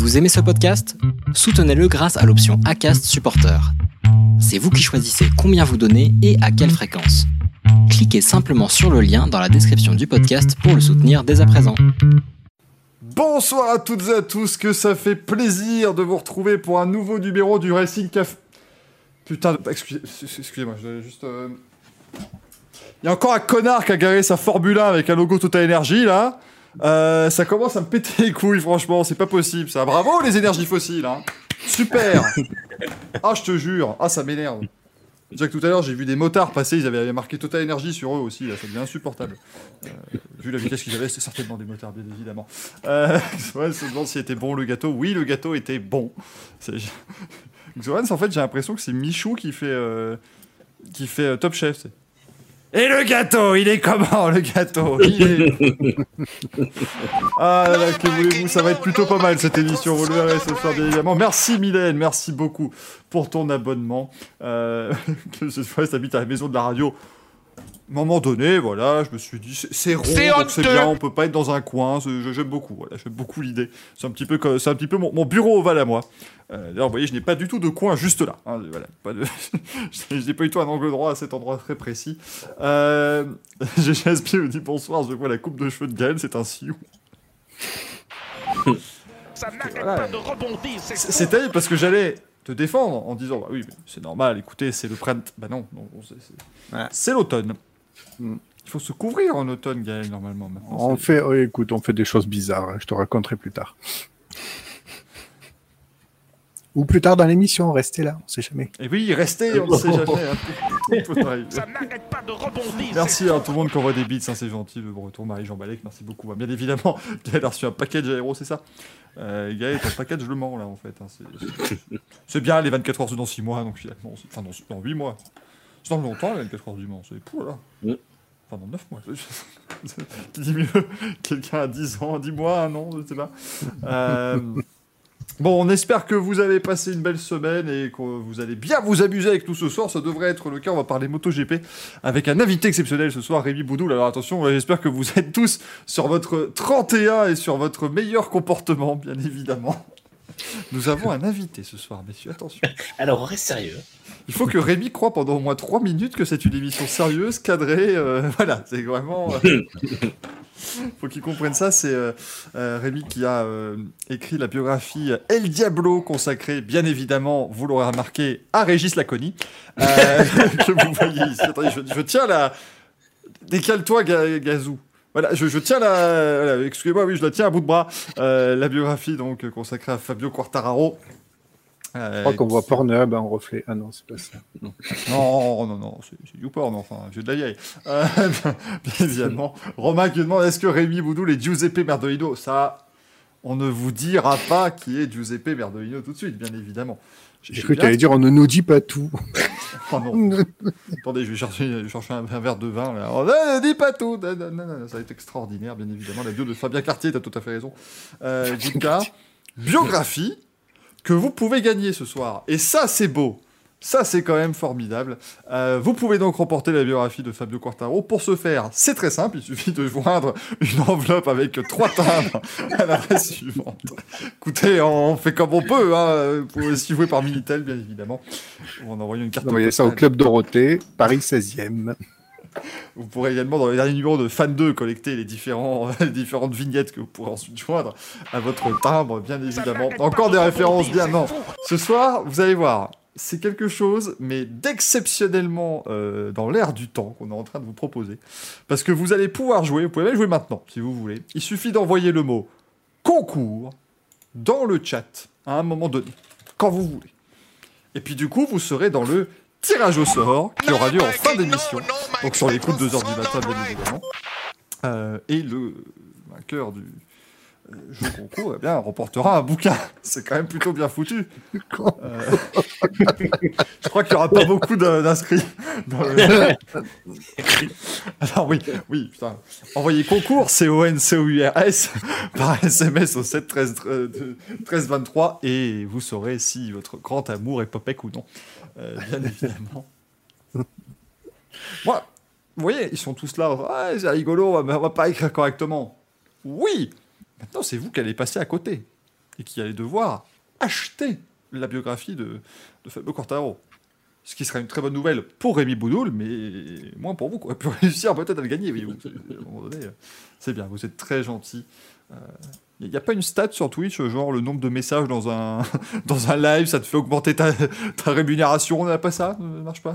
Vous aimez ce podcast? Soutenez-le grâce à l'option ACAST Supporter. C'est vous qui choisissez combien vous donnez et à quelle fréquence. Cliquez simplement sur le lien dans la description du podcast pour le soutenir dès à présent. Bonsoir à toutes et à tous, que ça fait plaisir de vous retrouver pour un nouveau numéro du Racing Café. Putain, excusez- excusez-moi, je dois juste... euh, Il y a encore un connard qui a garé sa Formule 1 avec un logo Total Energy, là. Euh, ça commence à me péter les couilles, franchement, c'est pas possible, ça. Bravo, les énergies fossiles, hein. Super Ah, je te jure, ah, ça m'énerve. Déjà que tout à l'heure, j'ai vu des motards passer, ils avaient marqué Total Energy sur eux aussi, là, ça devient insupportable. Euh, vu la vitesse qu'ils avaient, c'est certainement des motards, bien évidemment. Euh, Xoran se demande s'il était bon le gâteau. Oui, le gâteau était bon. Xoran, en fait, j'ai l'impression que c'est Michou qui fait, euh, qui fait Top Chef. Et le gâteau, il est comment le gâteau Il est... Ah là là, que voulez-vous, ça va être plutôt pas mal cette émission, vous le verrez ce soir bien évidemment. Merci Mylène, merci beaucoup pour ton abonnement. Euh, que cette fois, t'habites à la maison de la radio. À un moment donné, voilà, je me suis dit, c'est- rond, C'est donc c'est honteux. bien, on peut pas être dans un coin, j'aime beaucoup, voilà, j'aime beaucoup l'idée. C'est un petit peu, c'est un petit peu mon, mon bureau ovale à moi. Euh, D'ailleurs, vous voyez, je n'ai pas du tout de coin juste là. hein, voilà, pas de... je n'ai pas du tout un angle droit à cet endroit très précis. Euh... GGSP me dit bonsoir, je vois la coupe de cheveux de Gaël, c'est un sioux. Ça n'arrête Voilà. pas de rebondir, c'est C'est c'est terrible parce que j'allais te défendre en disant bah oui, c'est normal, écoutez, c'est le printemps. Bah non, non c'est- c'est Ouais. c'est l'automne. Mm. Il faut se couvrir en automne, Gaël, normalement. Maintenant, On fait, oh, écoute, on fait des choses bizarres. hein, Je te raconterai plus tard. Ou plus tard dans l'émission, restez là, on sait jamais. Et oui, restez, on ne sait jamais. hein, tout- tout. Ça n'arrête pas de rebondir. Merci à tout le monde qui envoie des bits, hein, c'est gentil. Le retour Marie-Jean Balek, merci beaucoup. Bien évidemment, Gaël a reçu un package aéro, c'est ça? Euh, Gaël, ton package, je le mens là en fait. hein, c'est- bien les 24 heures c'est dans 6 mois, donc finalement, enfin dans, dans 8 mois. C'est dans longtemps les 24 heures du Mans, c'est pour là. Mm. Dans 9 mois. Dit mieux Quelqu'un a 10 ans, 10 mois, un an, je sais pas. Euh, Bon, on espère que vous avez passé une belle semaine et que vous allez bien vous amuser avec nous ce soir. Ça devrait être le cas. On va parler MotoGP avec un invité exceptionnel ce soir, Rémi Boudoul. Alors attention, euh, j'espère que vous êtes tous sur votre 31 et sur votre meilleur comportement, bien évidemment. Nous avons un invité ce soir, messieurs. Attention. Alors, on reste sérieux. Il faut que Rémi croit pendant au moins 3 minutes que c'est une émission sérieuse, cadrée. euh, voilà, c'est vraiment. euh, faut qu'il comprenne ça. C'est euh, euh, Rémi qui a écrit la biographie El Diablo, consacrée, bien évidemment, vous l'aurez remarqué, à Régis Laconi. que vous voyez ici. Attendez, je, je tiens la. Décale-toi, Ga- Gazou. Voilà, je, je tiens la. voilà, Excusez-moi, oui, je la tiens à bout de bras. Euh, la biographie, donc, consacrée à Fabio Quartararo. Euh, Je crois qu'on voit Pornhub en reflet. Ah non, c'est pas ça. Non. non, non, non, c'est YouPorn, enfin, vieux de la vieille. Euh, bien, bien évidemment. Romain qui demande est-ce que Rémi Boudou et Giuseppe Merdolino Ça, on ne vous dira pas qui est Giuseppe Merdolino tout de suite, bien évidemment. J'ai cru que tu allais dire on ne nous dit pas tout. Attendez, je vais chercher, un, un verre de vin. Là. Non, ne dis pas tout. Non, non, non, non, ça va être extraordinaire, bien évidemment. La bio de Fabien Cartier, tu as tout à fait raison. Euh, biographie que vous pouvez gagner ce soir. Et ça, c'est beau. Ça, c'est quand même formidable. Euh, vous pouvez donc remporter la biographie de Fabio Quartaro. Pour ce faire, c'est très simple. Il suffit de joindre une enveloppe avec trois timbres à l'adresse suivante. Écoutez, on fait comme on peut. Hein. Vous pouvez par Minitel, bien évidemment. Ou en envoyant une carte Vous voyez ça au. Club Dorothée, Paris 16e. Vous pourrez également, dans les derniers numéros de Fan 2, collecter les, différents, les différentes vignettes que vous pourrez ensuite joindre à votre timbre, bien évidemment. Encore des références bien. Non, ce soir, vous allez voir, c'est quelque chose, mais d'exceptionnellement euh, dans l'air du temps qu'on est en train de vous proposer. Parce que vous allez pouvoir jouer, vous pouvez même jouer maintenant, si vous voulez. Il suffit d'envoyer le mot concours dans le chat à un moment donné, quand vous voulez. Et puis du coup, vous serez dans le tirage au sort qui aura lieu en fin d'émission. Donc sur les coups de 2h du matin, bien évidemment. Euh, et le vainqueur du jeu concours, eh bien, remportera un bouquin. C'est quand même plutôt bien foutu. Euh, je crois qu'il n'y aura pas beaucoup d'inscrits. Alors oui, oui, putain. Envoyez concours, C-O-N-C-O-U-R-S, par SMS au 7 13, euh, 13 23 et vous saurez si votre grand amour est Popek ou non. Euh, bien évidemment. Moi, vous voyez, ils sont tous là. Ouais, c'est rigolo, mais on va pas écrire correctement. Oui Maintenant, c'est vous qui allez passer à côté. et qui allait devoir acheter la biographie de, Fabio Quartaro. Ce qui serait une très bonne nouvelle pour Rémi Boudoul, mais moins pour vous, quoi. Pour réussir peut-être à le gagner, oui. à un moment donné, euh, c'est bien, vous êtes très gentil. Il n'y a pas une stat sur Twitch, genre le nombre de messages dans un, dans un live, ça te fait augmenter ta, ta rémunération, on n'a pas ça Ça marche pas?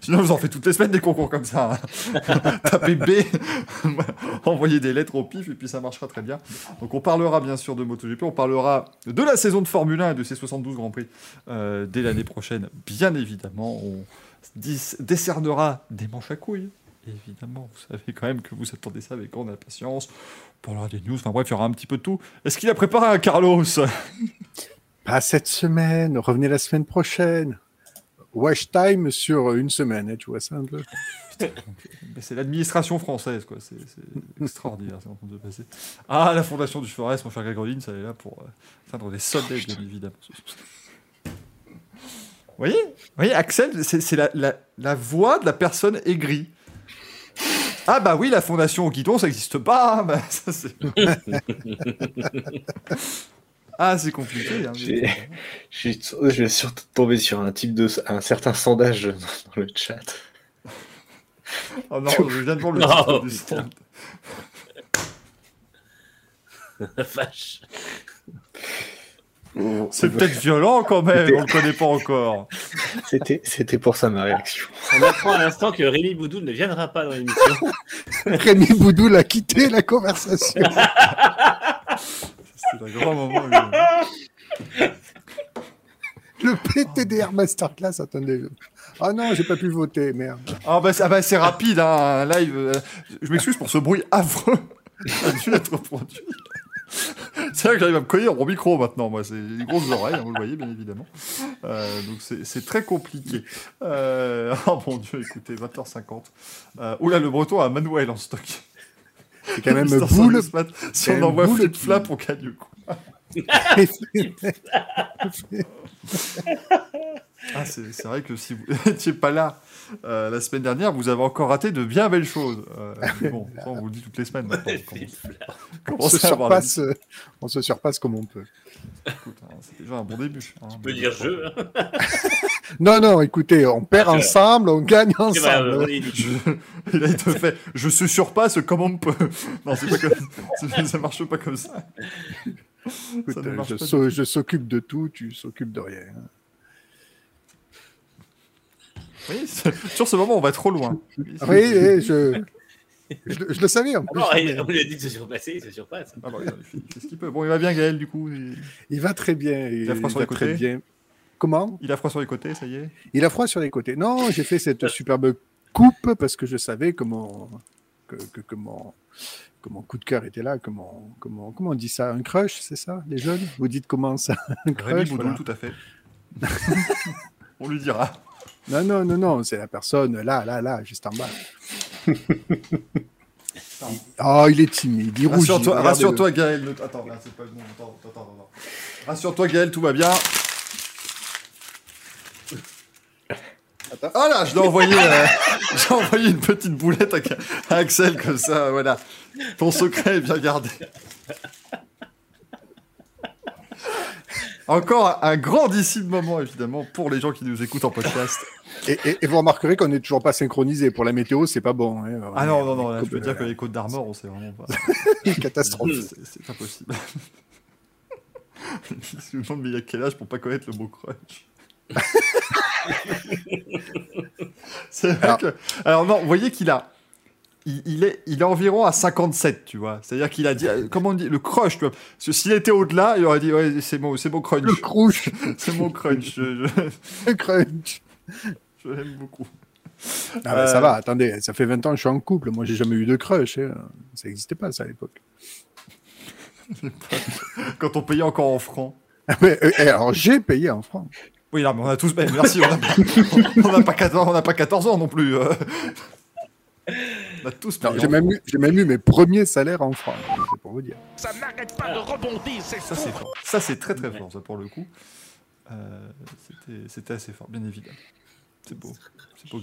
Sinon, vous en faites toutes les semaines des concours comme ça. hein. Tapez B, envoyez des lettres au pif, et puis ça marchera très bien. Donc on parlera bien sûr de MotoGP, on parlera de la saison de Formule 1 et de ses 72 Grands Prix euh, dès l'année prochaine, bien évidemment. On décernera des manches à couilles. Évidemment, vous savez quand même que vous attendez ça avec grande impatience. On parlera des news, enfin bref, il y aura un petit peu de tout. Est-ce qu'il a préparé un Carlos? Pas cette semaine, revenez la semaine prochaine. Watch time sur une semaine, hein, tu vois ça un peu? Mais C'est l'administration française, quoi. C'est extraordinaire, c'est en train de se passer. Ah, la fondation du Forest, mon cher Grégoline, ça est là pour euh, atteindre des soldats, bien évidemment. Vous voyez? Vous voyez, Axel, c'est c'est la, la, la voix de la personne aigrie. Ah bah oui, la fondation au guidon, ça n'existe pas. Bah, ça, c'est- ah, c'est compliqué. hein, J'ai- Je vais surtout tomber sur un type de un certain sondage dans le chat. Oh non, je viens de voir le Non, du stand. La vache. C'est peut-être violent quand même, on le connaît pas encore. C'était c'était pour ça ma réaction. On apprend à l'instant que Rémi Boudou ne viendra pas dans l'émission. Rémi Boudoul a quitté la conversation. C'est un grand moment. lui. Le PTDR Masterclass, attendez. Ah non, j'ai pas pu voter, merde. Ah bah, c'est- ah bah, c'est rapide, hein, un live. euh, je m'excuse pour ce bruit affreux. Ça a dû être produit. C'est vrai que j'arrive à me coller au micro maintenant, moi. C'est des grosses oreilles, hein, vous le voyez, bien évidemment. Euh, donc c'est très compliqué. Euh, Oh mon dieu, écoutez, 20h50. Euh, oula, le breton a Manuel en stock. C'est quand même boule. Si on envoie flip flap, on gagne quoi. Ah, c'est vrai que si vous n'étiez pas là euh, la semaine dernière, vous avez encore raté de bien belles choses. Euh, mais bon, ça, on vous le dit toutes les semaines on, se surpasse, euh, on se surpasse comme on peut. Écoute, hein, C'est déjà un bon début. hein. On peut dire jeu. hein. Non, non, écoutez, on perd ensemble, on gagne ensemble. Je- il te fait Je se surpasse comme on peut. Non, c'est pas comme... ça marche pas comme ça. Écoute, ça euh, je je s'occupe de tout, tu s'occupes de rien. Oui, sur ce moment, on va trop loin. Oui, je, je, le- je le savais en plus. Non, il- on lui a dit de se surpasser, il se surpasse. Ah bah oui, qu'il peut. Bon, il va bien, Gaël, du coup. Il, Il va très bien. Il, Il a froid sur les côtés bien. Comment? Il a froid sur les côtés, ça y est. Il a froid sur les côtés. Non, j'ai fait cette superbe coupe parce que je savais mon, que, que, que mon, que mon coup de cœur était là. Mon- comment, comment on dit ça? Un crush, c'est ça, les jeunes? Vous dites comment ça Un Rémi crush? Boudou, voilà. tout à fait. on lui dira. Non, non, non, non, c'est la personne là, là, là, juste en bas. oh, il est timide, il rougit. Rassure-toi, rassure-toi, Gaël. Attends, là, c'est pas le bon. Attends, attends, attends, attends. Rassure-toi, Gaël, tout va bien. Attends. Ah là, je dois envoyer, euh, j'ai envoyé une petite boulette à, à Axel comme ça, voilà. Ton secret est bien gardé. Encore un grandissime moment, évidemment, pour les gens qui nous écoutent en podcast. Et, et- et vous remarquerez qu'on n'est toujours pas synchronisé. Pour la météo, c'est pas bon. hein. Ah non, non, non, là, je peux dire que les côtes d'Armor, on sait vraiment pas. catastrophe. C'est c'est impossible. Je me demande, mais il y a quel âge pour pas connaître le mot crunch? C'est vrai Alors- que. Alors, non, vous voyez qu'il a. Il, il est, il est environ à 57, tu vois. C'est-à-dire qu'il a dit. euh, Comment on dit Le crush, tu vois. Parce que s'il était au-delà, il aurait dit Ouais, c'est mon, c'est mon crunch. Le crouche, C'est mon crunch. Je, je- le crunch. je l'aime beaucoup. Ah bah, Euh, Ça va, attendez, ça fait 20 ans que je suis en couple. Moi, j'ai jamais eu de crush. hein. Ça n'existait pas, ça, à l'époque. Quand on payait encore en francs. Ah, mais, euh, et alors, j'ai payé en francs. Oui, non, mais on a tous. ben, merci, on n'a pas, pas, 14 on n'a pas 14 ans non plus. euh. On a tous Non, payé J'ai même, eu- j'ai même eu mes premiers salaires en francs. C'est pour vous dire. Ça n'arrête pas de rebondir, c'est Ça, c'est fort. Ça, c'est très très fort, ça, pour le coup. Euh, c'était- C'était assez fort, bien évidemment. C'est beau. C'est beau.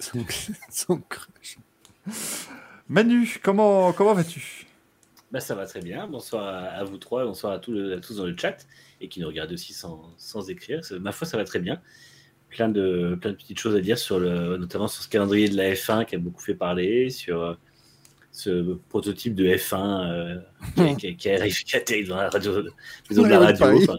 Son, son crush. Manu, comment, comment vas-tu? Bah, ça va très bien. Bonsoir à, vous trois, bonsoir à, tous le- à tous dans le chat et qui nous regardent aussi sans, sans écrire. Ma foi, ça va très bien. Plein de, plein de petites choses à dire, sur le, notamment sur ce calendrier de la F1 qui a beaucoup fait parler, sur euh, ce prototype de F1 euh, qui, qui- qui arrive, qui atterrit dans la radio, maison de la radio. Enfin,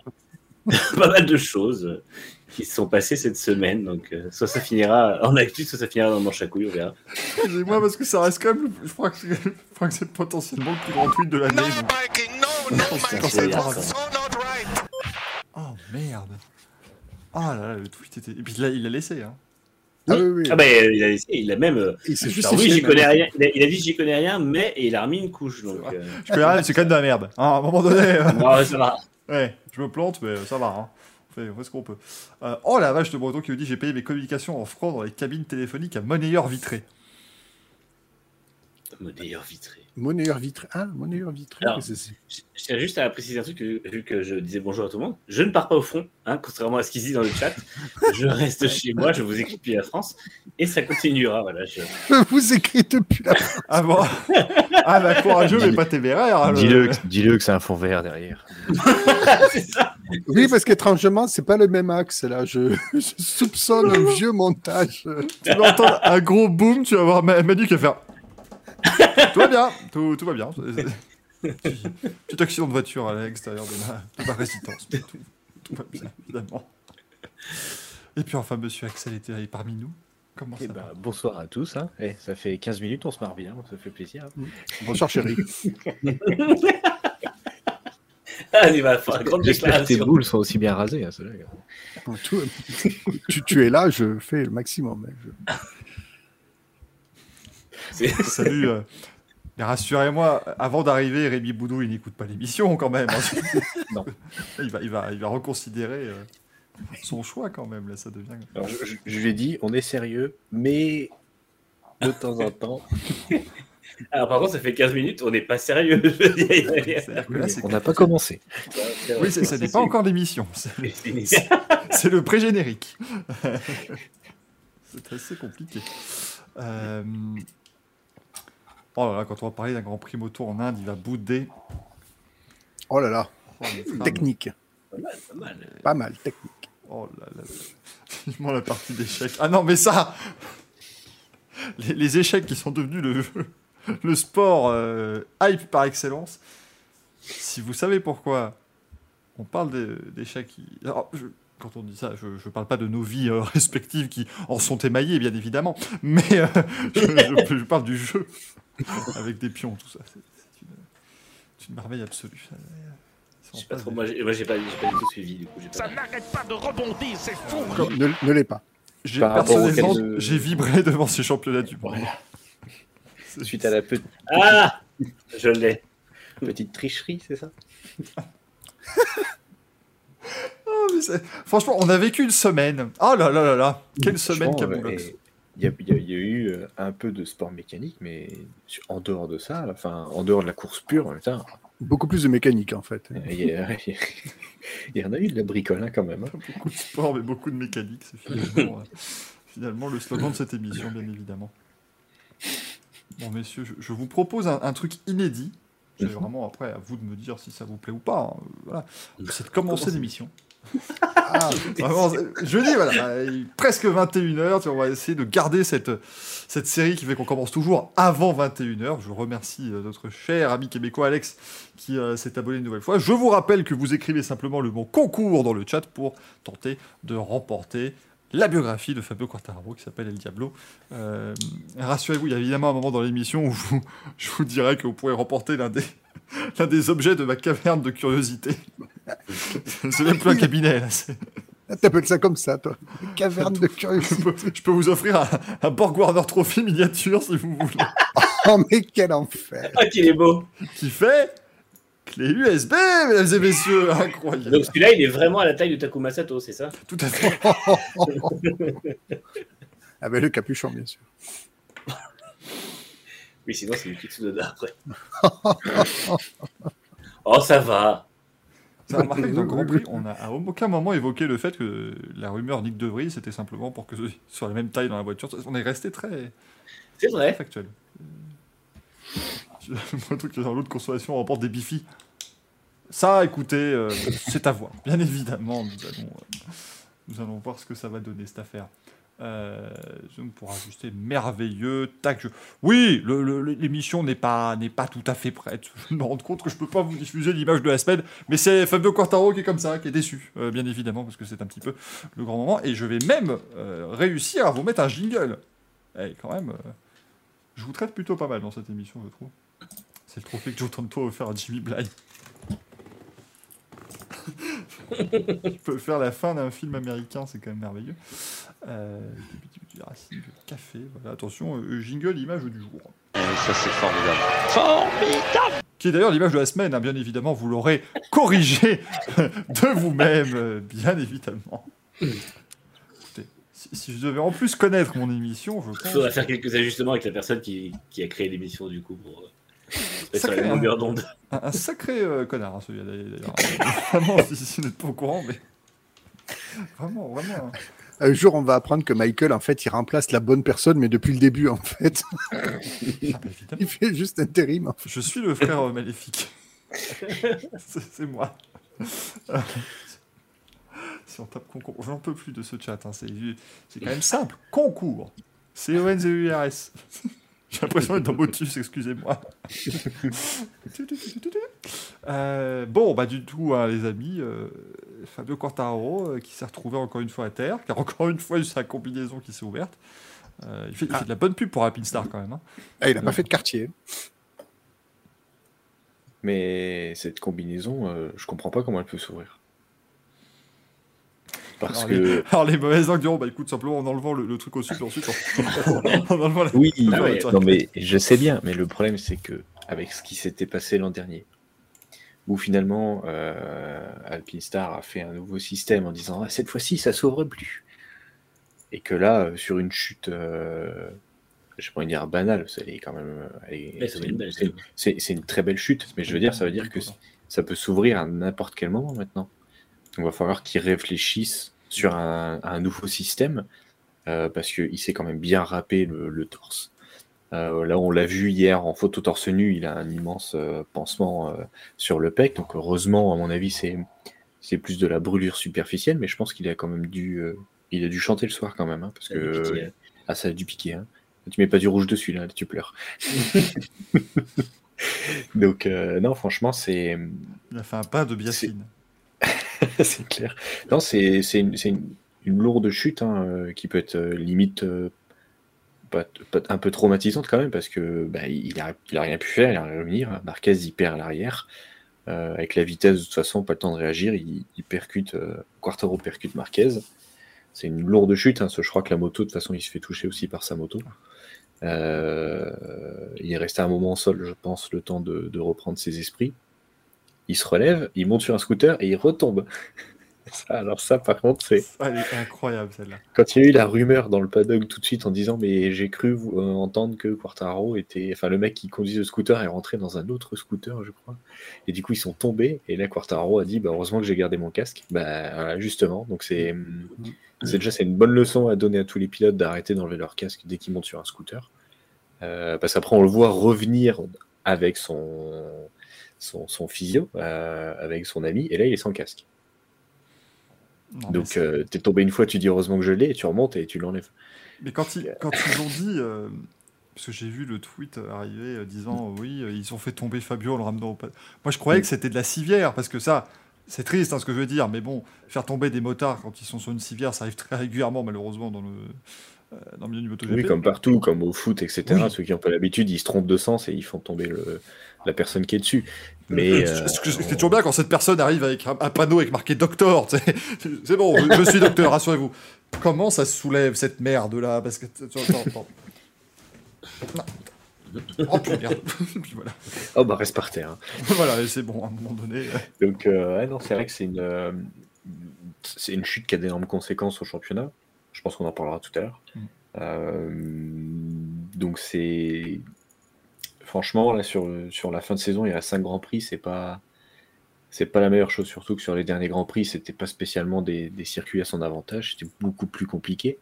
pas mal de choses euh, qui se sont passées cette semaine. Donc, euh, soit ça finira en actu, soit ça finira dans le manche à couilles, on verra. Excusez-moi parce que ça reste quand même. Je crois que c'est, je crois que c'est potentiellement le plus grand tweet de l'année. No donc- biking, no, no Putain, biking. c'est bien, That's ça. so not right. Oh. Oh là là, le tweet était. Et puis là, il l'a laissé. Hein. Ah oui, oui. Ah bah, il a, il a même. euh, Il s'est juste Alors oui, j'y connais rien. Il a, il a dit j'y connais rien, mais il a remis une couche. Donc, euh, Je connais rien, c'est quand même de la merde. Hein, à un moment donné. euh, non, ça va. Ouais, je me plante, mais ça va. Hein. On, fait, on fait ce qu'on peut. Euh, oh la vache de Breton qui nous dit j'ai payé mes communications en francs dans les cabines téléphoniques à monnayeur vitré. Monnayeur vitré. Monnayeur vitré. Ah, monnayeur vitré. Je tiens juste à préciser un truc, que- vu que je disais bonjour à tout le monde. Je ne pars pas au front, hein, contrairement à ce qu'il dit dans le chat. Je reste chez moi, je vous écris depuis la France, et ça continuera. Voilà, je... Vous écrivez depuis la. Ah bon? Ah bah courageux mais pas téméraire. le- Dis-le que- c'est un fond vert derrière. Ça. Oui, parce qu'étrangement, c'est pas le même axe là. Je, je soupçonne un vieux montage. Tu vas entendre un gros boom, tu vas voir Ma- Manu qui va faire. tout va bien, tout, tout va bien. Petit, accident de voiture à l'extérieur de ma, de ma résidence. Tout, tout va bien, évidemment. Et puis enfin, monsieur Axel était là parmi nous. Comment ça Eh va? ben, bonsoir à tous. Hein. Eh, ça fait 15 minutes, on se marre bien, ça fait plaisir. Bonsoir, chérie. Il va faire grande J'espère que tes boules sont aussi bien rasées. Hein, tu, tu es là, je fais le maximum. hein, je- Salut. euh, mais rassurez-moi, avant d'arriver, Rémi Boudou, il n'écoute pas l'émission quand même. hein. Non. Il va, il va, il va reconsidérer euh, son choix quand même. Là, ça devient. Alors, je, je- lui ai dit, on est sérieux, mais de temps en temps, Alors, par contre, ça fait 15 minutes, on n'est pas sérieux. Là, on n'a pas commencé. Oui, ça n'est pas encore l'émission. C'est le pré-générique. c'est assez compliqué. Euh, Oh là là, quand on va parler d'un Grand Prix moto en Inde, il va bouder. Oh là là, Oh, technique. Pas mal, pas mal. Pas mal, technique. Oh là là. Vivement la partie d'échecs. Ah non, mais ça les, les échecs qui sont devenus le, le sport euh, hype par excellence. Si vous savez pourquoi on parle d'échecs qui... Alors, je- quand on dit ça, je ne parle pas de nos vies euh, respectives qui en sont émaillées, bien évidemment, mais euh, je, je- je parle du jeu avec des pions, tout ça. C'est une, une merveille absolue. pas pas trop, des- moi, j'ai pas, pas du tout suivi. Du coup, Ça n'arrête pas de rebondir, c'est fou. Ne, ne l'est pas. J'ai personnellement, de- j'ai vibré devant ces championnats du monde. Voilà. Suite à la pe- Ah Je l'ai. petite tricherie, c'est ça? Oh, mais Franchement, on a vécu une semaine. Oh là là là là, quelle semaine Camoulox. Euh, Il y, a- il y eu euh, un peu de sport mécanique, mais en dehors de ça, enfin, en dehors de la course pure, putain, Beaucoup plus de mécanique en fait. il y, a- il y en a eu de la bricole hein, quand même. hein. Beaucoup de sport, mais beaucoup de mécanique. C'est finalement, euh, finalement le slogan de cette émission, bien évidemment. Bon, messieurs, je, je vous propose un, un truc inédit. C'est Mhm. vraiment après à vous de me dire si ça vous plaît ou pas. hein. Voilà. C'est de commencer l'émission. Ah, Vraiment, c'est- je dis, voilà, il est presque 21h, on va essayer de garder cette, cette série qui fait qu'on commence toujours avant 21h. Je remercie euh, notre cher ami québécois Alex qui euh, s'est abonné une nouvelle fois. Je vous rappelle que vous écrivez simplement le mot concours dans le chat pour tenter de remporter la biographie de Fabio Quartararo qui s'appelle El Diablo. Euh, Rassurez-vous, il y a évidemment un moment dans l'émission où je vous dirai que vous pourrez remporter l'un des, des objets de ma caverne de curiosité. C'est même plus un cabinet, là. c'est- T'appelles ça comme ça, toi Caverne de je curiosité. peux, je peux vous offrir un, un Borg Warner Trophy miniature si vous voulez. Oh, mais quel enfer Ah, qu'il est beau Qui fait clé USB, mesdames et messieurs. Incroyable. Donc celui-là, il est vraiment à la taille de Takuma Sato, c'est ça? Tout à fait. Ah ben le capuchon, bien sûr. Oui, sinon c'est une petite Tsunoda après. oh, ça va Ça a remarqué que dans le Grand Prix, on a à aucun moment évoqué le fait que la rumeur Nick De Vries, c'était simplement pour que ce soit la même taille dans la voiture. On est resté très, C'est très vrai. factuel. Le truc que dans l'autre consommation, on remporte des bifis. Ça, écoutez, euh, c'est à voir. Bien évidemment, nous allons, euh, nous allons voir ce que ça va donner cette affaire. Euh, Zoom pour ajuster merveilleux. Tac, je- Oui, l'émission n'est pas, pas tout à fait prête. Je me rends compte que je peux pas vous diffuser l'image de la semaine, mais c'est Fabio Quartaro qui est comme ça, qui est déçu, euh, bien évidemment, parce que c'est un petit peu le grand moment. Et je vais même euh, réussir à vous mettre un jingle. Eh, quand même, euh, je vous traite plutôt pas mal dans cette émission, je trouve. C'est le trophée que Joe Tonto a offert à Jimmy Bly. je peux faire la fin d'un film américain, c'est quand même merveilleux. Euh, Racing, café, voilà, attention, euh, jingle, image du jour. Ça, c'est formidable. Formidable Qui est d'ailleurs l'image de la semaine, hein, bien évidemment, vous l'aurez corrigé de vous-même, euh, bien évidemment. Écoutez, si, si je devais en plus connaître mon émission, je Il pense. faudra faire quelques ajustements avec la personne qui, qui a créé l'émission, du coup, pour Sacré, hein. longueur d'onde. Un, un sacré euh, connard, hein, celui-là, d'ailleurs. vraiment, si, si vous n'êtes pas au courant, mais. Vraiment, vraiment. hein. Un jour, on va apprendre que Michael, en fait, il remplace la bonne personne, mais depuis le début, en fait. Ah, bah. Il fait juste intérim. en fait. Je suis le frère euh, maléfique. c'est moi. si on tape concours, j'en peux plus de ce chat. hein, C'est c'est quand même simple. Concours. C-O-N-Z-U-R-S. J'ai l'impression d'être dans Motus, excusez-moi. Euh, bon, bah du tout, hein, les amis, euh, Fabio Quartaro euh, qui s'est retrouvé encore une fois à terre, a encore une fois eu sa combinaison qui s'est ouverte. Euh, il, fait, il fait de la bonne pub pour Alpinstar quand même. hein. Ah, il n'a pas fait de quartier. Mais cette combinaison, euh, je comprends pas comment elle peut s'ouvrir. Parce Alors, que. les, alors, les mauvaises langues diront, bah écoute, simplement en enlevant le, le truc au dessus ensuite en, en enlevant la- Oui, Ah non mais je sais bien, mais le problème c'est que avec ce qui s'était passé l'an dernier, où finalement euh, Alpinstar a fait un nouveau système en disant Ah, cette fois-ci ça s'ouvre plus, et que là euh, sur une chute, euh, je pourrais dire banale, ça elle est quand même, euh, c'est c'est- c'est- c'est une très belle chute, mais je veux dire ça veut dire que ça peut s'ouvrir à n'importe quel moment maintenant. Donc, il va falloir qu'ils réfléchissent sur un, un nouveau système euh, parce qu'il s'est quand même bien râpé le, le torse. Euh, là, on l'a vu hier en photo torse nu, il a un immense euh, pansement euh, sur le pec. Donc, heureusement, à mon avis, c'est c'est plus de la brûlure superficielle, mais je pense qu'il a quand même dû, euh, il a dû chanter le soir quand même, hein, parce Ça a dû que hein. ah, ça a dû piquer. Hein. Tu mets pas du rouge dessus là, tu pleures. Donc, euh, non, franchement, c'est Il a fait un pas de biacine. c'est clair. Non, c'est une, lourde chute hein, euh, qui peut être euh, limite euh, un peu traumatisante quand même parce que bah, il, a, rien pu faire, il a rien revenir. Marquez il perd l'arrière. Avec la vitesse, de toute façon, pas le temps de réagir. Il, percute, percute Marquez. C'est une lourde chute. Hein, je crois que la moto, de toute façon, il se fait toucher aussi par sa moto. Il est resté un moment au sol, je pense, le temps de reprendre ses esprits. Il se relève, il monte sur un scooter et il retombe. Ça, alors ça, par contre, c'est Ah, Elle est incroyable celle-là. quand il y a eu la rumeur dans le paddock tout de suite en disant mais j'ai cru euh, entendre que Quartaro était, enfin le mec qui conduit le scooter est rentré dans un autre scooter, je crois. Et du coup ils sont tombés et là Quartaro a dit bah heureusement que j'ai gardé mon casque. Bah voilà, justement, donc c'est c'est déjà c'est une bonne leçon à donner à tous les pilotes d'arrêter d'enlever leur casque dès qu'ils montent sur un scooter. Euh, parce qu'après on le voit revenir avec son son, son physio, euh, avec son ami, et là il est sans casque. Non, Donc euh, t'es tombé une fois, tu dis heureusement que je l'ai, et tu remontes et tu l'enlèves. Mais quand ils, quand ils ont dit, euh, parce que j'ai vu le tweet arriver euh, disant oui, ils ont fait tomber Fabio en le ramenant au pas. Moi, je croyais Mm. que c'était de la civière, parce que ça, c'est triste hein, ce que je veux dire, mais bon, faire tomber des motards quand ils sont sur une civière, ça arrive très régulièrement, malheureusement, dans le, dans le milieu du MotoGP. Oui, comme partout, comme au foot, etc. Oui. Ceux qui n'ont pas l'habitude, ils se trompent de sens et ils font tomber le, la personne qui est dessus. Mais Ce- euh, que- C'est toujours bien quand cette personne arrive avec un, un panneau avec marqué docteur. C'est bon, je, je suis docteur, rassurez-vous. Comment ça se soulève cette merde là Parce que attends, attends. Non. Oh puis voilà. oh bah reste par terre. hein. voilà, c'est bon à un moment donné. Donc euh, ouais, non, c'est vrai que c'est une euh, c'est une chute qui a d'énormes conséquences au championnat. Je pense qu'on en parlera tout à l'heure. Mm. Euh, donc c'est franchement là sur la fin de saison, il y a cinq grands prix, c'est pas pas la meilleure chose, surtout que sur les derniers grands prix, c'était pas spécialement des, circuits à son avantage, c'était beaucoup plus compliqué.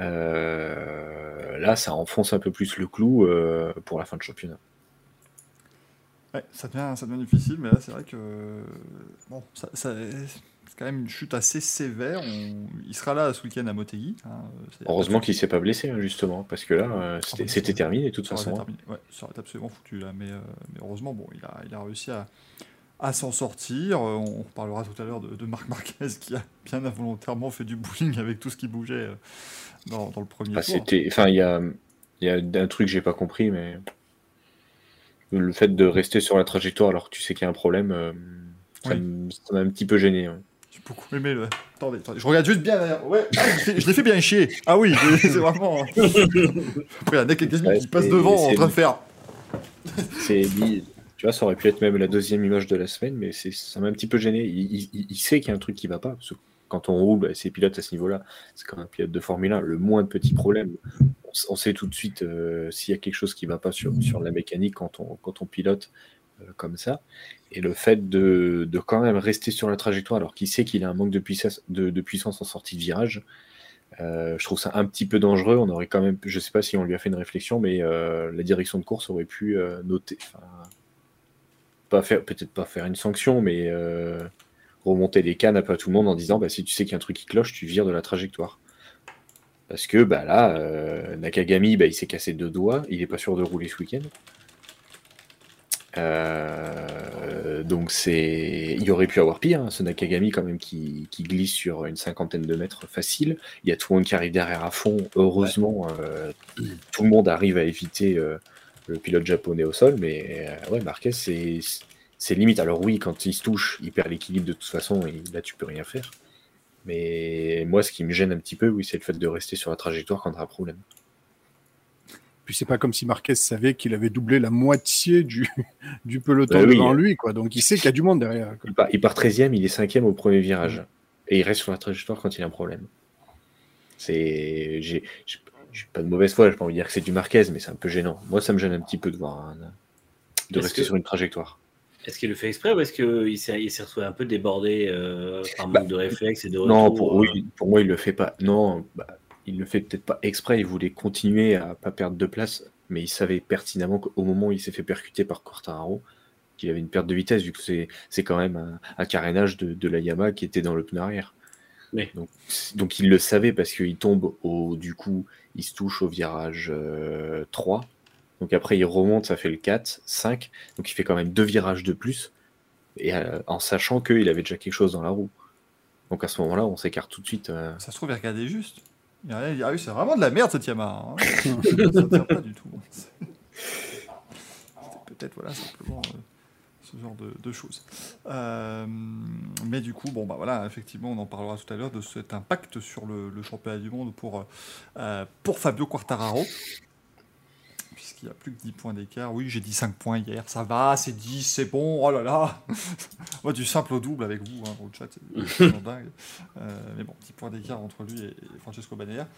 Euh, là, ça enfonce un peu plus le clou euh, pour la fin de championnat. Ouais, ça devient, difficile, mais là, c'est vrai que. Bon, ça- c'est quand même une chute assez sévère. On- Il sera là ce week-end à Motegi. hein, Heureusement qu'il s'est pas blessé, hein, justement, parce que là, euh, c'était Ah, c'était terminé de toute ça façon. hein. Ouais, ça aurait été absolument foutu là. Mais, euh, mais heureusement, bon, il a, il a réussi à, à s'en sortir. Euh, On parlera tout à l'heure de, de Marc Marquez qui a bien involontairement fait du bowling avec tout ce qui bougeait euh, dans, dans le premier Ah, tour. c'était, enfin, il y a, il y a un truc que j'ai pas compris, mais le fait de rester sur la trajectoire alors que tu sais qu'il y a un problème, euh, ça Oui. m'a un petit peu gêné. ouais. J'ai beaucoup aimé le. Attendez, attendez, je regarde juste bien derrière. Ouais, ah, je l'ai fait- je l'ai fait bien chier. Ah oui, c'est vraiment. Après, il y a Ouais, qui passe c'est- devant en c'est- train de faire. C'est, tu vois, ça aurait pu être même la deuxième image de la semaine, mais c'est, ça m'a un petit peu gêné. Il, il- il sait qu'il y a un truc qui va pas, parce que quand on roule, bah, ces pilotes à ce niveau-là, c'est comme un pilote de Formule 1, le moins de petits problèmes, on, sait tout de suite euh, s'il y a quelque chose qui va pas sur, sur la mécanique quand on, quand on pilote comme ça. Et le fait de, quand même rester sur la trajectoire alors qu'il sait qu'il a un manque de puissance, de, puissance en sortie de virage, euh, je trouve ça un petit peu dangereux. On aurait quand même, je sais pas si on lui a fait une réflexion, mais euh, la direction de course aurait pu euh, noter, pas faire, peut-être pas faire une sanction, mais euh, remonter les cannes à tout le monde en disant, bah, si tu sais qu'il y a un truc qui cloche, tu vires de la trajectoire. Parce que bah là, euh, Nakagami, bah, il s'est cassé deux doigts, il est pas sûr de rouler ce week-end. Euh, donc c'est, il aurait pu avoir pire, hein, ce Nakagami quand même qui, qui glisse sur une cinquantaine de mètres facile. Il y a tout le monde qui arrive derrière à fond. Heureusement, euh, tout le monde arrive à éviter euh, le pilote japonais au sol, mais ouais, Marquez c'est c'est limite. Alors oui, quand il se touche, il perd l'équilibre de toute façon et là tu peux rien faire. Mais moi, ce qui me gêne un petit peu, oui, c'est le fait de rester sur la trajectoire quand a un problème. Puis c'est pas comme si Marquez savait qu'il avait doublé la moitié du, du peloton Bah oui. devant lui, quoi. Donc il sait qu'il y a du monde derrière. quoi. Il part, il part 13e, il est 5e au premier virage. Et il reste sur la trajectoire quand il a un problème. C'est. J'ai j'ai- j'ai pas de mauvaise foi, j'ai pas envie de dire que c'est du Marquez, mais c'est un peu gênant. Moi, ça me gêne un petit peu de voir un- de Est-ce rester que- sur une trajectoire. Est-ce qu'il le fait exprès ou est-ce qu'il s'est il s'est retrouvé un peu débordé euh, par manque de réflexe et de Bah, Non, retour, pour, euh, oui, pour moi, il le fait pas. Non, bah, il le fait peut-être pas exprès. Il voulait continuer à pas perdre de place, mais il savait pertinemment qu'au moment où il s'est fait percuter par Quartararo, qu'il avait une perte de vitesse, vu que c'est c'est quand même un, un carénage de, de la Yamaha qui était dans le pneu arrière. Oui. Donc, donc il le savait parce qu'il tombe au, du coup, il se touche au virage euh, 3. Donc après, il remonte, ça fait le 4, 5. Donc il fait quand même deux virages de plus, et euh, en sachant qu'il avait déjà quelque chose dans la roue. Donc à ce moment-là, on s'écarte tout de suite. euh, Ça se trouve, il regardait juste. Ah oui, c'est vraiment de la merde cette Yamaha. hein. ça tient pas du tout. C'était peut-être, voilà, simplement euh, ce genre de, de choses. Euh, mais du coup, bon, bah voilà, effectivement, on en parlera tout à l'heure de cet impact sur le, le championnat du monde pour, euh, pour Fabio Quartararo. Puisqu'il n'y a plus que 10 points d'écart. Oui, j'ai dit 5 points hier, ça va, c'est 10, c'est bon, oh là là Moi, du simple au double avec vous, hein, au chat, c'est dingue. Euh, mais bon, 10 points d'écart entre lui et, Francesco Banaya.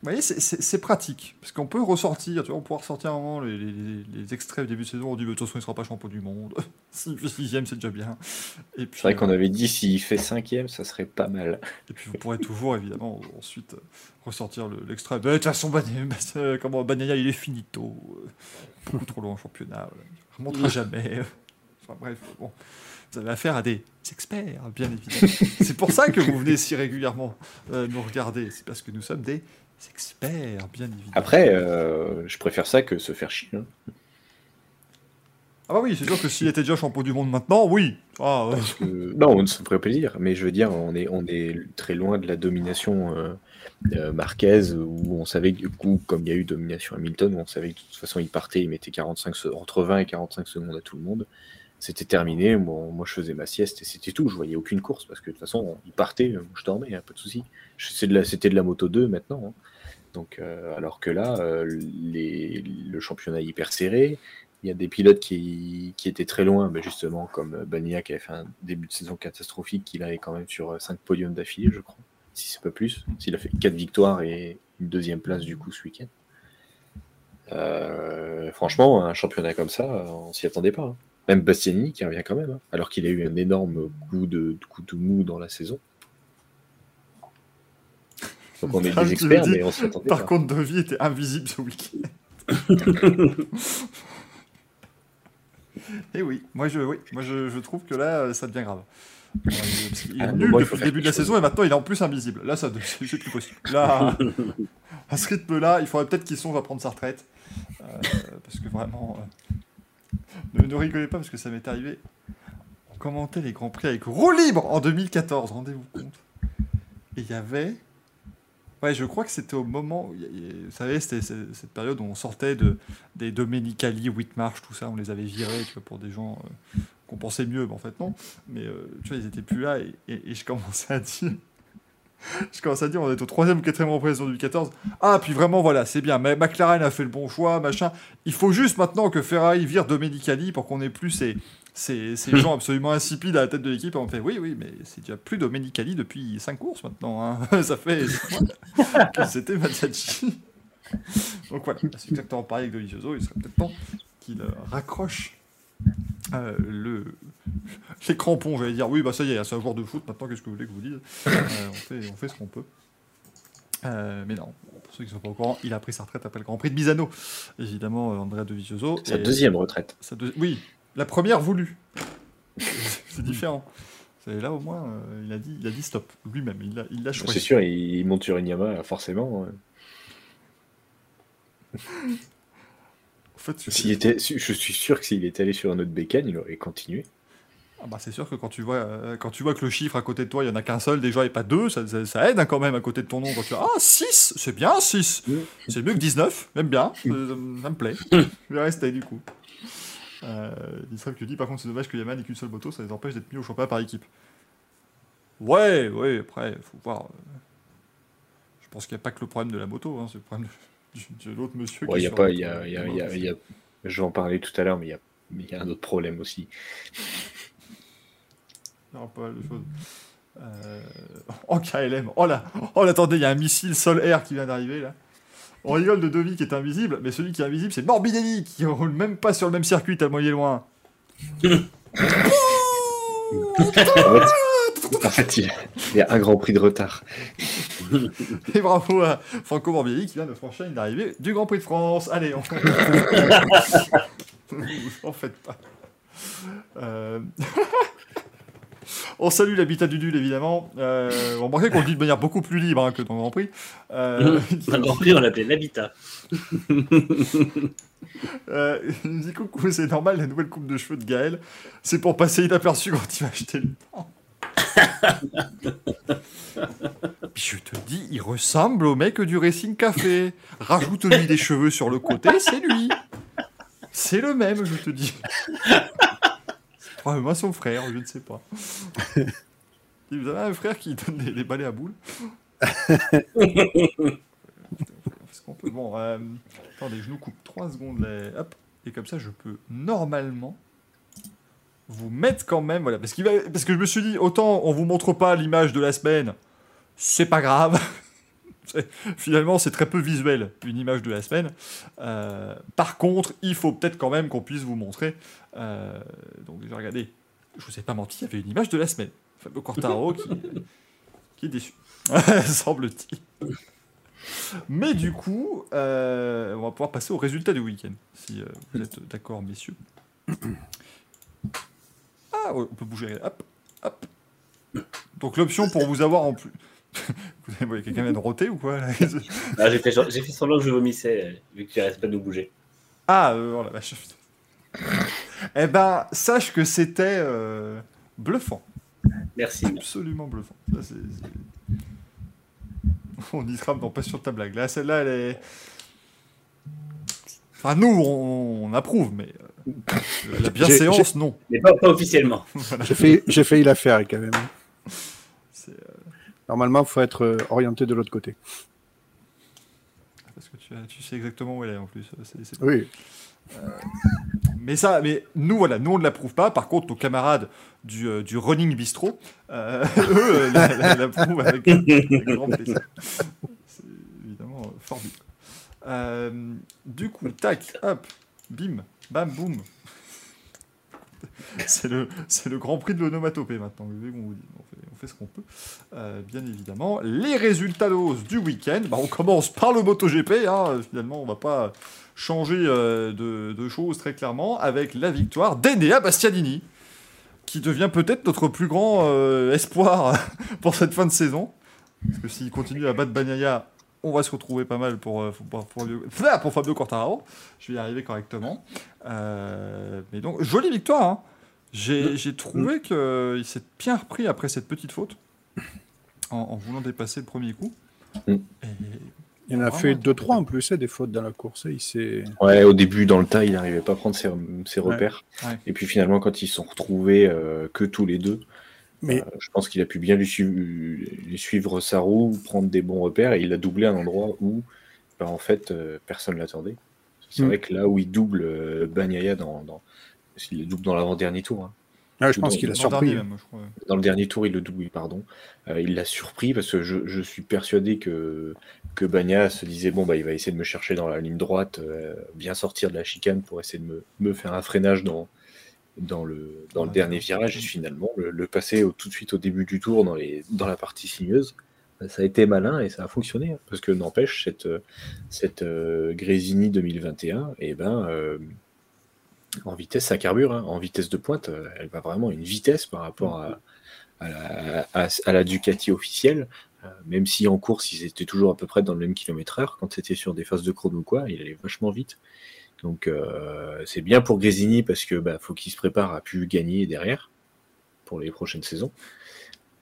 Vous voyez, c'est- pratique, parce qu'on peut ressortir, tu vois, on peut ressortir un moment les, les- les extraits du début de saison, on dit, mais de toute façon, il ne sera pas champion du monde. S'il fait sixième, c'est déjà bien. C'est vrai qu'on euh, avait dit s'il fait cinquième, ça serait pas mal. et puis vous pourrez toujours, évidemment, ensuite euh, ressortir le- l'extrait. de toute façon, euh, comment, il est finito. beaucoup trop loin en championnat. voilà. Il ne remontera jamais. Enfin bref, bon. Vous avez affaire à des experts, bien évidemment. C'est pour ça que vous venez si régulièrement euh, nous regarder. C'est parce que nous sommes des experts, bien évidemment. Après, euh, je préfère ça que se faire chier. hein. Ah bah oui, c'est sûr que s'il était déjà champion du monde maintenant, oui. Ah. Euh, non, ça me ferait plaisir, mais je veux dire, on est, on est très loin de la domination euh, euh, Marquez, où on savait que du coup, comme il y a eu domination Hamilton, où on savait que de toute façon il partait, il mettait 45 se- entre 20 et 45 secondes à tout le monde. C'était terminé, moi, moi je faisais ma sieste et c'était tout, je voyais aucune course parce que de toute façon il partait, je dormais, hein, pas de souci. Je- c'est de la- C'était de la moto 2 maintenant. hein. Euh, alors que là, euh, le championnat est hyper serré, il y a des pilotes qui, étaient très loin, mais justement, comme euh, Bagnaia qui avait fait un début de saison catastrophique, qu'il avait quand même sur 5 podiums d'affilée, je crois, si c'est pas plus. S'il a fait 4 victoires et une deuxième place du coup ce week-end. Franchement, un championnat comme ça, on s'y attendait pas. hein. Même Bastianini qui revient quand même, hein, alors qu'il a eu un énorme coup de, coup de mou dans la saison. Donc on est Comme des tu le experts, dis, mais on s'y attendait Par pas. contre, De Vie était invisible ce week-end. Et oui, moi je, oui, moi je, je trouve que là, ça devient grave. Euh, parce qu'il est nul il depuis le début de la chose. saison et maintenant il est en plus invisible. Là, ça, c'est c'est plus possible. Là, à ce rythme-là, il faudrait peut-être qu'il songe à prendre sa retraite. Euh, parce que vraiment, euh, ne, ne rigolez pas parce que ça m'est arrivé. On commentait les Grands Prix avec roue libre en 2014, rendez-vous compte. Et il y avait. Ouais, je crois que c'était au moment. où Vous savez, c'était cette période où on sortait de, des Domenicali, Whitmarsh, tout ça, on les avait virés tu vois, pour des gens euh, qu'on pensait mieux, mais en fait non. Mais euh, tu vois, ils étaient plus là et, je commençais à dire. À dire, on est au troisième ou quatrième représentant du 14. Ah, puis vraiment, voilà, c'est bien. Mais McLaren a fait le bon choix, machin. Il faut juste maintenant que Ferrari vire Domenicali pour qu'on ait plus ces, ces, ces gens absolument insipides à la tête de l'équipe. Et on fait, oui, oui, mais c'est déjà plus Domenicali depuis 5 courses maintenant. hein. Ça fait que c'était Mazzacci. Donc voilà, c'est exactement pareil avec Dovizioso. Il serait peut-être temps qu'il euh, raccroche euh, le, les crampons. J'allais dire, oui, bah ça y est, c'est un joueur de foot. Maintenant, qu'est-ce que vous voulez que je vous dise? Euh, on, fait, on fait ce qu'on peut. Euh, mais non, pour ceux qui ne sont pas au courant, il a pris sa retraite après le Grand Prix de Misano. Évidemment, Andrea Dovizioso. Sa Et- deuxième retraite. sa deux- Oui, la première voulue. c'est différent. C'est là au moins, euh, il a dit, il a dit stop lui-même. Il l'a, il l'a C'est choisi. sûr, il il monte sur une Yamaha, forcément. euh. En fait, je- était, je suis sûr que s'il était allé sur un autre bécane, il aurait continué. Ah bah c'est sûr que quand tu vois euh, quand tu vois que le chiffre à côté de toi il y en a qu'un seul déjà et pas deux ça, ça- ça aide hein, quand même à côté de ton nom quand tu as ah 6 c'est bien 6 c'est mieux que 19 même bien euh, ça, me- ça me plaît je vais rester du coup euh, qui dit par contre c'est dommage que Yaman n'ait qu'une seule moto ça les empêche d'être mis au championnat par équipe ouais ouais après faut voir euh, je pense qu'il n'y a pas que le problème de la moto hein, c'est le problème de, l'autre monsieur Ouais, qui il y a pas, y a, y a- il y a- y a- je vais en parler tout à l'heure, mais il y a, mais il y a un autre problème aussi. Il y aura pas mal de choses. Euh, En KLM. Oh là, oh là, attendez, il y a un missile sol-air qui vient d'arriver là. On rigole de Dovi qui est invisible, mais celui qui est invisible, c'est Morbidelli qui roule même pas sur le même circuit tellement il est loin. En fait, fait, il, y a un grand prix de retard. Et bravo à Franco Morbidelli qui vient de franchir une arrivée du Grand Prix de France. Allez, on. En faites pas. Euh, on salue l'habitat du Dul évidemment. Euh, on remarquait qu'on le dit de manière beaucoup plus libre hein, que dans le Grand Prix. Euh, Un Grand Prix, on l'appelait l'habitat. Euh, il me dit coucou, c'est normal, la nouvelle coupe de cheveux de Gaël, c'est pour passer inaperçu quand il va acheter le. Puis je te dis, il ressemble au mec du Racing Café. Rajoute-lui des cheveux sur le côté, c'est lui. C'est le même, je te dis. Probablement son frère, je ne sais pas. Vous avez un frère qui donne des, des balais à boules Est-ce qu'on peut Bon, euh, attendez, je nous coupe 3 secondes. les- Hop, et comme ça, je peux normalement vous mettre quand même. Voilà, parce, qu'il va- parce que je me suis dit, autant on vous montre pas l'image de la semaine, c'est pas grave. Finalement, c'est très peu visuel, une image de la semaine. Euh, par contre, il faut peut-être quand même qu'on puisse vous montrer. euh, donc, déjà, regardez, je vous ai pas menti, il y avait une image de la semaine. Fabio Quartaro qui, est déçu, semble-t-il. Mais du coup, euh, on va pouvoir passer au résultat du week-end, si vous êtes d'accord, messieurs. Ah, on peut bouger. Hop, hop. Donc l'option pour vous avoir en plus. Vous avez- ouais, Quelqu'un vient de roter ou quoi j'ai fait, genre- fait semblant que je vomissais, euh, vu que tu restes pas de nous bouger. Ah, euh, oh la vache. eh ben, sache que c'était euh, bluffant. Merci. Absolument bluffant. Ça, c'est- c'est- On y sera, non, pas sur ta blague. Là, celle-là, elle est. Enfin, nous, on, on approuve, mais euh, la bienséance, non. Mais pas, pas officiellement. J'ai failli, j'ai failli la faire quand même. Euh, Normalement, il faut être euh, orienté de l'autre côté. parce que tu, sais exactement où elle est en plus. Oui. Mais ça, mais nous, voilà, nous, on ne l'approuve pas. Par contre, nos camarades du, euh, du Running Bistro, euh, eux, euh, la- la- l'approuvent avec, avec grand plaisir. C'est évidemment euh, formidable. Euh, du coup, tac, hop, bim, bam, boum. C'est le, le grand prix de l'onomatopée maintenant. Vous savez qu'on vous dit. On fait, on fait ce qu'on peut, euh, bien évidemment. Les résultats hausse du week-end, bah, on commence par le MotoGP, hein, finalement on va pas changer euh, de, choses très clairement, avec la victoire d'Enea Bastianini, qui devient peut-être notre plus grand euh, espoir pour cette fin de saison. Parce que s'il continue à battre Bagnaia, on va se retrouver pas mal pour, pour, Fabio- Quartararo. Je vais y arriver correctement. Mais donc, jolie victoire. hein. J'ai j'ai trouvé qu'il s'est bien repris après cette petite faute en, en voulant dépasser le premier coup. Mm. Et- Il en a Vraiment, fait très, 2-3 en plus, hein, des fautes dans la course. Il s'est. Ouais, au début, dans le tas, il n'arrivait pas à prendre ses, repères. Ouais. Et puis finalement, quand ils se sont retrouvés euh, que tous les deux, Mais euh, je pense qu'il a pu bien lui, suivre- lui suivre sa roue, prendre des bons repères, et il a doublé à un endroit où, bah, en fait, euh, personne ne l'attendait. C'est Mm. vrai que là où il double euh, Bagnaia dans, dans... parce qu'il le double dans l'avant-dernier tour, hein. ah, je pense qu'il a surpris. dernier, même, je crois. dans le dernier tour, il le double, pardon. Euh, il l'a surpris parce que je, je suis persuadé que, que Bagna se disait bon, bah, il va essayer de me chercher dans la ligne droite, euh, bien sortir de la chicane pour essayer de me, me faire un freinage dans, dans le, dans le Ouais. dernier virage et finalement le, le passer au- tout de suite au début du tour dans, les, dans la partie sinueuse. Bah, Ça a été malin et ça a fonctionné hein, parce que n'empêche cette, euh, cette euh, Grésini 2021, et ben, euh, en vitesse, ça carbure. hein. En vitesse de pointe, euh, elle va vraiment une vitesse par rapport à, la, Ducati officielle. Euh, même si en course, ils étaient toujours à peu près dans le même kilomètre heure, quand c'était sur des phases de chrono ou quoi, il allait vachement vite. Donc euh, c'est bien pour Grésini parce que bah, faut qu'il se prépare à plus gagner derrière pour les prochaines saisons.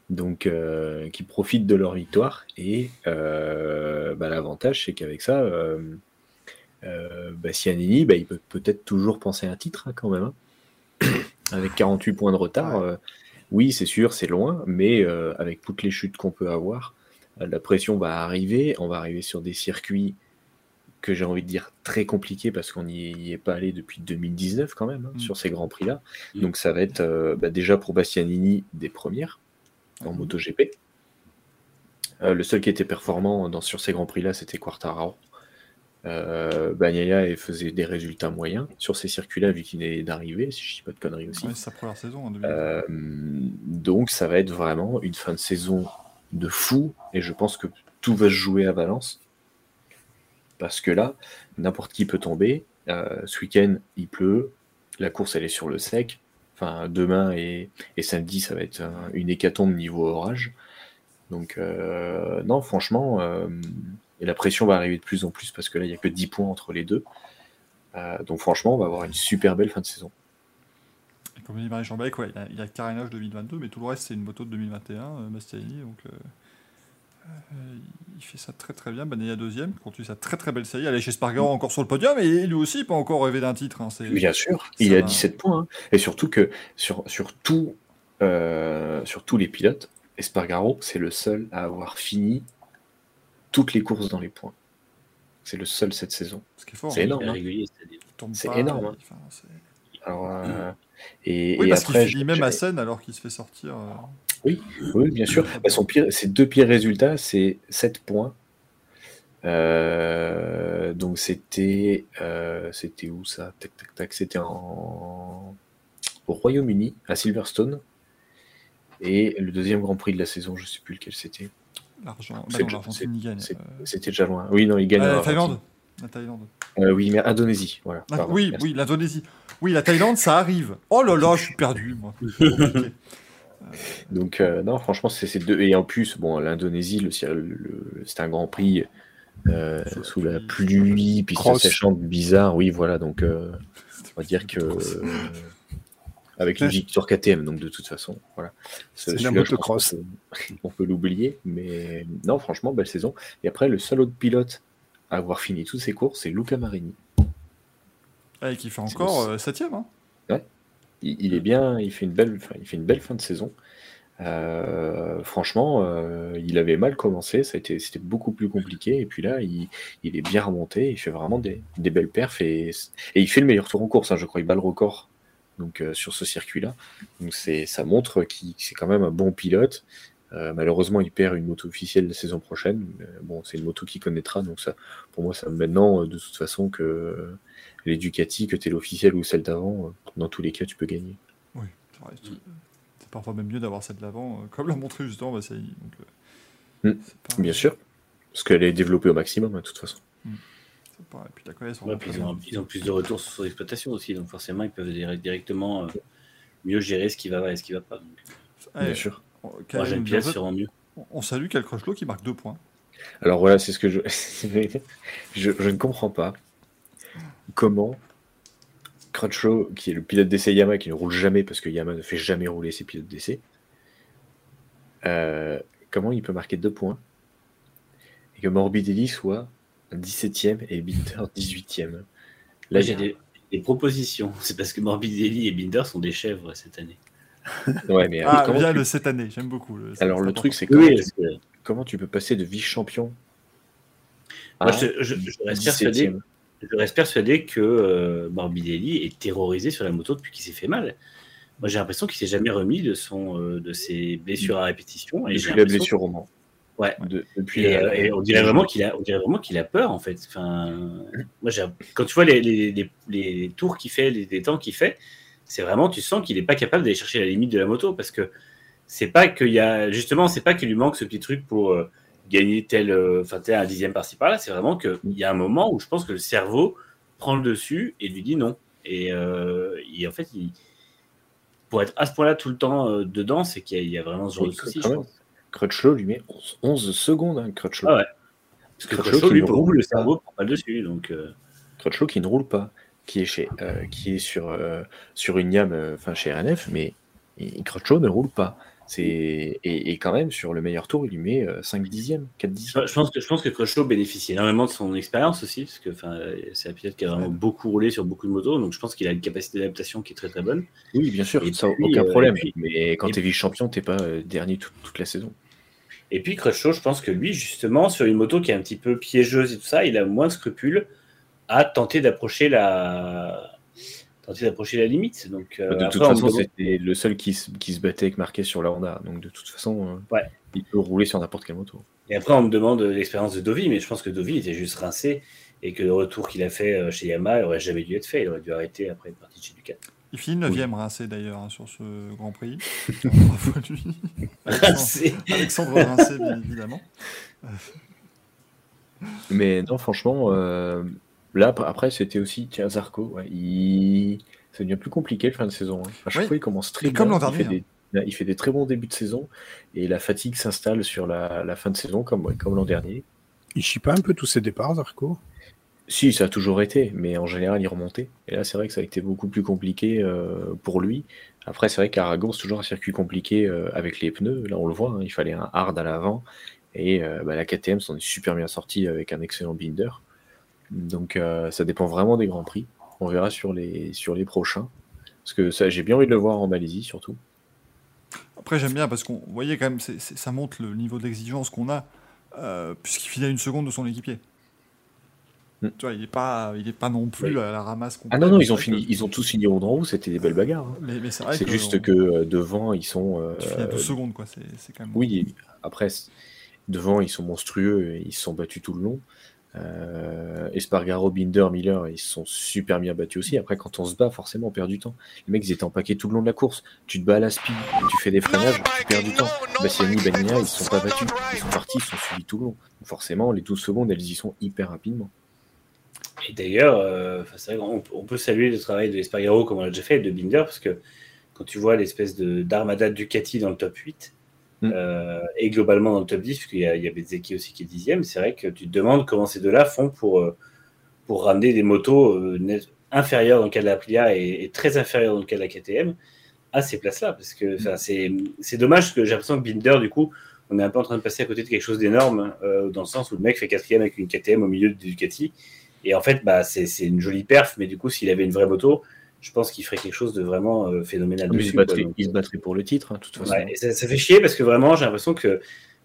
Donc euh, qu'ils profitent de leur victoire. Et bah, l'avantage, c'est qu'avec ça, euh, Bastianini, bah, il peut peut-être toujours penser à un titre hein, quand même. hein. avec 48 points de retard, euh, oui, c'est sûr, c'est loin, mais euh, avec toutes les chutes qu'on peut avoir, euh, la pression va arriver. On va arriver sur des circuits que j'ai envie de dire très compliqués parce qu'on n'y est pas allé depuis 2019 quand même, hein, Mm. sur ces grands prix-là. Mm. Donc ça va être bah, déjà pour Bastianini des premières en Mhm. MotoGP. Le seul qui était performant dans, sur ces grands prix-là, c'était Quartararo. Euh, Bagnaia faisait des résultats moyens sur ces circuits-là, vu qu'il est d'arrivée, si je dis pas de conneries aussi. Ouais, c'est sa première saison en 2020. Euh, donc ça va être vraiment une fin de saison de fou, et je pense que tout va se jouer à Valence. Parce que là, n'importe qui peut tomber. Euh, ce week-end, il pleut, la course elle est sur le sec. Enfin, demain et, et samedi, ça va être un- une hécatombe niveau orage. Donc, euh, non, franchement, et la pression va arriver de plus en plus parce que là, il n'y a que 10 points entre les deux. Euh, donc, franchement, on va avoir une super belle fin de saison. Et comme dit Marie Chambec, ouais, il y a- a carénage 2022, mais tout le reste, c'est une moto de 2021, euh. Donc, euh, euh, il fait ça très très bien. Bagnaia deuxième, continue sa très très belle série. Allez chez Spargaro encore sur le podium, et lui aussi, il peut encore rêver d'un titre. hein, Bien sûr, il a va. 17 points. hein. Et surtout que sur, sur, tout, sur tous les pilotes, Espargaro, c'est le seul à avoir fini toutes les courses dans les points. C'est le seul cette saison. C'est hein, énorme. Hein. il c'est énorme, il- hein. enfin, Alors, euh, et, Oui, et parce après, j'ai- même à scène alors qu'il se fait sortir. euh, Oui, bien sûr. Bah, son pire, ses deux pires résultats, c'est 7 points. Euh, donc c'était euh, c'était où ça? Tac tac tac. C'était en au Royaume-Uni à Silverstone. Et le deuxième Grand Prix de la saison, je sais plus lequel c'était. L'argent. C'est Bah c'est- euh, C'était déjà loin. Oui, non, il gagne. euh, la. Thaïlande. La Thaïlande. Euh, oui, mais Indonésie. Voilà. Ah, pardon, oui, merci. oui, l'Indonésie. Oui, la Thaïlande, ça arrive. Oh là là, je suis perdu, moi. Compliqué. Donc euh, non, franchement, c'est ces deux. Et en plus, bon, l'Indonésie, le, le- c'était un Grand Prix euh, Sous la pluie. puis ça séchante bizarre. Oui, voilà. Donc euh, on va dire que euh, avec une Ouais. victoire KTM, donc de toute façon, voilà. C'est la motocross. peut- On peut l'oublier, mais non, franchement, belle saison. Et après, le seul autre pilote à avoir fini toutes ses courses, c'est Luca Marini. Et qui fait encore euh, septième. Hein. il, il est bien, il fait une belle, enfin, il fait une belle fin de saison. Euh, franchement, euh, il avait mal commencé, ça a été, c'était beaucoup plus compliqué. Et puis là, il, il est bien remonté, il fait vraiment des, des belles perfs et, et il fait le meilleur tour en course. hein, je crois, il bat le record. Donc euh, sur ce circuit-là, donc c'est, ça montre qu'il c'est quand même un bon pilote. Euh, malheureusement, il perd une moto officielle la saison prochaine. Mais bon, c'est une moto qu'il connaîtra, donc ça, pour moi, ça maintenant, euh, de toute façon, que les Ducati, que tu es l'officiel ou celle d'avant, euh, dans tous les cas, tu peux gagner. Oui, c'est parfois même mieux d'avoir celle de l'avant, euh, comme l'a montré justement. Donc, Mm. pas- Bien sûr. Parce qu'elle est développée au maximum, hein, de toute façon. c'est pas- Et puis la connaisse, on Ouais, va puis pas ils, ont, ils ont plus de retours sur son exploitation aussi, donc forcément ils peuvent dire- directement euh, mieux gérer ce qui va et ce qui va pas. Donc, Ouais, Bien sûr. on- moi Kyle j'aime bien Blanchett, sûrement mieux. on- salue Cal Crutchlow qui marque deux points. Alors voilà, c'est ce que je... je... je ne comprends pas comment Crutchlow, qui est le pilote d'essai Yamaha, qui ne roule jamais parce que Yamaha ne fait jamais rouler ses pilotes d'essai, euh, comment il peut marquer deux points et que Morbidelli soit 17ème et Binder 18ème. Là, Là j'ai des, des propositions. C'est parce que Morbidelli et Binder sont des chèvres cette année. Ouais, mais Ah, comment bien tu- le cette année, j'aime beaucoup. le- Alors le truc, c'est comment, Oui, tu... comment tu peux passer de vice-champion à je, je- je reste persuadé, 17e je reste persuadé que euh, Morbidelli est terrorisé sur la moto depuis qu'il s'est fait mal. Moi j'ai l'impression qu'il s'est jamais remis de, son, euh, de ses blessures à répétition. Et j'ai Depuis la blessure au Mans. Ouais. De- depuis Et, la- euh, et on dirait vraiment qu'il a, on dirait vraiment qu'il a peur en fait. Enfin, moi, quand tu vois les, les, les, les tours qu'il fait, les, les temps qu'il fait, c'est vraiment, tu sens qu'il n'est pas capable d'aller chercher la limite de la moto parce que c'est pas qu'il y a, justement, c'est pas qu'il lui manque ce petit truc pour euh, gagner tel, euh, enfin, tel un dixième par-ci par-là. C'est vraiment qu'il y a un moment où je pense que le cerveau prend le dessus et lui dit non. Et, euh, en fait, il, pour être à ce point-là tout le temps euh, dedans, c'est qu'il y, a- il y a vraiment ce genre Oui, de souci. je pense. Crutchlow lui met 11, 11 secondes, hein, Crutchlow. Ah ouais. Parce que Crutchlow lui, pour roule le pas. cerveau prend pas le dessus. Donc, euh, Crutchlow qui ne roule pas, qui est, chez, euh, qui est sur, euh, sur une YAM, enfin chez RNF, mais il- Crutchlow ne roule pas. Et, et quand même, sur le meilleur tour, il lui met euh, 5 dixièmes, 4 dixièmes. Je pense que je pense que Crutchlow bénéficie énormément de son expérience aussi, parce que c'est un pilote qui a vraiment beaucoup roulé sur beaucoup de motos, donc je pense qu'il a une capacité d'adaptation qui est très très bonne. Oui, bien sûr, Et ça, puis, aucun problème. et puis- mais quand et- tu es vice-champion, t'es pas euh, dernier tout- toute la saison. Et puis Crutchlow, je pense que lui, justement, sur une moto qui est un petit peu piégeuse et tout ça, il a moins de scrupules à tenter d'approcher la tenter d'approcher la limite. Donc euh, de après, toute façon, c'était le seul qui, se- qui se battait avec Marquez sur la Honda. Donc de toute façon, euh, Ouais. il peut rouler sur n'importe quelle moto. Et après, on me demande l'expérience de Dovi, mais je pense que Dovi était juste rincé et que le retour qu'il a fait euh, chez Yamaha aurait jamais dû être fait. Il aurait dû arrêter après être parti de chez Ducati. Il finit 9ème rincé d'ailleurs hein, sur ce Grand Prix. Bravo à lui. Alexandre, Rincé. Alexandre Rincé, bien évidemment. Mais non, franchement, euh, là, ap- après, c'était aussi, tiens, Zarco, ouais, il... ça devient plus compliqué le fin de saison. hein. À chaque Oui. fois, il commence très bien. comme l'an il fait, des... il fait des très bons débuts de saison et la fatigue s'installe sur la, la fin de saison, comme, ouais, comme l'an dernier. Il chie pas un peu tous ses départs, Zarco? Si, ça a toujours été, mais en général, il remontait. Et là, c'est vrai que ça a été beaucoup plus compliqué euh, pour lui. Après, c'est vrai qu'Aragon, c'est toujours un circuit compliqué euh, avec les pneus. Là, on le voit, hein, il fallait un hard à l'avant. Et euh, bah, la KTM s'en est super bien sortie avec un excellent binder. Donc, ça dépend vraiment des grands prix. On verra sur les, sur les prochains. Parce que ça, j'ai bien envie de le voir en Malaisie, surtout. Après, j'aime bien parce qu'on voyez quand même, ça montre le niveau d'exigence qu'on a, puisqu'il finit à une seconde de son équipier. Mm. Tu vois, il n'est pas, il est pas non plus Oui. à la ramasse. Ah non, non, ils ont, complète. fini, ils ont tous fini au haut, c'était des belles bagarres. hein. Mais, mais c'est vrai C'est que juste on- que euh, devant, ils sont. euh, tu finis à 12 secondes, quoi. C'est c'est quand même. Oui, après, devant, ils sont monstrueux, et ils se sont battus tout le long. Euh, Espargaro, Binder, Miller, ils se sont super bien battus aussi. Après, quand on se bat, forcément, on perd du temps. Les mecs, ils étaient empaqués tout le long de la course. Tu te bats à la speed, tu fais des freinages, tu perds du temps. Bastiani, Bagnaia, ils se sont pas battus. Ils sont partis, ils sont suivis tout le long. Donc forcément, les 12 secondes, elles y sont hyper rapidement. Et d'ailleurs, euh, on peut saluer le travail de Espargaro comme on l'a déjà fait, et de Binder, parce que quand tu vois l'espèce d'armada Ducati dans le top 8, Mm. euh, et globalement dans le top 10, puisqu'il y a, il y a Bezzecchi aussi qui est dixième, c'est vrai que tu te demandes comment ces deux-là font pour, euh, pour ramener des motos inférieures dans le cas de la Aprilia et, et très inférieures dans le cas de la KTM à ces places-là. Parce que enfin, c'est c'est dommage parce que j'ai l'impression que Binder, du coup, on est un peu en train de passer à côté de quelque chose d'énorme, euh, dans le sens où le mec fait quatrième avec une KTM au milieu de Ducati. Et en fait, bah, c'est une jolie perf, mais du coup, s'il avait une vraie moto, je pense qu'il ferait quelque chose de vraiment euh, phénoménal. Ils dessus, se, quoi. se battraient pour le titre, hein, de toute façon. ouais, ça, ça fait chier parce que vraiment, j'ai l'impression que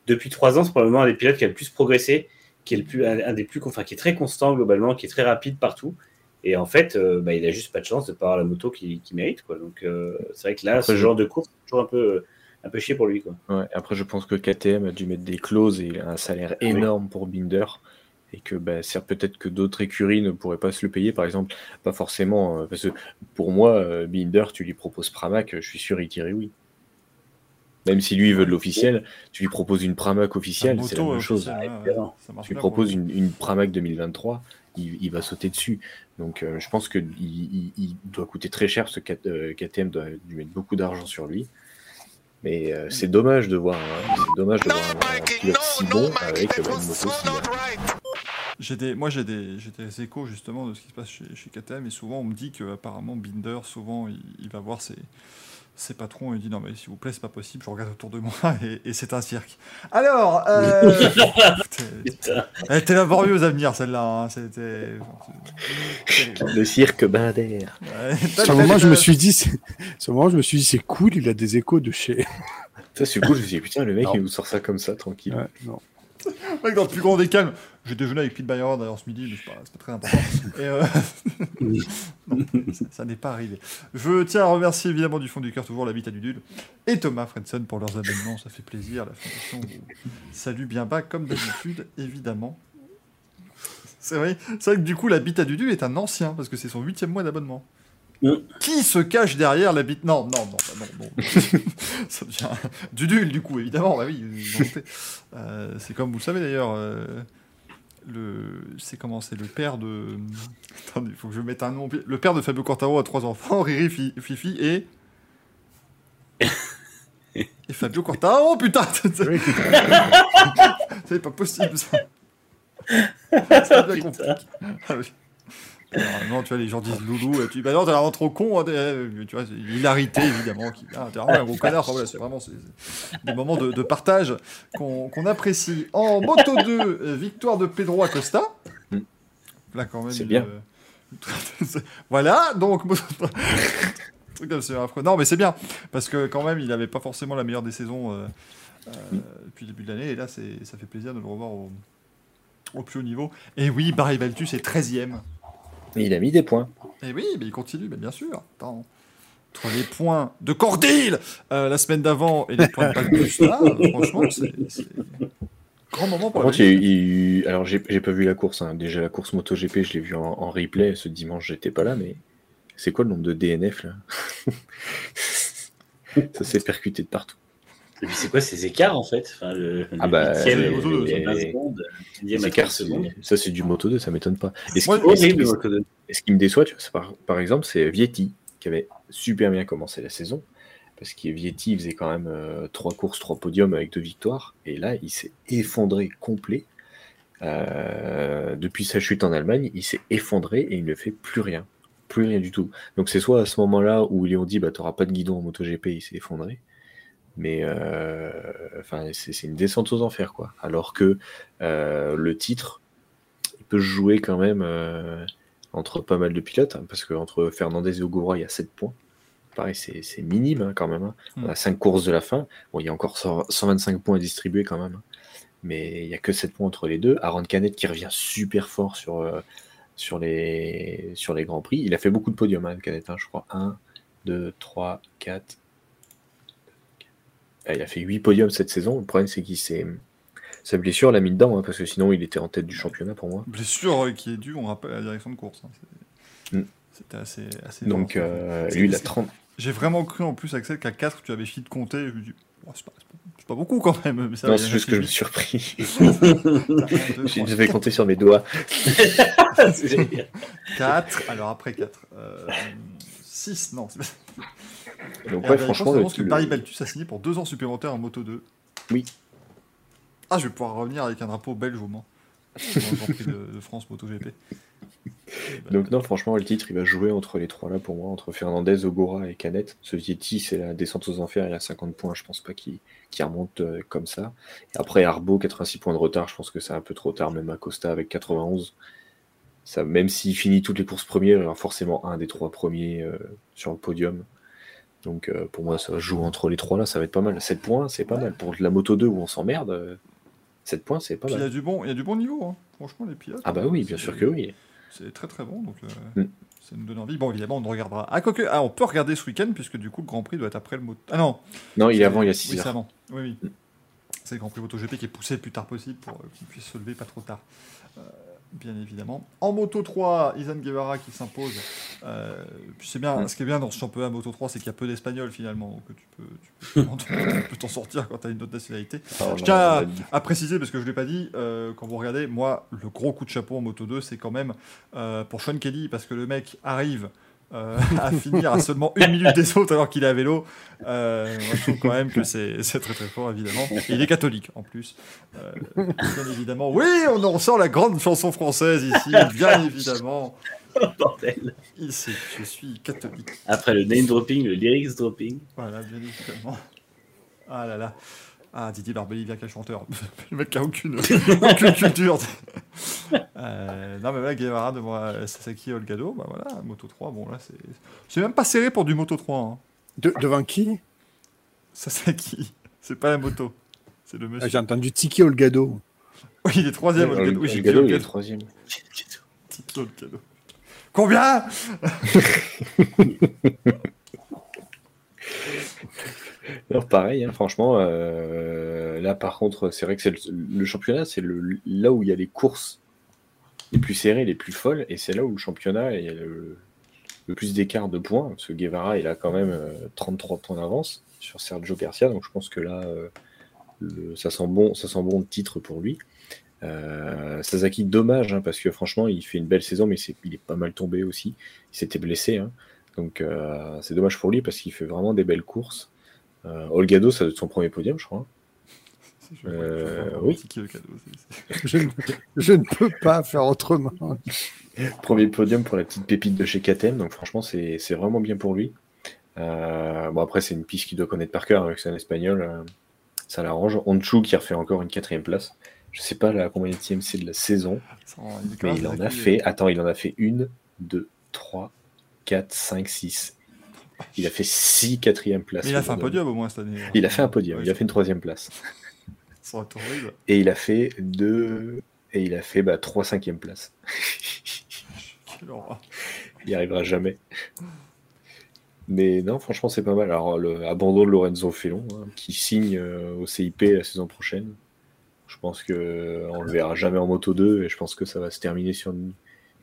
depuis trois ans, c'est probablement un des pilotes qui a le plus progressé, qui est, le plus, un, un des plus, enfin, qui est très constant globalement, qui est très rapide partout. Et en fait, euh, bah, il a juste pas de chance de pas avoir la moto qu'il mérite. Quoi. Donc, euh, c'est vrai que là, Après, ce je- genre de course, c'est toujours un peu, un peu chier pour lui. Quoi. Ouais, après, je pense que KTM a dû mettre des clauses et un salaire énorme pour Binder. Et que bah, c'est peut-être que d'autres écuries ne pourraient pas se le payer, par exemple. Pas forcément. euh, parce que pour moi, euh, Binder, tu lui proposes Pramac, je suis sûr il dirait oui. Même si lui il veut de l'officiel, tu lui proposes une Pramac officielle, c'est la même chose. évidemment. ça marche Tu lui proposes une, une Pramac 2023, il, il va sauter dessus. Donc euh, je pense qu'il il, il doit coûter très cher, ce K- euh, KTM doit lui mettre beaucoup d'argent sur lui. Mais euh, c'est dommage de voir, un- c'est dommage de voir un, un pilote si bon avec euh, une moto si J'ai des, moi j'ai des, j'ai des échos justement de ce qui se passe chez, chez KTM et souvent on me dit que apparemment Binder souvent il, il va voir ses, ses patrons et il dit non mais s'il vous plaît c'est pas possible je regarde autour de moi et, et c'est un cirque. Alors euh, elle était laborieuse à venir celle-là hein, c'était. Le cirque Binder. Ouais, Sur le moment, je me suis dit, le moment, je me suis dit, c'est cool, il a des échos de chez. Ça c'est cool, je me suis dit putain le mec Non. il nous sort ça comme ça tranquille. Ouais, non. Mec, dans le plus grand des calmes, j'ai déjeuné avec Pete Byron d'ailleurs ce midi, mais c'est pas, pas très important. Et euh, non, ça, ça n'est pas arrivé. Je tiens à remercier évidemment du fond du cœur toujours l'habitat du Dul et Thomas Fredson pour leurs abonnements, ça fait plaisir. La fondation vous salue bien bas comme d'habitude, évidemment. C'est vrai, c'est vrai que du coup l'habitat du Dul est un ancien parce que c'est son huitième mois d'abonnement. Mm. Qui se cache derrière l'habit Non, non, non, bah non, non. ça devient Dudul du coup, évidemment. Bah oui. Euh, c'est comme vous le savez d'ailleurs. euh, le, c'est comment C'est le père de. Attendez, il faut que je mette un nom. Le père de Fabio Quartaro a trois enfants, Riri, Fi- Fifi et. Et Fabio Quartaro, putain C'est pas possible ça. Ça devient compliqué. Ah oui. Normalement, tu vois, les gens disent loulou, et tu dis, bah non, t'es vraiment trop con, hein, euh, tu vois, c'est l'hilarité, évidemment, qui, ah, t'es vraiment un gros connard, enfin, voilà, c'est vraiment c'est- c'est des moments de, de partage qu'on apprécie. En Moto 2, euh, victoire de Pedro Acosta. Là, quand même. C'est bien. voilà, donc, truc comme. Non, mais c'est bien, parce que quand même, il n'avait pas forcément la meilleure des saisons euh, euh, depuis le début de l'année, et là, ça fait plaisir de le revoir au, au plus haut niveau. Et oui, Barry Baltus est 13ème. Il a mis des points. Et oui, mais il continue, mais bien sûr. Attends. Entre les points de Cordil euh, la semaine d'avant et les points de Baltus là, franchement, c'est grand moment pour Par contre, il il alors j'ai pas vu la course. hein. Déjà la course MotoGP, je l'ai vu en, en replay. Ce dimanche, j'étais pas là, mais c'est quoi le nombre de DNF là? Ça s'est percuté de partout. Et puis c'est quoi ces écarts en fait? Enfin, le, Ah bah, huitième, c'est- le Moto deux, huitième à c'est- seconde, le dixième Les à écarts, 30 c'est- secondes. ça c'est du Moto 2, ça m'étonne pas. Et ce, qui, et ce qui- et ce me déçoit, tu vois, par, par exemple, c'est Vietti qui avait super bien commencé la saison. Parce que Vietti il faisait quand même euh, trois courses, trois podiums avec deux victoires. Et là, il s'est effondré complet. Euh, depuis sa chute en Allemagne, il s'est effondré et il ne fait plus rien. Plus rien du tout. Donc c'est soit à ce moment-là où ils lui ont dit bah t'auras pas de guidon en MotoGP, il s'est effondré. Mais euh, enfin c'est une descente aux enfers quoi. Alors que euh, le titre, il peut jouer quand même euh, entre pas mal de pilotes, hein, parce qu'entre Fernandez et Ogura, il y a 7 points. Pareil, c'est minime hein, quand même. hein. On a 5 courses de la fin. Bon, il y a encore 100 125 points à distribuer quand même. hein. Mais il n'y a que 7 points entre les deux. Aaron Canet qui revient super fort sur, euh, sur, les, sur les Grands Prix. Il a fait beaucoup de podiums, hein, Canet, je crois. 1, 2, 3, 4. Ah, Il a fait 8 podiums cette saison. Le problème, c'est qu'il s'est. Sa blessure l'a mis dedans, hein, parce que sinon il était en tête du championnat pour moi. Blessure euh, qui est due, on rappelle, à la direction de course. hein. Mm. C'était assez, assez Donc euh, lui, il a c'est- 30. J'ai vraiment cru en plus, Axel, qu'à 4, tu avais fini de compter. Je me dis, oh, c'est pas, beaucoup quand même. Mais ça Non, c'est juste que je me suis surpris. Un, deux, J'ai- trois, Je vais compter sur mes doigts. C'est génial. 4, alors après 4. 6, non. Donc ouais, franchement, je le- pense que le- Barry Baltus a signé pour 2 ans supplémentaires en Moto 2. Oui. Ah, je vais pouvoir revenir avec un drapeau belge au Prix de, de France MotoGP. Donc non, franchement, le titre, il va jouer entre les trois là pour moi, entre Fernandez, Ogura et Canet. Ce Vietti, c'est la descente aux enfers, il a 50 points, je pense pas qu'il remonte euh, comme ça. Et après, Arbo, 86 points de retard, je pense que c'est un peu trop tard, même Acosta avec 91. Ça, même s'il finit toutes les courses premières, il y aura forcément un des trois premiers euh, sur le podium. Donc euh, pour moi, ça va jouer entre les trois là, ça va être pas mal. 7 points, c'est pas mal. Pour la Moto 2 où on s'emmerde, euh, 7 points, c'est pas Puis il y, a mal. du bon, il y a du bon niveau, hein. franchement, les pilotes. Ah bah oui, bien sûr que oui. C'est très très bon, donc euh, Mm. ça nous donne envie. Bon, évidemment, on ne regardera. Ah, quoique, ah, on peut regarder ce week-end, puisque du coup, le Grand Prix doit être après le moto. Ah non Non, il est avant, il y a Oui, 6 c'est heures. avant. Oui, oui. Mm. C'est le Grand Prix MotoGP qui est poussé le plus tard possible pour euh, qu'il puisse se lever pas trop tard. Euh, bien évidemment. En Moto 3, Izan Guevara qui s'impose. Euh, c'est bien, ce qui est bien dans ce championnat Moto 3, c'est qu'il y a peu d'Espagnols finalement, donc tu peux, t'en sortir quand tu as une autre nationalité. Alors, Je tiens à préciser, parce que je ne l'ai pas dit, euh, quand vous regardez, moi, le gros coup de chapeau en Moto 2, c'est quand même euh, pour Sean Kelly, parce que le mec arrive euh, à finir à seulement une minute des autres alors qu'il est à vélo. Euh, moi, je trouve quand même que c'est très très fort, évidemment. Et il est catholique, en plus. Euh, bien évidemment. Oui, on en ressort la grande chanson française ici, bien évidemment. Bordel. Sait que je suis catholique. Après le name dropping, le lyrics dropping. Voilà, bien évidemment. Ah là là. Ah, Didier Barbelivien, quel chanteur. Le mec qui a aucune, aucune culture. Euh, non, mais voilà, Guevara devant euh, Sasaki Olgado. Bah voilà, Moto 3. Bon, là, c'est. C'est même pas serré pour du Moto 3. Hein. De- devant qui? Sasaki. C'est pas la moto. C'est le Ah, monsieur. J'ai entendu Tiki Olgado. Oui, il est troisième, Le- Olgado. Oui, le j'ai dit Gado, il est Olgado. troisième. Tiki Olgado. Combien? Alors pareil, hein, franchement, euh, là par contre, c'est vrai que le, championnat, c'est là où il y a les courses les plus serrées, les plus folles, et c'est là où le championnat a le, le plus d'écart de points. Parce que Guevara, il a quand même euh, 33 points d'avance sur Sergio Garcia, donc je pense que là, euh, ça sent bon, ça sent bon de titre pour lui. Euh, Sasaki, dommage, hein, parce que franchement, il fait une belle saison, mais il est pas mal tombé aussi. Il s'était blessé, hein. donc euh, c'est dommage pour lui parce qu'il fait vraiment des belles courses. Euh, Olgado, ça doit être son premier podium, je crois. Je- Euh, oui. Je ne, je ne peux pas faire autrement. Premier podium pour la petite pépite de chez KTM, donc franchement, c'est c'est vraiment bien pour lui. Euh, bon, après, c'est une piste qu'il doit connaître par cœur, avec c'est un espagnol, euh, ça l'arrange. Onchu qui a refait encore une quatrième place. Je sais pas la combien c'est de la saison, mais il en a fait. Attends, il en a fait une, deux, trois, quatre, cinq, six. Il a fait six quatrièmes places. Mais il a fait un podium au moins cette année. Il a fait un podium, Ouais, il a fait une troisième place. Et il a fait deux. Et il a fait bah, trois cinquièmes places. Il n'y arrivera jamais. Mais non, franchement, c'est pas mal. Alors, le abandon de Lorenzo Felon, hein, qui signe euh, au CIP la saison prochaine. Je pense qu'on le verra jamais en Moto 2 et je pense que ça va se terminer sur une,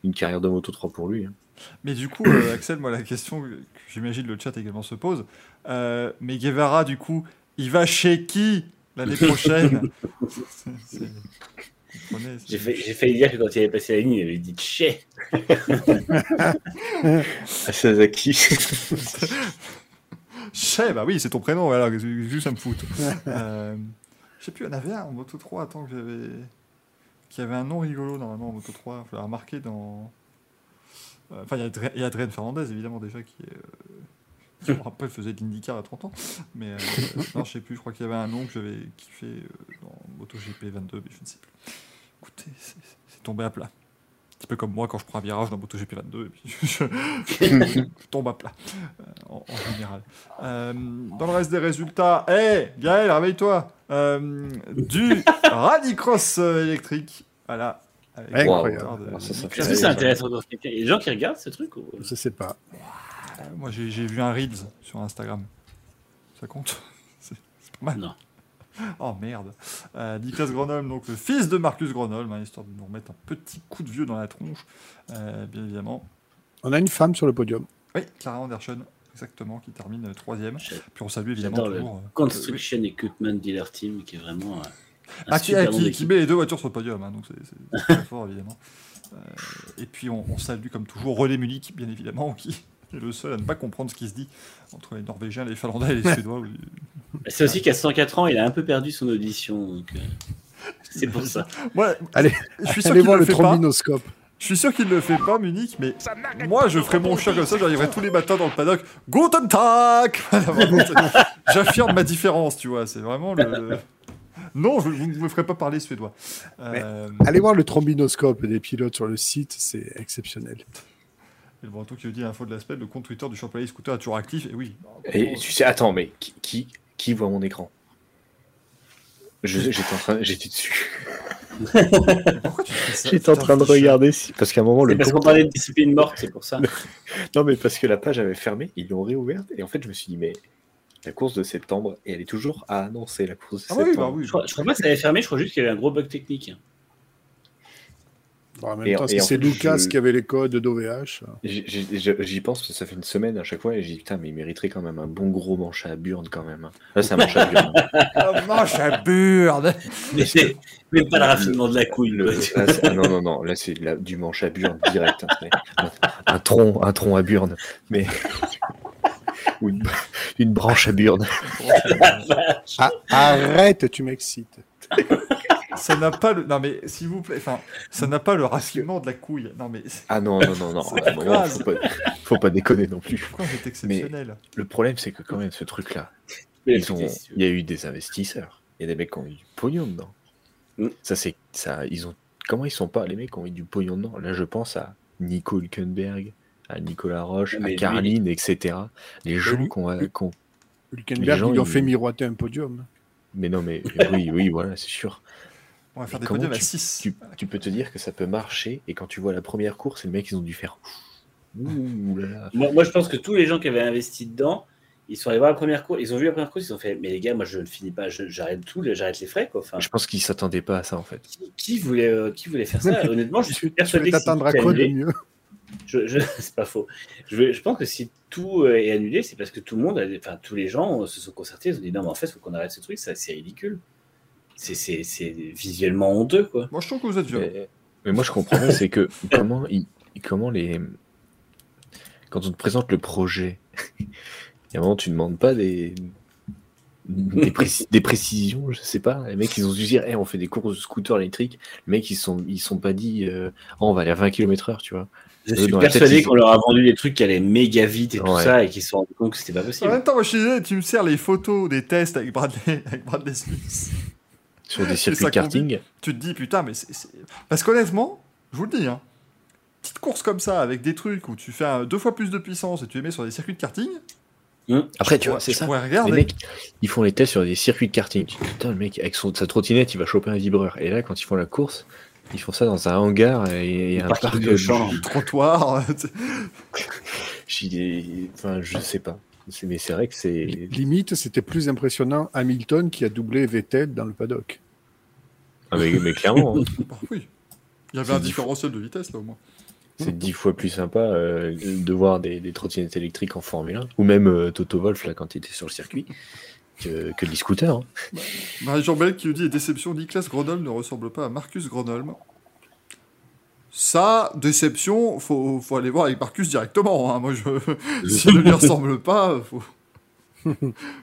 une carrière de Moto 3 pour lui. hein. Mais du coup, euh, Axel, moi, la question que j'imagine le chat également se pose. euh, mais Guevara, du coup, il va chez qui l'année prochaine? J'ai failli dire que quand il avait passé la ligne, il avait dit Tché. À Sasaki. Chez, bah oui, c'est ton prénom, voilà, juste ça me fout? euh, je sais plus, il y en avait un en Moto 3, attends, que j'avais. qui avait un nom rigolo normalement en Moto 3. Il faut la remarquer dans. Euh, Enfin, il y a Adrien Fernandez évidemment déjà qui est. Je me rappelle, faisait de l'IndyCar à 30 ans. Mais euh, non, je sais plus, je crois qu'il y avait un nom que j'avais kiffé euh, dans MotoGP 22, mais je ne sais plus. Écoutez, c'est tombé à plat. Un petit peu comme moi quand je prends un virage dans MotoGP 22 et puis je, tombe à plat euh, en, général. Dans le reste des résultats, hé Gaël, réveille-toi Du rallycross électrique. Voilà. Avec Incroyable. de Ah, Est-ce que c'est intéressant quelqu'un Il y a des gens qui regardent ce truc ou... Je sais pas. Euh, Moi, j'ai vu un Reels sur Instagram. Ça compte? C'est pas mal. Non. Oh merde. Euh, Niklas Gronholm, donc le fils de Marcus Gronholm, hein, histoire de nous remettre un petit coup de vieux dans la tronche, euh, bien évidemment. On a une femme sur le podium. Oui, Clara Anderson, exactement, qui termine euh, troisième. Puis on salue évidemment le euh, Construction Equipment Dealer Team qui est vraiment. Ah, qui, qui- qui met les deux voitures sur le podium, hein, donc c'est très fort évidemment. Euh, et puis on, on salue comme toujours Relais Munich, bien évidemment, qui est le seul à ne pas comprendre ce qui se dit entre les Norvégiens, les Finlandais et les Suédois. oui. C'est aussi qu'à 104 ans, il a un peu perdu son audition. euh, C'est pour ça. Allez, je suis sûr Allez qu'il voir le le fait pas. trombinoscope. Je suis sûr qu'il le fait pas, Munich, mais moi je ferais mon chien comme ça, j'arriverais tous les matins dans le paddock. Guten Tag J'affirme ma différence, tu vois, c'est vraiment le. Non, je ne me ferai pas parler suédois. Euh, Allez voir le trombinoscope des pilotes sur le site, c'est exceptionnel. Et le Breton qui nous dit l'info de la semaine, le compte Twitter du championnat scooter est toujours actif. Et oui. Et tu sais, attends, mais qui, qui, qui voit mon écran? J'étais en train, j'étais dessus. J'étais en train de regarder si, parce qu'à un moment le parce qu'on parlait de discipline morte, c'est pour ça. non mais parce que la page avait fermé, ils l'ont réouverte et en fait je me suis dit mais la course de septembre et elle est toujours à annoncer la course de Ah oui, bah septembre. oui. Je crois, je crois pas que ça avait fermé, je crois juste qu'il y avait un gros bug technique. Bon, en même Et- temps, c'est fait, Lucas je- qui avait les codes d'OVH. J'y- pense, parce que ça fait une semaine à chaque fois, et j'ai dit, putain, mais il mériterait quand même un bon gros manche à burne quand même. hein. Là, c'est un manche à burne. Ah, manche à burde Mais c'est même pas le raffinement de la couille. Le- là, ah non, non, non, là, c'est la- du manche à burne direct. hein. Un, un tronc, un tronc à burne. Mais. Ou une, une branche à burne. Ah, arrête, tu m'excites. Ça n'a pas le. Non, mais s'il vous plaît, enfin, ça n'a pas le raffinement de la couille. Non, mais Ah non, non, non, non. Moment, faut, pas, faut pas déconner non plus. pourquoi c'est exceptionnel Le problème, c'est que quand même, ce truc-là, Mais ils ont, il y a eu des investisseurs. Il y a des mecs qui ont eu du pognon dedans. Mm. Ça, c'est ça. Ils ont. Comment ils sont pas les mecs qui ont eu du pognon dedans? Là, je pense à Nico Hülkenberg, à Nicolas Roche, Mais à lui- Carline, etc. Les gens lui- qui ont, qui ont- Hülkenberg, fait miroiter un podium. Mais non, mais oui, oui, voilà, c'est sûr. On va faire Mais des podiums à tu- 6. Tu, tu peux te dire que ça peut marcher, et quand tu vois la première course, les mecs, ils ont dû faire. Ouh là là. Moi, moi, je pense que tous les gens qui avaient investi dedans, ils sont allés voir la première course, ils ont vu la première course, ils ont fait Mais les gars, moi je ne finis pas, j'arrête tout, j'arrête les frais. Quoi. Enfin, Je pense qu'ils s'attendaient pas à ça, en fait. qui, qui voulait, euh, qui voulait faire ça? Honnêtement, je suis persuadé que si mieux? Je, je- c'est pas faux. Je, pense que si tout euh, est annulé, c'est parce que tout le monde, a, enfin tous les gens euh, se sont concertés, ils ont dit non, mais en fait, il faut qu'on arrête ce truc, ça, c'est ridicule. C'est, c'est, c'est visuellement honteux, quoi. Moi, je trouve que vous êtes violent. Mais, mais moi, je comprends c'est que comment, ils- comment les. Quand on te présente le projet, il y a un moment, tu ne demandes pas des. Des, préci- des précisions, je sais pas. Les mecs, ils ont dû dire, Eh, on fait des courses de scooter électriques. Les mecs, ils sont, ils sont pas dit, euh, oh, on va aller à 20 km/h, tu vois. Je suis dans la tête, persuadé ils- qu'on leur a vendu des trucs qui allaient méga vite et tout ça, et qu'ils se sont rendus compte que c'était pas En possible. même temps, moi, je disais, tu me sers les photos des tests avec Bradley, avec Bradley Smith. Sur des circuits de karting. Tu te dis, putain, mais c'est. c'est- Parce qu'honnêtement, je vous le dis, hein, petite course comme ça, avec des trucs où tu fais un- deux fois plus de puissance et tu les mets sur des circuits de karting, Après, tu vois, c'est ça. Les mecs, ils font les tests sur des circuits de karting. Putain, le mec, avec son, sa trottinette, il va choper un vibreur. Et là, quand ils font la course, ils font ça dans un hangar et, et un parc de champ. Trottoir. J'y Enfin, je sais pas. C'est- Mais c'est vrai que c'est. Limite, c'était plus impressionnant Hamilton qui a doublé Vettel dans le paddock. Ah, mais, mais clairement, hein. Bah oui. Il y avait C'est un différentiel de vitesse là au moins. C'est dix fois plus sympa euh, de voir des, des trottinettes électriques en Formule 1, ou même euh, Toto Wolf là quand il était sur le circuit, que, que des scooters. hein. Marie-Jean qui nous dit déception, Niklas Gronholm ne ressemble pas à Marcus Gronholm. Ça, déception, faut, faut aller voir avec Marcus directement. hein. Moi, je... s'il ne lui ressemble pas, faut,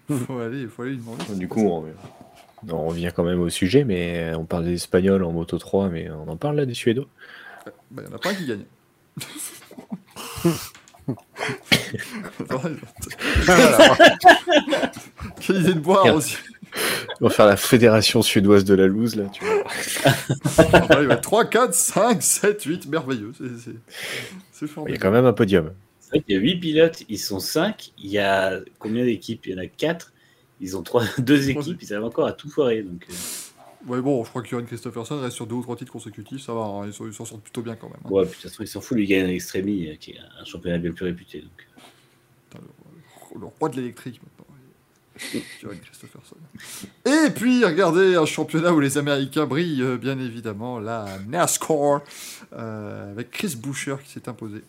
faut aller, faut aller lui demander. Du coup, on, on revient quand même au sujet, mais on parle des Espagnols en Moto 3, mais on en parle là des Suédois. Bah, il n'y en a pas un qui gagne. Quelle idée de boire aussi. On va faire la fédération suédoise de la loose là, tu vois. Ah bah, il va 3, 4, 5, 7, 8, merveilleux. C'est- c'est- C'est Il y a formidable. quand même un podium. C'est vrai qu'il y a 8 pilotes, ils sont 5. Il y a combien d'équipes? Il y en a 4. Ils ont trois, deux équipes, ils arrivent encore à tout foirer. Donc, euh, Ouais, bon, je crois que Johan Christopherson reste sur deux ou trois titres consécutifs, ça va, hein, ils s'en sortent plutôt bien quand même. hein. ouais, puis ils s'en foutent. Lui, il gagne Extremi, euh, qui est un championnat bien plus réputé. Donc. Putain, le, le roi de l'électrique maintenant. Johan Christopherson. Et puis, regardez, un championnat où les Américains brillent, euh, bien évidemment, la NASCAR, euh, avec Chris Boucher qui s'est imposé.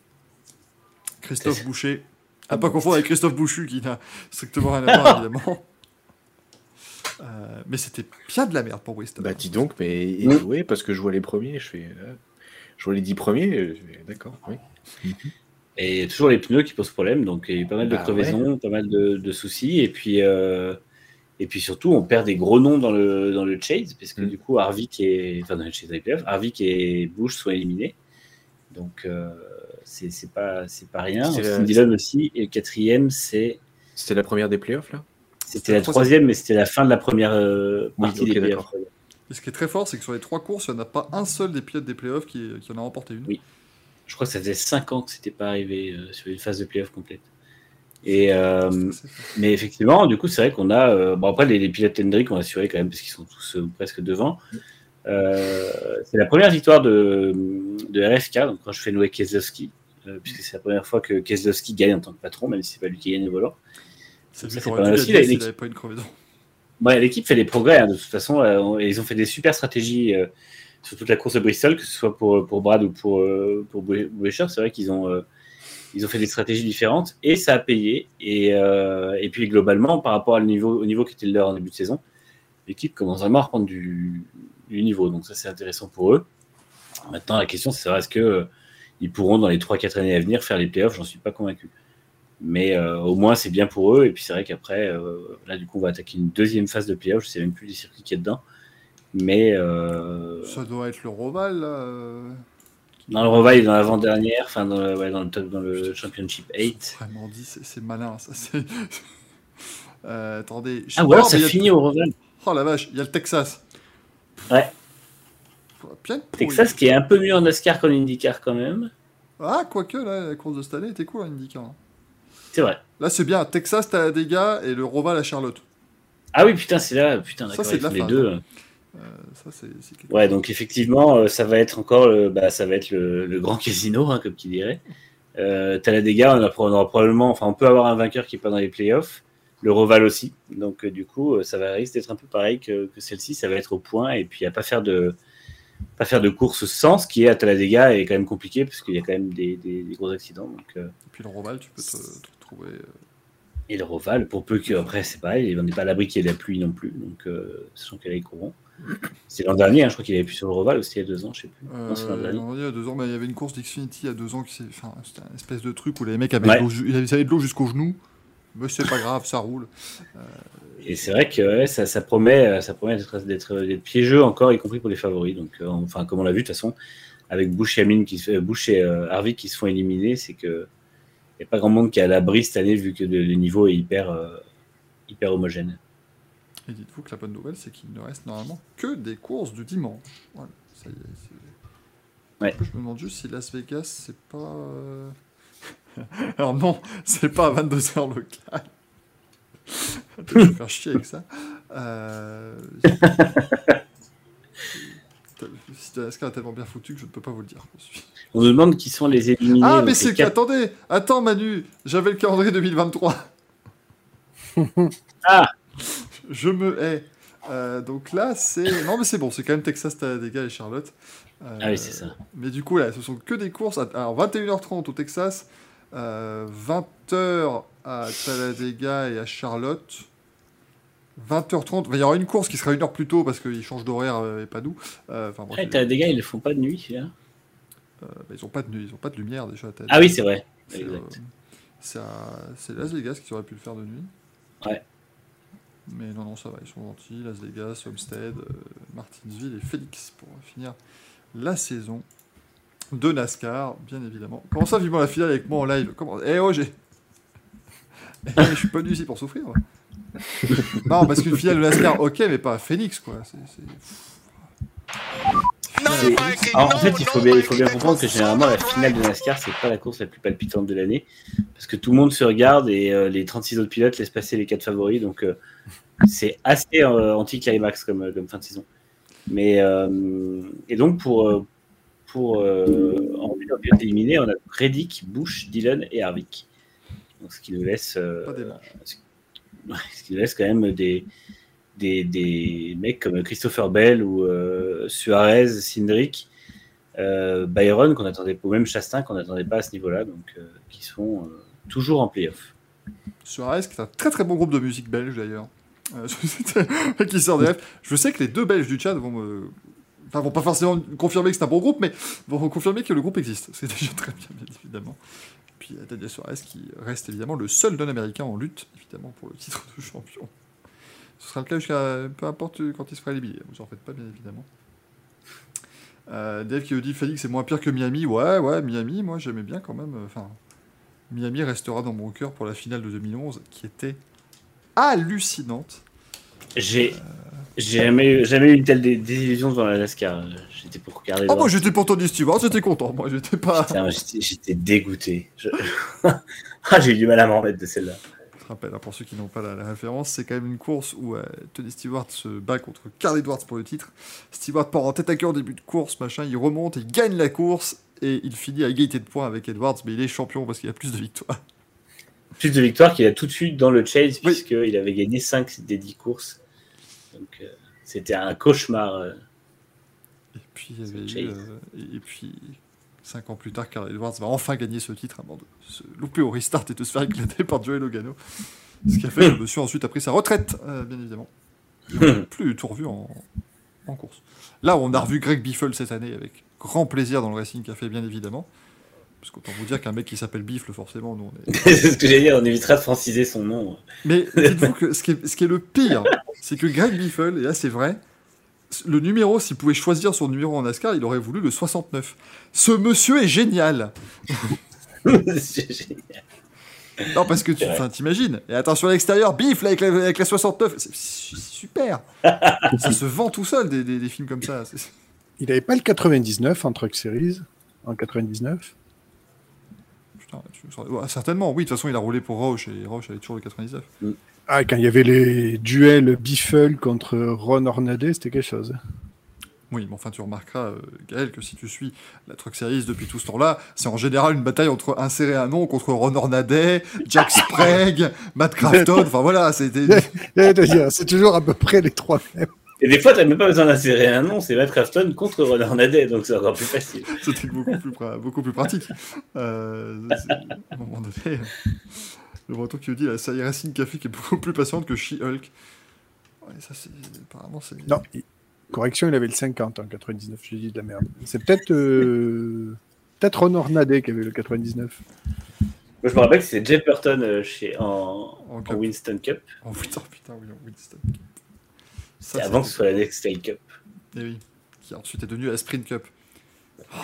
Christophe Boucher. À pas confondre avec Christophe Bouchu qui n'a strictement rien à voir, évidemment. Euh, mais c'était bien de la merde pour Bristol. Bah dis donc, mais et Mm. jouer parce que je vois les premiers, je fais. euh, je vois les dix premiers, je fais, d'accord, oui. Et il y a toujours les pneus qui posent problème, donc il y a eu pas mal de Bah crevaisons, pas mal de, de soucis, et puis, euh, et puis surtout on perd des gros noms dans le, dans le Chase, parce que Mm. du coup Harvick et enfin dans le Chase IPF, Harvick et Bush sont éliminés, donc euh, c'est c'est pas c'est pas rien. Austin Dillon aussi, et le quatrième c'est C'était la première des playoffs là? C'était la troisième, mais c'était la fin de la première euh, Oui, partie ok, des playoffs. Et ce qui est très fort, c'est que sur les trois courses, il n'y en a pas un seul des pilotes des playoffs qui, qui en a remporté une. Oui. Je crois que ça faisait 5 ans que c'était pas arrivé euh, sur une phase de playoff complète. Et euh, Mais effectivement, du coup, c'est vrai qu'on a. euh, bon, après, les, les pilotes Hendrick ont assuré quand même, parce qu'ils sont tous euh, presque devant. Euh, c'est la première victoire de, de RFK, donc quand je fais Noé Keselowski, euh, puisque c'est la première fois que Keselowski gagne en tant que patron, même si c'est pas lui qui gagne le volant. C'est pas s'il n'avait une crevaison. Ouais, l'équipe fait des progrès, hein, de toute façon. euh, ils ont fait des super stratégies euh, sur toute la course de Bristol, que ce soit pour, pour Brad ou pour, euh, pour Boucher. C'est vrai qu'ils ont, euh, ils ont fait des stratégies différentes et ça a payé. Et, euh, et puis globalement, par rapport au niveau, au niveau qui était le leur en début de saison, l'équipe commence vraiment à reprendre du, du niveau. Donc ça, c'est intéressant pour eux. Maintenant, la question, c'est est-ce que ils pourront dans les 3-4 années à venir faire les playoffs J'en suis pas convaincu. Mais euh, au moins, c'est bien pour eux. Et puis, c'est vrai qu'après, euh, là, du coup, on va attaquer une deuxième phase de playoff. Je sais même plus les circuits qu'il y a dedans. Mais. Euh... Ça doit être le Roval, là. Dans le Roval, il est dans l'avant-dernière, enfin, dans le, ouais, dans le, top, dans le Championship 8. Vraiment dit, c'est malin, ça. c'est- Euh, attendez. Ah, ou pas, alors mais ça finit au Roval. Oh la vache, il y a le Texas. Ouais. Texas qui est un peu mieux en NASCAR qu'en IndyCar quand même. Ah, quoique, là, la course de cette année était cool, IndyCar. Hein. C'est vrai. Là, c'est bien. Texas, t'as des gars et le Roval à Charlotte. Ah oui, putain, c'est là. Putain, d'accord, c'est de la les fin, deux. hein. Euh, ça, c'est quelque- Ouais, donc effectivement, euh, ça va être encore le, bah, ça va être le, le grand casino, hein, comme qui dirait. Euh, Talladega, on, a- on aura probablement, enfin, on peut avoir un vainqueur qui est pas dans les playoffs. Le Roval aussi. Donc, euh, du coup, euh, ça va risque d'être un peu pareil que, que celle-ci. Ça va être au point et puis à pas faire de pas faire de course sans, ce qui est à Talladega est quand même compliqué parce qu'il y a quand même des, des- des gros accidents. Donc, euh, Et puis le Roval, tu peux te, te euh, et le Roval, pour peu que après c'est pareil, on n'est pas à l'abri qu'il y ait de la pluie non plus. Donc, euh, sachant qu'elle est courant. C'est l'an dernier, hein, je crois qu'il avait pu sur le Roval aussi il y a deux ans, je sais plus. Euh, Non, c'est l'an dernier. il y a deux ans, mais il y avait une course d'Xfinity il y a deux ans qui. Enfin, c'était un espèce de truc où les mecs avaient, Ouais. de l'eau jusqu'au genou. Mais c'est pas grave, ça roule. Et c'est vrai que ouais, ça, ça promet, euh, ça promet d'être, d'être, d'être piégeux encore, y compris pour les favoris. Donc, euh, enfin, comme on l'a vu de toute façon, avec Bush et, Hamlin qui se, euh, Bush et euh, Harvick qui se font éliminer, c'est que n'y a pas grand monde qui est à l'abri cette année vu que le, niveau est hyper, euh, hyper homogène. Et dites-vous que la bonne nouvelle, c'est qu'il ne reste normalement que des courses du dimanche. Voilà, ça y est. c'est- Ouais. Je me demande juste si Las Vegas, c'est pas. euh, Alors non, c'est pas à 22h local. je vais faire chier avec ça. Euh... Est tellement bien foutu que je ne peux pas vous le dire. On nous demande qui sont les éliminés. Ah, mais c'est que. Attendez Attends, Manu J'avais le calendrier 2023. Ah. Je me hais. Euh, donc là, c'est. Non, mais c'est bon, c'est quand même Texas, Talladega et Charlotte. Euh, Ah oui, c'est ça. Mais du coup, là, ce sont que des courses. à- Alors, 21h30 au Texas, euh, 20h à Talladega et à Charlotte. 20h30, il y aura une course qui sera une heure plus tôt parce qu'ils changent d'horaire euh, et pas nous. Euh, Enfin, Ouais, t'as des gars, ils ne font pas de nuit, celui-là. euh, bah, ils ont pas de nuit, ils ont pas de lumière déjà. Ah oui, c'est vrai. C'est euh, à- Las Vegas qui aurait pu le faire de nuit. Ouais. Mais non, non, ça va, ils sont gentils. Las Vegas, Homestead, euh, Martinsville et Phoenix pour finir la saison de NASCAR, bien évidemment. Comment ça, vivement la finale avec moi en live? Comment? Eh oh, j'ai. Eh, je suis pas venu ici pour souffrir. moi. Non, parce qu'une finale de NASCAR, ok, mais pas à Phoenix, quoi. C'est- c'est- C'est- Alors, en fait, il faut, bien, il faut bien comprendre que généralement, la finale de NASCAR, c'est pas la course la plus palpitante de l'année. Parce que tout le monde se regarde et euh, les 36 autres pilotes laissent passer les 4 favoris. Donc, euh, c'est assez euh, anti-climax comme, comme fin de saison. Mais, euh, et donc, pour, pour euh, en pilote éliminé, on a Reddick, Bush, Dillon et Harvick. Donc, ce qui nous laisse, euh, Pas ce qui nous laisse quand même des, des, des mecs comme Christopher Bell ou euh, Suarez, Cindric, euh, Byron, qu'on attendait, ou même Chastain, qu'on n'attendait pas à ce niveau-là, donc euh, qui sont toujours en playoff. Suarez, qui est un très très bon groupe de musique belge d'ailleurs. Qui sort des. Je sais que les deux Belges du chat vont me. Enfin, vont pas forcément confirmer que c'est un bon groupe, mais vont confirmer que le groupe existe. C'est déjà très bien, bien évidemment. Puis Daniel Suarez qui reste évidemment le seul non-américain en lutte, évidemment, pour le titre de champion. Ce sera le cas jusqu'à peu importe quand il se fera éliminer. Vous en faites pas, bien évidemment. Euh, Dave qui nous dit Félix c'est moins pire que Miami. Ouais, ouais, Miami, moi j'aimais bien quand même. euh, Enfin, Miami restera dans mon cœur pour la finale de 2011 qui était hallucinante. J'ai j'ai jamais, jamais eu une telle dé- désillusion devant la NASCAR. J'étais pour regarder. Ah, moi j'étais pour Tony Stewart, j'étais content. Moi j'étais pas. J'étais- dégoûté. Je- ah, j'ai eu du mal à m'en remettre de celle-là. Je te rappelle, hein, pour ceux qui n'ont pas la, la référence, c'est quand même une course où euh, Tony Stewart se bat contre Carl Edwards pour le titre. Stewart part en tête à queue en début de course, machin, il remonte, il gagne la course et il finit à égalité de points avec Edwards, mais il est champion parce qu'il a plus de victoires. Plus de victoires qu'il a tout de suite dans le chase, Oui. puisqu'il avait gagné 5 des 10 courses. Donc, euh, c'était un cauchemar. euh. puis il y avait C'est eu, Chase. euh, et puis cinq ans plus tard, Carl Edwards va enfin gagner ce titre avant de se louper au restart et de se faire éclater par Joey Logano. Ce qui a fait que le monsieur ensuite a pris sa retraite, euh, bien évidemment. Il n'a plus du tout revu en, en course. Là, on a revu Greg Biffle cette année avec grand plaisir dans le Racing Café, bien évidemment. Parce qu'autant vous dire qu'un mec qui s'appelle Biffle, forcément, nous on est. c'est ce que j'allais dire, on évitera de franciser son nom. Mais dites-vous que ce qui est, ce qui est le pire, c'est que Greg Biffle, et là c'est vrai, le numéro, s'il pouvait choisir son numéro en NASCAR, il aurait voulu le 69. Ce monsieur est génial C'est génial. Non, parce que tu t'imagines. Et attention à l'extérieur, Biffle avec la, avec la 69. C'est super Ça se vend tout seul, des, des- des films comme ça. Il n'avait pas le 99 en Truck Series en 99 Putain, tu- ouais, certainement, oui. De toute façon, il a roulé pour Roche, et Roche avait toujours le 99. Ah, quand il y avait les duels Biffle contre Ron Hornaday, c'était quelque chose. Oui, mais enfin, tu remarqueras, euh, Gaël, que si tu suis la Truck Series depuis tout ce temps-là, c'est en général une bataille entre insérer un nom contre Ron Hornaday, Jack Sprague, Matt Crafton, enfin voilà, c'était... C'est toujours à peu près les trois mêmes. Et des fois, t'as même pas besoin d'insérer un nom, c'est Matt Crafton contre Ron Nadet, donc c'est encore plus facile. C'était beaucoup plus, beaucoup plus pratique. Euh, à un moment donné, euh, le breton qui nous dit la série Racing Café qui est beaucoup plus patiente que She-Hulk. Ouais, ça c'est... Apparemment c'est... Non, il- correction, il avait le 50 en 99, j'ai dit de la merde. C'est peut-être euh, peut-être Ron Hornaday qui avait le 99. Moi, je me rappelle que c'est Jeff Burton euh, chez, en, En en cup. Winston Cup. Oh putain, putain, oui, en Winston. Ça, C'est avant que ce soit la Nextel Cup. Eh oui, qui ensuite est devenu la Sprint Cup.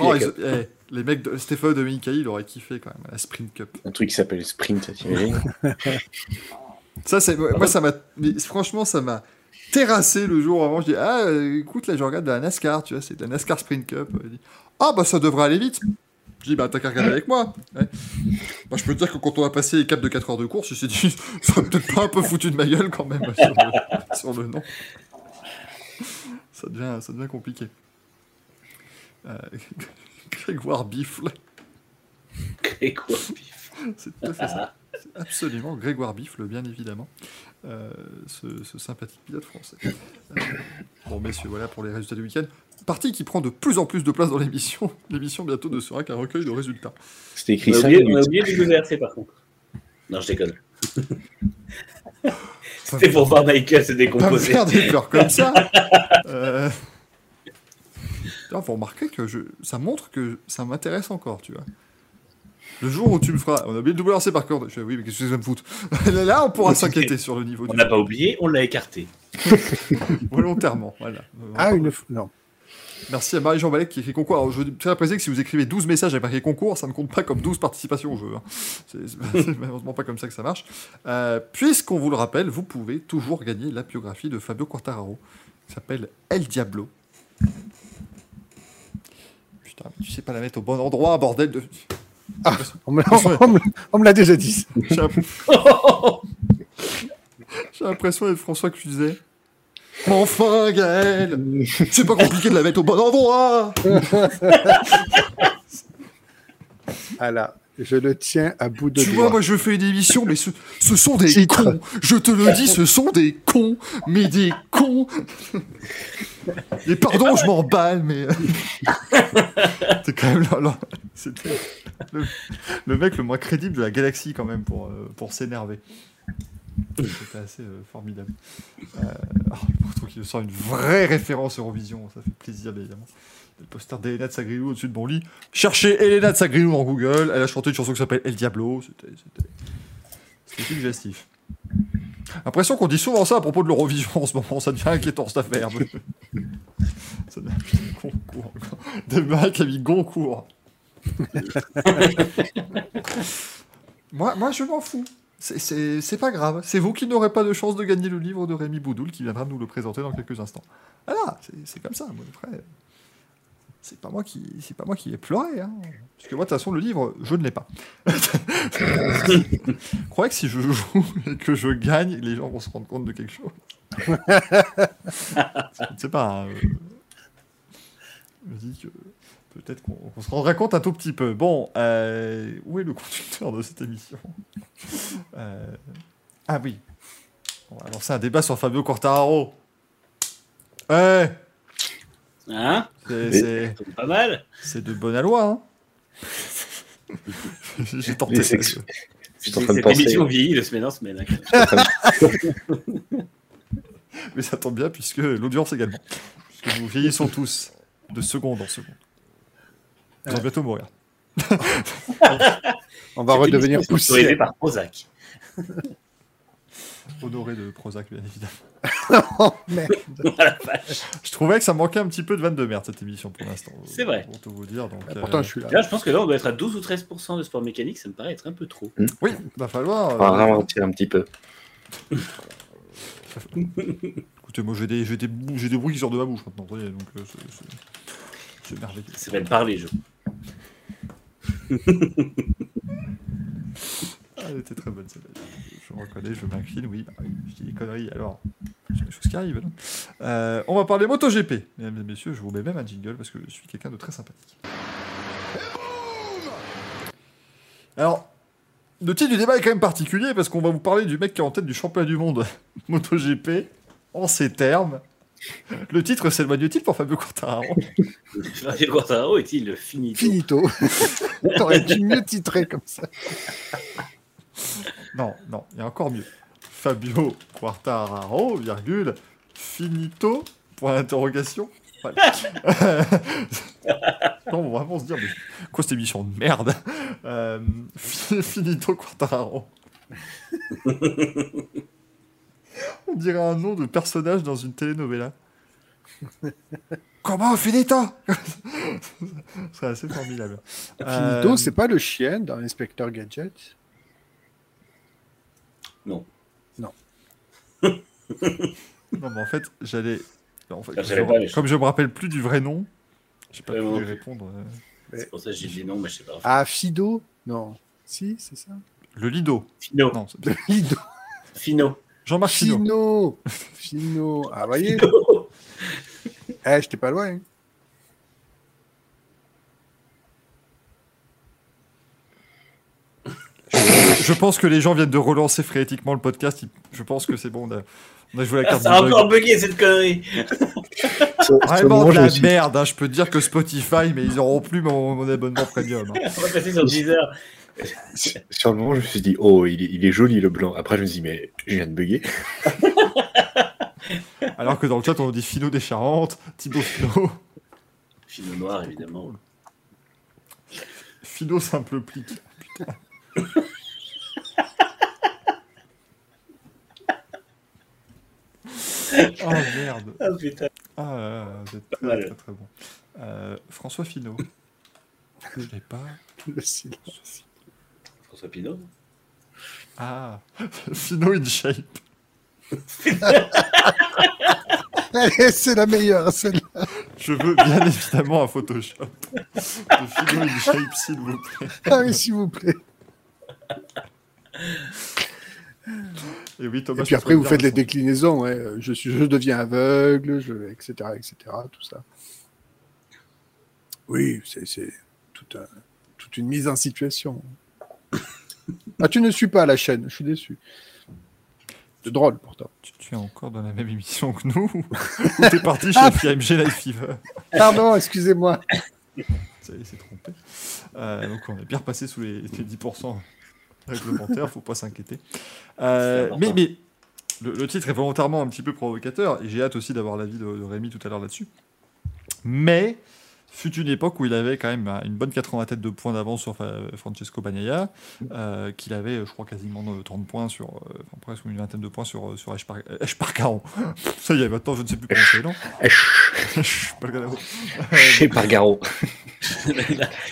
Oh, ils- Cup. eh, les mecs de Stéphane Dominicaï, il aurait kiffé quand même, la Sprint Cup. Un truc qui s'appelle Sprint, t'imagines? Ça, c'est, moi, ça m'a, franchement, ça m'a terrassé le jour avant. Je dis, ah, écoute, là, je regarde de la NASCAR, tu vois, c'est de la NASCAR Sprint Cup. Dit, ah, bah, ça devrait aller vite. Je dis, bah, t'as qu'à regarder avec moi. Ouais. Bah, je peux te dire que quand on a passé les caps de 4 heures de course, il s'est dit, ça peut-être pas un peu foutu de ma gueule quand même sur le, sur le nom. Ça devient, ça devient compliqué. Euh, Grégoire Biffle. Et quoi C'est tout à fait ça. Absolument Grégoire Biffle, bien évidemment, euh, ce, ce sympathique pilote français. Euh, bon, messieurs, voilà pour les résultats du week-end. Partie qui prend de plus en plus de place dans l'émission. L'émission bientôt ne sera qu'un recueil de résultats. C'était écrit on a, 5 oublié, on a oublié le WRC par contre. Non, je déconne. C'était pour voir Michael se Pas me décomposer. faire des pleurs comme ça. Euh... Vous remarquez que je... ça montre que ça m'intéresse encore, tu vois. Le jour où tu me feras, on a oublié le WRC par contre. Je fais, oui, mais qu'est-ce que ça me fout Là, on pourra s'inquiéter sur le niveau On du n'a pas oublié, on l'a écarté. volontairement. Voilà. Ah, une fois. Non. Merci à Marie-Jean Balek qui écrit concours. Alors, je tiens à préciser que si vous écrivez 12 messages avec marqué concours, ça ne compte pas comme 12 participations au jeu. hein. C'est c'est malheureusement pas comme ça que ça marche. Euh, Puisqu'on vous le rappelle, vous pouvez toujours gagner la biographie de Fabio Quartararo, qui s'appelle El Diablo. Putain, mais tu sais pas la mettre au bon endroit, bordel de. On me, on me- l'a déjà dit. J'ai l'imp- J'ai l'impression d'être François Cluzet. Enfin, Gaël C'est pas compliqué de la mettre au bon endroit Ah là, je le tiens à bout de Tu vois, moi je fais une émission, mais ce, ce sont des Titre. cons. Je te le dis, ce sont des cons. Mais des cons. Et pardon, je m'emballe, mais. euh, C'est quand même là. là. C'était le, le mec le moins crédible de la galaxie, quand même, pour, euh, pour s'énerver. C'était assez euh, formidable. Euh, ah, le Porto qui nous sort une vraie référence Eurovision, ça fait plaisir, évidemment. Le poster d'Elena de Sagrilou au-dessus de mon lit. Cherchez Elena de Sagrilou dans Google. Elle a chanté une chanson qui s'appelle El Diablo. C'était suggestif. L'impression qu'on dit souvent ça à propos de l'Eurovision en ce moment. Ça devient inquiétant cette affaire. ça devient Goncourt. Des mecs qui a mis Goncourt. moi, moi, je m'en fous. C'est- pas grave. C'est vous qui n'aurez pas de chance de gagner le livre de Rémi Boudoul qui viendra nous le présenter dans quelques instants. Voilà, c'est- comme ça. Après, c'est pas moi qui, c'est pas moi qui ai pleuré. Hein. Parce que moi, de toute façon, le livre, je ne l'ai pas. je crois que si je joue et que je gagne, les gens vont se rendre compte de quelque chose. je ne sais pas. hein, Je me dis que peut-être qu'on se rendrait compte un tout petit peu. Bon, euh, où est le conducteur de cette émission? Euh, Ah oui. On va lancer un débat sur Fabio Quartararo. Eh Ouais, Hein? C'est- Pas mal. c'est de bonne loi, hein. J'ai tenté. Les ça. sex- Je suis en train de Cette penser. émission vieillit de semaine en semaine. Mais ça tombe bien puisque l'audience également. Puisque nous vieillissons tous de seconde en seconde. Nous allons bientôt mourir. On va redevenir poussière. par Prozac. Honoré de Prozac, bien évidemment. Oh, merde. Voilà, vache. Je trouvais que ça manquait un petit peu de vanne de merde cette émission pour l'instant. C'est vrai. Pour tout vous dire. Donc, euh, Pourtant, je suis là. Là, je pense que là, on doit être à 12 ou 13% de sport mécanique. Ça me paraît être un peu trop. Oui, va falloir. On va euh, ralentir un petit peu. Écoutez, moi j'ai des, j'ai des, des bruits qui sortent de ma bouche maintenant. donc euh, c'est merveilleux. Ça s'appelle parler, je. Ah, elle était très bonne celle-là. Je reconnais, je m'incline, oui. bah oui, je dis des conneries. Alors, c'est des choses qui arrivent. hein. Euh, on va parler MotoGP. Mesdames et messieurs, je vous mets même un jingle parce que je suis quelqu'un de très sympathique. Alors, le titre du débat est quand même particulier parce qu'on va vous parler du mec qui est en tête du championnat du monde MotoGP en ces termes. Le titre s'éloigne-t-il pour Fabio Quartararo Fabio Quartararo est-il le finito Finito. T'aurais dû mieux titrer comme ça. Non, non, il y a encore mieux. Fabio Quartararo, virgule, finito, point d'interrogation. Voilà. non, on va vraiment se dire, mais quoi cette émission de merde Euh, fi- Finito Quartararo. on dirait un nom de personnage dans une telenovela. Comment Finito C'est assez formidable. Finito, Euh, c'est pas le chien dans l'inspecteur Gadget? Non, mais en fait, j'allais. En fait, Ah, je- je- Comme je me rappelle plus du vrai nom, j'ai pas pu non répondre. euh. C'est pour ça que j'ai dit non, mais je sais pas. Ah, Fido? Non. Si, c'est ça? Le Lido. Fino. Non, c'est- Lido. Fino. Jean-Marc. Fino. Fino. Ah, voyez Eh, j'étais pas loin. hein. Je pense que les gens viennent de relancer frénétiquement le podcast. Je pense que c'est bon. On a, on a joué la Ah, carte ça a encore bugué cette connerie. Vraiment de je la merde. hein. Je peux te dire que Spotify, mais ils auront plus mon, mon abonnement premium. hein. On va passer sur Deezer. Sur le moment, je me suis dit, oh, il est, il est joli le blanc. Après, je me suis dit, mais je viens de bugger. Alors que dans le chat, on dit Fino des Charentes, Thibaut Fino, Fino noir, évidemment. Fino simple plique. Putain. Oh merde. Ah putain. Ah, là là, très, très, très bon. Euh, François Finot. Je l'ai pas. Le silence. François Pinot. Ah, Finot in shape. Allez, c'est la meilleure, celle-là. Je veux bien évidemment un Photoshop de Finot in shape, s'il vous plaît. Ah oui, s'il vous plaît. Et oui, Thomas. Et puis après, vous te faites les déclinaisons. ouais. Je, suis, je deviens aveugle, je, etc., etc., tout ça. Oui, c'est c'est tout un- toute une mise en situation. Ah, tu ne suis pas la chaîne, je suis déçu. C'est drôle, pourtant. Tu, tu es encore dans la même émission que nous Ou t'es parti chez PMG Live Fever? Pardon, excusez-moi. Ça y est, c'est trompé. Euh, donc on est bien repassé sous les, les 10% réglementaires, faut pas s'inquiéter. Euh, mais important. mais le, le titre est volontairement un petit peu provocateur et j'ai hâte aussi d'avoir l'avis de, de Rémi tout à l'heure là-dessus. Mais fut une époque où il avait quand même une bonne 80 têtes de points d'avance sur euh, Francesco Bagnaia, euh, qu'il avait, je crois, quasiment euh, 30 points sur, euh, enfin presque une vingtaine de points sur, euh, sur euh, Espargaro. Ça y est, maintenant je ne sais plus prononcer, non Esh, Espargaro. Chez Pargaro.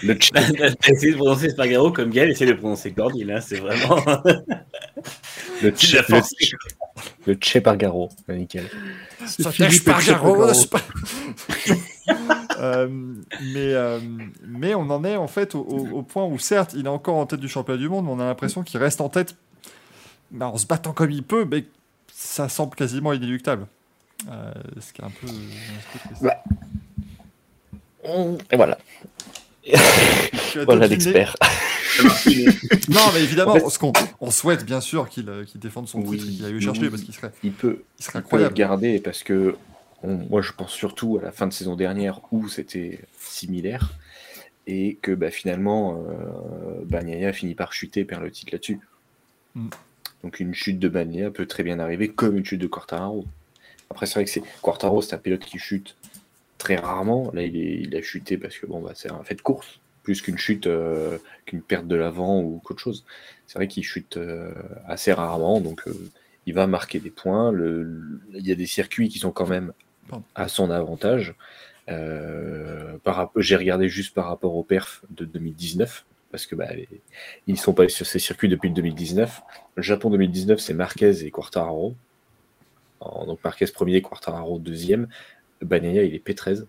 Le tch- T'as essayé de prononcer Spargaro comme Gaël essaie de prononcer Cordy, là, c'est vraiment. le tch- le le Che Pargaro. Nickel. C'est Ça Philippe Espargaro. Euh, mais, euh, mais on en est en fait au, au- au point où certes il est encore en tête du championnat du monde, mais on a l'impression qu'il reste en tête bah, en se battant comme il peut, mais ça semble quasiment inéluctable. Euh, ce qui est un peu. Ouais. Et voilà, voilà l'expert. Non, mais évidemment, En fait- ce qu'on on souhaite bien sûr qu'il qu'il défende son Oui, titre et qu'il aille le oui, chercher oui. parce qu'il serait, Il peut, il serait il peut le incroyable. garder parce que on- moi, je pense surtout à la fin de saison dernière où c'était similaire et que bah, finalement, euh, Bagnaia finit par chuter, perd le titre là-dessus. Mm. Donc une chute de Bagnaia peut très bien arriver comme une chute de Quartararo. Après, c'est vrai que c'est Quartaro, c'est un pilote qui chute très rarement. Là, il, est- il a chuté parce que bon, bah, c'est un fait de course, plus qu'une chute, euh, qu'une perte de l'avant ou qu'autre chose. C'est vrai qu'il chute euh, assez rarement, donc euh, il va marquer des points. Le- le- il y a des circuits qui sont quand même. À son avantage. Euh, J'ai regardé juste par rapport aux perfs de 2019, parce que bah, ils ne sont pas sur ces circuits depuis le 2019. Le Japon 2019, c'est Marquez et Quartararo. Donc Marquez premier, Quartararo deuxième. Bagnaia, il est P13.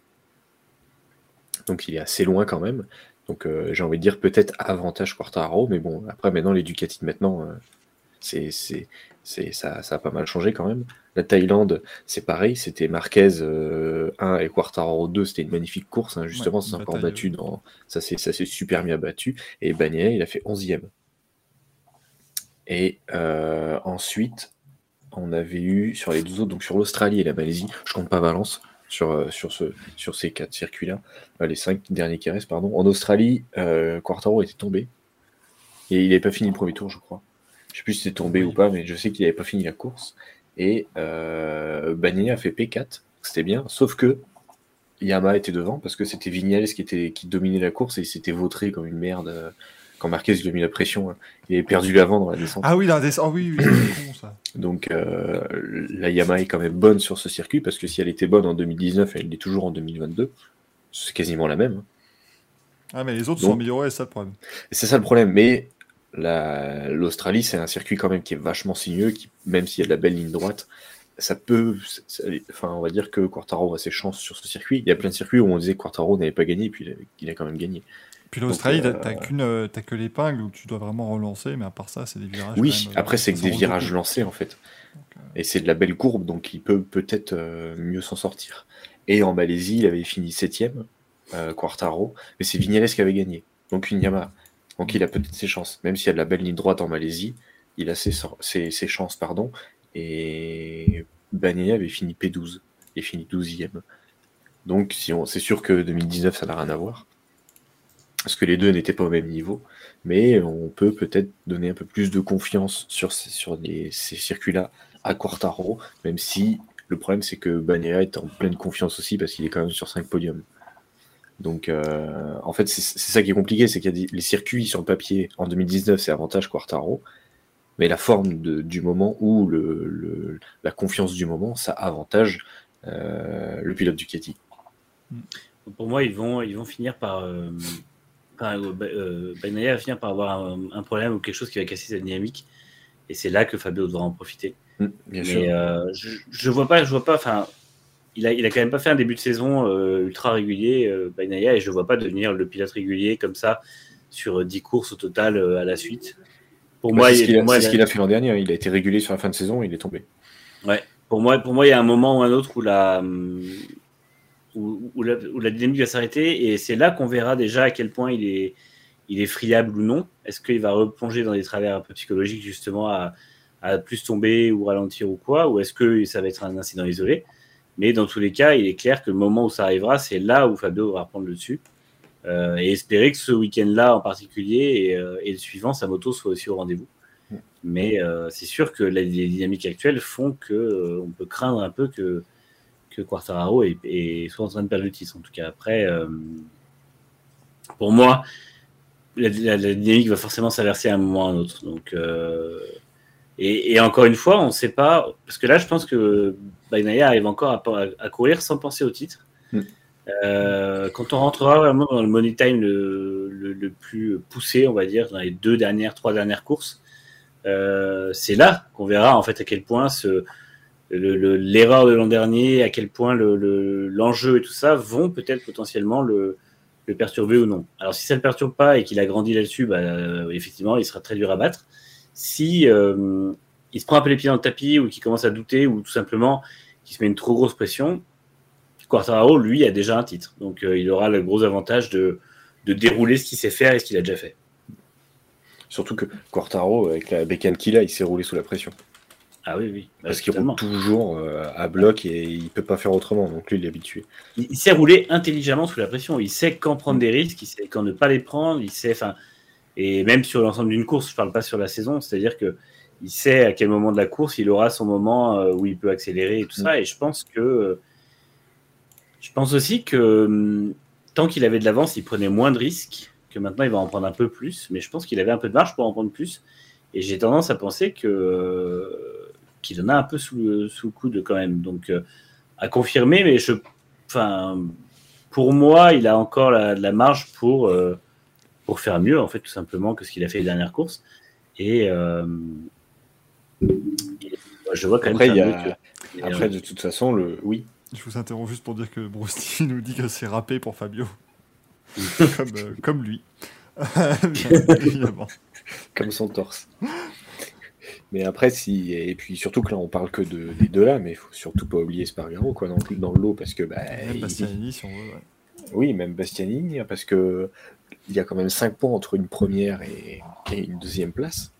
Donc il est assez loin quand même. Donc euh, j'ai envie de dire peut-être avantage Quartararo, mais bon, après maintenant les maintenant, euh, c'est, c'est, c'est, ça, ça a pas mal changé quand même. La Thaïlande, c'est pareil, c'était Marquez euh, 1 et Quartararo 2, c'était une magnifique course, hein, justement, Ouais, ça s'est encore battu dans. Ça s'est, super bien battu. Et Bagnaia, il a fait 11e. Et euh, ensuite, on avait eu sur les deux autres, donc sur l'Australie et la Malaisie, je compte pas Valence, sur, euh, sur, ce, sur ces quatre circuits-là, euh, les cinq derniers qui restent, pardon. En Australie, euh, Quartaro était tombé. Et il n'avait pas fini le premier tour, je crois. Je sais plus si c'était tombé Oui. ou pas, mais je sais qu'il n'avait pas fini la course. Et euh, a fait P4, c'était bien, sauf que Yamaha était devant parce que c'était Vignales qui, était, qui dominait la course et il s'était vautré comme une merde. euh, Quand Marquez lui a mis la pression, hein. il avait perdu l'avant dans la descente. Ah oui, la descente. Ah oui, c'est ça. Donc euh, la Yamaha est quand même bonne sur ce circuit parce que si elle était bonne en 2019, elle l'est toujours en 2022. C'est quasiment la même. Ah, mais les autres Donc- sont améliorés, c'est ça le problème. C'est ça le problème. Mais la- l'Australie, c'est un circuit quand même qui est vachement sinueux, qui, même s'il y a de la belle ligne droite, ça peut. ça- enfin, on va dire que Quartaro a ses chances sur ce circuit. Il y a plein de circuits où on disait que Quartaro n'avait pas gagné, puis il a, quand même gagné. Puis l'Australie, euh, t'as euh, t'as que l'épingle où tu dois vraiment relancer, mais à part ça, c'est des virages. Oui, même, euh, après c'est que ça des virages lancés en fait. euh, Et c'est de la belle courbe, donc il peut peut-être euh, mieux s'en sortir. Et en Malaisie, il avait fini septième, euh, Quartaro, mais c'est Vignales qui avait gagné, donc une Yamaha. Donc il a peut-être ses chances, même s'il y a de la belle ligne droite en Malaisie, il a ses, ses, chances, pardon. Et Bagnaia avait fini P12, et fini 12e. Donc si on, c'est sûr que 2019, ça n'a rien à voir, parce que les deux n'étaient pas au même niveau, mais on peut peut-être donner un peu plus de confiance sur, ces- ces circuits-là à Quartaro, même si le problème c'est que Bagnaia est en pleine confiance aussi parce qu'il est quand même sur 5 podiums. Donc euh, en fait c'est ça qui est compliqué, c'est qu'il y a des- les circuits sur le papier en 2019 c'est avantage Quartaro, mais la forme de- du moment ou le, le- la confiance du moment ça avantage euh, le pilote Ducati. Pour moi, ils vont, ils vont finir par. Euh, par euh, Bagnaia va finir par avoir un, un problème ou quelque chose qui va casser sa dynamique. Et c'est là que Fabio devra en profiter. Mm, bien sûr. Mais euh, je, je vois pas, je vois pas. Enfin, il a, il a quand même pas fait un début de saison euh, ultra régulier, euh, et je vois pas devenir le pilote régulier comme ça sur 10 courses au total euh, à la suite. Pour Bah, moi, c'est ce il- qu'il a, ce fait l'an dernier, il a été régulé sur la fin de saison, il est tombé. pour moi, pour moi, il y a un moment ou un autre où la, hum, où, où la, où la dynamique va s'arrêter et c'est là qu'on verra déjà à quel point il est, il est friable ou non. Est-ce qu'il va replonger dans des travers un peu psychologiques justement à, à plus tomber ou ralentir ou quoi, ou est-ce que ça va être un incident isolé? Mais dans tous les cas, il est clair que le moment où ça arrivera, c'est là où Fabio va reprendre le dessus. Euh, et espérer que ce week-end-là en particulier et, euh, le suivant, sa moto soit aussi au rendez-vous. Mais euh, c'est sûr que les dynamiques actuelles font que euh, on peut craindre un peu que, que Quartararo soit en train de perdre le titre. En tout cas, après, pour moi, la, la- dynamique va forcément s'inverser à un moment ou à un autre. Donc, et, et encore une fois, on ne sait pas, parce que là, je pense que Bagnaia arrive encore à, à courir sans penser au titre. Mm. Euh, quand on rentrera vraiment dans le money time le, le- le plus poussé, on va dire, dans les deux dernières, trois dernières courses, euh, c'est là qu'on verra en fait à quel point ce, le- le- l'erreur de l'an dernier, à quel point le- le- l'enjeu et tout ça vont peut-être potentiellement le, le perturber ou non. Alors si ça ne le perturbe pas et qu'il a grandi là-dessus, bah, euh, effectivement, il sera très dur à battre. Si euh, il se prend un peu les pieds dans le tapis ou qu'il commence à douter ou tout simplement qu'il se met une trop grosse pression, Quartararo, lui, a déjà un titre. Donc euh, il aura le gros avantage de, de dérouler ce qu'il sait faire et ce qu'il a déjà fait. Surtout que Quartaro, avec la bécane qu'il a, il s'est roulé sous la pression. Ah oui, oui. Bah, Parce qu'il roule toujours euh, à bloc et il peut pas faire autrement. Donc lui, il est habitué. il, il sait rouler intelligemment sous la pression. Il sait quand prendre des risques, il sait quand ne pas les prendre. Il sait, enfin, et même sur l'ensemble d'une course, je parle pas sur la saison, c'est-à-dire que il sait à quel moment de la course il aura son moment euh, où il peut accélérer et tout ça. Et je pense que, je pense aussi que hum, tant qu'il avait de l'avance, il prenait moins de risques. Que maintenant, il va en prendre un peu plus. Mais je pense qu'il avait un peu de marge pour en prendre plus. Et j'ai tendance à penser que euh, qu'il en a un peu sous le, sous le coude quand même. Donc euh, à confirmer, mais je, enfin, pour moi, il a encore la, la marge pour euh, pour faire mieux en fait tout simplement que ce qu'il a fait les dernières courses. Et, euh, et je vois quand même. Après, un a- mec, euh, Après, de toute façon, le oui. Je vous interromps juste pour dire que Brosti nous dit que c'est râpé pour Fabio. comme, euh, comme lui. Évidemment. comme son torse. Mais après, si et puis surtout que là, on parle que de, des deux là, mais il faut surtout pas oublier Spargaro quoi dans, le- dans le lot parce que bah, Même il- Bastianini, si on veut. ouais. oui, même Bastianini hein, parce que il y a quand même 5 points entre une première et, et une deuxième place.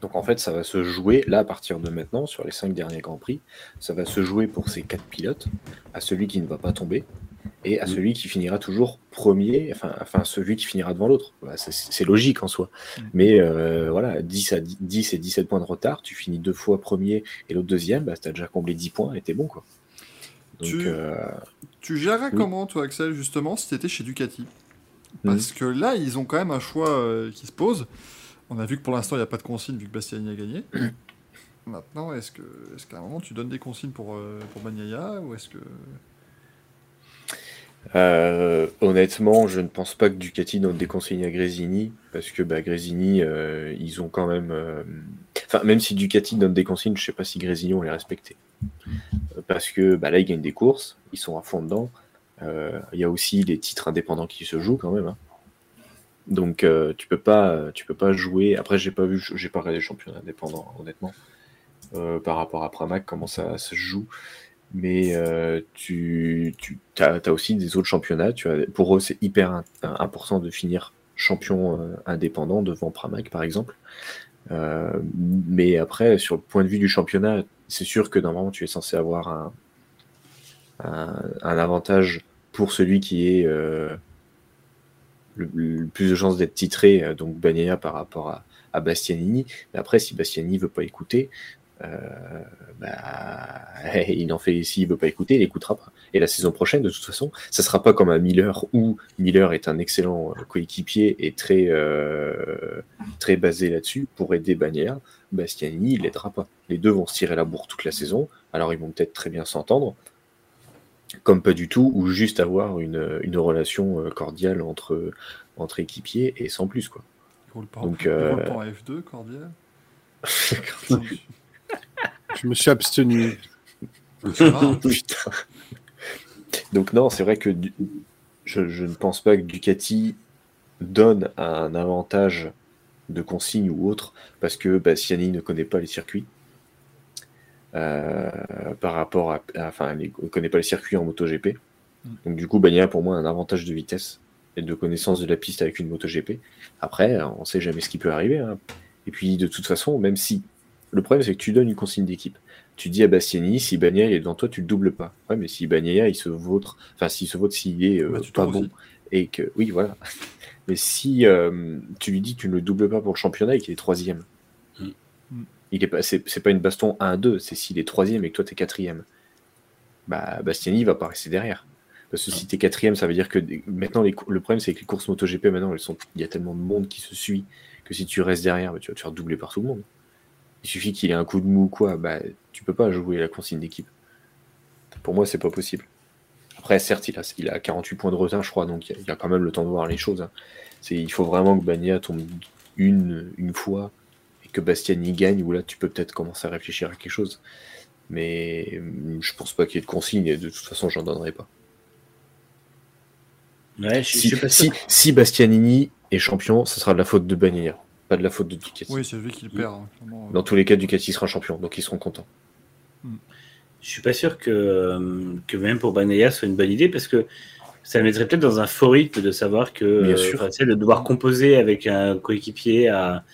Donc en fait, ça va se jouer là à partir de maintenant sur les 5 derniers grands prix, ça va se jouer pour ces quatre pilotes à celui qui ne va pas tomber et à Mm. celui qui finira toujours premier, enfin, enfin celui qui finira devant l'autre. Voilà, c'est- logique en soi. Mm. Mais euh, voilà, 10, à 10, 10 et 17 points de retard, tu finis deux fois premier et l'autre deuxième, bah, tu as déjà comblé 10 points et t'es bon. Quoi. Donc, Tu- euh, Tu gérerais Oui. comment, toi, Axel, justement, si tu étais chez Ducati? Parce que là, ils ont quand même un choix euh, qui se pose. On a vu que pour l'instant, il n'y a pas de consigne vu que Bastiani a gagné. Maintenant, est-ce que, est-ce qu'à un moment, tu donnes des consignes pour, euh, pour Bagnaia ou est-ce que. Euh, honnêtement, je ne pense pas que Ducati donne des consignes à Grésini, parce que bah, Grésini, euh, ils ont quand même. euh, Enfin, même si Ducati donne des consignes, je sais pas si Grésini on les respecter. Euh, Parce que bah, là, ils gagnent des courses, ils sont à fond dedans. Euh, Il y a aussi les titres indépendants qui se jouent quand même. hein. Donc, euh, tu peux pas, tu peux pas jouer. Après, j'ai pas vu, j'ai pas regardé les championnats indépendants, honnêtement, euh, par rapport à Pramac, comment ça se joue mais tu, tu as, aussi des autres championnats. Tu as, pour eux, c'est hyper important de finir champion indépendant devant Pramac, par exemple. Mais après, sur le point de vue du championnat, c'est sûr que normalement, tu es censé avoir un, un, avantage pour celui qui est euh, le, plus de chances d'être titré, euh, donc Bagnaia par rapport à, à Bastianini. Mais après, si Bastianini veut pas écouter, euh, bah, il en fait, s'il veut pas écouter, il écoutera pas. Et la saison prochaine, de toute façon, ça sera pas comme un Miller où Miller est un excellent coéquipier et très, très basé là-dessus pour aider Bagnaia. Bastianini, il l'aidera pas. Les deux vont se tirer la bourre toute la saison. Alors ils vont peut-être très bien s'entendre, comme pas du tout, ou juste avoir une, une relation euh, cordiale entre, entre équipiers et sans plus quoi. Il roule pas, Donc, il roule pas en F2, cordial Je me suis abstenu. Hein. Putain. Donc non, c'est vrai que du- je, je ne pense pas que Ducati donne un avantage de consigne ou autre parce que Bastiani ne connaît pas les circuits. Euh, par rapport à, enfin, il ne connaît pas les circuits en MotoGP. Mm. Donc du coup, Bagnaia pour moi a un avantage de vitesse et de connaissance de la piste avec une MotoGP. Après, on ne sait jamais ce qui peut arriver. hein. Et puis de toute façon, même si le problème c'est que tu donnes une consigne d'équipe, tu dis à Bastiani, si Bagnaia est devant toi, tu le doubles pas. Ouais, mais si Bagnaia il se vautre, enfin s'il se vautre s'il est euh, Bah, tu pas bon aussi. et que oui voilà. Mais si euh, tu lui dis que tu ne le doubles pas pour le championnat et qu'il est troisième. Il est pas, c'est, pas une baston 1-2, c'est s'il est troisième et que toi t'es quatrième. Bah Bastiani va pas rester derrière. Parce que si t'es quatrième, ça veut dire que maintenant les le problème c'est que les courses MotoGP maintenant elles sont, il y a tellement de monde qui se suit que si tu restes derrière, bah, tu vas te faire doubler par tout le monde. Il suffit qu'il ait un coup de mou ou quoi, bah tu peux pas jouer la consigne d'équipe. Pour moi c'est pas possible. Après certes il a, il a 48 points de retard je crois, donc il y, a- il y a quand même le temps de voir les choses. hein. C'est, il faut vraiment que Bagnaia tombe une, une fois et que Bastiani gagne, où là tu peux peut-être commencer à réfléchir à quelque chose. Mais hum, je pense pas qu'il y ait de consigne et de toute façon j'en donnerai pas. Ouais, je, Si, pas si, Bastianini est champion, ce sera de la faute de Bagnaia, pas de la faute de Ducati. Oui, c'est lui qui le perd. hein. Dans tous les cas, Ducati sera champion, donc ils seront contents. Je suis pas sûr que, que même pour Bagnaia soit une bonne idée parce que ça le mettrait peut-être dans un faux rythme de savoir que Bien euh, sûr. de devoir composer avec un coéquipier à,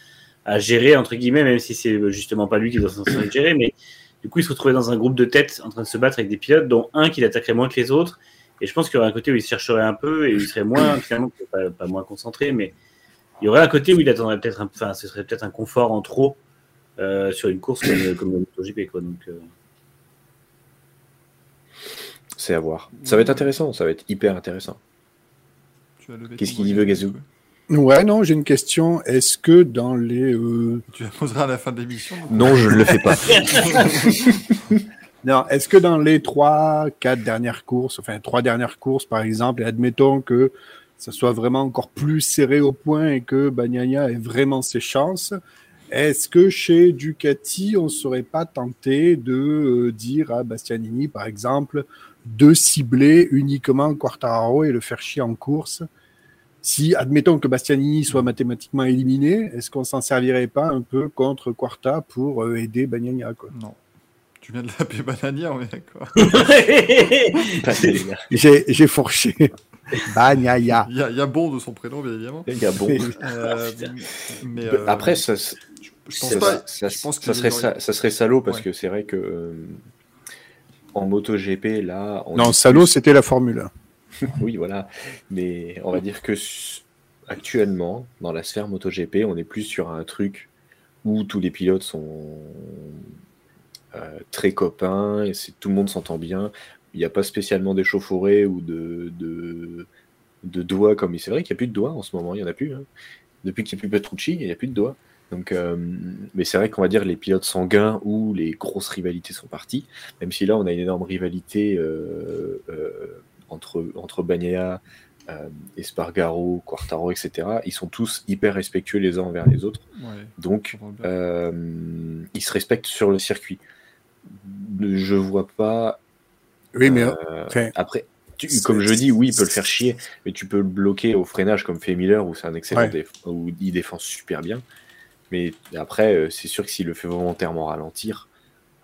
à gérer, entre guillemets, même si c'est justement pas lui qui doit s'en gérer, mais du coup, il se retrouvait dans un groupe de tête en train de se battre avec des pilotes, dont un qui l'attaquerait moins que les autres. Et je pense qu'il y aurait un côté où il se chercherait un peu et il serait moins, finalement, pas, pas moins concentré, mais il y aurait un côté où il attendrait peut-être un, enfin, ce serait peut-être un confort en trop euh, sur une course comme, comme le MotoGP, quoi. Donc, euh, C'est à voir. Ça va être intéressant, ça va être hyper intéressant. Qu'est-ce qu'il y veut, Gazou? Ouais, non, j'ai une question. Est-ce que dans les. euh, Tu la poseras à la fin de l'émission. Non, je ne le fais pas. Non, est-ce que dans les trois, quatre dernières courses, enfin trois dernières courses par exemple, et admettons que ça soit vraiment encore plus serré au point et que Bagnaia ait vraiment ses chances, est-ce que chez Ducati, on ne serait pas tenté de euh, dire à Bastianini, par exemple, de cibler uniquement Quartararo et le faire chier en course si, admettons que Bastianini soit mathématiquement éliminé, est-ce qu'on s'en servirait pas un peu contre Quarta pour euh, aider quoi? Non. Tu viens de l'appeler Banania, on est d'accord. J'ai fourché. Bagnaia. Il y, a, il y a bon de son prénom, bien évidemment. Il y a bon. Euh, mais euh, Après, ça, ça, je pense ça- pas. ça- je pense que ça les serait, ça salaud parce Ouais. que c'est vrai que euh, en MotoGP, là. On Non, salaud, plus- c'était la Formule 1. Oui, voilà. Mais on va dire que actuellement, dans la sphère MotoGP, on est plus sur un truc où tous les pilotes sont euh, très copains et tout le monde s'entend bien. Il n'y a pas spécialement d'échauffourée ou de, de, doigts comme. C'est vrai qu'il n'y a plus de doigts en ce moment, il n'y en a plus. hein. Depuis qu'il n'y a plus Petrucci, il n'y a plus de doigts. Donc, euh, mais c'est vrai qu'on va dire les pilotes sanguins où les grosses rivalités sont parties, même si là on a une énorme rivalité euh, entre, entre Bagnaia, euh, Espargaro, Quartaro, etc. Ils sont tous hyper respectueux les uns envers les autres. Ouais, Donc, euh, ils se respectent sur le circuit. Je vois pas. Oui, mais euh, après, tu- comme je dis, oui, il peut le faire chier, mais tu peux le bloquer au freinage comme fait Miller, où c'est un excellent Ouais. déf- où il défend super bien. Mais après, c'est sûr que s'il le fait volontairement ralentir,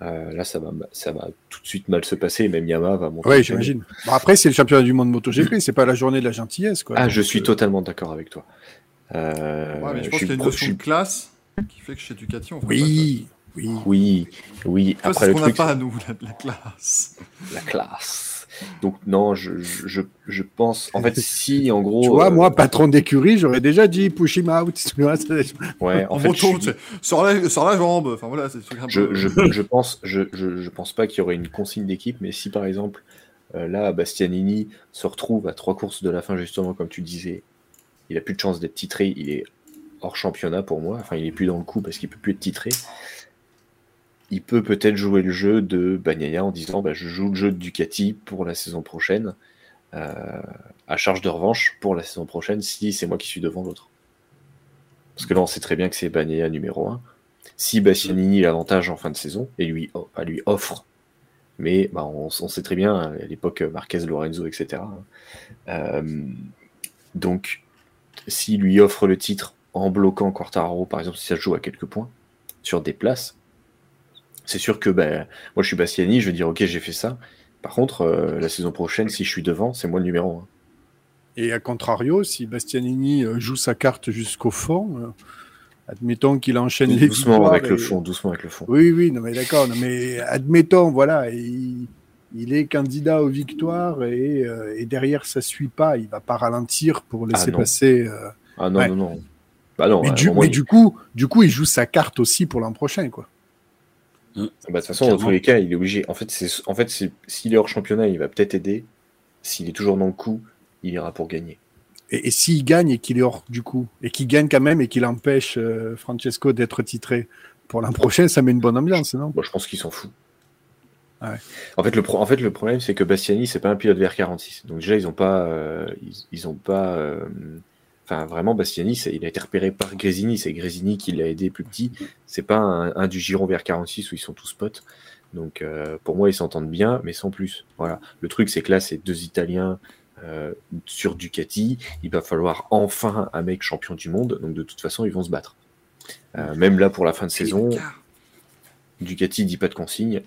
euh, là, ça va, ça va tout de suite mal se passer. Même Yamaha va monter. le j'imagine. Bon, après, c'est le championnat du monde MotoGP, c'est pas la journée de la gentillesse, quoi. Ah, Donc, je suis euh, totalement d'accord avec toi. Euh, Ouais, mais je je pense qu'il y a une notion de classe qui fait que chez Ducati, on fait Oui, oui. Oui, oui. Après, c'est ce le qu'on n'a truc, pas à nous, la, la classe. la classe. Donc, non, je, je, je- je pense. En fait, si, en gros. Tu vois, euh, moi, patron d'écurie, j'aurais déjà dit push him out. Tu vois, c'est- ouais, en, En, fait, moto, je, sur la, sur la jambe. Enfin voilà, c'est un je, peu. je, je pense, je, je, je pense pas qu'il y aurait une consigne d'équipe, mais si par exemple, euh, là, Bastianini se retrouve à trois courses de la fin, justement, comme tu disais, il a plus de chance d'être titré, il est hors championnat pour moi, enfin, il est plus dans le coup parce qu'il peut plus être titré. Il peut peut-être jouer le jeu de Bagnaia en disant bah, je joue le jeu de Ducati pour la saison prochaine, euh, à charge de revanche pour la saison prochaine si c'est moi qui suis devant l'autre. Parce que là, on sait très bien que c'est Bagnaia numéro 1. Si Bastianini l'avantage en fin de saison et lui, oh, offre, mais bah, on, sait très bien à l'époque Marquez, Lorenzo, etc. Euh, donc, s'il lui offre le titre en bloquant Quartararo, par exemple, si ça joue à quelques points sur des places, c'est sûr que ben, moi je suis Bastiani, je vais dire ok, j'ai fait ça. Par contre, euh, la saison prochaine, si je suis devant, c'est moi le numéro 1. Et à contrario, si Bastianini euh, joue sa carte jusqu'au fond, euh, admettons qu'il enchaîne les Doucement victoires avec le fond, doucement avec le fond. Oui, oui, non, mais d'accord. mais admettons, voilà, il, il est candidat aux victoires et, euh, et derrière ça suit pas. Il va pas ralentir pour laisser passer. Ah non, Ouais. non, non. Bah non, mais du, moment, mais il- du coup, du coup, il joue sa carte aussi pour l'an prochain, quoi. Bah, de toute façon, dans tous les cas, il est obligé. En fait, c'est, en fait, c'est, s'il est hors championnat, il va peut-être aider. S'il est toujours dans le coup, il ira pour gagner. Et, et s'il gagne et qu'il est hors du coup, et qu'il gagne quand même et qu'il empêche euh, Francesco d'être titré pour l'an prochain, ça met une bonne ambiance, non? Je pense qu'il s'en fout. Ouais. En fait, le pro- en fait, le problème, c'est que Bastiani, c'est pas un pilote VR46. Donc déjà, ils ont pas, euh, ils, ils ont pas. euh, Enfin, vraiment, Bastiani, il a été repéré par Grésini. C'est Grésini qui l'a aidé plus petit. C'est pas un, un du Giron VR46 où ils sont tous potes. Donc, euh, pour moi, ils s'entendent bien, mais sans plus. Voilà. Le truc, c'est que là, c'est deux Italiens euh, sur Ducati. Il va falloir enfin un mec champion du monde. Donc, de toute façon, ils vont se battre. Euh, même là, pour la fin de saison, Ducati dit pas de consigne.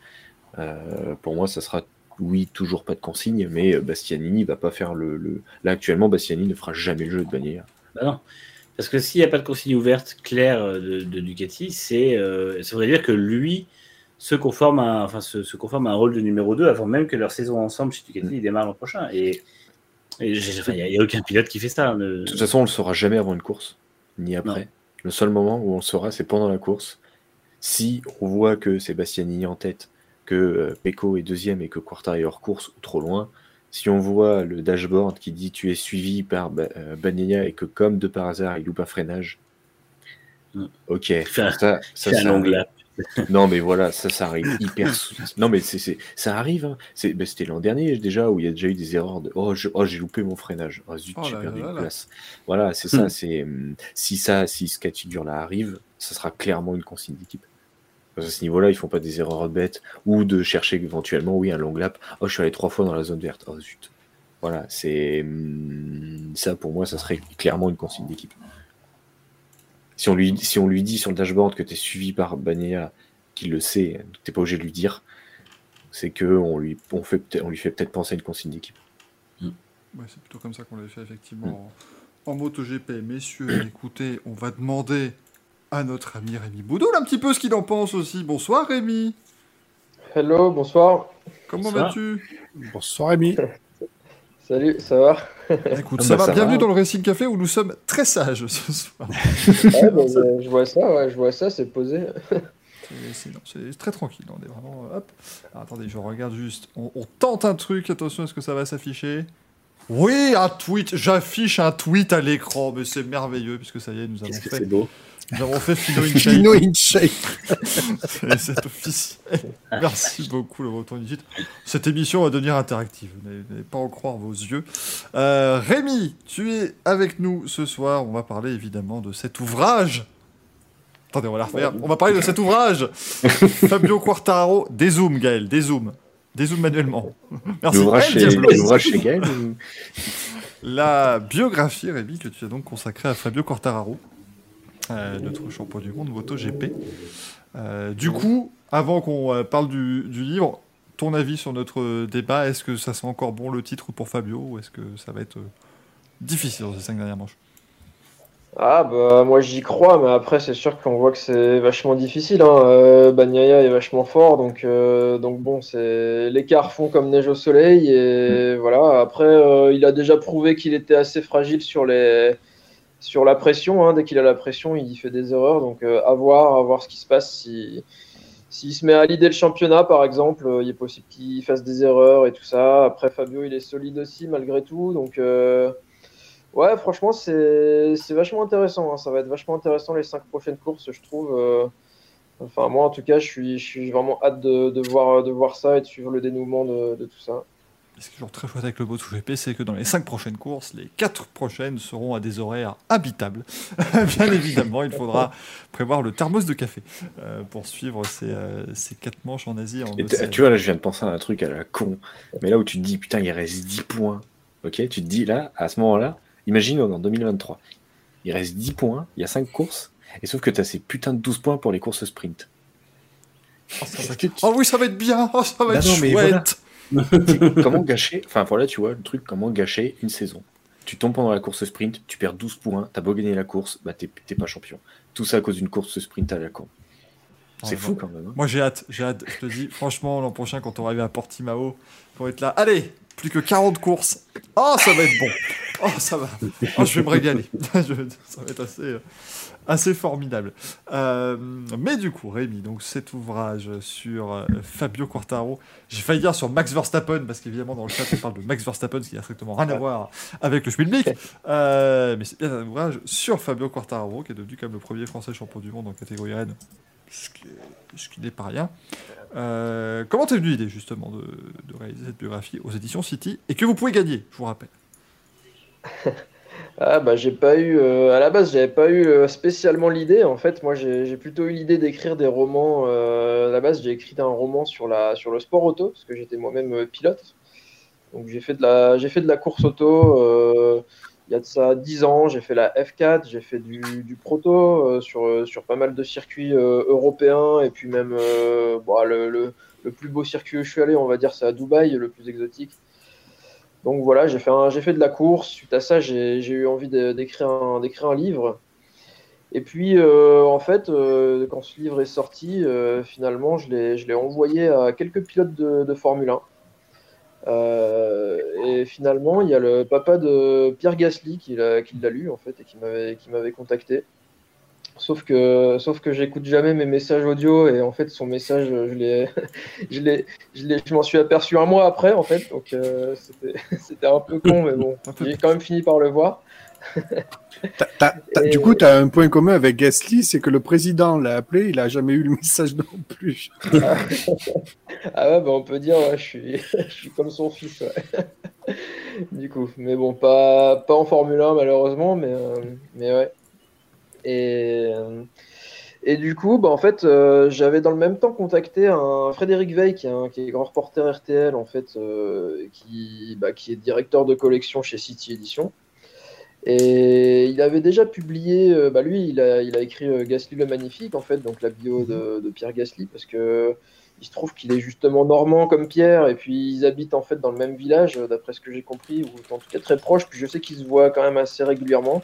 Pour moi, ça sera oui, toujours pas de consigne, mais Bastianini va pas faire le, le- Là, actuellement, Bastianini ne fera jamais le jeu de Bagnaia. Bah non. Parce que s'il n'y a pas de consigne ouverte claire euh, de, de Ducati, c'est, euh, ça voudrait dire que lui se conforme à, enfin, se, se conforme à un rôle de numéro 2 avant même que leur saison ensemble chez Ducati démarre l'an prochain. Et il n'y a, aucun pilote qui fait ça. hein, le- De toute façon, on le saura jamais avant une course, ni après. Le seul moment où on le saura, c'est pendant la course. Si on voit que c'est Bastianini en tête, que euh, Pecco est deuxième et que Quartaro est hors course ou trop loin, si on voit le dashboard qui dit tu es suivi par Ba- euh, et que comme de par hasard il loupe un freinage, Mm. ok, ça, ça, C'est un ça long arrive. lap. Non, mais voilà, ça, ça arrive hyper. Non, mais c'est, ça arrive. hein. C'est, ben, c'était l'an dernier déjà où il y a déjà eu des erreurs de. Oh, je- oh, j'ai loupé mon freinage. Oh, zut, Oh j'ai là perdu là une là. place. Voilà, c'est ça. Hmm. C'est hum, si ça, si ce cas de figure-là arrive, ça sera clairement une consigne d'équipe. Qu'à ce niveau-là, ils font pas des erreurs bêtes ou de chercher éventuellement, oui, un long lap. Oh, je suis allé trois fois dans la zone verte. Oh zut. Voilà, c'est hum, ça pour moi, ça serait clairement une consigne d'équipe. Si on lui, si on lui dit sur le dashboard que tu es suivi par Bagnaia, qu'il le sait, t'es pas obligé de lui dire, c'est que on lui, on fait, peut-être- on lui fait peut-être penser à une consigne d'équipe. Ouais, c'est plutôt comme ça qu'on l'avait fait effectivement en, en MotoGP. Messieurs, écoutez, on va demander à notre ami Rémi Boudoul un petit peu ce qu'il en pense aussi. Bonsoir Rémi, Hello, bonsoir. comment vas-tu? Bonsoir, Rémi. Salut, ça va? Écoute, Ah ça bah, va, ça bienvenue va. dans le Racing Café où nous sommes très sages ce soir. Ouais, bah, Je vois ça, ouais, je vois ça, c'est posé. C'est- très tranquille, on est vraiment... euh, Hop. Alors, attendez, je regarde juste. On, on tente un truc, attention, est-ce que ça va s'afficher? Oui, un tweet, j'affiche un tweet à l'écran, mais c'est merveilleux puisque ça y est, nous avons fait, c'est beau. Nous avons fait Philo in Shape. Dino in shape. C'est- officiel. Merci beaucoup, le retour du titre. Cette émission va devenir interactive. Vous n'allez pas en croire vos yeux. Euh, Rémi, tu es avec nous ce soir. On va parler évidemment de cet ouvrage. Attendez, on va la refaire. On va parler de cet ouvrage. Fabio Quartararo. Dézoom, Gaël, dézoom. Dézoom manuellement. Merci. L'ouvrage chez, Gaël ou- La biographie, Rémi, que tu as donc consacrée à Fabio Quartararo, euh, notre champion du monde MotoGP. Euh, du coup, avant qu'on euh, parle du, du livre, ton avis sur notre débat, est-ce que ça sent encore bon le titre pour Fabio ou est-ce que ça va être euh, difficile dans ces cinq dernières manches? Ah bah moi j'y crois, mais après c'est sûr qu'on voit que c'est vachement difficile. Hein. Euh, Bagnaia est vachement fort, donc, euh, donc bon, c'est l'écart fond comme neige au soleil. Et voilà, après euh, il a déjà prouvé qu'il était assez fragile sur, les... sur la pression. Hein. Dès qu'il a la pression, il fait des erreurs. Donc euh, à voir, à voir ce qui se passe si. S'il se met à l'idée le championnat, par exemple, euh, il est possible qu'il fasse des erreurs et tout ça. Après, Fabio, il est solide aussi, malgré tout. Donc, euh, Ouais, franchement, c'est vachement intéressant. hein. Ça va être vachement intéressant les cinq prochaines courses, je trouve. Enfin, moi, en tout cas, je suis, vraiment hâte de, voir, de voir ça et de suivre le dénouement de tout ça. Ce qui est toujours très chouette avec le MotoGP, c'est que dans les cinq prochaines courses, les quatre prochaines seront à des horaires habitables. Bien évidemment, il faudra prévoir le thermos de café euh, pour suivre ces, euh, ces quatre manches en Asie. En Et tu vois, là, je viens de penser à un truc à la con. Mais là où tu te dis, putain, il reste 10 points. Ok, tu te dis, là, à ce moment-là, imagine, on est en 2023. Il reste 10 points, il y a 5 courses. Et sauf que tu as ces putains de 12 points pour les courses sprint. Oh, ça va Oh oui, ça va être bien, oh, ça va Bah être non, mais chouette. comment gâcher Enfin, voilà, tu vois, le truc, comment gâcher une saison. Tu tombes pendant la course sprint, tu perds 12 points, t'as beau gagner la course, bah t'es pas champion. Tout ça à cause d'une course sprint à la con. C'est fou quand même. hein. Moi j'ai hâte, j'ai hâte. Je te dis, franchement, l'an prochain, quand on va arriver à Portimao, pour être là, allez, plus que 40 courses. Oh, ça va être bon. Oh, ça va. Oh, je vais me régaler. Ça va être assez, euh, assez formidable. Euh, mais du coup, Rémi, donc cet ouvrage sur euh, Fabio Quartaro, j'ai failli dire sur Max Verstappen, parce qu'évidemment dans le chat on parle de Max Verstappen, ce qui n'a strictement rien à voir avec le Schmilblick. Euh, mais c'est bien un ouvrage sur Fabio Quartararo, qui est devenu comme le premier français champion du monde en catégorie Rennes, ce qui est- ce qui n'est pas rien. Euh, comment t'es venu l'idée justement de, de réaliser cette biographie aux éditions City et que vous pouvez gagner, je vous rappelle? Ah bah j'ai pas eu euh, à la base j'avais pas eu euh, spécialement l'idée. En fait moi j'ai plutôt eu l'idée d'écrire des romans euh, à la base j'ai écrit un roman sur la sur le sport auto parce que j'étais moi-même pilote. Donc j'ai fait de la fait de la course auto il y a de ça 10 ans. J'ai fait la F4 j'ai fait du, du proto sur sur pas mal de circuits européens. Et puis même bon, le, le, le plus beau circuit où je suis allé on va dire c'est à Dubaï le plus exotique Donc voilà, j'ai fait, de la course. Suite à ça, j'ai eu envie d'écrire un, livre. Et puis, euh, en fait, euh, quand ce livre est sorti, euh, finalement, je l'ai envoyé à quelques pilotes de, de Formule 1. Euh, et finalement, il y a le papa de Pierre Gasly qui l'a lu, en fait, et qui m'avait contacté. Sauf que, sauf que j'écoute jamais mes messages audio et en fait son message je l'ai, je l'ai, je l'ai- je m'en suis aperçu un mois après en fait donc euh, c'était, c'était un peu con mais bon j'ai quand même fini par le voir. Et- Du coup, tu as un point commun avec Gasly, c'est que le président l'a appelé, il a jamais eu le message non plus. Ah ouais bah on peut dire ouais, je suis, je suis comme son fils ouais. du coup mais bon pas, pas en Formule 1 malheureusement mais, euh, mais ouais et euh, et du coup, bah, en fait, euh, j'avais dans le même temps contacté un Frédéric Veil, qui est, un, qui est grand reporter RTL, en fait, euh, qui, bah, qui est directeur de collection chez City Edition. Et il avait déjà publié, euh, bah, lui, il a, il a écrit Gasly le Magnifique, en fait, donc la bio de, de Pierre Gasly, parce que il se trouve qu'il est justement normand comme Pierre, et puis ils habitent en fait dans le même village, d'après ce que j'ai compris, ou en tout cas très proche, puis je sais qu'ils se voient quand même assez régulièrement.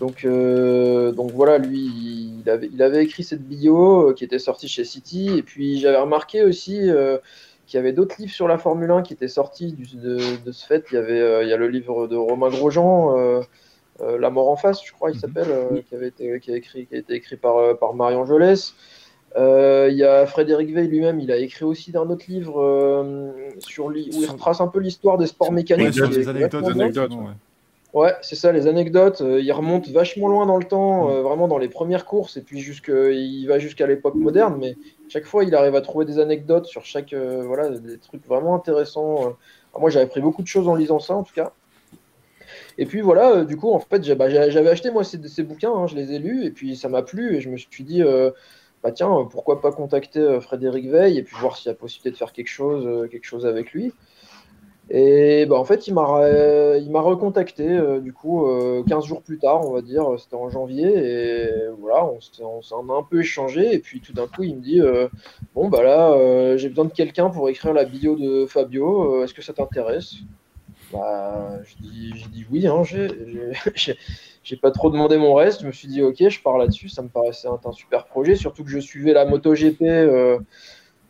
Donc, euh, donc voilà, lui, il avait, il avait écrit cette bio euh, qui était sortie chez City. Et puis j'avais remarqué aussi euh, qu'il y avait d'autres livres sur la Formule 1 qui étaient sortis du- de, de ce fait. Il y avait il y a le livre de Romain Grosjean, La mort en face, je crois, il s'appelle, euh, qui, avait été, qui, a écrit, qui a été écrit par, par Marion Jolès. Il y a Frédéric Veil lui-même, il a écrit aussi un autre livre sur, où il retrace un peu l'histoire des sports mécaniques. Ouais, est anecdotes, anecdotes, ouais. Ouais, c'est ça, les anecdotes. euh, il remonte vachement loin dans le temps, euh, vraiment dans les premières courses, et puis jusque, il va jusqu'à l'époque moderne, mais chaque fois, il arrive à trouver des anecdotes sur chaque. euh, voilà, des trucs vraiment intéressants. euh. Alors, moi, j'avais appris beaucoup de choses en lisant ça, en tout cas. Et puis voilà, euh, du coup, en fait, j'ai- bah, j'ai- j'avais acheté moi ces, ces bouquins, hein, je les ai lus, et puis ça m'a plu, et je me suis dit, euh, bah tiens, euh, pourquoi pas contacter euh, Frédéric Veil, et puis voir s'il y a possibilité de faire quelque chose, euh, quelque chose avec lui. Et bah, en fait, il m'a il m'a recontacté euh, du coup euh, 15 jours plus tard, on va dire, c'était en janvier, et voilà, on on s'en a un peu échangé, et puis tout d'un coup, il me dit euh, Bon, bah là, euh, j'ai besoin de quelqu'un pour écrire la bio de Fabio, euh, est-ce que ça t'intéresse? Bah, je dis, j'ai dit oui, hein, j'ai- j'ai j'ai pas trop demandé mon reste, je me suis dit Ok, je pars là-dessus, ça me paraissait un, un super projet, surtout que je suivais la MotoGP. euh,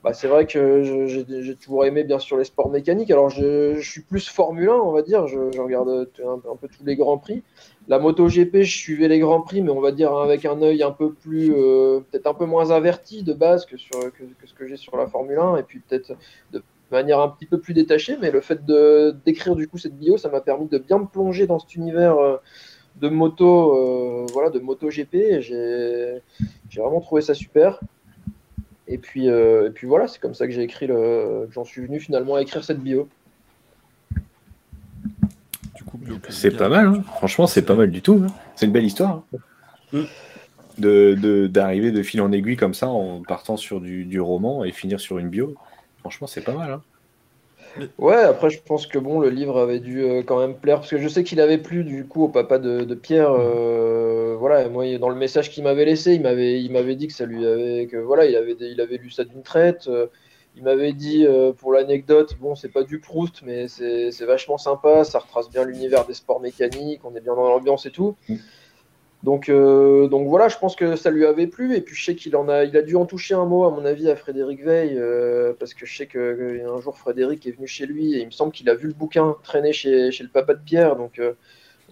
bah, c'est vrai que j'ai toujours aimé bien sûr les sports mécaniques. Alors je, suis plus Formule 1, on va dire. Je, regarde un, un peu tous les grands prix. La MotoGP, je suivais les grands prix, mais on va dire avec un œil un peu plus, euh, peut-être un peu moins averti de base que, ce que j'ai sur la Formule 1, et puis peut-être de manière un petit peu plus détachée. Mais le fait d'écrire du coup cette bio, ça m'a permis de bien me plonger dans cet univers. euh, de moto, euh, voilà, de MotoGP, et j'ai j'ai vraiment trouvé ça super. Et puis, euh, et puis voilà, c'est comme ça que j'ai écrit le. que J'en suis venu finalement à écrire cette bio. Du coup, bio- C'est pas mal, hein. franchement, c'est pas mal du tout. hein. C'est une belle histoire. hein. Mm. De de- d'arriver de, fil en aiguille comme ça en partant sur du, du roman et finir sur une bio. Franchement, c'est pas mal. Ouais, après, je pense que bon, le livre avait dû euh, quand même plaire, parce que je sais qu'il avait plu du coup au papa de, Pierre. euh, voilà, moi, dans le message qu'il m'avait laissé, il m'avait, il m'avait dit que ça lui avait, que voilà, il avait, il lu ça d'une traite. euh, il m'avait dit, pour l'anecdote, bon, c'est pas du Proust, mais c'est c'est vachement sympa, ça retrace bien l'univers des sports mécaniques, on est bien dans l'ambiance et tout. Donc, euh, donc voilà, je pense que ça lui avait plu. Et puis je sais qu'il en a, il a dû en toucher un mot, à mon avis, à Frédéric Veil, euh, parce que je sais que, que un jour Frédéric est venu chez lui et il me semble qu'il a vu le bouquin traîner chez, le papa de Pierre. Donc, euh,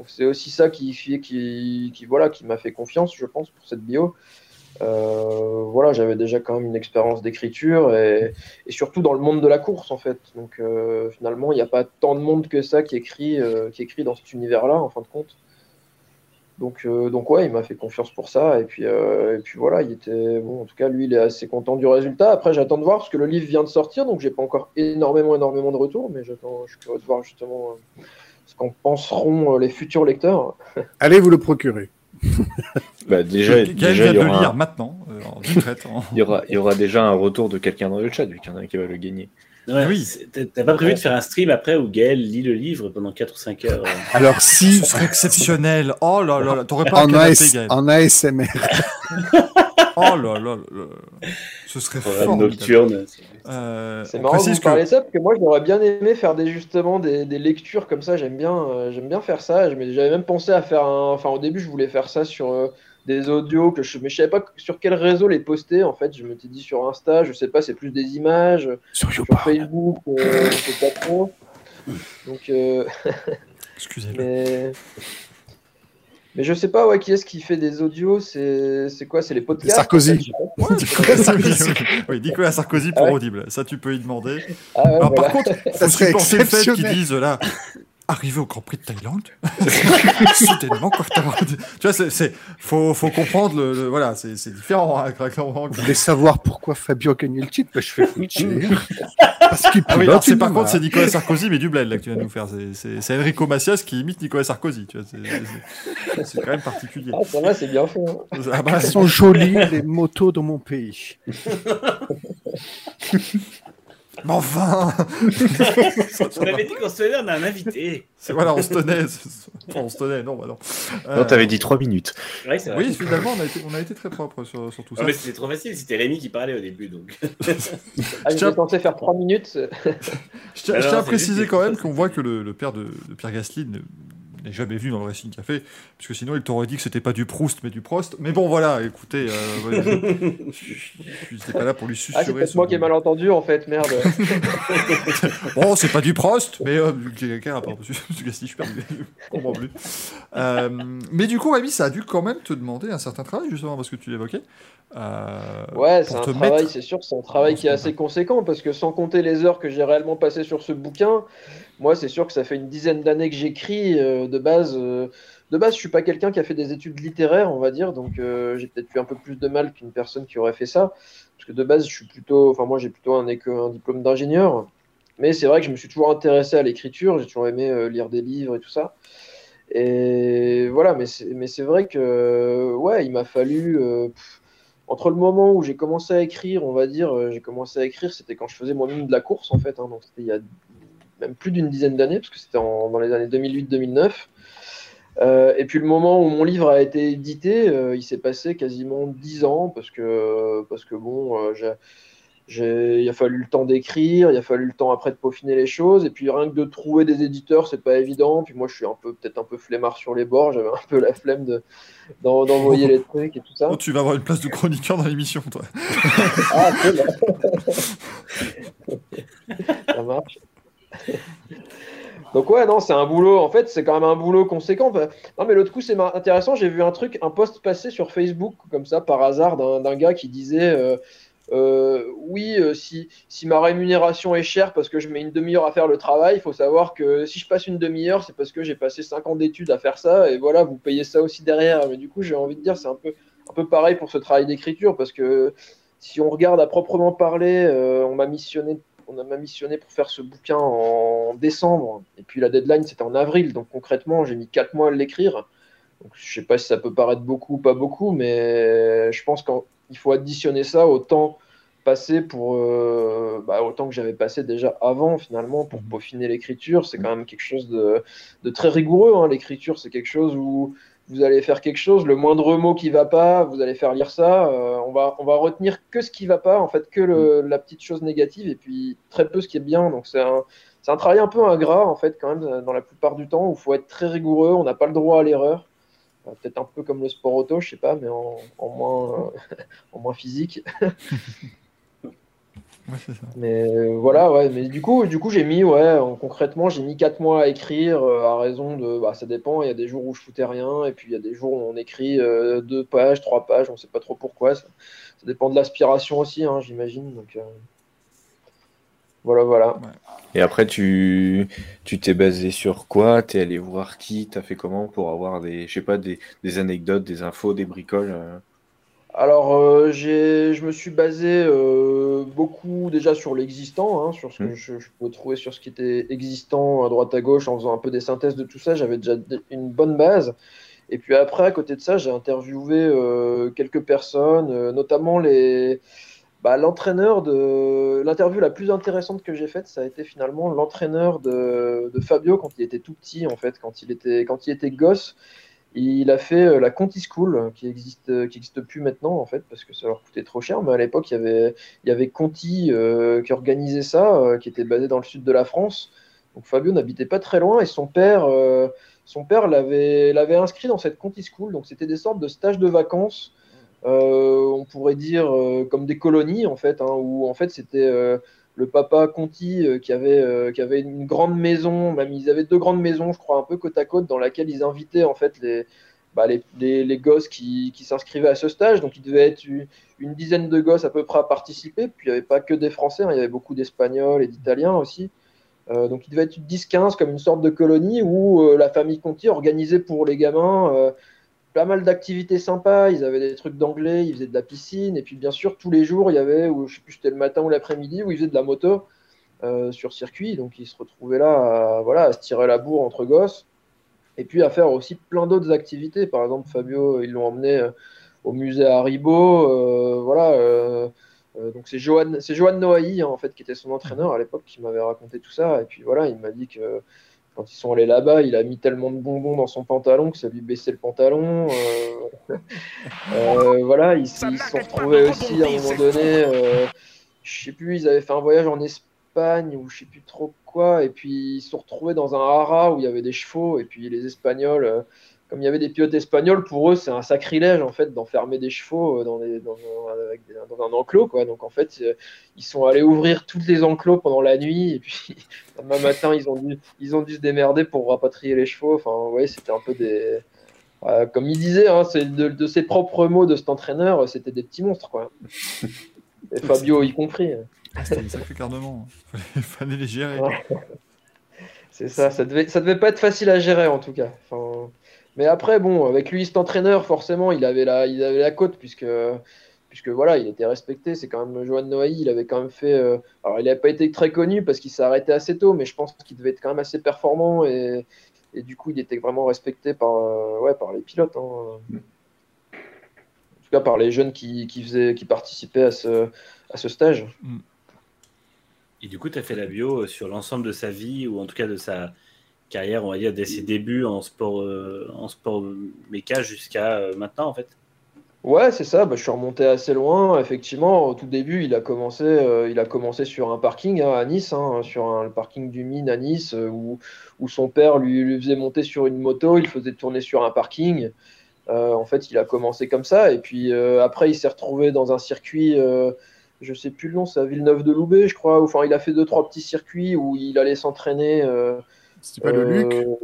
c'est aussi ça qui voilà, qui m'a fait confiance, je pense, pour cette bio. Euh, voilà, j'avais déjà quand même une expérience d'écriture et, surtout dans le monde de la course en fait. Donc euh, finalement, il n'y a pas tant de monde que ça euh, qui écrit dans cet univers-là, en fin de compte. Donc, euh, donc ouais, il m'a fait confiance pour ça. Et puis, euh, et puis voilà, il était bon. En tout cas, lui, il est assez content du résultat. Après, j'attends de voir parce que le livre vient de sortir, donc j'ai pas encore énormément, énormément de retours, mais j'attends. Je suis curieux de voir justement euh, ce qu'en penseront les futurs lecteurs. Allez vous le procurer. Bah, déjà, Gaël déjà vient il, y de aura lire un- maintenant, euh, en d'une traite. en- il y aura, il y aura déjà un retour de quelqu'un dans le chat, vu qu'il y en a un qui va le gagner. Ouais, Oui. T'as pas prévu de faire un stream après où Gaël lit le livre pendant 4 ou 5 heures euh, Alors si Ce serait exceptionnel. Oh là là là, t'aurais pas un en, canapé, AS Gaël. en ASMR, Oh là là là là. Ce serait formidable. nocturne. Euh, C'est marrant que précise vous parlez de ça parce que moi j'aurais bien aimé faire des justement des, des lectures comme ça. J'aime bien, euh, j'aime bien faire ça. J'avais même pensé à faire un. Enfin au début je voulais faire ça sur euh, des audios que je mais je savais pas sur quel réseau les poster. En fait je m'étais dit sur Insta. Je sais pas c'est plus des images Sur sur. Facebook. euh, je sais pas trop. Donc euh, Excusez-le. mais mais je sais pas ouais qui est-ce qui fait des audios? C'est quoi? C'est les podcasts? Sarkozy. en fait. Ouais, Nicolas Sarkozy. oui, Nicolas Sarkozy pour Ah ouais. Audible. Ça, tu peux y demander. Ah ouais, Alors, voilà. par contre, Ça faut serait supporter le fait qu'ils exceptionnel. disent là. Arrivé au Grand Prix de Thaïlande, soudainement, quoi, tu vois, c'est, c'est, faut, faut comprendre le, le- voilà, c'est, c'est différent, hein, clairement. Vous voulez savoir pourquoi Fabio a gagné le titre Bah, Je fais foutre. Parce qu'il Ah oui, c'est par contre, c'est Nicolas Sarkozy, mais du bled, là, que tu viens de nous faire. C'est, c'est, c'est Enrico Macias qui imite Nicolas Sarkozy, tu vois, c'est, c'est, c'est quand même particulier. Ah, ça va, c'est bien fait. hein. Ah bah, Elles sont jolies, les motos dans mon pays. mais enfin! On avait dit qu'on se tenait, on a un invité. C'est, voilà, on se tenait, enfin, on se tenait, non, bah non. Non, t'avais dit 3 minutes. Ouais, c'est vrai. Oui, finalement, on a été, on a été très propre sur, sur tout Non, ça. mais c'était trop facile, c'était Rémi qui parlait au début. Donc. Ah, Je censé faire 3 minutes. Je tiens, Alors, je tiens à préciser quand même qu'on voit que le, le père de, de Pierre Gasly ne- n'est jamais venu dans le Racing Café, parce que sinon il t'aurait dit que c'était pas du Proust mais du Prost. Mais bon, voilà, écoutez, euh, je- n'étais pas là pour lui Ah, c'est susurrer. peut-être ce moi qui ai mal entendu en fait, merde. Bon, c'est pas du Prost, mais euh, quelqu'un, pardon, monsieur, monsieur Gasly, je suis perdu, je comprends plus. Euh, mais du coup, Rémi, ça a dû quand même te demander un certain travail, justement, parce que tu l'évoquais. euh, Ouais, c'est un travail, c'est sûr, c'est un travail qui est assez conséquent parce que sans compter les heures que j'ai réellement passées sur ce bouquin, moi c'est sûr que ça fait une dizaine d'années que j'écris. euh, de base, euh, de base, je suis pas quelqu'un qui a fait des études littéraires, on va dire, donc euh, j'ai peut-être eu un peu plus de mal qu'une personne qui aurait fait ça, parce que de base, je suis plutôt, enfin moi j'ai plutôt un, diplôme d'ingénieur, mais c'est vrai que je me suis toujours intéressé à l'écriture, j'ai toujours aimé euh, lire des livres et tout ça. Et voilà, mais c'est, vrai que, ouais, il m'a fallu, entre le moment où j'ai commencé à écrire, on va dire, j'ai commencé à écrire, c'était quand je faisais moi-même de la course, en fait, hein, donc c'était il y a même plus d'une dizaine d'années, parce que c'était en- dans les années 2008-2009. Euh, et puis le moment où mon livre a été édité, euh, il s'est passé quasiment dix ans, parce que, parce que bon, euh, il a fallu le temps d'écrire, il a fallu le temps après de peaufiner les choses, et puis rien que de trouver des éditeurs, c'est pas évident. Puis moi, je suis un peu, peut-être un peu flemmard sur les bords, j'avais un peu la flemme de, d'en- d'envoyer les trucs et tout ça. Oh, tu vas avoir une place de chroniqueur dans l'émission, toi. Ah. Ça marche. Donc ouais, non, c'est un boulot. En fait, c'est quand même un boulot conséquent. Non, mais l'autre coup, c'est intéressant. J'ai vu un truc, un post passé sur Facebook, comme ça, par hasard, d'un gars qui disait euh, euh, oui, euh, si, ma rémunération est chère parce que je mets une demi-heure à faire le travail, il faut savoir que si je passe une demi-heure, c'est parce que j'ai passé 5 ans d'études à faire ça. Et voilà, vous payez ça aussi derrière. Mais du coup, j'ai envie de dire, c'est un peu, pareil pour ce travail d'écriture parce que si on regarde à proprement parler, on m'a missionné, on m'a missionné pour faire ce bouquin en décembre, et puis la deadline c'était en avril, donc concrètement j'ai mis 4 mois à l'écrire. Donc je sais pas si ça peut paraître beaucoup ou pas beaucoup, mais je pense qu'il faut additionner ça au temps passé pour euh, bah, autant que j'avais passé déjà avant finalement pour peaufiner l'écriture. C'est quand même quelque chose de, de très rigoureux. hein. L'écriture c'est quelque chose où vous allez faire quelque chose, le moindre mot qui va pas, vous allez faire lire ça. euh, on, va, on va retenir que ce qui va pas, en fait, que le- la petite chose négative, et puis très peu ce qui est bien. Donc c'est un, c'est un travail un peu ingrat, en fait, quand même, dans la plupart du temps, où il faut être très rigoureux, on n'a pas le droit à l'erreur. Euh, Peut-être un peu comme le sport auto, je sais pas, mais en, en moins, euh, en moins physique. Ouais, c'est ça. Mais euh, voilà, ouais. Mais du coup, du coup, j'ai mis, ouais, en- concrètement, j'ai mis 4 mois à écrire, euh, à raison de, bah, ça dépend. Il y a des jours où je foutais rien, et puis il y a des jours où on écrit euh, deux pages, trois pages, on sait pas trop pourquoi. Ça, ça dépend de l'aspiration aussi, hein, j'imagine. Donc euh, voilà, voilà. Et après, tu tu t'es basé sur quoi? T'es allé voir qui? T'as fait comment pour avoir des, je sais pas, des, des anecdotes, des infos, des bricoles euh? Alors, euh, je me suis basé euh, beaucoup déjà sur l'existant, hein, sur ce que Mm. je, je pouvais trouver sur ce qui était existant à droite à gauche en faisant un peu des synthèses de tout ça. J'avais déjà une bonne base. Et puis après, à côté de ça, j'ai interviewé euh, quelques personnes, euh, notamment les, bah, l'entraîneur de. L'interview la plus intéressante que j'ai faite, ça a été finalement l'entraîneur de, de Fabio quand il était tout petit, en fait, quand il était, quand il était gosse Il a fait euh, la Conti School, euh, qui existe, euh, qui existe plus maintenant en fait, parce que ça leur coûtait trop cher. Mais à l'époque, il y avait, il y avait Conti qui organisait ça, qui était basé dans le sud de la France. Donc Fabio n'habitait pas très loin et son père, père l'avait, inscrit dans cette Conti School. Donc c'était des sortes de stages de vacances, on pourrait dire comme des colonies en fait, hein, où en fait c'était le papa Conti euh, qui avait, euh, qui avait une grande maison, même ils avaient deux grandes maisons, je crois, un peu côte à côte, dans laquelle ils invitaient en fait les, bah, les, les, les gosses qui, s'inscrivaient à ce stage. Donc il devait être une, dizaine de gosses à peu près à participer. Puis il n'y avait pas que des Français, hein, il y avait beaucoup d'Espagnols et d'Italiens aussi. Euh, donc il devait être 10-15 comme une sorte de colonie où la famille Conti organisait pour les gamins pas mal d'activités sympas. Ils avaient des trucs d'anglais, ils faisaient de la piscine. Et puis bien sûr, tous les jours, il y avait, ou je sais plus, c'était le matin ou l'après-midi, où ils faisaient de la moto euh, sur circuit. Donc ils se retrouvaient là à, voilà, à se tirer la bourre entre gosses. Et puis à faire aussi plein d'autres activités. Par exemple, Fabio, ils l'ont emmené euh, au musée Haribo. euh, voilà. euh, donc c'est Johan, c'est Johan Noailly en fait qui était son entraîneur à l'époque qui m'avait raconté tout ça. Et puis voilà, il m'a dit que quand ils sont allés là-bas, il a mis tellement de bonbons dans son pantalon que ça lui baissait le pantalon. euh. Euh, voilà, ils se sont retrouvés aussi à un moment donné. euh, je sais plus, ils avaient fait un voyage en Espagne ou je sais plus trop quoi. Et puis ils se sont retrouvés dans un haras où il y avait des chevaux. Et puis les Espagnols, euh, comme il y avait des pilotes espagnols, pour eux c'est un sacrilège en fait d'enfermer des chevaux euh, dans, un- avec des- dans un enclos quoi. Donc en fait euh, ils sont allés ouvrir toutes les enclos pendant la nuit et puis le matin ils ont dû ils ont dû se démerder pour rapatrier les chevaux. Enfin vous voyez c'était un peu des euh, comme il disait, hein, c'est de, de ses propres mots de cet entraîneur, c'était des petits monstres quoi. Et Fabio y compris. C'était un sacré garnement. Fallait, fallait les gérer. Ouais. C'est ça, ça devait, ça devait pas être facile à gérer en tout cas. Enfin, mais après, bon, avec lui, cet entraîneur, forcément, il avait la, il avait la cote puisque, puisque voilà, il était respecté. C'est quand même Johan Noailly, il avait quand même fait. euh, alors, il n'avait pas été très connu parce qu'il s'est arrêté assez tôt, mais je pense qu'il devait être quand même assez performant et, et du coup, il était vraiment respecté par, euh, ouais, par les pilotes. hein. En tout cas, par les jeunes qui, qui, faisaient, qui participaient à ce, à ce stage. Et du coup, tu as fait la bio euh, sur l'ensemble de sa vie, ou en tout cas de sa carrière, on va dire, dès ses débuts en sport, euh, en sport méca jusqu'à euh, maintenant, en fait. Ouais, c'est ça. Bah, je suis remonté assez loin. Effectivement, au tout début, il a commencé, euh, il a commencé sur un parking hein, à Nice, hein, sur un, le parking du Mine à Nice, où, où son père lui, lui faisait monter sur une moto, il faisait tourner sur un parking. En fait, il a commencé comme ça. Et puis après, il s'est retrouvé dans un circuit, je sais plus le nom, c'est à Villeneuve-de-Loubet, je crois. Enfin, il a fait deux, trois petits circuits où il allait s'entraîner. euh, C'était pas le Luc? Euh,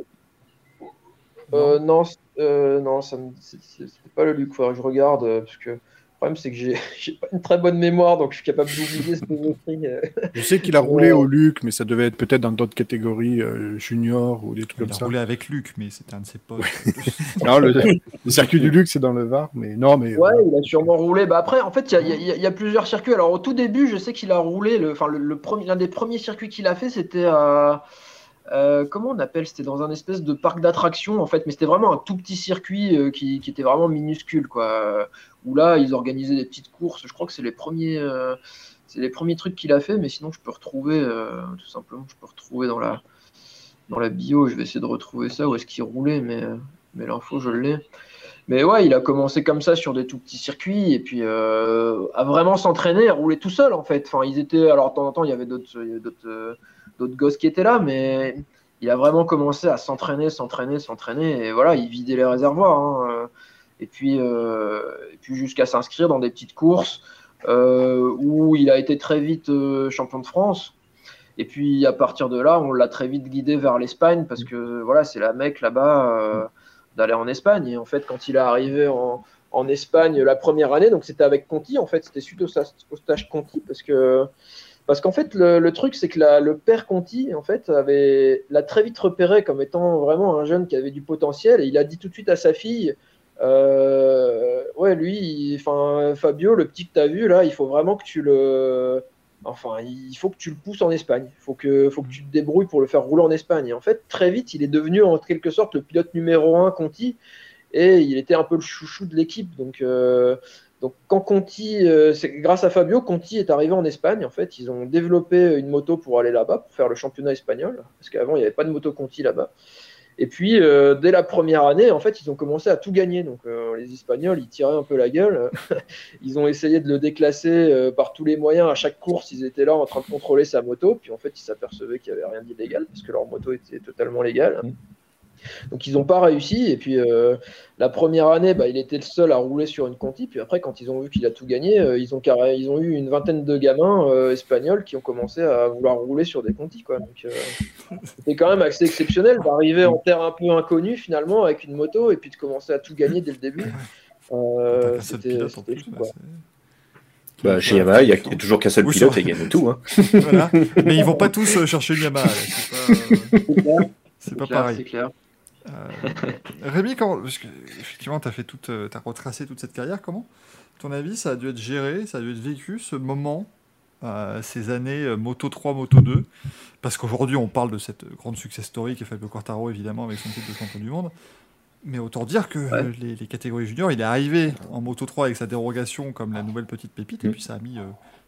euh, non, euh, non, ça me... c'est- c'est- c'était pas le Luc. Faudrait que je regarde euh, parce que le problème c'est que j'ai j'ai pas une très bonne mémoire, donc je suis capable d'oublier ce métrie. euh. Je sais qu'il a roulé au Luc, mais ça devait être peut-être dans d'autres catégories, euh, junior ou des trucs Il comme a ça. roulé avec Luc, mais c'était un de ses potes. Non, le, le circuit du Luc, c'est dans le Var, mais non, mais Ouais, il a sûrement roulé. Bah après, en fait, il y a, il y a- il y a plusieurs circuits. Alors au tout début, je sais qu'il a roulé. Le, enfin, le, le premier, l'un des premiers circuits qu'il a fait, c'était à euh, comment on appelle C'était dans un espèce de parc d'attractions en fait, mais c'était vraiment un tout petit circuit euh, qui, était vraiment minuscule quoi. Où là, ils organisaient des petites courses. Je crois que c'est les premiers, euh, c'est les premiers trucs qu'il a fait. Mais sinon, je peux retrouver tout simplement, je peux retrouver dans la dans la bio. Je vais essayer de retrouver ça où est-ce qu'il roulait, mais mais l'info, je l'ai. Mais ouais, il a commencé comme ça sur des tout petits circuits et puis à vraiment s'entraîner, à rouler tout seul en fait. Enfin, ils étaient alors de temps en temps, il y avait d'autres, d'autres, euh, gosses qui étaient là, mais il a vraiment commencé à s'entraîner, s'entraîner, s'entraîner et voilà, il vidait les réservoirs. hein. Et puis, euh, puis jusqu'à s'inscrire dans des petites courses euh, où il a été très vite euh, champion de France. Et puis à partir de là, on l'a très vite guidé vers l'Espagne parce que voilà, c'est la mecque là-bas euh, d'aller en Espagne. Et en fait, quand il est arrivé en, en Espagne la première année, donc c'était avec Conti, en fait, c'était suite au, au stage Conti parce que parce qu'en fait, le, truc, c'est que le père Conti, en fait, avait l'a très vite repéré comme étant vraiment un jeune qui avait du potentiel et il a dit tout de suite à sa fille. euh, ouais, lui, enfin Fabio, le petit que tu as vu là, il faut vraiment que tu le, Enfin, il faut que tu le pousses en Espagne. Il faut que, faut que tu te débrouilles pour le faire rouler en Espagne. Et en fait, très vite, il est devenu en quelque sorte le pilote numéro un Conti. Et il était un peu le chouchou de l'équipe. Donc, euh, donc, quand Conti, euh, c'est grâce à Fabio, Conti est arrivé en Espagne. En fait, ils ont développé une moto pour aller là-bas, pour faire le championnat espagnol. Parce qu'avant, il n'y avait pas de moto Conti là-bas. Et puis, euh, dès la première année, en fait, ils ont commencé à tout gagner. Donc, euh, les Espagnols, ils tiraient un peu la gueule. ils ont essayé de le déclasser par tous les moyens. À chaque course, ils étaient là en train de contrôler sa moto. Puis, en fait, ils s'apercevaient qu'il n'y avait rien d'illégal parce que leur moto était totalement légale. Mm. Donc, ils n'ont pas réussi. Et puis, euh, la première année, bah, il était le seul à rouler sur une Conti. Puis après, quand ils ont vu qu'il a tout gagné, euh, ils, ont carré- ils ont eu une vingtaine de gamins euh, espagnols qui ont commencé à vouloir rouler sur des Conti. Quoi. Donc, euh, c'était quand même assez exceptionnel d'arriver en terre un peu inconnue finalement avec une moto et puis de commencer à tout gagner dès le début. Euh, c'était bah, Bah, chez Yamaha, il n'y a, il y a toujours qu'un seul Oui, pilote et il gagne tout. Hein. Voilà. Mais ils vont pas tous chercher une Yamaha. C'est pas, euh, c'est pas clair, pareil. c'est clair. Euh, Rémi, quand, parce que, effectivement, tu as, fait toute, euh, retracé toute cette carrière, comment? Ton avis, ça a dû être géré, ça a dû être vécu, ce moment, euh, ces années euh, Moto 3, Moto 2 Parce qu'aujourd'hui, on parle de cette grande success story qui est Fabio Quartaro, évidemment, avec son titre de champion du monde. Mais autant dire que Ouais. euh, les, les catégories juniors, il est arrivé en Moto 3 avec sa dérogation comme la nouvelle petite pépite, et Mm. puis ça a, mis,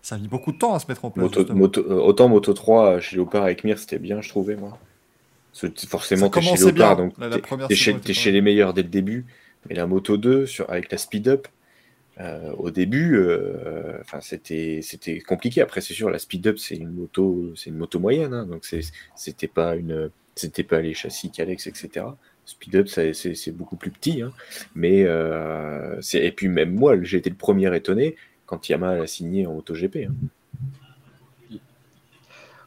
ça a mis beaucoup de temps à se mettre en place. Moto, justement. moto, autant Moto 3 chez Léopard avec Mir, c'était bien, je trouvais, moi. Forcément, t'es chez donc t'es- chez, chez les meilleurs dès le début. Mais la Moto 2, sur, avec la Speed Up, euh, au début, euh, c'était c'était compliqué. Après, c'est sûr, la Speed Up, c'est une moto, c'est une moto moyenne, hein, donc c'était pas une, c'était pas les châssis Calex, etc. Speed Up, c'est beaucoup plus petit, hein, mais euh, et puis même moi, j'ai été le premier étonné quand Yamaha l'a signé en MotoGP. hein.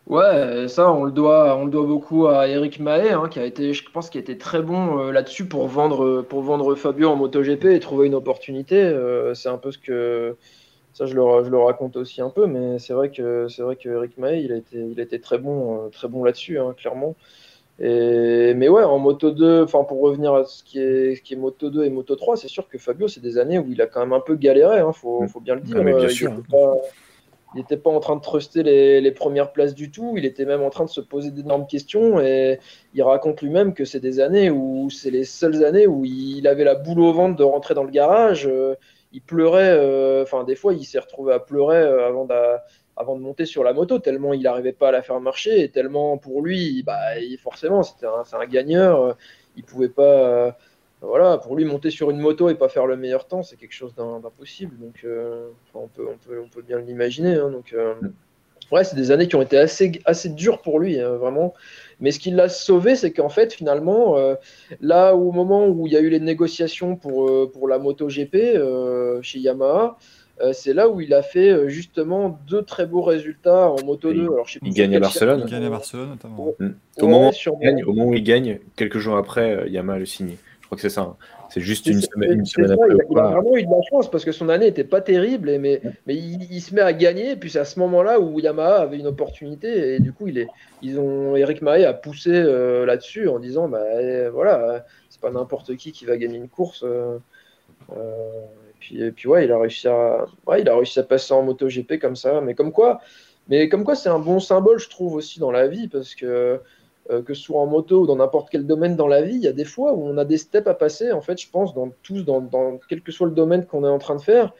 Ouais, ça, on le doit, on le doit beaucoup à Eric Mahé, hein, qui a été, je pense, qui a été très bon euh, là-dessus pour vendre, pour vendre Fabio en MotoGP et trouver une opportunité. Euh, c'est un peu ce que, ça, je le, je le raconte aussi un peu, mais c'est vrai que, c'est vrai que Eric Mahé, il a été, il a été très bon, euh, très bon là-dessus, hein, clairement. Et, mais ouais, en Moto 2, enfin, pour revenir à ce qui est, ce qui est Moto 2 et Moto 3, c'est sûr que Fabio, c'est des années où il a quand même un peu galéré, hein, faut, faut bien le dire. Ah, mais bien il sûr, il n'était pas en train de truster les, premières places du tout, il était même en train de se poser d'énormes questions et il raconte lui-même que c'est des années où c'est les seules années où il avait la boule au ventre de rentrer dans le garage, euh, il pleurait, euh, enfin des fois il s'est retrouvé à pleurer euh, avant, de monter sur la moto, tellement il n'arrivait pas à la faire marcher et tellement pour lui, bah, forcément c'était un, un gagneur, il pouvait pas... voilà, pour lui, monter sur une moto et pas faire le meilleur temps, c'est quelque chose d'im- d'impossible. Donc, euh, enfin, on, peut, on, peut, on peut bien l'imaginer. hein. donc, euh, ouais, c'est des années qui ont été assez, assez dures pour lui, hein, vraiment. Mais ce qui l'a sauvé, c'est qu'en fait, finalement, euh, là, au moment où il y a eu les négociations pour, euh, pour la moto GP euh, chez Yamaha, euh, c'est là où il a fait euh, justement deux très beaux résultats en moto Et 2. Alors, je sais il gagne à Barcelone. Il gagne à Barcelone, notamment. Au Ouais, moment où sûrement. il gagne, au moment où il gagne, quelques jours après, euh, Yamaha le signé. Je crois que c'est ça. hein. C'est juste une semaine, une semaine ça, après. il, a, il vraiment eu de la chance parce que son année n'était pas terrible, et, mais, mais il, il se met à gagner. Et puis c'est à ce moment-là où Yamaha avait une opportunité. Et du coup, il est, ils ont, Eric Mahé a poussé euh, là-dessus en disant bah, eh, voilà, c'est pas n'importe qui qui va gagner une course. euh, euh, et, puis, et puis ouais, il a réussi à, ouais, il a réussi à passer en MotoGP comme ça. Mais comme quoi, mais comme quoi, c'est un bon symbole, je trouve aussi dans la vie parce que euh, que ce soit en moto ou dans n'importe quel domaine dans la vie, il y a des fois où on a des steps à passer, en fait, je pense, dans tous, dans, dans quel que soit le domaine qu'on est en train de faire.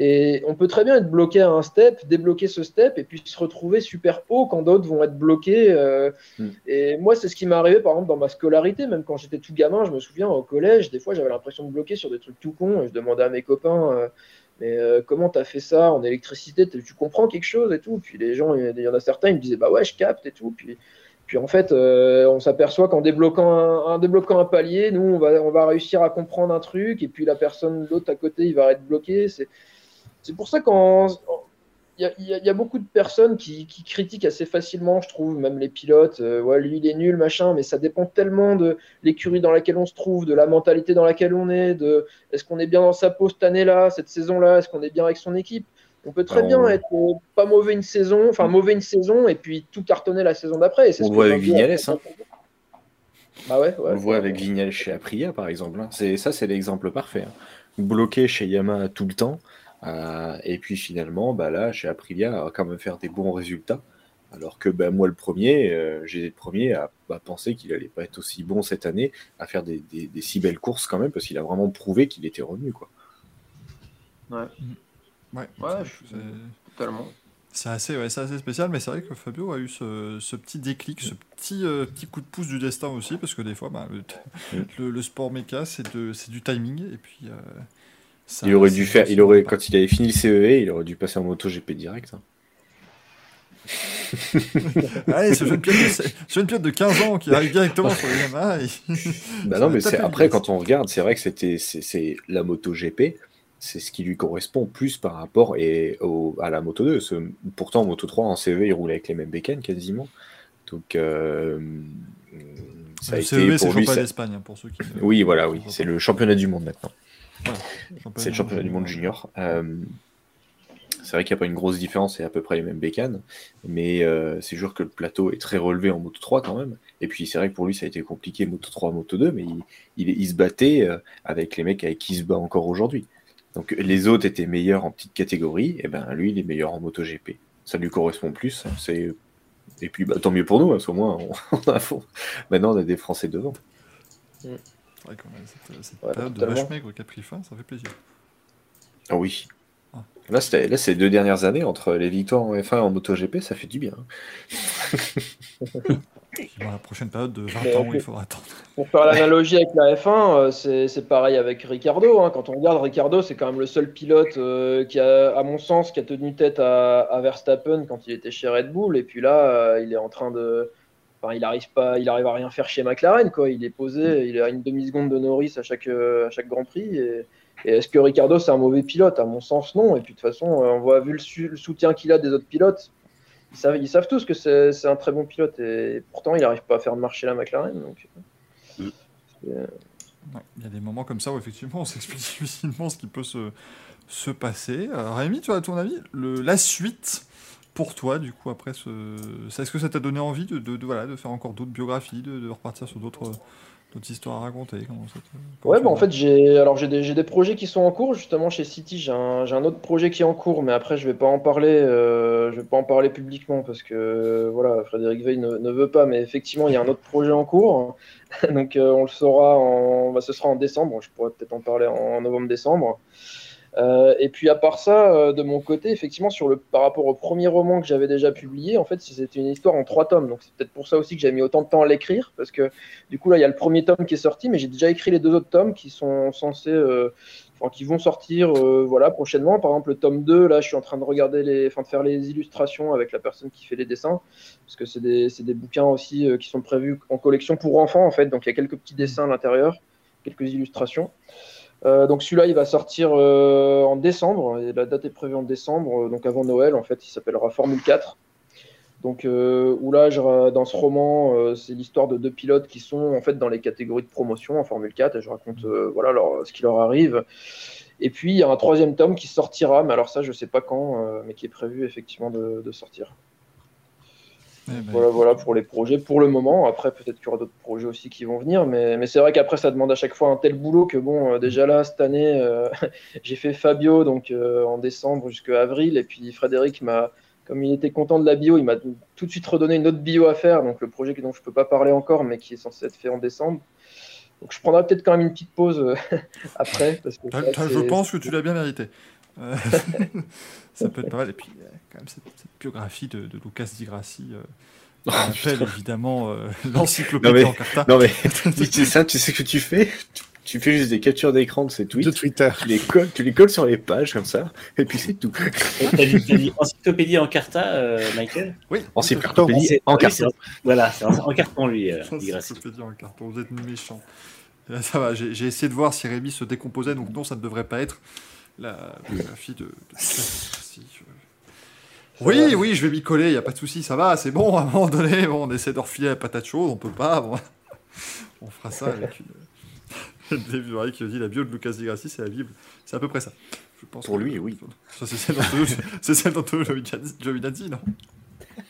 Et on peut très bien être bloqué à un step, débloquer ce step, et puis se retrouver super haut quand d'autres vont être bloqués. euh, Mm. Et moi, c'est ce qui m'est arrivé, par exemple, dans ma scolarité, même quand j'étais tout gamin, je me souviens, au collège, des fois, j'avais l'impression de bloquer sur des trucs tout cons, et je demandais à mes copains, euh, mais euh, comment t'as fait ça en électricité? Tu comprends quelque chose et tout Puis les gens, il y en a certains, ils me disaient, bah ouais, je capte et tout. Puis puis en fait, euh, on s'aperçoit qu'en débloquant un, débloquant un palier, nous, on va, on va réussir à comprendre un truc, et puis la personne, l'autre à côté, il va être bloqué. C'est, pour ça qu'il y y a beaucoup de personnes qui, qui critiquent assez facilement, je trouve, même les pilotes. euh, ouais, lui, il est nul, machin, mais ça dépend tellement de l'écurie dans laquelle on se trouve, de la mentalité dans laquelle on est, de est-ce qu'on est bien dans sa peau cette année-là, cette saison-là, est-ce qu'on est bien avec son équipe? On peut très On- bien être euh, pas mauvais une saison, enfin mauvais une saison et puis tout cartonner la saison d'après. On voit avec Vignales, hein. Bah ouais, ouais. On le voit avec Vignal chez Aprilia, par exemple. hein. C'est, ça, c'est l'exemple parfait. hein. Bloqué chez Yamaha tout le temps. euh, et puis finalement, bah là, chez Aprilia, on va quand même faire des bons résultats. Alors que bah, moi, le premier, euh, j'ai été le premier à, à penser qu'il allait pas être aussi bon cette année, à faire des, des- des si belles courses quand même, parce qu'il a vraiment prouvé qu'il était revenu. Quoi. Ouais, Ouais, je Totalement. C'est assez, ouais, c'est assez spécial, mais c'est vrai que Fabio a eu ce, ce petit déclic, ce petit, euh, petit coup de pouce du destin aussi, parce que des fois, bah, le, le- le sport méca, c'est de- c'est du timing, et puis... euh, ça- Il aurait dû faire, il aurait, quand il avait fini le CEE, il aurait dû passer en moto GP direct. hein. Allez, ce jeune pilote, de, ce jeune pilote de 15 ans qui arrive directement sur les Yamaha, et- Bah non, mais c'est après quand on regarde, c'est vrai que c'était c'est c'est la moto GP, c'est ce qui lui correspond plus par rapport et au, à la moto 2. Ce- pourtant, en moto 3 en CE, il roulait avec les mêmes bécanes quasiment. Donc euh, ça a le été CEV, c'est pour lui. ça- d'Espagne, hein, pour ceux qui... Oui, voilà, oui, c'est le championnat du monde maintenant. C'est le championnat du monde junior. Euh, c'est vrai qu'il n'y a pas une grosse différence, c'est à peu près les mêmes bécanes, mais euh, c'est sûr que le plateau est très relevé en Moto 3 quand même. Et puis c'est vrai que pour lui ça a été compliqué Moto 3, Moto 2, mais il, il, il se battait avec les mecs avec qui il se bat encore aujourd'hui. Donc les autres étaient meilleurs en petite catégorie, et ben lui il est meilleur en Moto GP. Ça lui correspond plus. hein, C'est et puis bah, tant mieux pour nous, parce qu'au moins on, a fond. Maintenant on a des Français devant. Cette, cette Ouais, période de totalement. vache maigre qui a pris fin, ça fait plaisir. Ah oui. Ah. Là, c'était- là, ces deux dernières années, entre les victoires en F1 et en MotoGP, ça fait du bien. Bon, la prochaine période de 20 Mais ans, il faudra attendre. Pour faire l'analogie avec la F1, euh, c'est pareil avec Ricardo. hein. Quand on regarde Ricardo, c'est quand même le seul pilote euh, qui a, à mon sens, qui a tenu tête à, à Verstappen quand il était chez Red Bull. Et puis là, euh, il est en train de. Enfin, il arrive pas, il arrive à rien faire chez McLaren, quoi. Il est posé, il à une demi seconde de Norris à chaque à chaque Grand Prix. Et, et est-ce que Ricardo c'est un mauvais pilote? À mon sens, non. Et puis de toute façon, on voit vu le, su- le soutien qu'il a des autres pilotes. Ils savent, ils savent tous que c'est c'est un très bon pilote et pourtant il n'arrive pas à faire marcher la McLaren. Donc, Mm. c'est- Ouais, Il y a des moments comme ça où effectivement on s'explique difficilement ce qui peut se, se passer. Euh, Rémi, toi, à ton avis, le, la suite pour toi, du coup, après ce. Est-ce que ça t'a donné envie de, de, de- voilà, de faire encore d'autres biographies, de, de repartir sur d'autres d'autres histoires à raconter comment ça te- comment Ouais, bah en fait, j'ai alors j'ai des, des projets qui sont en cours justement chez City. J'ai un, un autre projet qui est en cours, mais après je vais pas en parler. euh, je vais pas en parler publiquement parce que voilà, Frédéric Veil ne, ne veut pas. Mais effectivement, il y a un autre projet en cours. Donc euh, on le saura. En, bah, ce sera en décembre. Je pourrais peut-être en parler en, novembre-décembre. Euh, et puis à part ça, euh, de mon côté, effectivement, sur le, par rapport au premier roman que j'avais déjà publié, en fait, c'était une histoire en trois tomes. Donc c'est peut-être pour ça aussi que j'ai mis autant de temps à l'écrire, parce que du coup là, il y a le premier tome qui est sorti, mais j'ai déjà écrit les deux autres tomes qui sont censés, euh, enfin, qui vont sortir, voilà, prochainement. Par exemple, le tome 2, là, je suis en train de regarder les, enfin, de faire les illustrations avec la personne qui fait les dessins, parce que c'est des, des bouquins aussi qui sont prévus en collection pour enfants, en fait. Donc il y a quelques petits dessins à l'intérieur, quelques illustrations. Euh, donc celui-là, il va sortir euh, en décembre. Et la date est prévue en décembre, euh, donc avant Noël. En fait, il s'appellera Formule 4. Donc où là, dans ce roman, c'est l'histoire de deux pilotes qui sont en fait dans les catégories de promotion en Formule 4. Et je raconte voilà ce qui leur arrive. Et puis il y a un troisième tome qui sortira, mais alors ça, je sais pas quand, mais qui est prévu effectivement de sortir. Eh ben, Voilà, voilà pour les projets pour le moment. Après, peut-être qu'il y aura d'autres projets aussi qui vont venir, mais, mais c'est vrai qu'après, ça demande à chaque fois un tel boulot que bon, euh, déjà là, cette année, euh, j'ai fait Fabio donc euh, en décembre jusqu'à avril, et puis Frédéric m'a, comme il était content de la bio, il m'a tout de suite redonné une autre bio à faire, donc le projet dont je peux pas parler encore, mais qui est censé être fait en décembre. Donc je prendrai peut-être quand même une petite pause après, parce que je pense que tu l'as bien mérité. Ça peut être pas mal. Et puis, quand même cette, cette biographie de, de Lucas Di Grassi. Euh, qu'on appelle évidemment euh, l'encyclopédie en carta. Non mais tu sais ça, tu sais ce que tu fais? Tu, tu fais juste des captures d'écran de ces tweets, de Twitter. tu les colles, tu les colles sur les pages comme ça, et puis c'est tout. T'as dit, t'as dit encyclopédie en carta, euh, Michael? Oui, Encyclopédie C'est- en oui, carton. c'est- Voilà, c'est en, en carton lui, euh, Di Grassi. Encyclopédie en carton. Vous êtes méchant. Là, ça va, j'ai j'ai essayé de voir si Rémi se décomposait, donc non, ça ne devrait pas être la biographie de. de Lucas Di Grassi. Je- Oui, oui, je vais m'y coller, il n'y a pas de souci, ça va, c'est bon, à un moment donné, bon, on essaie de refiler la patate chaude, on peut pas, bon. on fera ça avec une... Dave qui dit la bio de Lucas Di Grassi, c'est la Bible, c'est à peu près ça. Je pense Pour que- lui, oui. Ça, c'est celle d'Antonio Giovinazzi, non?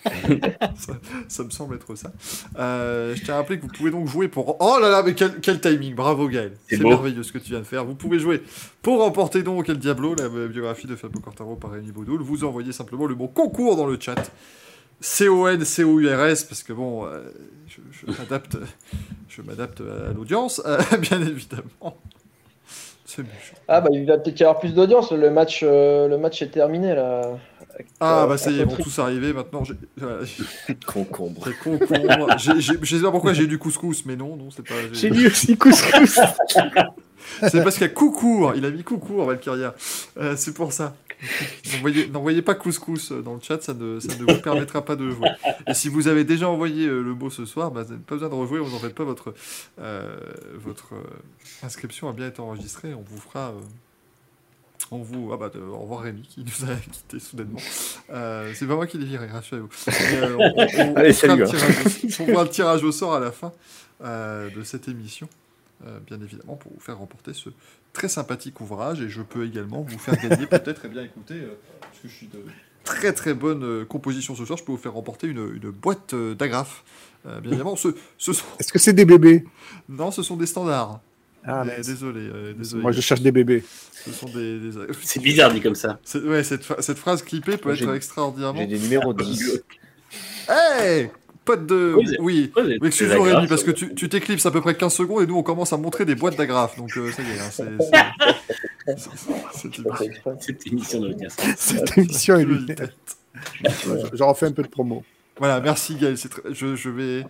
ça, ça me semble être ça. Euh, je tiens à rappeler que vous pouvez donc jouer pour... Oh là là, mais quel, quel timing, bravo Gaël. C'est merveilleux ce que tu viens de faire. Vous pouvez jouer pour remporter donc El Diablo, la biographie de Fabio Cortaro par Rémi Baudoul. Vous envoyez simplement le mot concours dans le chat. C-O-N-C-O-U-R-S, parce que bon, euh, je, je m'adapte à l'audience, euh, bien évidemment. C'est méchant. Ah bah il va peut-être y avoir plus d'audience. Le match, euh, le match est terminé là. Ah bah ça y est, ils vont tous arriver maintenant. j'ai- Concombre. concombre. J'ai- j'ai- Je sais pas pourquoi j'ai du couscous, mais non, non, c'est pas. J'ai dit aussi couscous. C'est parce qu'il y a Coucourt, il a mis Coucourt, Valkyria. Euh, c'est pour ça. N'envoyez, pas couscous dans le chat, ça ne, ça ne vous permettra pas de jouer. Et si vous avez déjà envoyé euh, le mot ce soir, bah, vous n'avez pas besoin de rejouer, vous n'en faites pas, votre, euh, votre euh, inscription a bien été enregistrée, on vous fera... euh, on vous... Ah bah, de- au revoir Rémi qui nous a quitté soudainement. Euh, c'est pas moi qui l'ai viré, rassurez-vous. Euh, on, on- on Allez, fera salut, hein. tirage au- on fera le tirage au sort à la fin euh, de cette émission. euh, bien évidemment, pour vous faire remporter ce très sympathique ouvrage. Et je peux également vous faire gagner, peut-être, et bien écoutez, euh, parce que je suis de très très bonne euh, composition ce soir, je peux vous faire remporter une, une boîte euh, d'agrafes. Euh, bien évidemment, ce, ce sont... Est-ce que c'est des bébés? Non, ce sont des standards. Ah, Mais désolé, euh, désolé. Moi, je cherche des bébés. Ce sont des... des- C'est bizarre dit comme ça. C'est- Ouais, cette, cette phrase clippée peut être extraordinairement... J'ai des numéros 10. Hey Pote de... Oui, Oui excuse-moi Rémi, parce que tu tu t'éclipses à peu près 15 secondes et nous on commence à montrer des boîtes d'agrafes, donc euh, ça y est, hein, c'est-. Cette émission. Cette émission est lunaire. J'en refais un peu de promo. Voilà, merci Gaël, c'est très- je, je vais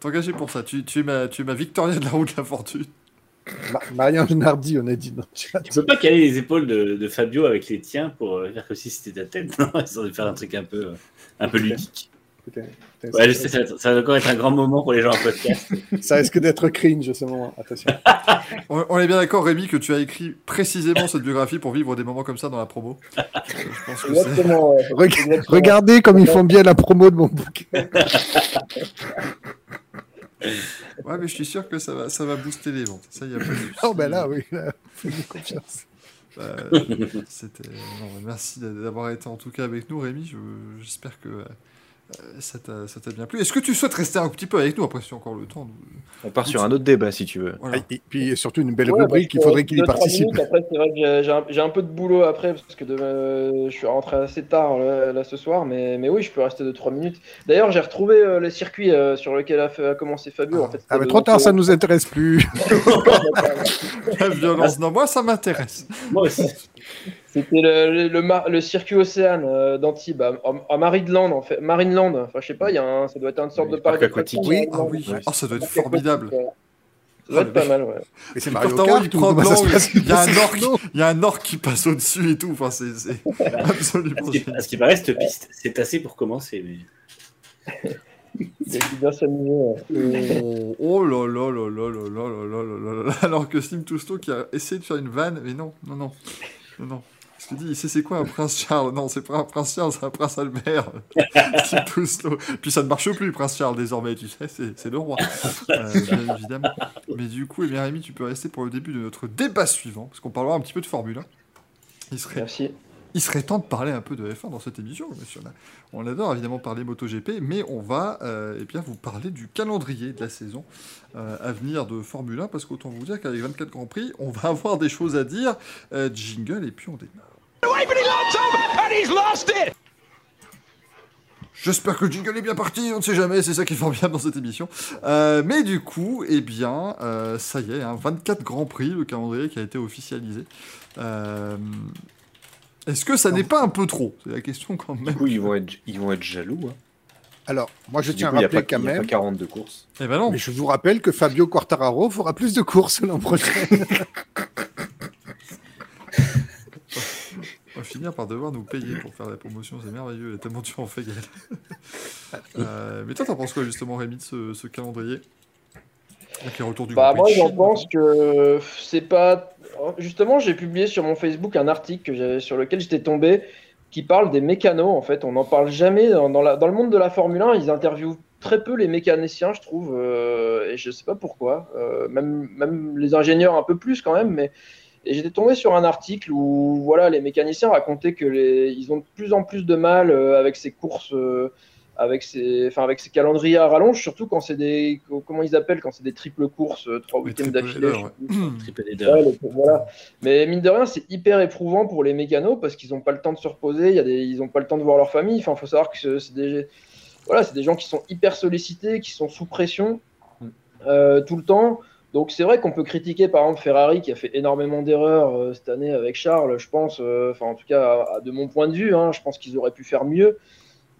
t'engager pour ça, tu, tu, es ma, tu es ma Victoria de la route de la fortune. Ma- Marianne Nardi, on a dit chat. Tu peux pas caler les épaules de, de Fabio avec les tiens pour euh, faire comme si c'était ta tête, non Ils ont dû faire un truc un peu, euh, un peu ludique. Putain, putain, Ouais, je sais, ça, ça va encore être un grand moment pour les gens en podcast. Ça risque d'être cringe ce moment. Attention. On, on est bien d'accord Rémi que tu as écrit précisément cette biographie pour vivre des moments comme ça dans la promo. Euh, je pense que c'est... Exactement. ouais. Reg- Exactement. Regardez comme ils font bien la promo de mon bouquin. Ouais, mais je suis sûr que ça va, ça va booster les ventes. Ça, y a pas de souci. Oh, ben là, oui. Là, confiance. Euh, merci d'a- d'avoir été en tout cas avec nous, Rémi. Je- J'espère que euh, ça t'a ça t'a bien plu. Est-ce que tu souhaites rester un petit peu avec nous après si tu as encore le temps On part sur un autre débat si tu veux. Voilà. Et puis surtout une belle Ouais, rubrique, il faudrait qu'il y participe. minutes, Après, c'est vrai que j'ai- un, peu de boulot après parce que de- euh, je suis rentré assez tard là, là, ce soir, mais, mais oui, je peux rester de 3 minutes. D'ailleurs, j'ai retrouvé euh, le circuit euh, sur lequel a, fait- a commencé Fabio. En fait, Ah, mais trop tard, ça nous intéresse plus. La violence. Non, moi, ça m'intéresse. Moi aussi. C'était le, le, le mar- le circuit Océane euh, d'Antibes, à, à Marineland, en fait. Marineland, enfin, je sais pas, il y a un, ça doit être une sorte Oui, de parc parc aquatique. Oui, Ah oui. Ouais. Ah, ça doit être formidable. aquatique. Ça Ah, doit être pas mal, ouais. C'est Mario Kart passe il y a un C'est- orque, Non. il y a un orque qui passe au-dessus et tout. Enfin, c'est c'est absolument À ce qui, paraît, cette piste, c'est assez pour commencer. Mais... Oh, oh là là là là là là là là là là là. Alors que Slim Tousto qui a essayé de faire une vanne, mais non, non, non, non, non. Je te dis, c'est c'est quoi un prince Charles? Non, c'est pas un prince Charles, c'est un prince Albert. Slim Tousto. Puis ça ne marche plus, prince Charles, désormais, tu sais, c'est le roi. Euh, bien évidemment. Mais du coup, eh bien, Rémi, tu peux rester pour le début de notre débat suivant, parce qu'on parlera un petit peu de Formule 1. Il serait Merci. il serait temps de parler un peu de F1 dans cette émission, monsieur. On adore évidemment parler MotoGP, mais on va euh, eh bien, vous parler du calendrier de la saison euh, à venir de Formule 1, parce qu'autant vous dire qu'avec 24 Grands Prix, on va avoir des choses à dire. Euh, jingle, et puis on démarre. J'espère que le jingle est bien parti, on ne sait jamais, c'est ça qui est formidable dans cette émission. Euh, mais du coup, eh bien, euh, ça y est, hein, 24 Grands Prix, le calendrier qui a été officialisé. Euh, Est-ce que ça n'est pas un peu trop? C'est la question quand Du même. coup, ils vont être, ils vont être jaloux. Hein. Alors, moi, je Du tiens coup, à n'y rappeler pas- quand il y a même. pas 42 courses. Eh ben non. Mais je vous rappelle que Fabio Quartararo fera plus de courses l'an prochain. On va finir par devoir nous payer pour faire la promotion, c'est merveilleux, la tellement tu en fais. Euh, mais toi, t'en penses quoi justement, Rémi, de ce, ce calendrier? Avec les retours du Bah, moi, j'en pense que c'est pas. Justement, j'ai publié sur mon Facebook un article que sur lequel j'étais tombé qui parle des mécanos. En fait, on n'en parle jamais dans, dans la- dans le monde de la Formule 1. Ils interviewent très peu les mécaniciens, je trouve, euh, et je sais pas pourquoi. Euh, même, même les ingénieurs un peu plus quand même, mais. Et j'étais tombé sur un article où voilà, les mécaniciens racontaient que les, ils ont de plus en plus de mal euh, avec ces courses, euh, avec ces, enfin avec ces calendriers à rallonge, surtout quand c'est des, comment ils appellent, quand c'est des triples courses, euh, trois week-ends triple d'affilée. voilà. Mais mine de rien, c'est hyper éprouvant pour les mécanos parce qu'ils n'ont pas le temps de se reposer, il y a des, ils n'ont pas le temps de voir leur famille. Enfin, faut savoir que c'est- c'est des, voilà, c'est des gens qui sont hyper sollicités, qui sont sous pression euh, tout le temps. Donc c'est vrai qu'on peut critiquer par exemple Ferrari qui a fait énormément d'erreurs euh, cette année avec Charles, je pense, euh, enfin en tout cas de mon point de vue, hein, je pense qu'ils auraient pu faire mieux.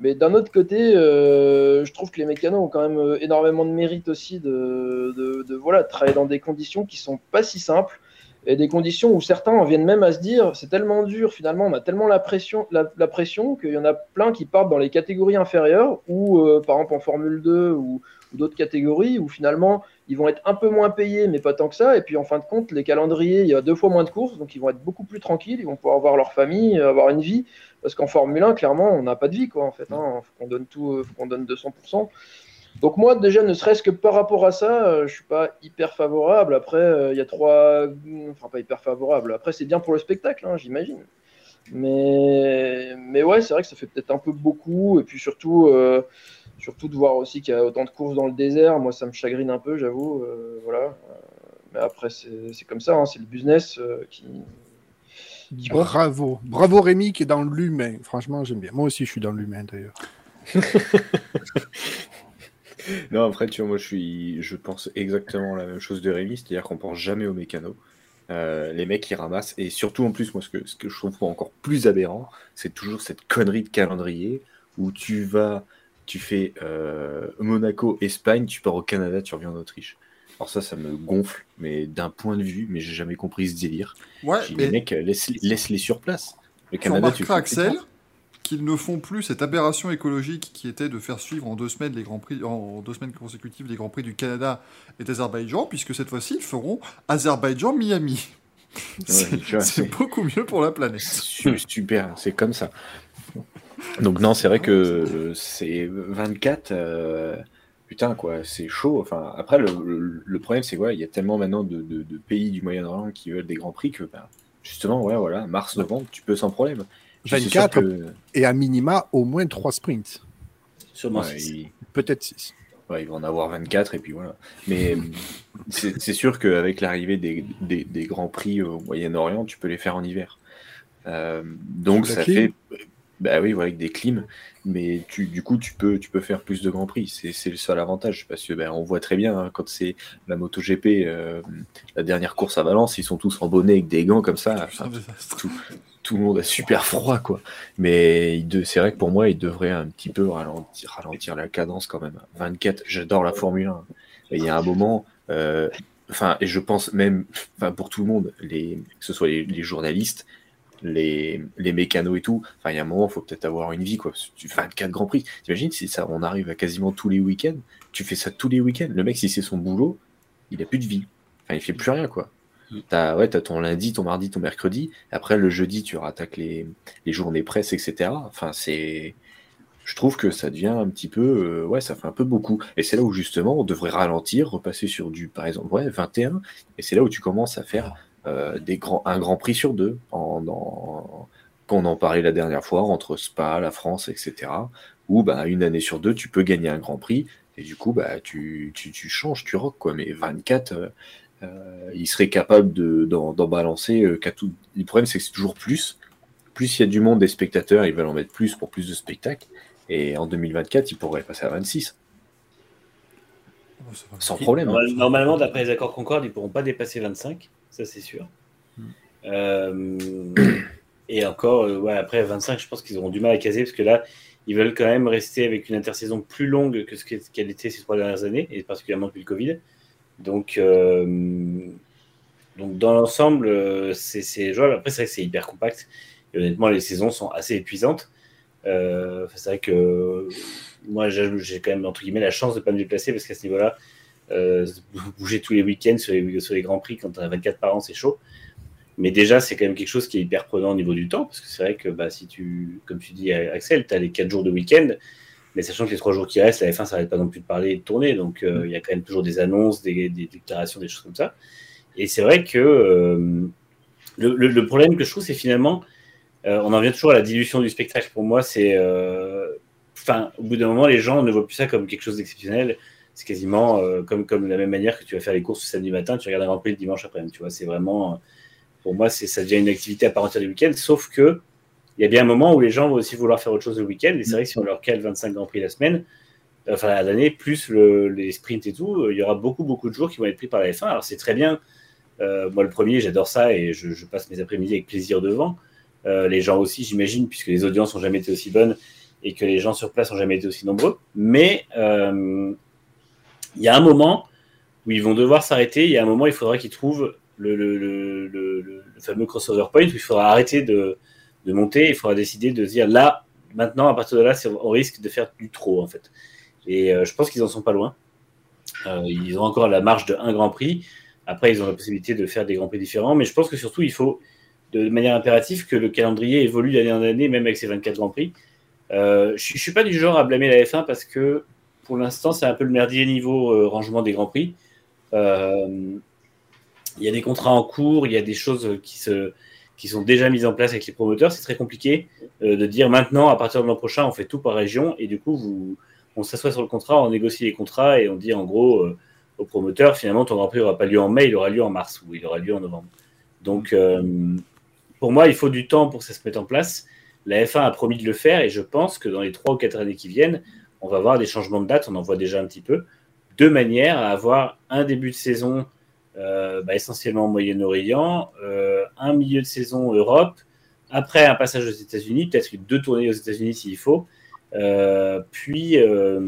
Mais d'un autre côté, euh, je trouve que les mécanos ont quand même énormément de mérite aussi de, voilà, travailler dans des conditions qui sont pas si simples et des conditions où certains en viennent même à se dire c'est tellement dur finalement, on a tellement la pression, la, pression qu'il y en a plein qui partent dans les catégories inférieures ou par exemple en Formule 2 ou, d'autres catégories où finalement ils vont être un peu moins payés, mais pas tant que ça. Et puis en fin de compte, les calendriers, il y a deux fois moins de courses, donc ils vont être beaucoup plus tranquilles, ils vont pouvoir voir leur famille, avoir une vie. Parce qu'en Formule 1, clairement, on n'a pas de vie, quoi, en fait. Hein. Faut qu'on donne tout, faut qu'on donne 200%. Donc moi, déjà, ne serait-ce que par rapport à ça, euh, je suis pas hyper favorable. Après, euh, il y a trois... Enfin, pas hyper favorable. Après, c'est bien pour le spectacle, hein, j'imagine. Mais... mais ouais, c'est vrai que ça fait peut-être un peu beaucoup. Et puis surtout... Euh, Surtout de voir aussi qu'il y a autant de courses dans le désert, moi ça me chagrine un peu, j'avoue. Euh, voilà. Mais après, c'est comme ça, hein, c'est le business euh, qui, Bravo. Bravo Rémi qui est dans l'humain. Franchement, j'aime bien. Moi aussi, je suis dans l'humain d'ailleurs. non, après, tu vois, moi, je, suis, je pense exactement la même chose de Rémi, c'est-à-dire qu'on pense jamais aux mécanos. Euh, les mecs qui ramassent, et surtout en plus, moi, ce que, ce que je trouve encore plus aberrant, c'est toujours cette connerie de calendrier où tu vas tu fais euh, Monaco, Espagne, tu pars au Canada, tu reviens en Autriche. Alors ça, ça me gonfle, mais d'un point de vue, mais j'ai jamais compris ce délire. Ouais, mais... Les mecs, laisse-les sur place. Le Canada, tu, Axel, qu'ils ne font plus cette aberration écologique qui était de faire suivre en deux semaines les grands prix, en deux semaines consécutives les grands prix du Canada et d'Azerbaïdjan, puisque cette fois-ci ils feront Azerbaïdjan-Miami. c'est beaucoup mieux pour la planète. Super, c'est comme ça. Donc non, c'est vrai que c'est 24. Euh, putain, quoi, c'est chaud. Enfin, après, le, problème, c'est quoi Il y a tellement maintenant de, pays du Moyen-Orient qui veulent des grands prix que, ben, justement, ouais, voilà, mars, novembre, tu peux sans problème. 24 et à minima au moins 3 sprints. Sûrement Peut-être 6. Ouais, ils vont en avoir 24 et puis voilà. Mais c'est sûr qu'avec l'arrivée des, des, grands prix au Moyen-Orient, tu peux les faire en hiver. Euh, donc ça fait bah oui, avec des clims, mais tu, du coup, tu peux, tu peux faire plus de grands prix. C'est le seul avantage parce que ben, on voit très bien hein, quand c'est la MotoGP, euh, la dernière course à Valence, ils sont tous en bonnet avec des gants comme ça. tout, le monde a super froid, quoi. Mais c'est vrai que pour moi, il devrait un petit peu ralentir, ralentir la cadence quand même. 24, j'adore la Formule 1. il y a un moment, euh, enfin, et je pense même, enfin, pour tout le monde, les, que ce soit les journalistes, les, les mécanos et tout. Enfin, il y a un moment, il faut peut-être avoir une vie, quoi. Tu fais 24 Grands Prix. T'imagines si ça, on arrive à quasiment tous les week-ends, tu fais ça tous les week-ends. Le mec, si c'est son boulot, il a plus de vie. Enfin, il fait plus rien, quoi. Mm. T'as ouais, as ton lundi, ton mardi, ton mercredi. Après, le jeudi, tu rattaques les, les journées presse, etc. Enfin, c'est. Je trouve que ça devient un petit peu. Euh, ouais, ça fait un peu beaucoup. Et c'est là où, justement, on devrait ralentir, repasser sur du, par exemple, ouais, 21. Et c'est là où tu commences à faire euh, des grands, un grand prix sur deux, en, quand on en parlait la dernière fois, entre Spa, la France, etc. Où bah, une année sur deux, tu peux gagner un grand prix, et du coup, bah, tu, tu, tu changes, tu rock, quoi. Mais 24, euh, euh, il serait capable d'en balancer tout. Le problème, c'est que c'est toujours plus. Plus il y a du monde des spectateurs, ils veulent en mettre plus pour plus de spectacles. Et en 2024, il pourrait passer à 26. Sans problème. Hein. Normalement, d'après les accords Concorde, ils ne pourront pas dépasser 25 ça c'est sûr. Euh, et encore, euh, ouais, après 25, je pense qu'ils auront du mal à caser parce que là, ils veulent quand même rester avec une intersaison plus longue que ce qu'elle était ces trois dernières années, et particulièrement depuis le Covid. Donc, euh, donc dans l'ensemble, c'est jouable. Après, c'est vrai que c'est hyper compact. Et honnêtement, les saisons sont assez épuisantes. c'est vrai que moi, j'ai quand même, entre guillemets, la chance de ne pas me déplacer parce qu'à ce niveau-là, euh, bouger tous les week-ends sur les, grands prix quand on a 24 par an, c'est chaud. Mais déjà, c'est quand même quelque chose qui est hyper prenant au niveau du temps, parce que c'est vrai que bah, si tu, comme tu dis, Axel, tu as les 4 jours de week-end, mais sachant que les 3 jours qui restent, la F1 ça n'arrête pas non plus de parler et de tourner, donc euh, il y a quand même toujours des annonces, des, déclarations, des choses comme ça. Et c'est vrai que euh, le, le, problème que je trouve, c'est finalement, on en vient toujours à la dilution du spectacle. Pour moi, c'est. Enfin, au bout d'un moment, les gens ne voient plus ça comme quelque chose d'exceptionnel c'est quasiment euh, comme, comme de la même manière que tu vas faire les courses le samedi matin, tu regardes un Grand Prix le dimanche après-midi. Tu vois, c'est vraiment, pour moi, ça devient une activité à part entière du week-end, sauf que il y a bien un moment où les gens vont aussi vouloir faire autre chose le week-end. Et c'est vrai que si on leur cale 25 Grands Prix la semaine, enfin à l'année, plus le- les sprints et tout, euh, il y aura beaucoup, beaucoup de jours qui vont être pris par la F1. Alors c'est très bien. Euh, moi, le premier, j'adore ça et je, passe mes après-midi avec plaisir devant. Euh, les gens aussi, j'imagine, puisque les audiences n'ont jamais été aussi bonnes et que les gens sur place n'ont jamais été aussi nombreux. Mais euh, il y a un moment où ils vont devoir s'arrêter. Il y a un moment, il faudra qu'ils trouvent le, fameux crossover point où il faudra arrêter de, monter. Il faudra décider de se dire là, maintenant, à partir de là, on risque de faire du trop en fait. Et euh, je pense qu'ils en sont pas loin. Euh, ils ont encore la marge de un Grand Prix. Après, ils ont la possibilité de faire des Grands Prix différents. Mais je pense que surtout, il faut de manière impérative que le calendrier évolue d'année en année, même avec ces 24 Grands Prix. Euh, je ne suis pas du genre à blâmer la F1 parce que pour l'instant, c'est un peu le merdier niveau euh, rangement des Grands Prix. Euh, Il y a des contrats en cours, il y a des choses qui, se, qui sont déjà mises en place avec les promoteurs. C'est très compliqué euh, de dire maintenant, à partir de l'an prochain, on fait tout par région et du coup, on s'assoit sur le contrat, on négocie les contrats et on dit en gros euh, au promoteur, finalement, ton Grand Prix n'aura pas lieu en mai, il aura lieu en mars ou il aura lieu en novembre. Donc, pour moi, il faut du temps pour que ça se mette en place. La F1 a promis de le faire et je pense que dans les trois ou quatre années qui viennent, on va avoir des changements de date, on en voit déjà un petit peu, de manière à avoir un début de saison euh, bah, essentiellement au Moyen-Orient, euh, un milieu de saison Europe, après un passage aux États-Unis, peut-être deux tournées aux États-Unis s'il faut, euh, puis euh,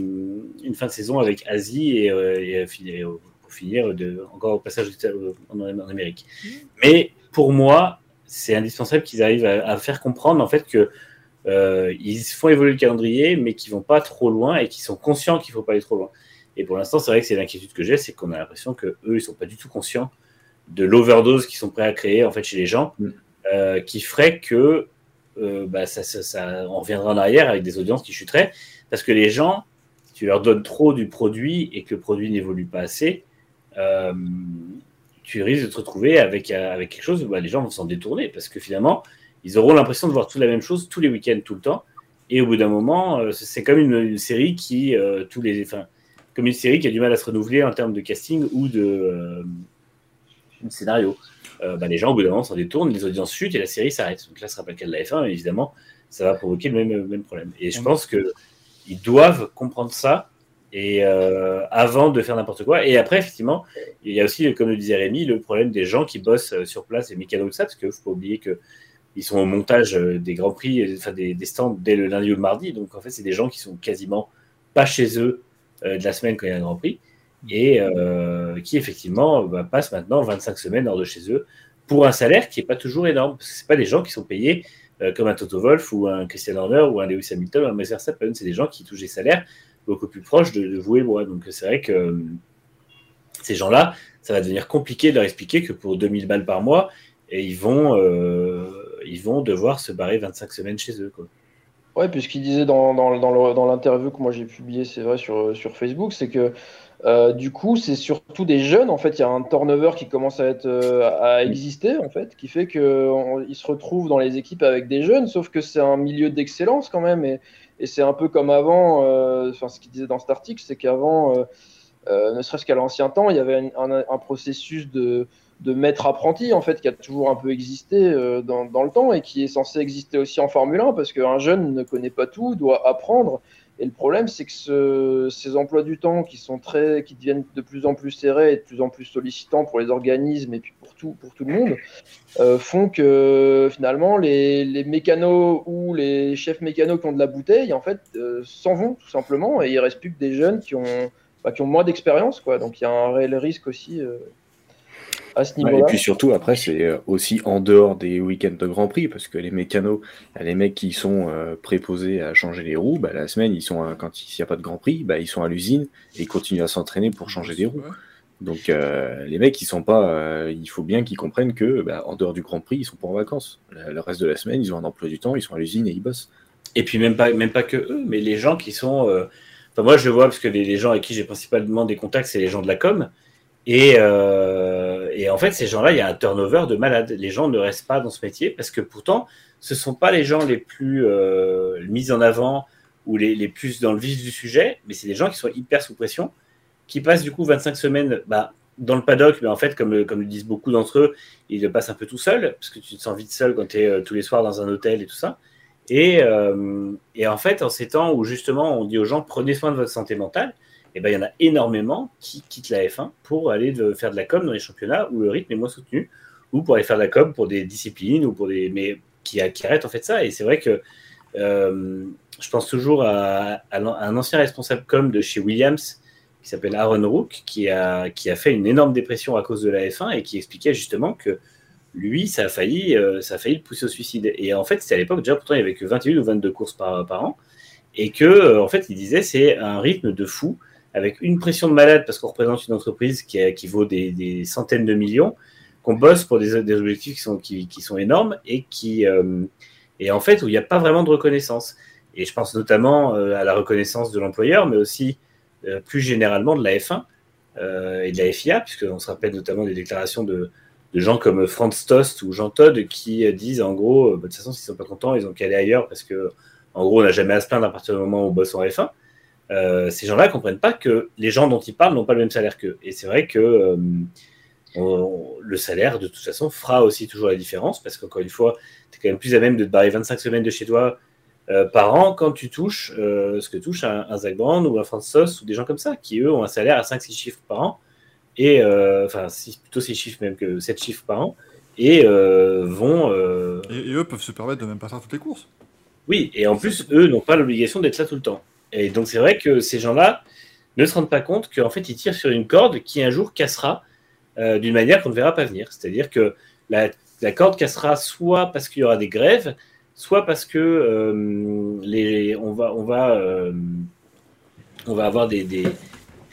une fin de saison avec Asie et, et, finir- pour finir de, encore au passage en, en Amérique. Mais pour moi, c'est indispensable qu'ils arrivent à, à faire comprendre en fait que euh, ils font évoluer le calendrier, mais qu'ils vont pas trop loin et qu'ils sont conscients qu'il faut pas aller trop loin. Et pour l'instant, c'est vrai que c'est l'inquiétude que j'ai, c'est qu'on a l'impression que eux, ils sont pas du tout conscients de l'overdose qu'ils sont prêts à créer en fait chez les gens, Mm. euh, qui ferait que euh, bah, ça, ça- ça- on reviendra en arrière avec des audiences qui chuteraient, parce que les gens, tu leur donnes trop du produit et que le produit n'évolue pas assez, euh, tu risques de te retrouver avec, avec quelque chose où bah, les gens vont s'en détourner, parce que finalement, ils auront l'impression de voir toute la même chose tous les week-ends, tout le temps, et au bout d'un moment, euh, c'est comme une, une série qui, euh, tous les, enfin, comme une série qui a du mal à se renouveler en termes de casting ou de, euh, de scénario. Bah, les gens, au bout d'un moment, s'en détournent, les audiences chutent et la série s'arrête. Donc là, ce sera pas le cas de la F1, mais évidemment, ça va provoquer le même, même problème. Et je pense que ils doivent comprendre ça et euh, avant de faire n'importe quoi. Et après, effectivement, il y a aussi, comme le disait Rémi, le problème des gens qui bossent sur place, les mécanos, tout ça, parce qu'il ne faut pas oublier que ils sont au montage euh, des grands prix, euh, enfin des, stands dès le lundi ou le mardi. Donc en fait, c'est des gens qui sont quasiment pas chez eux euh, de la semaine quand il y a un grand prix et qui effectivement bah, passent maintenant 25 semaines hors de chez eux pour un salaire qui n'est pas toujours énorme. Parce que c'est pas des gens qui sont payés comme un Toto Wolf ou un Christian Horner ou un Lewis Hamilton ou un Max Verstappen. C'est des gens qui touchent des salaires beaucoup plus proches de, vous et moi. Donc c'est vrai que ces gens-là, ça va devenir compliqué de leur expliquer que pour 2000 balles par mois, et ils vont, ils vont devoir se barrer 25 semaines chez eux. Quoi. Ouais, puis ce qu'il disait dans, dans, l'interview que moi j'ai publié, c'est vrai, sur, sur Facebook, c'est que euh, du coup, c'est surtout des jeunes. En fait, il y a un turnover qui commence à, euh, exister, en fait, qui fait qu'ils se retrouvent dans les équipes avec des jeunes, sauf que c'est un milieu d'excellence quand même. Et, c'est un peu comme avant, euh, enfin, ce qu'il disait dans cet article, c'est qu'avant, ne serait-ce qu'à l'ancien temps, il y avait un processus de, de maître apprenti en fait qui a toujours un peu existé euh, dans, dans le temps et qui est censé exister aussi en Formule 1 parce qu'un jeune ne connaît pas tout, doit apprendre. Et le problème, c'est que ce- ces emplois du temps qui sont très, qui deviennent de plus en plus serrés et de plus en plus sollicitants pour les organismes et puis pour tout, pour tout le monde, euh, font que finalement les, les mécanos ou les chefs mécanos qui ont de la bouteille, en fait, euh, s'en vont tout simplement et il reste plus que des jeunes qui ont, bah, qui ont moins d'expérience. Donc il y a un réel risque aussi à ce Ouais, niveau-là. et puis surtout, après, c'est euh, aussi en dehors des week-ends de Grand Prix, parce que les mécanos, les mecs qui sont euh, préposés à changer les roues, bah, la semaine, ils sont à- quand il n'y a pas de Grand Prix, bah, ils sont à l'usine et ils continuent à s'entraîner pour changer des roues. Donc euh, les mecs, ils sont pas, euh, il faut bien qu'ils comprennent que, bah, en dehors du Grand Prix, ils sont pas en vacances. Le, le reste de la semaine, ils ont un emploi du temps, ils sont à l'usine et ils bossent. Et puis même pas, même pas que eux, mais les gens qui sont. euh, Enfin, moi, je vois parce que les, les gens avec qui j'ai principalement des contacts, c'est les gens de la com. Et, euh, et en fait, ces gens-là, il y a un turnover de malade. Les gens ne restent pas dans ce métier parce que pourtant, ce sont pas les gens les plus euh, mis en avant ou les, les plus dans le vif du sujet, mais c'est des gens qui sont hyper sous pression, qui passent du coup 25 semaines bah, dans le paddock, mais en fait, comme, comme le disent beaucoup d'entre eux, ils le passent un peu tout seul, parce que tu te sens vite seul quand tu es tous les soirs dans un hôtel et tout ça. Et, euh, et, en fait, en ces temps où justement on dit aux gens prenez soin de votre santé mentale, et eh ben, il y en a énormément qui quittent la F1 pour aller faire de la com dans les championnats où le rythme est moins soutenu, ou pour aller faire de la com pour des disciplines, ou pour des, mais qui, qui arrêtent en fait ça. Et c'est vrai que euh, je pense toujours à, un ancien responsable com de chez Williams qui s'appelle Aaron Rook, qui a, qui a fait une énorme dépression à cause de la F1 et qui expliquait justement que lui, ça a failli, euh, ça a failli le pousser au suicide. Et en fait, c'était à l'époque, déjà, pourtant, il n'y avait que 21 ou 22 courses par, par an. Et que, euh, en fait, il disait, c'est un rythme de fou, avec une pression de malade, parce qu'on représente une entreprise qui, vaut des, centaines de millions, qu'on bosse pour des, objectifs qui sont, énormes et qui, euh, et en fait, où il n'y a pas vraiment de reconnaissance. Et je pense notamment à la reconnaissance de l'employeur, mais aussi plus généralement de la F1 et de la FIA, puisqu'on se rappelle notamment des déclarations de, gens comme Franz Tost ou Jean Todd qui disent en gros, bah, de toute façon, s'ils sont pas contents, ils ont qu'à aller ailleurs parce que, en gros, on n'a jamais à se plaindre à partir du moment où on bosse en F1. Euh, ces gens-là ne comprennent pas que les gens dont ils parlent n'ont pas le même salaire qu'eux. Et c'est vrai que euh, le salaire, de toute façon, fera aussi toujours la différence parce qu'encore une fois, tu es quand même plus à même de te barrer 25 semaines de chez toi euh, par an quand tu touches ce que touche un, un Zach ou un Franz Tost ou des gens comme ça qui, eux, ont un salaire à 5-6 chiffres par an et enfin plutôt 6 chiffres même que 7 chiffres par an, et vont... Euh, et, eux peuvent se permettre de même pas faire toutes les courses. Oui, et en plus, eux n'ont pas l'obligation d'être là tout le temps. Et donc c'est vrai que ces gens-là ne se rendent pas compte qu'en fait ils tirent sur une corde qui un jour cassera d'une manière qu'on ne verra pas venir. C'est-à-dire que la, corde cassera soit parce qu'il y aura des grèves, soit parce que les, on va, on va, on va avoir des, des,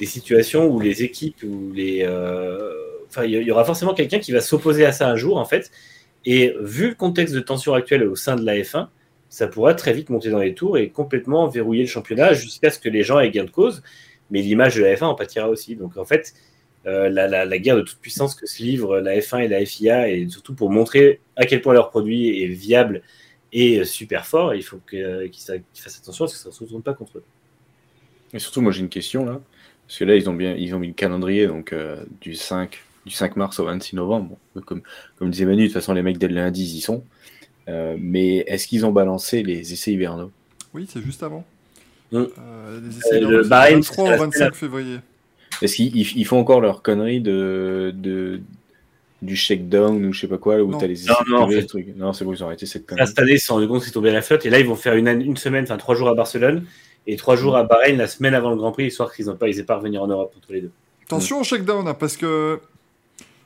situations où les équipes, ou les, euh, enfin, il y aura forcément quelqu'un qui va s'opposer à ça un jour, en fait. Et vu le contexte de tension actuel au sein de la F1, ça pourra très vite monter dans les tours et complètement verrouiller le championnat jusqu'à ce que les gens aient gain de cause. Mais l'image de la F1 en pâtira aussi. Donc en fait, euh, la, guerre de toute puissance que se livrent la F1 et la FIA, et surtout pour montrer à quel point leur produit est viable et super fort, il faut qu'ils fassent attention à ce que ça ne se retourne pas contre eux. Et surtout, moi j'ai une question là. Parce que là, ils ont, bien, ils ont mis le calendrier donc, euh, du, 5, du 5 mars au 26 novembre. comme, comme disait Manu, de toute façon, les mecs dès le lundi, ils y sont. Euh, mais est-ce qu'ils ont balancé les essais hivernaux? Oui, c'est juste avant. Mm. Euh, les essais hivernaux, c'est 23 au 25 février. Est-ce qu'ils ils font encore leur connerie de, de, du shakedown ou je sais pas quoi, où tu as les essais Non, non, trucs. non c'est bon, ils ont arrêté cette connerie. cette année, ils se sont rendus compte qu'ils tombaient à la flotte et là, ils vont faire une, une semaine, enfin trois jours à Barcelone et trois jours à Bahreïn la semaine avant le Grand Prix, histoire qu'ils n'aient pas, pas à revenir en Europe tous les deux. Attention au shakedown, hein, parce que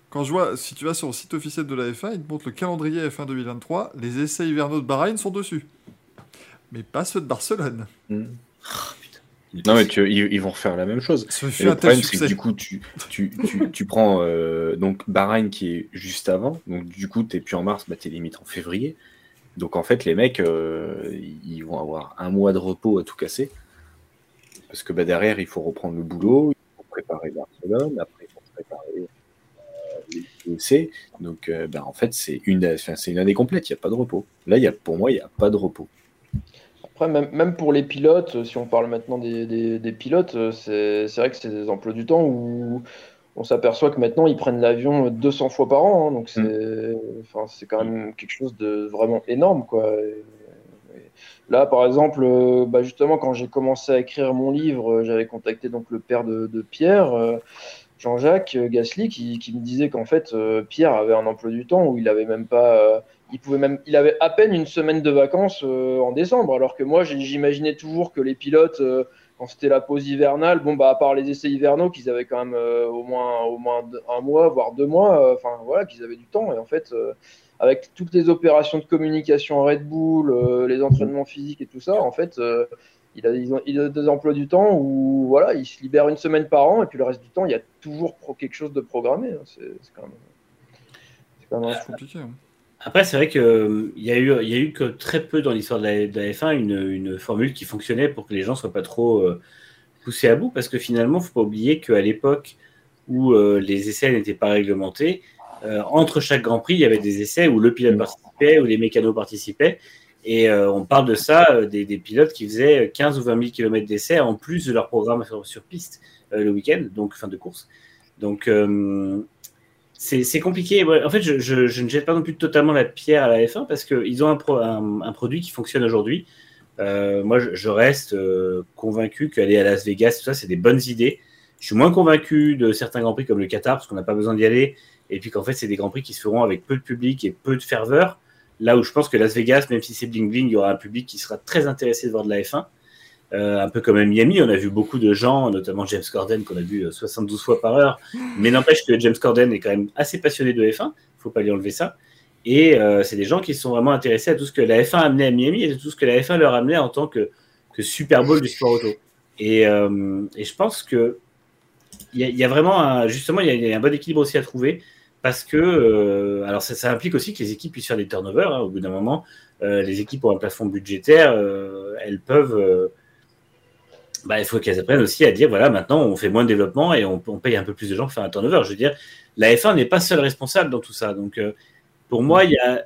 quand je vois, si tu vas sur le site officiel de la F1, il te montre le calendrier F1 2023, les essais hivernaux de Bahreïn sont dessus. Mais pas ceux de Barcelone. Hmm. Oh, non, mais tu, ils, vont refaire la même chose. le problème, c'est que du coup, tu, tu, tu, tu prends euh, donc Bahreïn qui est juste avant. Donc, du coup, tu n'es plus en mars, bah, tu es limite en février. Donc en fait, les mecs, euh, ils vont avoir un mois de repos à tout casser. Parce que bah, derrière, il faut reprendre le boulot, il faut préparer Barcelone, après il faut préparer euh, les Donc euh, bah, en fait, c'est une, c'est une année complète, il n'y a pas de repos. Là, y a, pour moi, il n'y a pas de repos. Après, même, même, pour les pilotes, si on parle maintenant des, des pilotes, c'est vrai que c'est des emplois du temps où on s'aperçoit que maintenant ils prennent l'avion 200 fois par an, hein, donc c'est, mm. enfin, c'est quand même quelque chose de vraiment énorme, quoi. là, par exemple, euh, bah, justement, quand j'ai commencé à écrire mon livre, euh, j'avais contacté donc le père de, Pierre, euh, Jean-Jacques Gasly, qui, me disait qu'en fait Pierre avait un emploi du temps où il avait même pas, il pouvait même, il avait à peine une semaine de vacances en décembre, alors que moi j'imaginais toujours que les pilotes quand c'était la pause hivernale, bon, bah, à part les essais hivernaux, qu'ils avaient quand même euh, au, moins, au moins un mois, voire deux mois, euh, enfin voilà, qu'ils avaient du temps. Et en fait, euh, avec toutes les opérations de communication Red Bull, les entraînements physiques et tout ça, en fait, il a, ils a des emplois du temps où voilà, il se libère une semaine par an et puis le reste du temps, il y a toujours quelque chose de programmé. Hein. C'est quand même, quand même compliqué. Hein. Après, c'est vrai qu'il euh, y, a eu, y a eu que très peu dans l'histoire de, la F1 une, formule qui fonctionnait pour que les gens ne soient pas trop euh, poussés à bout, parce que finalement, il ne faut pas oublier qu'à l'époque où euh, les essais n'étaient pas réglementés, entre chaque Grand Prix, il y avait des essais où le pilote participait, où les mécanos participaient, et on parle de ça, des, pilotes qui faisaient 15 ou 20 000 km d'essais en plus de leur programme sur, sur piste le week-end, donc fin de course. Donc c'est compliqué. En fait, je, ne jette pas non plus totalement la pierre à la F1 parce qu'ils ont un, pro- un, un produit qui fonctionne aujourd'hui. Euh, moi, je, je reste euh, convaincu qu'aller à Las Vegas, tout ça, c'est des bonnes idées. Je suis moins convaincu de certains grands prix comme le Qatar parce qu'on n'a pas besoin d'y aller. Et puis qu'en fait, c'est des grands prix qui se feront avec peu de public et peu de ferveur. Là où je pense que Las Vegas, même si c'est bling bling, il y aura un public qui sera très intéressé de voir de la F1. Euh, un peu comme à Miami, on a vu beaucoup de gens, notamment James Corden, qu'on a vu euh, 72 fois par heure. Mais n'empêche que James Corden est quand même assez passionné de F1. faut pas lui enlever ça. Et euh, c'est des gens qui sont vraiment intéressés à tout ce que la F1 a amené à Miami et tout ce que la F1 leur a amené en tant que, Super Bowl du sport auto. Et, euh, je pense que il y, a- vraiment un, justement il y a un bon équilibre aussi à trouver parce que euh, alors ça, implique aussi que les équipes puissent faire des turnovers. hein. au bout d'un moment, euh, les équipes ont un plafond budgétaire, euh, elles peuvent bah, il faut qu'elles apprennent aussi à dire voilà, maintenant on fait moins de développement et on, paye un peu plus de gens pour faire un turnover. Je veux dire, la F1 n'est pas seule responsable dans tout ça. Donc, pour moi, il y a,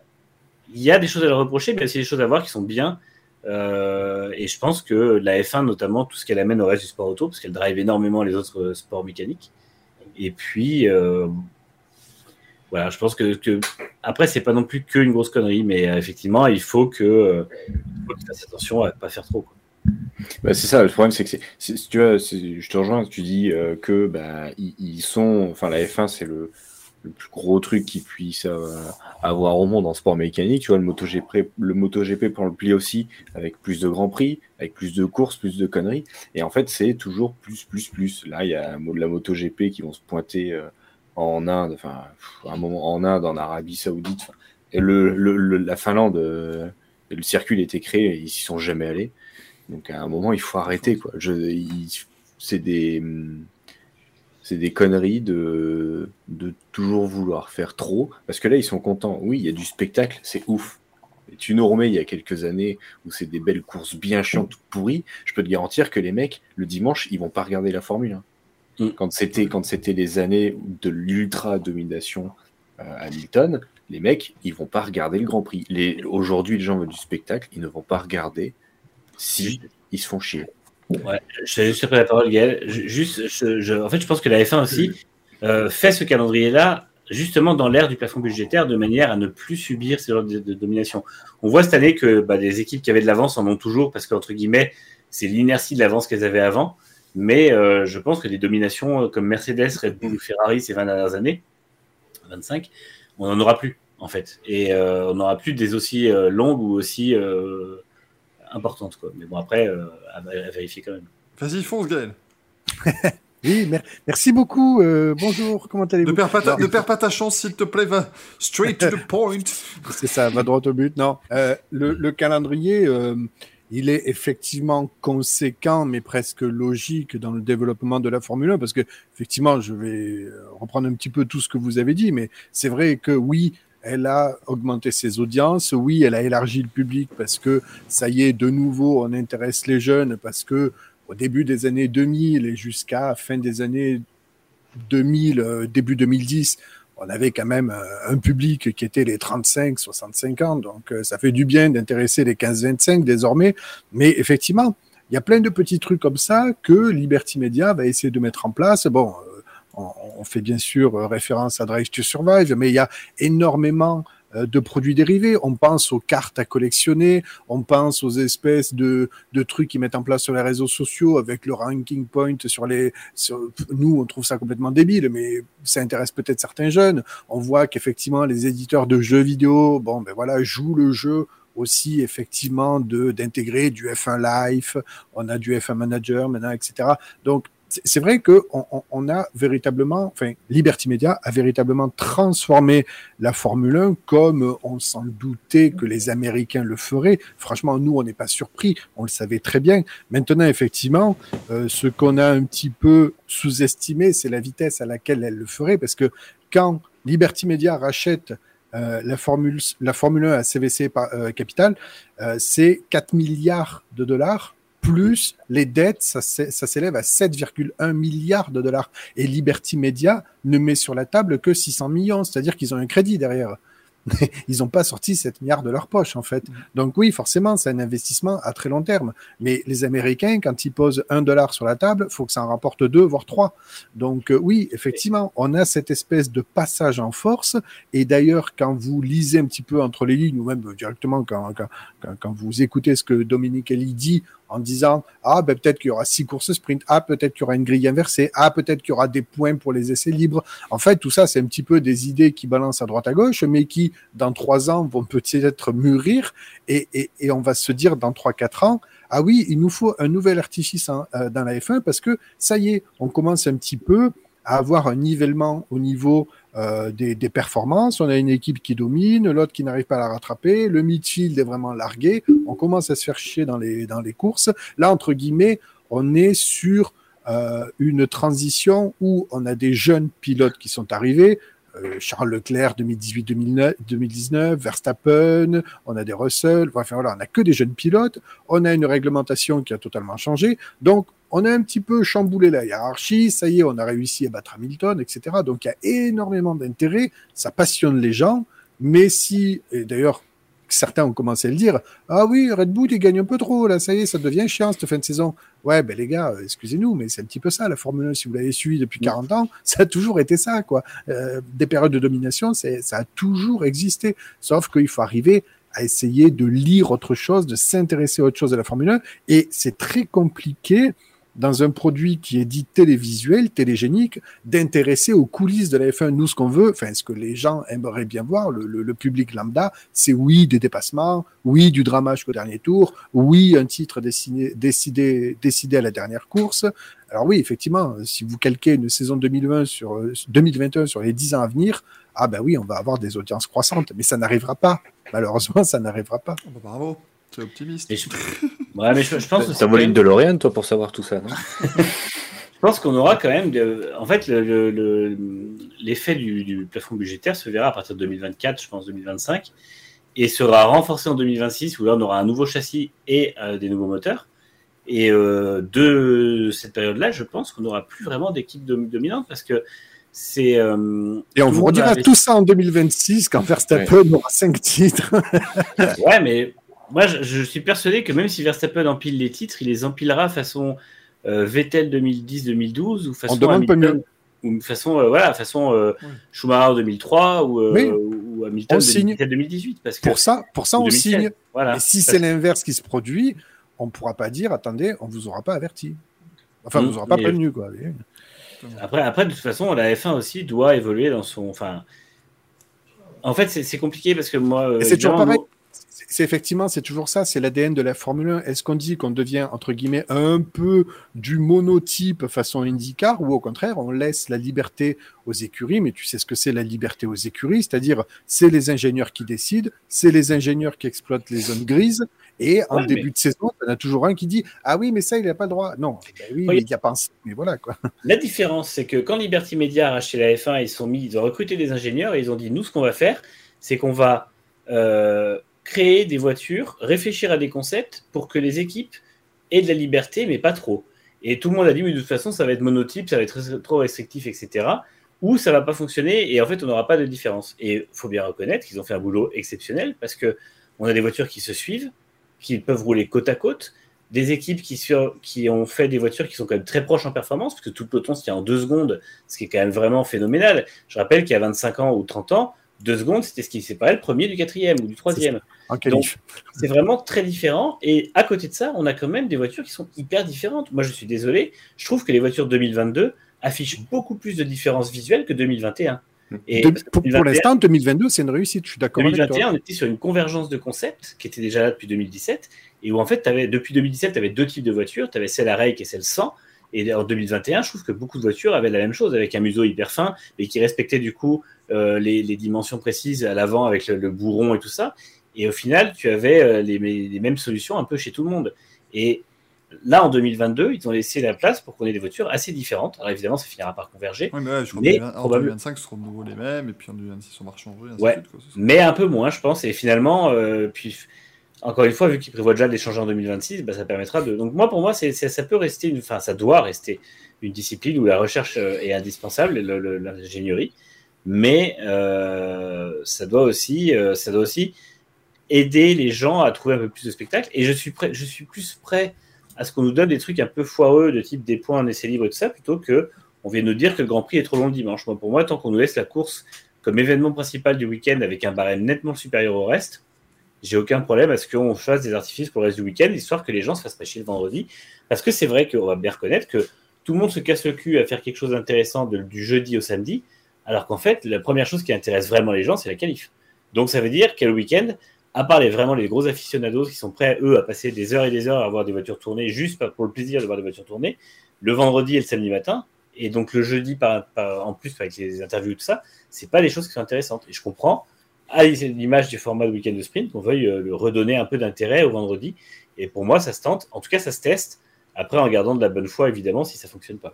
il y a des choses à leur reprocher, mais aussi des choses à voir qui sont bien. Et je pense que la F1, notamment, tout ce qu'elle amène au reste du sport auto, parce qu'elle drive énormément les autres sports mécaniques. Et puis, voilà, je pense que, que après, c'est pas non plus qu'une grosse connerie, mais euh, effectivement, il faut que, euh, il faut qu'ils fassent attention à pas faire trop. Bah, c'est ça, le problème, c'est que c'est, tu vois, je te rejoins, tu dis euh, que bah, ils, sont, enfin, la F1, c'est le, le plus gros truc qu'ils puissent avoir au monde en sport mécanique. Tu vois, le MotoGP, le MotoGP prend le pli aussi, avec plus de grands prix, avec plus de courses, plus de conneries. Et en fait, c'est toujours plus, plus, plus. Là, il y a la MotoGP qui vont se pointer en Inde, enfin, un moment en Inde, en Arabie Saoudite. Et le, la Finlande, euh, le circuit été créé, ils s'y sont jamais allés. Donc à un moment, il faut arrêter il- c'est des, conneries de, toujours vouloir faire trop. Parce que là, ils sont contents. Oui, il y a du spectacle, c'est ouf. Et tu nous remets il y a quelques années où c'est des belles courses bien chiantes, pourries. Je peux te garantir que les mecs, le dimanche, ils vont pas regarder la Formule 1. Mm. Quand c'était quand c'était les années de l'ultra domination euh, Hamilton, les mecs, ils vont pas regarder le Grand Prix. Les, aujourd'hui, les gens veulent du spectacle, ils ne vont pas regarder si ils se font chier. Ouais, je t'ai juste après la parole, Gaël. Ju- Juste, je- je- en fait, je pense que la F1 aussi euh, fait ce calendrier-là justement dans l'ère du plafond budgétaire de manière à ne plus subir ce genre de, de domination. On voit cette année que bah, les équipes qui avaient de l'avance en ont toujours parce qu'entre guillemets, c'est l'inertie de l'avance qu'elles avaient avant. Mais euh, je pense que des dominations euh, comme Mercedes, Red Bull ou Ferrari ces 20 dernières années, 25, on n'en aura plus en fait. Et euh, on n'aura plus des aussi euh, longues ou aussi euh, importantes. Quoi. Mais bon, après, euh, à, à vérifier quand même. Vas-y, fonce, Gaël. Oui, mer- merci beaucoup. euh, bonjour, comment Ne allez-vous perds, pas ta, Non, ne perds pas ta chance, s'il te plaît, va straight to the point. C'est ça, va droit au but. Non, Euh, le, le calendrier, euh, il est effectivement conséquent, mais presque logique dans le développement de la Formule 1, parce que effectivement, je vais euh, reprendre un petit peu tout ce que vous avez dit, mais c'est vrai que oui, elle a augmenté ses audiences, oui, elle a élargi le public parce que ça y est, de nouveau, on intéresse les jeunes, parce que au début des années 2000 et jusqu'à fin des années 2000, euh, début 2010, on avait quand même euh, un public qui était les 35, 65 ans. Donc, euh, ça fait du bien d'intéresser les 15-25 désormais. Mais effectivement, il y a plein de petits trucs comme ça que Liberty Media va essayer de mettre en place. Bon, euh, on, fait bien sûr référence à Drive to Survive, mais il y a énormément de produits dérivés. On pense aux cartes à collectionner, on pense aux espèces de, de trucs qu'ils mettent en place sur les réseaux sociaux avec le ranking point sur les. Sur, nous, on trouve ça complètement débile, mais ça intéresse peut-être certains jeunes. On voit qu'effectivement, les éditeurs de jeux vidéo, bon, ben voilà, jouent le jeu aussi effectivement de d'intégrer du F1 Life, on a du F1 Manager maintenant, etc. Donc c'est- vrai que on, a véritablement, enfin Liberty Media a véritablement transformé la Formule 1 comme on s'en doutait que les Américains le feraient. Franchement, nous on n'est pas surpris, on le savait très bien. Maintenant, effectivement, euh, ce qu'on a un petit peu sous-estimé, c'est la vitesse à laquelle elle le ferait, parce que quand Liberty Media rachète euh, la, Formule, la Formule 1 à CVC par, euh, Capital, c'est 4 milliards de dollars, plus les dettes, ça, s'é- ça s'élève à 7,1 milliards de dollars. Et Liberty Media ne met sur la table que 600 millions, c'est-à-dire qu'ils ont un crédit derrière. ils n'ont pas sorti 7 milliards de leur poche, en fait. Donc oui, forcément, c'est un investissement à très long terme. Mais les Américains, quand ils posent un dollar sur la table, faut que ça en rapporte deux, voire trois. Donc euh, oui, effectivement, on a cette espèce de passage en force. Et d'ailleurs, quand vous lisez un petit peu entre les lignes, ou même directement quand, quand, quand, quand vous écoutez ce que Dominique Elie dit en disant ah ben peut-être qu'il y aura six courses sprint, ah peut-être qu'il y aura une grille inversée, ah peut-être qu'il y aura des points pour les essais libres. En fait, tout ça c'est un petit peu des idées qui balancent à droite à gauche, mais qui dans trois ans vont peut-être mûrir. Et, et, on va se dire dans trois quatre ans ah oui il nous faut un nouvel artifice hein, euh, dans la F1 parce que ça y est on commence un petit peu à avoir un nivellement au niveau euh, des, des, performances. On a une équipe qui domine, l'autre qui n'arrive pas à la rattraper. Le midfield est vraiment largué. On commence à se faire chier dans les, dans les courses. Là, entre guillemets, on est sur euh, une transition où on a des jeunes pilotes qui sont arrivés. Euh, Charles Leclerc 2018-2019, Verstappen, on a des Russell, enfin voilà, on n'a que des jeunes pilotes, on a une réglementation qui a totalement changé, donc on a un petit peu chamboulé la hiérarchie, ça y est, on a réussi à battre Hamilton, etc. Donc il y a énormément d'intérêt, ça passionne les gens, mais si, et d'ailleurs certains ont commencé à le dire, ah oui, Red Bull, il gagne un peu trop, là, ça y est, ça devient chiant cette fin de saison. Ouais, ben les gars, excusez-nous, mais c'est un petit peu ça, la Formule 1, si vous l'avez suivi depuis 40 ans, ça a toujours été ça, quoi. Euh, des périodes de domination, c'est, ça a toujours existé. Sauf qu'il faut arriver à essayer de lire autre chose, de s'intéresser à autre chose de la Formule 1, et c'est très compliqué dans un produit qui est dit télévisuel, télégénique, d'intéresser aux coulisses de la F1. Nous, ce qu'on veut, enfin, ce que les gens aimeraient bien voir, le, le, le public lambda, c'est oui, des dépassements, oui, du drama jusqu'au dernier tour, oui, un titre décidé, décidé, à la dernière course. Alors oui, effectivement, si vous calquez une saison 2020 sur, 2021 sur les 10 ans à venir, ah ben oui, on va avoir des audiences croissantes, mais ça n'arrivera pas. Malheureusement, ça n'arrivera pas. Oh bravo. C'est optimiste. Et je... Ouais, mais je, je pense T'as volé une DeLorean, toi, pour savoir tout ça, non Je pense qu'on aura quand même. De... En fait, l'effet le, le, du, du, plafond budgétaire se verra à partir de 2024, je pense 2025, et sera renforcé en 2026, où là, on aura un nouveau châssis et euh, des nouveaux moteurs. Et euh, de cette période-là, je pense qu'on n'aura plus vraiment d'équipe dominante parce que c'est. Euh, et on vous redira tout ça en 2026 quand Verstappen ouais. aura 5 titres. ouais, mais moi, je, je, suis persuadé que même si Verstappen empile les titres, il les empilera façon euh, Vettel 2010-2012 ou façon Hamilton, ou façon euh, voilà façon euh, oui. Schumacher 2003 ou, oui. ou Hamilton 2017-2018 parce que Euh, pour ça pour ça on 2016, signe voilà. et si c'est l'inverse qui se produit on ne pourra pas dire attendez on vous aura pas averti enfin Mmh, vous aura pas mais- prévenu quoi Après, après, de toute façon, la F1 aussi doit évoluer dans son. Enfin, en fait, c'est compliqué parce que moi. Et c'est toujours pareil. C'est- effectivement, c'est toujours ça, c'est l'ADN de la Formule 1. Est-ce qu'on dit qu'on devient, entre guillemets, un peu du monotype façon IndyCar ou au contraire, on laisse la liberté aux écuries, mais tu sais ce que c'est la liberté aux écuries, c'est-à-dire c'est les ingénieurs qui décident, c'est les ingénieurs qui exploitent les zones grises, et en Ouais, début mais- de saison, il y en a toujours un qui dit Ah oui, mais ça, il n'a pas le droit. Non, ben oui, Oui. mais il y a pensé. Mais voilà quoi. La différence, c'est que quand Liberty Media a racheté la F1, ils sont mis, ils ont recruté des ingénieurs et ils ont dit nous, ce qu'on va faire, c'est qu'on va euh, créer des voitures, réfléchir à des concepts pour que les équipes aient de la liberté, mais pas trop. Et tout le monde a dit oui, de toute façon, ça va être monotype, ça va être trop restrictif, etc. Ou ça va pas fonctionner et en fait, on n'aura pas de différence. Et il faut bien reconnaître qu'ils ont fait un boulot exceptionnel parce que on a des voitures qui se suivent, qui peuvent rouler côte à côte, des équipes qui, sur, qui ont fait des voitures qui sont quand même très proches en performance, parce que tout le peloton se tient en deux secondes, ce qui est quand même vraiment phénoménal. Je rappelle qu'il y a 25 ans ou 30 ans, deux secondes, c'était ce qui séparait le premier du quatrième ou du troisième. Qualif. C'est vraiment très différent. Et à côté de ça, on a quand même des voitures qui sont hyper différentes. Moi, je suis désolé, je trouve que les voitures 2022 affichent beaucoup plus de différences visuelles que 2021. Et De- pour, pour 2021, l'instant, 2022, c'est une réussite. Je suis d'accord avec toi. 2021, on était sur une convergence de concepts qui était déjà là depuis 2017, et où en fait, avais, depuis 2017, tu avais deux types de voitures, tu avais celle à rake et celle sans, et en 2021, je trouve que beaucoup de voitures avaient la même chose, avec un museau hyper fin, mais qui respectait du coup euh, les, les dimensions précises à l'avant avec le, le bourron et tout ça, et au final, tu avais euh, les, les mêmes solutions un peu chez tout le monde. Et là, en 2022, ils ont laissé la place pour qu'on ait des voitures assez différentes. Alors évidemment, ça finira par converger, Ouais, mais ouais, je crois Mais en probable- 2025, ce seront de nouveau les mêmes, et puis en 2026, on va changer. ainsi Ouais. de suite, quoi. Mais un peu moins, je pense. Et finalement, euh, puis encore une fois, vu qu'ils prévoient déjà de les changer en 2026, bah, ça permettra de. Donc moi, pour moi, ça peut rester, une... enfin, ça doit rester une discipline où la recherche euh, est indispensable, le- le- l'ingénierie. Mais euh, ça doit aussi, euh, ça doit aussi aider les gens à trouver un peu plus de spectacles. Et je suis prêt, je suis plus prêt à ce qu'on nous donne des trucs un peu foireux de type des points en essai libre et tout ça, plutôt que on vient nous dire que le Grand Prix est trop long le dimanche. Moi, pour moi, tant qu'on nous laisse la course comme événement principal du week-end avec un barème nettement supérieur au reste, j'ai aucun problème à ce qu'on fasse des artifices pour le reste du week-end, histoire que les gens se fassent pas chier le vendredi. Parce que c'est vrai qu'on va bien reconnaître que tout le monde se casse le cul à faire quelque chose d'intéressant du jeudi au samedi, alors qu'en fait, la première chose qui intéresse vraiment les gens, c'est la qualif. Donc ça veut dire qu'à le week-end, à part les, vraiment les gros aficionados qui sont prêts, eux, à passer des heures et des heures à avoir des voitures tournées juste pour le plaisir de voir des voitures tournées, le vendredi et le samedi matin, et donc le jeudi par- en plus avec les interviews et tout ça, c'est pas des choses qui sont intéressantes. Et je comprends, à l'image du format de week-end de sprint, qu'on veuille euh, le redonner un peu d'intérêt au vendredi. Et pour moi, ça se tente. En tout cas, ça se teste. Après, en gardant de la bonne foi, évidemment, si ça fonctionne pas.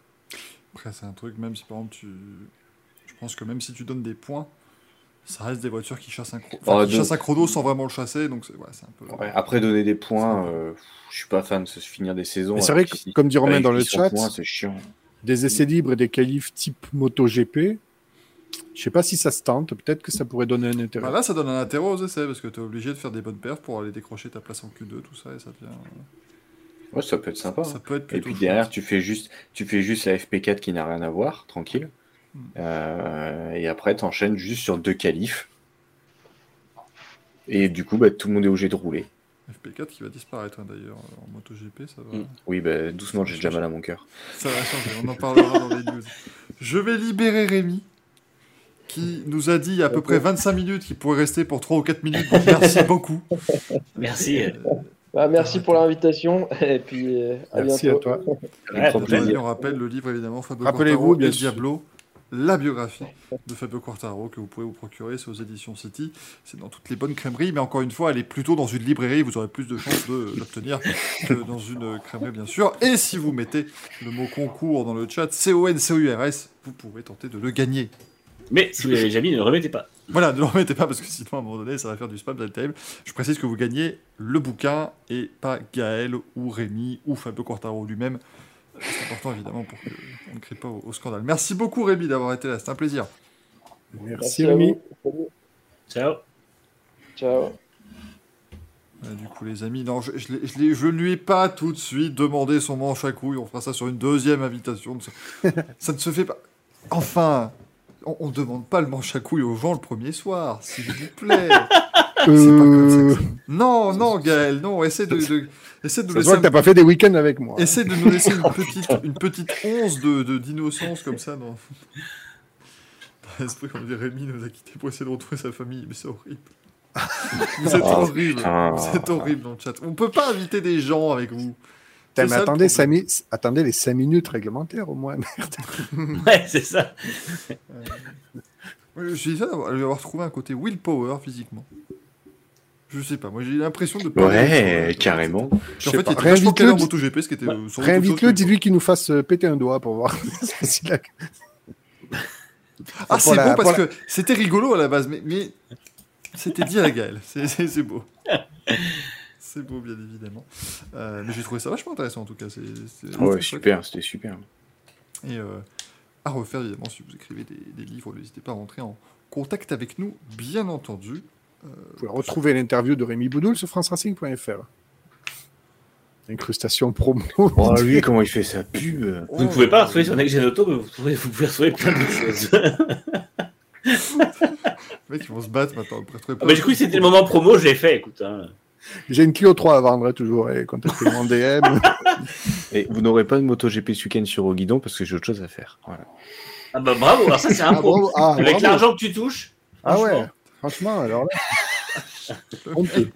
Après, c'est un truc, même si par exemple, tu. Je pense que même si tu donnes des points, ça reste des voitures qui chassent un, enfin, qui chassent un chrono sans vraiment le chasser, donc c'est ouais, c'est un peu. Ouais, après donner des points, euh, je suis pas fan de se finir des saisons. Mais c'est vrai que, si- comme dit Romain dans le 800 chat, points, c'est chiant. des essais libres et des qualifs type MotoGP, je sais pas si ça se tente. Peut-être que ça pourrait donner un intérêt. Bah là, ça donne un intérêt aux essais, parce que tu es obligé de faire des bonnes perfs pour aller décrocher ta place en Q2, tout ça, et ça devient. Ouais, ça peut être sympa. Ça hein. peut être Et puis chouette. derrière, tu fais juste, tu fais juste la FP4 qui n'a rien à voir, tranquille. Mm. Euh, et après, tu enchaînes juste sur deux qualifs. Et du coup, bah, tout le monde est obligé de rouler. FP4 qui va disparaître hein, d'ailleurs en MotoGP, ça va. Mm. Oui, bah, doucement, j'ai déjà mal à mon cœur. Ça va changer, on en parlera dans les news. Je vais libérer Rémi, qui nous a dit il y a à peu près 25 minutes qu'il pourrait rester pour 3 ou 4 minutes. donc Merci beaucoup. Merci. Euh, Bah, merci pour l'invitation et puis euh, à Merci à bientôt. toi. Ouais, grand Et plaisir. on rappelle le livre évidemment Fabio Rappelez-vous, Quartaro bien. Diablo, la biographie de Fabio Quartaro que vous pouvez vous procurer, c'est aux éditions City. C'est dans toutes les bonnes crèmeries, mais encore une fois, elle est plutôt dans une librairie, vous aurez plus de chances de l'obtenir que dans une crèmerie bien sûr. Et si vous mettez le mot concours dans le chat, C-O-N-C-O-U-R-S, vous pourrez tenter de le gagner. Mais si vous l'avez mis, ne le remettez pas. Voilà, ne le remettez pas parce que sinon à un moment donné ça va faire du spam dans le terrible. Je précise que vous gagnez le bouquin et pas Gaël ou Rémi ou Fabio Quartaro lui-même. C'est important évidemment pour qu'on ne crie pas au, au scandale. Merci beaucoup Rémi d'avoir été là, c'était un plaisir. Merci, Rémi. Ciao. Ciao. Du coup les amis, non, je, je, ne lui ai pas tout de suite demandé son manche à couilles, on fera ça sur une deuxième invitation. Ça, ça ne se fait pas. Enfin, on ne demande pas le manche à couilles aux gens le premier soir, s'il vous plaît. C'est pas comme ça Euh, ça- Non, non, Gaël, non, essaie de, de, essaie de nous Ça laisser un que t'as pas fait des week-ends avec moi. Essaie de nous laisser une petite, une petite once de, d'innocence comme ça dans, dans l'esprit on dit Rémi nous a quittés pour essayer de retrouver sa famille. Mais c'est horrible. Vous êtes Oh, horrible. putain. Vous êtes horrible dans le chat. On peut pas inviter des gens avec vous. Putain, mais ça, le attendez, les 5 minutes réglementaires au moins. merde. Ouais, c'est ça. Je dis ça d'avoir lui avoir trouvé un côté willpower physiquement. Je sais pas, moi j'ai l'impression de pas. Ouais, carrément. En Je fait, il était vachement calé en Réinvite-le, MotoGP, ce qui était Ouais. euh, réinvite-le, dis-lui qu'il nous fasse euh, péter un doigt pour voir. Ah, c'est beau parce que c'était rigolo à la base, mais, mais c'était dit à C'est c'est beau. C'est beau, bien évidemment. Euh, mais j'ai trouvé ça vachement intéressant en tout cas. c'est c'est- Ouais, super, c'était super. Et euh, à refaire évidemment, si vous écrivez des, des livres, n'hésitez pas à rentrer en contact avec nous, bien entendu. Vous pouvez retrouver l'interview de Rémi Boudoul sur franceracing.fr. Incrustation promo. Oh, lui, comment il fait sa pub Vous ne pouvez pas retrouver sur Next Gen Auto, mais vous pouvez, vous pouvez retrouver plein d'autres choses. Les mecs, ils vont se battre maintenant. Après, Ah, mais du coup, c'était le moment promo, je l'ai fait, écoute. hein. J'ai une Clio 3 à vendre hein, toujours. Et contactez-moi en DM. Et vous n'aurez pas de MotoGP ce week-end sur au guidon parce que j'ai autre chose à faire. Voilà. Ah bah bravo, alors ça c'est un Ah, pro. bravo. Ah, Avec l'argent que tu touches. Ah ouais, franchement. alors là. on peut.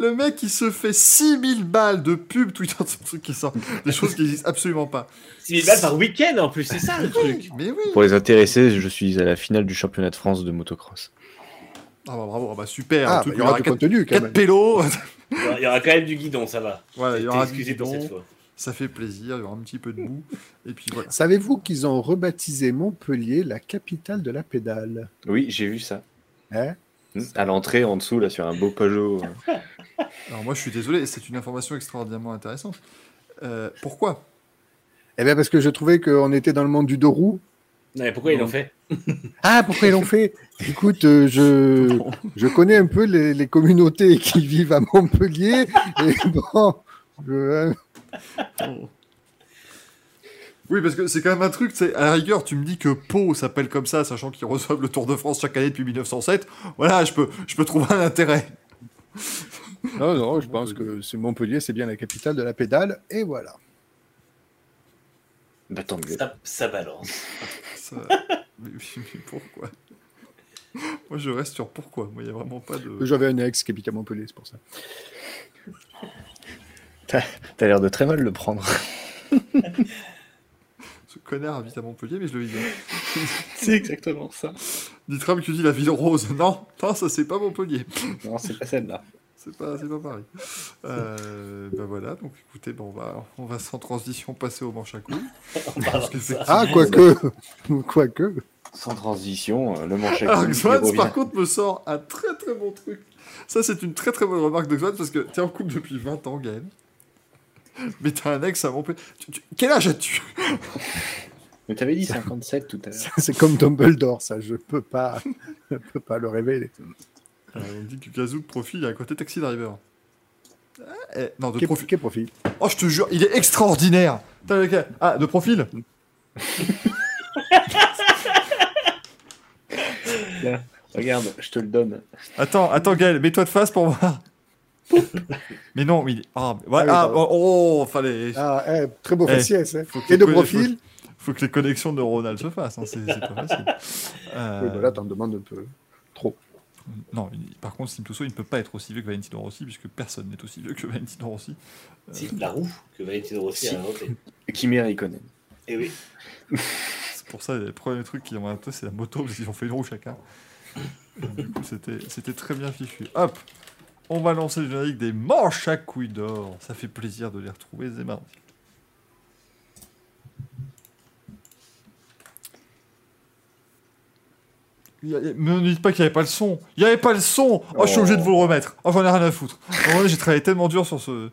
Le mec, il se fait 6000 balles de pub Twitter, un truc qui sort. Des choses qui n'existent absolument pas. 6 000 balles par week-end en plus, c'est ça le truc. Mais oui. Pour les intéressés, je suis à la finale du championnat de France de motocross. Ah bah bravo, ah bah super. Ah, bah, il y aura du quatre- contenu quand même. pélos. Il y aura quand même du guidon, ça va. voilà, il y aura du guidon. cette fois. Ça fait plaisir, il y aura un petit peu de boue. Et puis voilà. Savez-vous qu'ils ont rebaptisé Montpellier la capitale de la pédale? Oui, j'ai vu ça. hein? À l'entrée, en dessous, là, sur un beau Peugeot. Alors moi, je suis désolé, c'est une information extraordinairement intéressante. Euh, pourquoi? Eh bien, parce que je trouvais qu'on était dans le monde du deux roues mais pourquoi ils l'ont fait Ah, pourquoi ils l'ont fait? Écoute, euh, je, je connais un peu les, les communautés qui vivent à Montpellier. Et bon, je- Oui, parce que c'est quand même un truc, c'est à la rigueur, tu me dis que Pau s'appelle comme ça, sachant qu'ils reçoivent le Tour de France chaque année depuis 1907. Voilà, je peux, je peux trouver un intérêt. non, non, je pense que c'est Montpellier, c'est bien la capitale de la pédale. Et voilà. Bah tant mieux. ça, ça balance. Ça- mais, mais pourquoi? Moi, je reste sur pourquoi. Moi, il n'y a vraiment pas de. J'avais un ex qui habite à Montpellier, c'est pour ça. T'as l'air de très mal le prendre. Ce connard habite à Montpellier, mais je le vis bien. c'est exactement ça. Ditram qui dit la ville rose. Non, non, ça c'est pas Montpellier. Non, c'est pas celle-là. C'est pas, c'est pas pareil. Euh, ben voilà, donc écoutez, ben on, va, on va sans transition passer au manche à qu'effectivement- Ah, quoique, quoique. Sans transition, euh, le manche à Xwan, revient. par contre, me sort un très très bon truc. Ça, c'est une très très bonne remarque de Xwan parce que t'es en couple depuis 20 ans, Gaël. Mais t'as un ex à Montpellier. Quel âge as-tu? Mais t'avais dit 57 tout à l'heure. C'est comme Dumbledore, ça. Je peux pas, je peux pas le révéler. Euh, On dit que Gazoo de profil, il est à côté Taxi Driver. Ah, eh, non, de Quel profil. quel profil? Oh, je te jure, il est extraordinaire. Ah, de profil? Regarde, je te le donne. Attends, attends, Gaël, mets-toi de face pour voir. mais non, mais il est. Ah, ouais, Ah oui, ah, pardon. oh, oh, fallait. Ah, eh, très beau Eh, faciès. hein. faut que Et de les- profil? Faut que les connexions neuronales se fassent, hein, c'est c'est pas facile. Euh, Oui, voilà, t'en demandes un peu. Non, par contre, Simtuso, il ne peut pas être aussi vieux que Valentino Rossi, puisque personne n'est aussi vieux que Valentino Rossi. Si, la roue que Valentino Rossi Si. a inventé. Kimi Raikkonen. Et oui. C'est pour ça, le premier truc qu'ils ont inventé, c'est la moto, parce qu'ils ont fait une roue chacun. Du coup, c'était c'était très bien fichu. Hop On va lancer le générique des manches à couilles d'or. Ça fait plaisir de les retrouver, c'est marrant. Ne dites pas qu'il n'y avait pas le son. Il n'y avait pas le son. Oh, je suis obligé de vous le remettre. Oh, j'en ai rien à foutre. En vrai, J'ai travaillé tellement dur sur ce,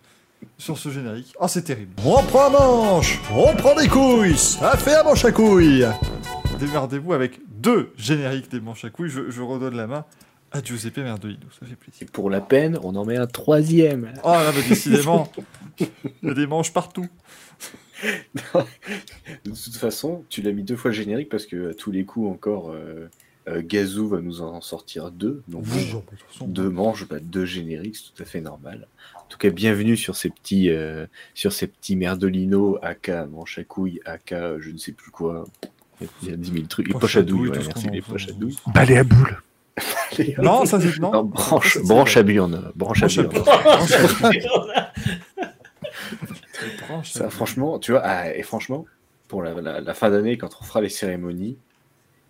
sur ce générique. Oh, c'est terrible. On prend un manche, on prend des couilles, ça fait un manche à couilles. Démerdez-vous avec deux génériques des manches à couilles. Je, je redonne la main à Giuseppe Merdolino. Ça fait plaisir. Et pour la peine, on en met un troisième. Oh là, bah, décidément, il y a des manches partout. De toute façon, tu l'as mis deux fois le générique parce que à tous les coups encore, euh, euh, Gazou va nous en sortir deux. Donc Oui, de deux manches, bah, deux génériques, c'est tout à fait normal. En tout cas, bienvenue sur ces petits, euh, sur ces petits merdolinos, AK manche à couilles, AK euh, je ne sais plus quoi. Il y a 10 000 trucs. Et Poche poche à douille, ce merci les poches à douille. Balai à boule. Non, ça c'est non. Non, branche, branche à burne, branche à Branche à burne. Branche, Ça, franchement, tu vois, ah, et franchement, pour la, la- la fin d'année, quand on fera les cérémonies,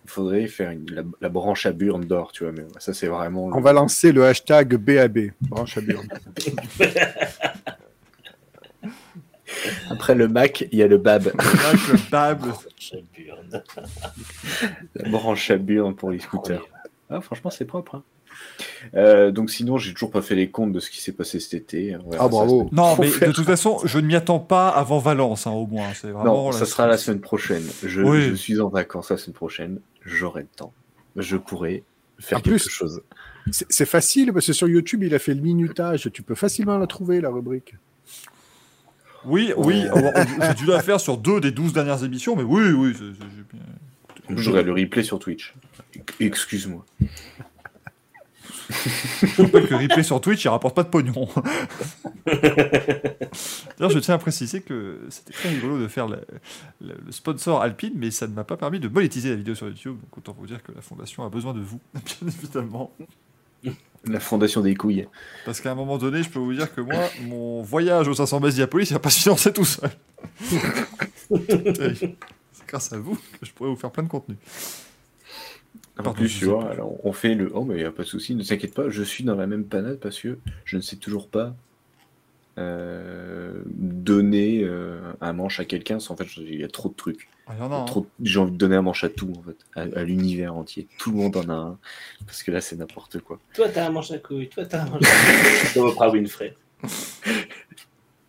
il faudrait faire une- la, la branche à burne d'or, tu vois. Mais ça, c'est vraiment. le- On va lancer le hashtag BAB, branche à burne. Après le Mac, il y a le BAB, le. Chaburne. la branche à burne pour les scooters. Ah, franchement, c'est propre. hein. Euh, donc, sinon, j'ai toujours pas fait les comptes de ce qui s'est passé cet été. Ah, bravo. Non, mais faire- de toute façon, je ne m'y attends pas avant Valence, hein, au moins. Vraiment. Non, ça sera la semaine prochaine. Je, Oui. je suis en vacances la semaine prochaine. J'aurai le temps. Je pourrai faire En quelque plus- chose. C'est c'est facile parce que sur YouTube, il a fait le minutage. Tu peux facilement la trouver, la rubrique. Oui, oui. J'ai dû la faire sur deux des douze dernières émissions, mais oui, oui. J'aurai le replay sur Twitch. Excuse-moi. Je rappelle que replay sur Twitch, il rapporte pas de pognon. D'ailleurs, je tiens à préciser que c'était très rigolo de faire le, le- le sponsor Alpine, mais ça ne m'a pas permis de monétiser la vidéo sur YouTube. Donc autant vous dire que la fondation a besoin de vous, bien évidemment. La fondation des couilles. Parce qu'à un moment donné, je peux vous dire que moi, mon voyage au 500 Base Diapolis, il va pas se financer tout seul. C'est grâce à vous que je pourrais vous faire plein de contenu. En plus, tu vois, alors on fait le. Oh, mais il n'y a pas de souci, ne t'inquiète pas, je suis dans la même panade parce que je ne sais toujours pas euh, donner euh, un manche à quelqu'un. sans- En fait, il y a trop de trucs. Ah, hein. Trop- J'ai envie de donner un manche à tout, en fait, à, à l'univers entier. Tout le monde en a un. Parce que là, c'est n'importe quoi. Toi, t'as un manche à couilles. Toi, t'as un manche à couilles. Oprah Winfrey.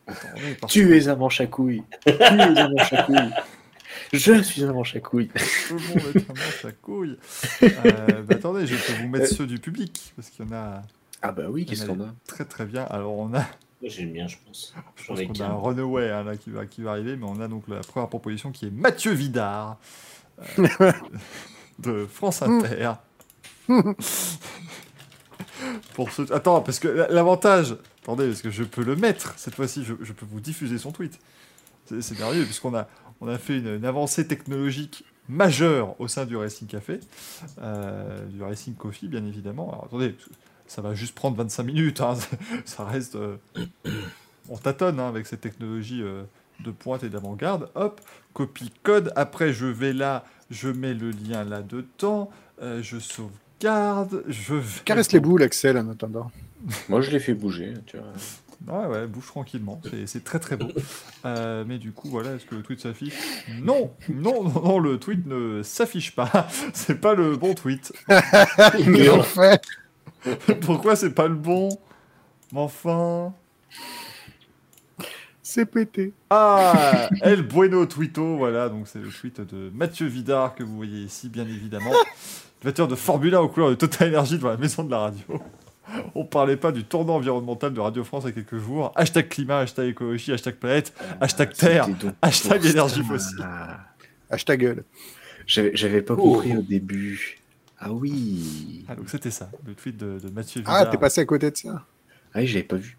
Attends. Tu es un manche à couilles. tu es un manche à couilles. Je suis un manche à couilles. Tout le monde est un manche à couilles. Euh, bah, attendez, je peux vous mettre ceux du public, parce qu'il y en a Ah bah oui, qu'est-ce qu'on a très très bien. Alors on a, Moi, j'aime bien, je pense. je J'en pense qu'on a un runaway hein, là, qui, va, qui va arriver, mais on a donc la première proposition qui est Mathieu Vidard euh, de France Inter. Pour ce... Attends, parce que l'avantage, attendez, parce que je peux le mettre cette fois-ci, je, je peux vous diffuser son tweet. C'est c'est merveilleux, puisqu'on a, on a fait une, une avancée technologique majeure au sein du Racing Café, euh, du Racing Coffee, bien évidemment. Alors attendez, ça va juste prendre 25 minutes, hein, ça reste. euh, on tâtonne hein, avec cette technologie euh, de pointe et d'avant-garde. Hop, copie code. Après, je vais là, je mets le lien là-dedans, euh, je sauvegarde, je vais. Caresse les boules, Axel, en attendant. Moi, je l'ai fait bouger, tu vois. Ouais, ouais, bouge tranquillement. C'est- très très beau. Euh, mais du coup, voilà, est-ce que le tweet s'affiche? Non, non, non, non, le tweet ne s'affiche pas. C'est pas le bon tweet. Mais enfin Pourquoi c'est pas le bon? Mais enfin. C'est pété. Ah El Bueno Twito, voilà, donc c'est le tweet de Mathieu Vidard que vous voyez ici, bien évidemment. Voiture de Formula aux couleurs de Total Energy devant la maison de la radio. On parlait pas du tournant environnemental de Radio France il y a quelques jours. Hashtag climat, hashtag écologie, hashtag planète, hashtag terre, hashtag énergie fossile. Hashtag gueule. J'avais pas Oh. compris au début. Ah oui. Ah, donc c'était ça, le tweet de, de Mathieu Vidard. Ah, t'es passé à côté de ça. Ah oui, j'avais pas vu.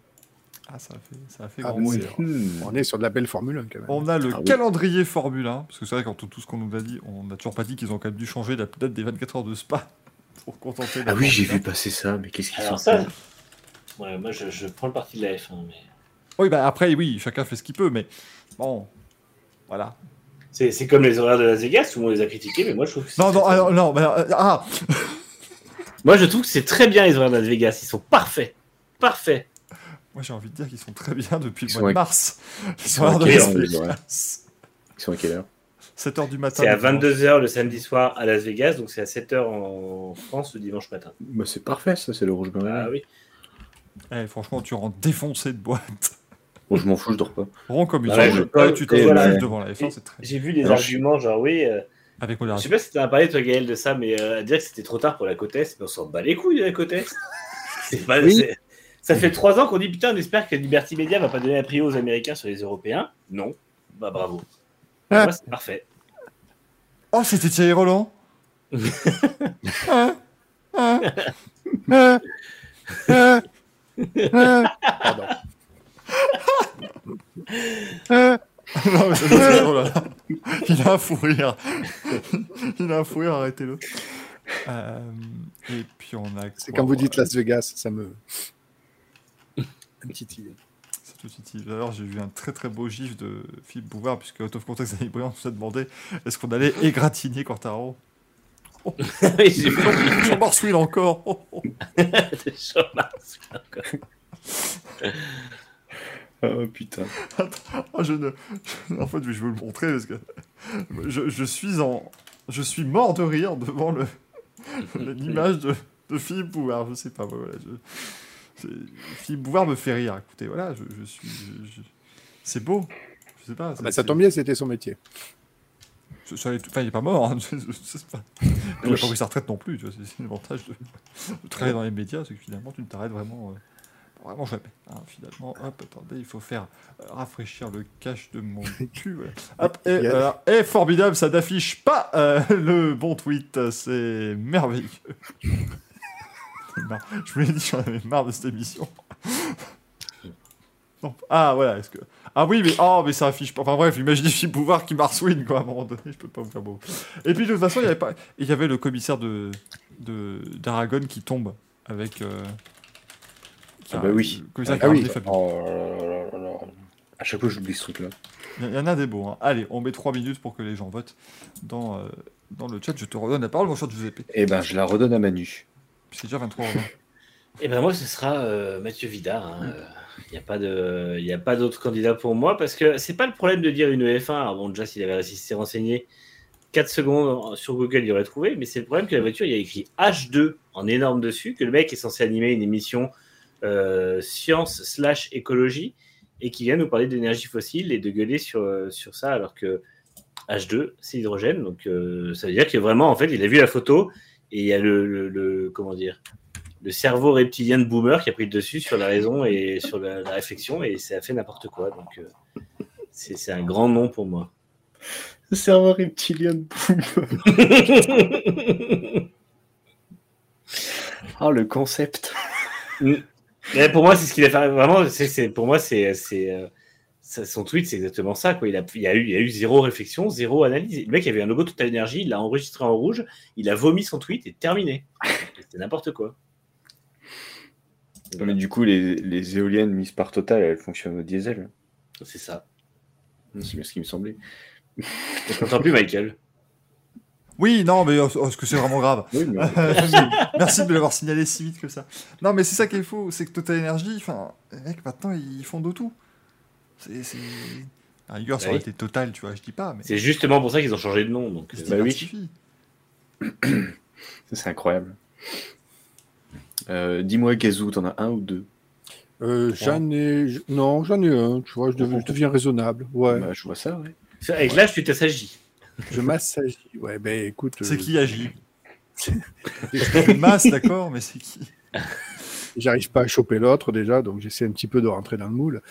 Ah, ça a fait, ça a fait Ah, grand oui. Hmm. On est sur de la belle Formule 1 quand même. On a le Ah oui. calendrier Formule 1, parce que c'est vrai, quand tout, tout ce qu'on nous a dit, on n'a toujours pas dit qu'ils ont quand même dû changer la date des 24 heures de Spa pour contenter la Ah oui, j'ai Formule 1. vu passer ça, mais qu'est-ce qu'ils Alors font ça, ouais, moi je, je prends le parti de la F1, mais Oui, bah après, oui, chacun fait ce qu'il peut, mais bon, voilà. c'est c'est comme les horaires de Las Vegas, tout le monde les a critiqués, mais moi je trouve que c'est Non, non, non, mais, euh, ah, Moi je trouve que c'est très bien les horaires de Las Vegas, ils sont parfaits, parfaits. moi j'ai envie de dire qu'ils sont très bien depuis le Ils mois sont de mars. Ils sont à quelle heure, les Vegas. Ils sont à quelle heure 7h du matin. C'est à le dimanche. 22h le samedi soir à Las Vegas, donc c'est à 7h en France le dimanche matin. bah, C'est parfait, ça, c'est le rouge me Ah oui. Eh, franchement, tu rentres défoncé de boîte. Bon, je m'en fous, je dors pas. Rond comme une Bah ouais, jambe. je- Ah, tu te voilà. devant la F1, c'est très J'ai vu des Alors, je- arguments genre oui, euh, Avec je sais pas si t'en as parlé toi Gaël de ça, mais euh, à dire que c'était trop tard pour la côte Est, mais on s'en bat les couilles de la côte Est. C'est pas- Oui. c'est- Ça fait trois ans qu'on dit putain, on espère que Liberty Media va pas donner la prio aux Américains sur les Européens. Non. Bah bravo. Ah. Moi, c'est parfait. Oh, c'était Thierry Roland ah, ah, ah. Pardon. Non, mais c'est Thierry Roland. Il a un fou rire. Il a un fou rire, arrêtez-le. Euh, et puis on a. C'est quand vous dites Las Vegas, ça me. Un petit titille. Tout de suite. D'ailleurs, j'ai vu un très très beau gif de Philippe Bouvard, puisque Out of Context Danny Briand nous a demandé est-ce qu'on allait égratigner Quartaro? Vu. Jean encore Oh, oh. Oh putain. Ah, je ne... En fait, je vais vous le montrer parce que je, je suis en... Je suis mort de rire devant le l'image de, de Philippe Bouvard. Je sais pas, voilà. Je... Philippe Bouvard me fait rire. Écoutez, voilà, je, je suis... je- C'est beau. Je sais pas. Ah bah, ça tombe bien, c'était son métier. Ça- ça allait- Enfin, il est pas mort. Hein. Il a pas pris sa retraite non plus. C'est l'avantage de... de travailler dans les médias, c'est que finalement, tu ne t'arrêtes vraiment, euh, vraiment jamais. hein. Finalement, hop, attendez, il faut faire euh, rafraîchir le cache de mon cul. voilà. Hop, euh, et formidable, ça n'affiche pas euh, le bon tweet. C'est merveilleux. Je vous l'ai dit, j'en avais marre de cette émission. Non. Ah, voilà. Est-ce que... Ah oui, mais, oh, mais ça affiche pas. Enfin bref, imaginez Philippe Bouvard qui marsouine, quoi, à un moment donné. Je peux pas vous faire beau. Et puis, de toute façon, il y avait, pas... il y avait le commissaire de, de... d'Aragon qui tombe avec. euh, Ah bah oui. Le commissaire Ah a oui. Oh là là là. À chaque fois, j'oublie ce truc-là. Il y, il y en a des beaux. hein. Allez, on met 3 minutes pour que les gens votent dans, euh, dans le chat. Je te redonne la parole, mon cher Giuseppe. Eh ben, je la redonne à Manu. C'est déjà 23 h Et ben moi, ce sera euh, Mathieu Vidard. Il n'y a pas de, il a pas d'autre candidat pour moi parce que c'est pas le problème de dire une E F1. Alors bon, déjà s'il avait s'y renseigner 4 secondes sur Google, il aurait trouvé. Mais c'est le problème que la voiture, il y a écrit H2 en énorme dessus, que le mec est censé animer une émission euh, science slash écologie et qui vient nous parler d'énergie fossile et de gueuler sur, euh, sur ça alors que H2, c'est hydrogène. Donc euh, ça veut dire que vraiment, en fait, il a vu la photo et il y a le, le- le- comment dire, le cerveau reptilien de Boomer qui a pris le dessus sur la raison et sur la, la réflexion et ça a fait n'importe quoi. Donc euh, c'est c'est un grand nom pour moi. Le serveur reptilien de Ah, le concept. Mais pour moi, c'est ce qu'il a fait. Vraiment, c'est, c'est- pour moi, c'est, c'est, euh, ça- son tweet, c'est exactement ça. Quoi. Il, a, il, y a eu, il y a eu zéro réflexion, zéro analyse. Le mec avait un logo Total Energy, il l'a enregistré en rouge, il a vomi son tweet et terminé. C'était n'importe quoi. Mais du coup, les, les éoliennes mises par Total, elles fonctionnent au diesel. C'est ça. C'est bien ce qui me semblait. Je t'entends plus, Michael. Oui, non, mais oh, oh, est-ce que c'est vraiment grave Oui, mais- Merci de l'avoir signalé si vite que ça. Non, mais c'est ça qui est faux, c'est que Total Energy, enfin, mecs, maintenant, ils font de tout. C'est. la rigueur, ça aurait Oui. été Total, tu vois, je dis pas, mais. C'est justement pour ça qu'ils ont changé de nom. Donc, euh, Bah oui. c'est incroyable. Euh, Dis-moi, Gazou, t'en as un ou deux? Euh, j'en ai. je- Non, j'en ai un, tu vois, je, dev- je deviens raisonnable. Ouais, Bah, Je vois ça, ouais. avec l'âge, tu t'assagis. je m'assagis. Ouais, ben écoute. C'est euh, qui agit Une masse, d'accord, mais c'est qui? J'arrive pas à choper l'autre déjà, donc j'essaie un petit peu de rentrer dans le moule.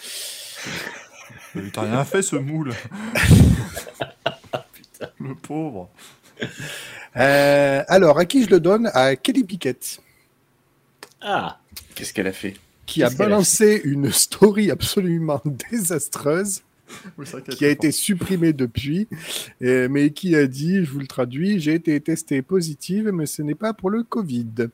Mais T'as rien fait, ce moule. Le pauvre. Euh, alors, à qui je le donne À Kelly Pickett, Ah, Qu'est-ce qu'elle a fait qui a balancé une story absolument désastreuse, Oui, qui a été supprimée depuis, euh, mais qui a dit, je vous le traduis, j'ai été testée positive, mais ce n'est pas pour le Covid.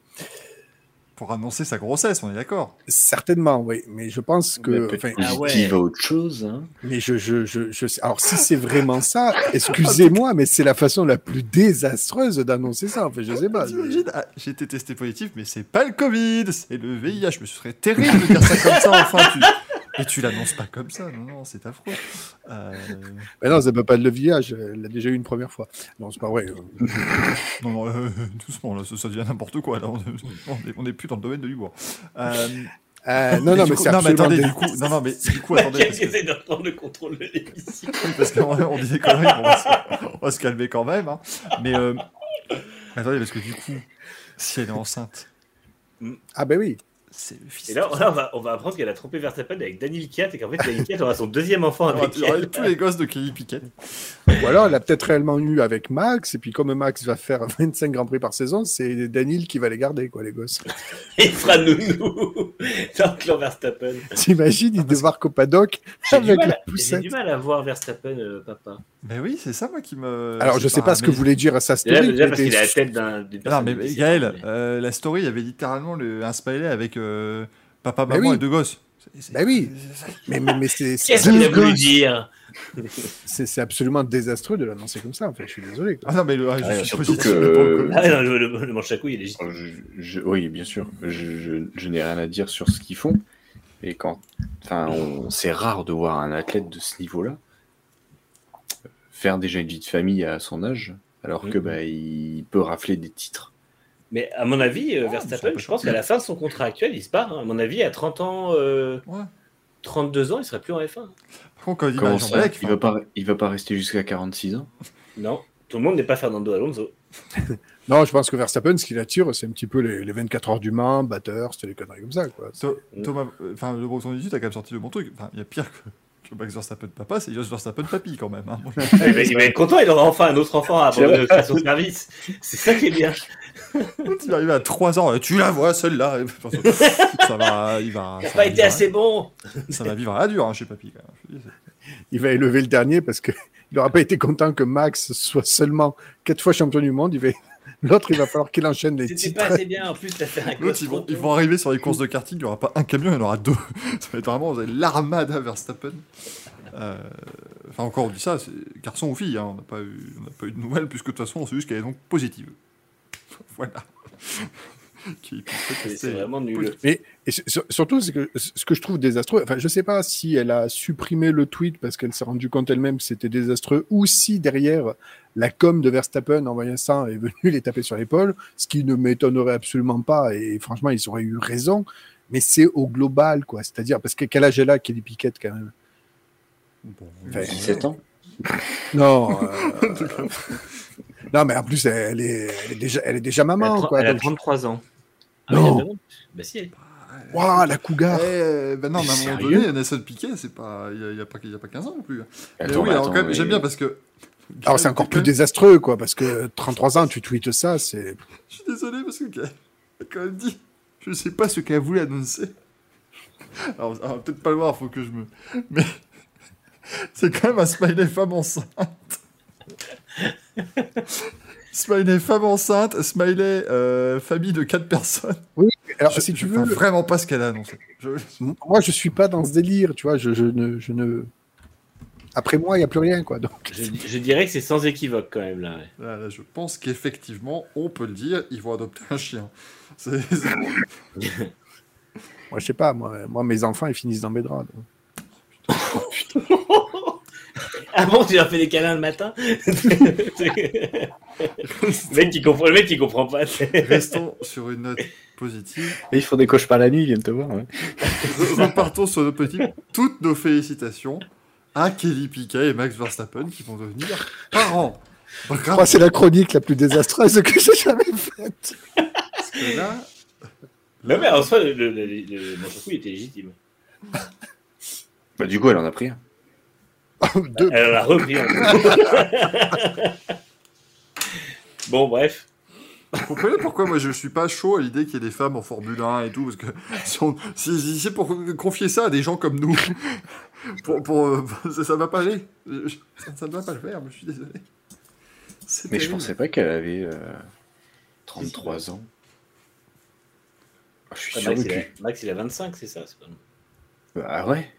Pour annoncer sa grossesse, on est d'accord. Certainement, oui, mais je pense que. Ah ouais. autre chose. Hein. Mais je, je, je, je sais. Alors, si c'est vraiment ça, excusez-moi, mais c'est la façon la plus désastreuse d'annoncer ça. Enfin, je sais pas. T'imagines Ah, J'ai été testé positif, mais c'est pas le Covid, c'est le VIH. Mais ce serait terrible de dire ça comme ça, enfin. Tu... Et tu l'annonces pas comme ça, non, non, c'est affreux. Euh, Mais non, ça peut pas être le VIH. Elle l'a déjà eu une première fois. Non, c'est pas vrai. Non, non, euh, doucement, là, ça, ça devient n'importe quoi. Là, on, on est, on est plus dans le domaine de l'humour. Euh, Euh, non, non, mais c'est non, mais absolument attendez, du coup, non, non, mais du coup, attendez, parce que, de reprendre le contrôle de l'émission. parce qu'on on dit des conneries, on va, se, on va se calmer quand même. hein. Mais euh, attendez, parce que du coup, si elle est enceinte, Ah, ben oui. C'est le fils. Et là, là, on, va, on va apprendre qu'elle a trompé Verstappen avec Daniel Kiat et qu'en fait, Daniel Kiat aura son deuxième enfant avec aura elle. tous les gosses de Kelly Piquet. Ou alors, elle a peut-être réellement eu avec Max. Et puis, comme Max va faire 25 Grands Prix par saison, c'est Daniel qui va les garder, quoi, les gosses. Il fera nounou dans Verstappen. T'imagines, il débarque au paddock avec la à- j'ai poussette. du mal à voir Verstappen, euh, papa. Mais oui, c'est ça, moi, qui me. Alors, je sais pas ce que voulait dire à sa story. Déjà parce qu'il a la tête d'un. Non, mais Gaël, euh, la story il y avait littéralement le, un smiley avec euh, papa, maman oui. et deux gosses. Bah oui. Mais, mais, mais c'est Qu'est-ce qu'il a c'est- voulu dire c'est c'est absolument désastreux de l'annoncer comme ça. Enfin, je suis désolé. quoi. Ah non, mais le, je suis surtout positif que-. Ah non, le, le, le manche à couilles, il est légitime. Je- je- oui, bien sûr. Je, je- je n'ai rien à dire sur ce qu'ils font. Et quand, enfin, on- c'est rare de voir un athlète de ce niveau-là faire déjà une vie de famille à son âge, alors que Mhm. bah, il peut rafler des titres. Mais à mon avis, euh, Ah, Verstappen, je pense qu'à la fin de son contrat actuel, il se part. hein. À mon avis, à 30 ans, euh, Ouais. 32 ans, il serait plus en F1. Par contre, quand il Comment ça Jean-Balek, il va pas, il va pas rester jusqu'à 46 ans. Non, tout le monde n'est pas Fernando Alonso. Non, je pense que Verstappen, ce qu'il attire, c'est un petit peu les, les 24 heures du Mans, batteur, c'était les conneries comme ça. Quoi. To- Thomas, euh, enfin, le Breton 18 a quand même sorti le bon truc. Enfin, il y a pire que, que Max Verstappen papa, c'est Jos Verstappen papy quand même. hein. Il, va, il va être content, il aura enfin un autre enfant à abandonner à son service. C'est ça qui est bien. il va arriver à 3 ans, tu la vois celle-là. ça va, il va. Il n'a ça pas va été vivre à- assez bon. Ça va vivre à la dure hein, chez papy quand même. Il va élever le dernier parce qu'il n'aura pas été content que Max soit seulement 4 fois champion du monde. Il va... L'autre, il va falloir qu'il enchaîne les C'était titres. pas assez bien. En plus, t'as fait un L'autre, ils vont, ils arriver sur les courses de karting, il n'y aura pas un camion, il y en aura deux. Ça va être vraiment vous avez l'armada Verstappen. Euh, Enfin, encore, on dit ça, c'est garçon ou fille, hein, on n'a pas, eu- on n'a pas eu de nouvelles, puisque de toute façon, on sait juste qu'elle est donc positive. voilà. C'est- vraiment nul. Mais et sur- sur- surtout, c'est que ce que je trouve désastreux, enfin, je sais pas si elle a supprimé le tweet parce qu'elle s'est rendue compte elle-même que c'était désastreux, ou si derrière la com de Verstappen en voyant ça est venue les taper sur l'épaule, ce qui ne m'étonnerait absolument pas, et franchement, ils auraient eu raison, mais c'est au global, quoi. C'est-à-dire, parce que quel âge elle a, Kelly Piquet, quand même? Bon, Enfin, 17 ans Non. euh, non, mais en plus, elle est, elle est déjà, elle est déjà Elle a, maman, quoi. elle a donc- 33 ans. Ah Non. Bah si, elle- Waouh, la cougar. Eh, ben non, mais à un moment donné, Nelson Piquet, c'est pas, il y a, il y a pas, il y a pas 15 ans non plus. Mais Attends, oui, mais alors attends, quand même, mais- j'aime bien parce que. Alors, c'est encore plus désastreux, quoi, parce que 33 ans, tu tweets ça, c'est. Je suis désolé parce que quand même dit. Je sais pas ce qu'elle voulait annoncer. Alors, va peut-être pas le voir, faut que je me. Mais. C'est quand même un smiley femme enceinte. smiley femme enceinte, smiley euh, famille de 4 personnes. Alors, Je- si tu je veux, vois vraiment pas ce qu'elle a annoncé. Je- moi, je suis pas dans ce délire, tu vois, je, je ne, je ne. Après moi, il n'y a plus rien, quoi. Donc, je, je dirais que c'est sans équivoque quand même là. ouais. Là, là, je pense qu'effectivement, on peut le dire, ils vont adopter un chien. C'est- moi, je sais pas, moi, moi, mes enfants, ils finissent dans mes draps. donc. Ah bon, tu leur fais des câlins le matin? Le, mec qui comprend, le mec qui comprend pas. Restons sur une note positive. Et ils font des cauchemars la nuit, ils viennent te voir. ouais. Repartons sur nos petits. Toutes nos félicitations à Kelly Piquet et Max Verstappen qui vont devenir parents. Moi, c'est la chronique la plus désastreuse que j'ai jamais faite. Parce que là, Non mais en soi, le, le, le, était légitime. Bah, du coup, elle en a pris un. Deux. Elle l'a repris. en plus. bon, bref. vous comprenez pourquoi moi je suis pas chaud à l'idée qu'il y ait des femmes en Formule 1 et tout Parce que si, on- si- si c'est pour confier ça à des gens comme nous, pour, pour, euh, ça, ça va pas aller. Je- Ça, ne va pas le faire, je suis désolé. Mais je terrible. pensais pas qu'elle avait euh, 33 ans. Ah, je suis Ah, Max, il a. Max, il a 25, c'est ça. Ah ouais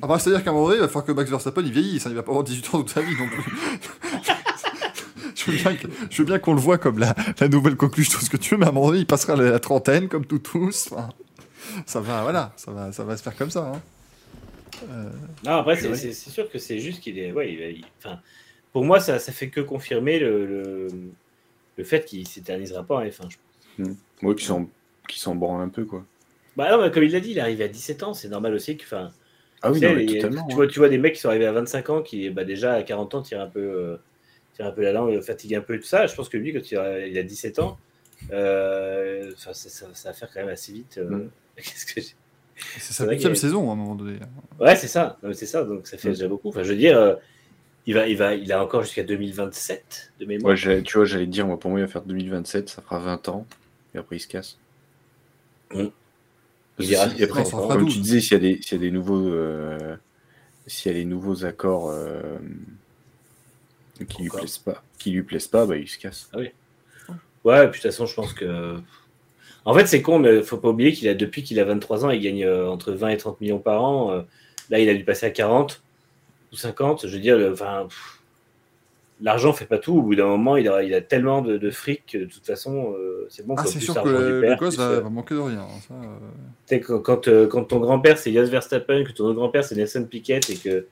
Ah bah, c'est-à-dire qu'à un moment donné, il va falloir que Max Verstappen il vieillisse, hein, il va pas avoir 18 ans toute sa vie non plus. je veux bien que- je veux bien qu'on le voit comme la, la nouvelle coqueluche, tout ce que tu veux, mais à un moment donné, il passera la, la trentaine comme tout tous. Enfin, ça va, voilà, ça va, ça va se faire comme ça. hein. Euh, Non, après, c'est- Ouais. c'est c'est sûr que c'est juste qu'il est. Ouais, il va- il- enfin, pour moi, ça, ça fait que confirmer le, le, le fait qu'il s'éternisera pas en F1. je pense. Qui s'en qui s'en branle un peu, quoi. Bah non, mais comme il l'a dit, il est arrivé à 17 ans, c'est normal aussi que. Enfin, Ah oui, tu, sais, non, mais les- totalement. tu vois, tu vois des mecs qui sont arrivés à 25 ans qui, bah, déjà à 40 ans, tirent un peu, euh, tirent un peu la langue, fatiguent un peu et tout ça. Je pense que lui, quand il a, il a 17 ans, euh, enfin, ça, ça, ça va faire quand même assez vite. euh, Mm. Qu'est-ce que j'ai- c'est sa huitième saison à un moment donné. Ouais, c'est ça. Non, mais c'est ça. Donc ça fait Mm. déjà beaucoup. Enfin, je veux dire, euh, il va, il va, il a encore jusqu'à 2027 de mémoire. Ouais, tu vois, j'allais dire, moi, pour moi, il va faire 2027, ça fera 20 ans, et après, il se casse. Mm. Il si- après, fera comme 12. tu disais, s'il y, a des- s'il y a des nouveaux, euh, s'il y a des nouveaux accords euh, qui lui plaisent pas, qui lui plaisent pas, bah, il se casse. Ouais, puis de toute façon, je pense que. En fait, c'est con, mais faut pas oublier qu'il a depuis qu'il a 23 ans, il gagne euh, entre 20 et 30 millions par an. Euh, là, il a dû passer à 40 ou 50. Je veux dire, le- enfin, pff, l'argent fait pas tout. Au bout d'un moment, il a, il a tellement de, de fric que de toute façon, euh, c'est bon. Ah, c'est sûr que le, du le père, gosse va, va manquer de rien. hein, ça, euh. Quand, quand, euh, quand ton grand-père c'est Jos Verstappen, que ton autre grand-père c'est Nelson Piquet et que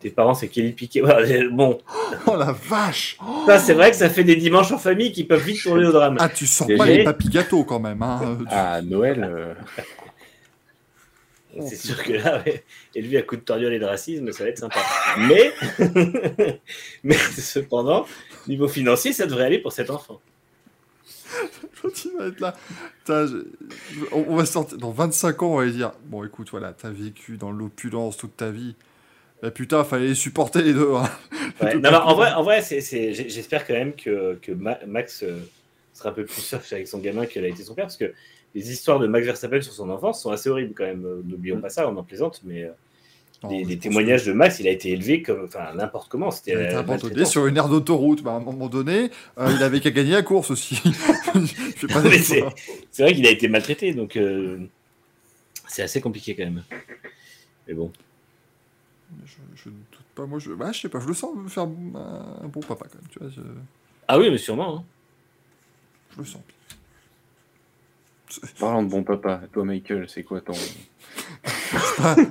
tes parents c'est Kelly Piquet. Bon, Oh la vache ça c'est vrai que ça fait des dimanches en famille qui peuvent vite tourner au drame. Ah, tu Et pas les papy gâteaux quand même. Hein. À Noël, C'est sûr que là, ouais, élevé à coup de torgnole et de racisme, ça va être sympa. Mais, mais cependant, niveau financier, ça devrait aller pour cet enfant. Quand il va être là, Putain, je- je- on, on va sortir dans 25 ans, on va lui dire Bon, écoute, voilà, t'as vécu dans l'opulence toute ta vie. Et putain, fallait les supporter les deux. hein. Ouais, non, non, en vrai, en vrai j'espère quand même que, que Ma- Max euh, sera un peu plus soft avec son gamin qu'elle a été son père, parce que les histoires de Max Verstappen sur son enfance sont assez horribles quand même. Euh, N'oublions pas ça, on en plaisante, mais euh, Non, les, témoignages de Max, il a été élevé comme, enfin, n'importe comment. C'était Il a été la abandonné maltraitance. sur une aire d'autoroute. Bah, à un moment donné, euh, il avait qu'à gagner la course aussi. C'est vrai qu'il a été maltraité, donc euh, c'est assez compliqué quand même. Mais bon. je, je ne doute pas. Moi, je, bah, je sais pas, je le sens faire un, un bon papa quand même. Tu vois, je, Ah oui, mais sûrement. hein. je le sens. parlant de bon papa, toi, Michael, c'est quoi ton.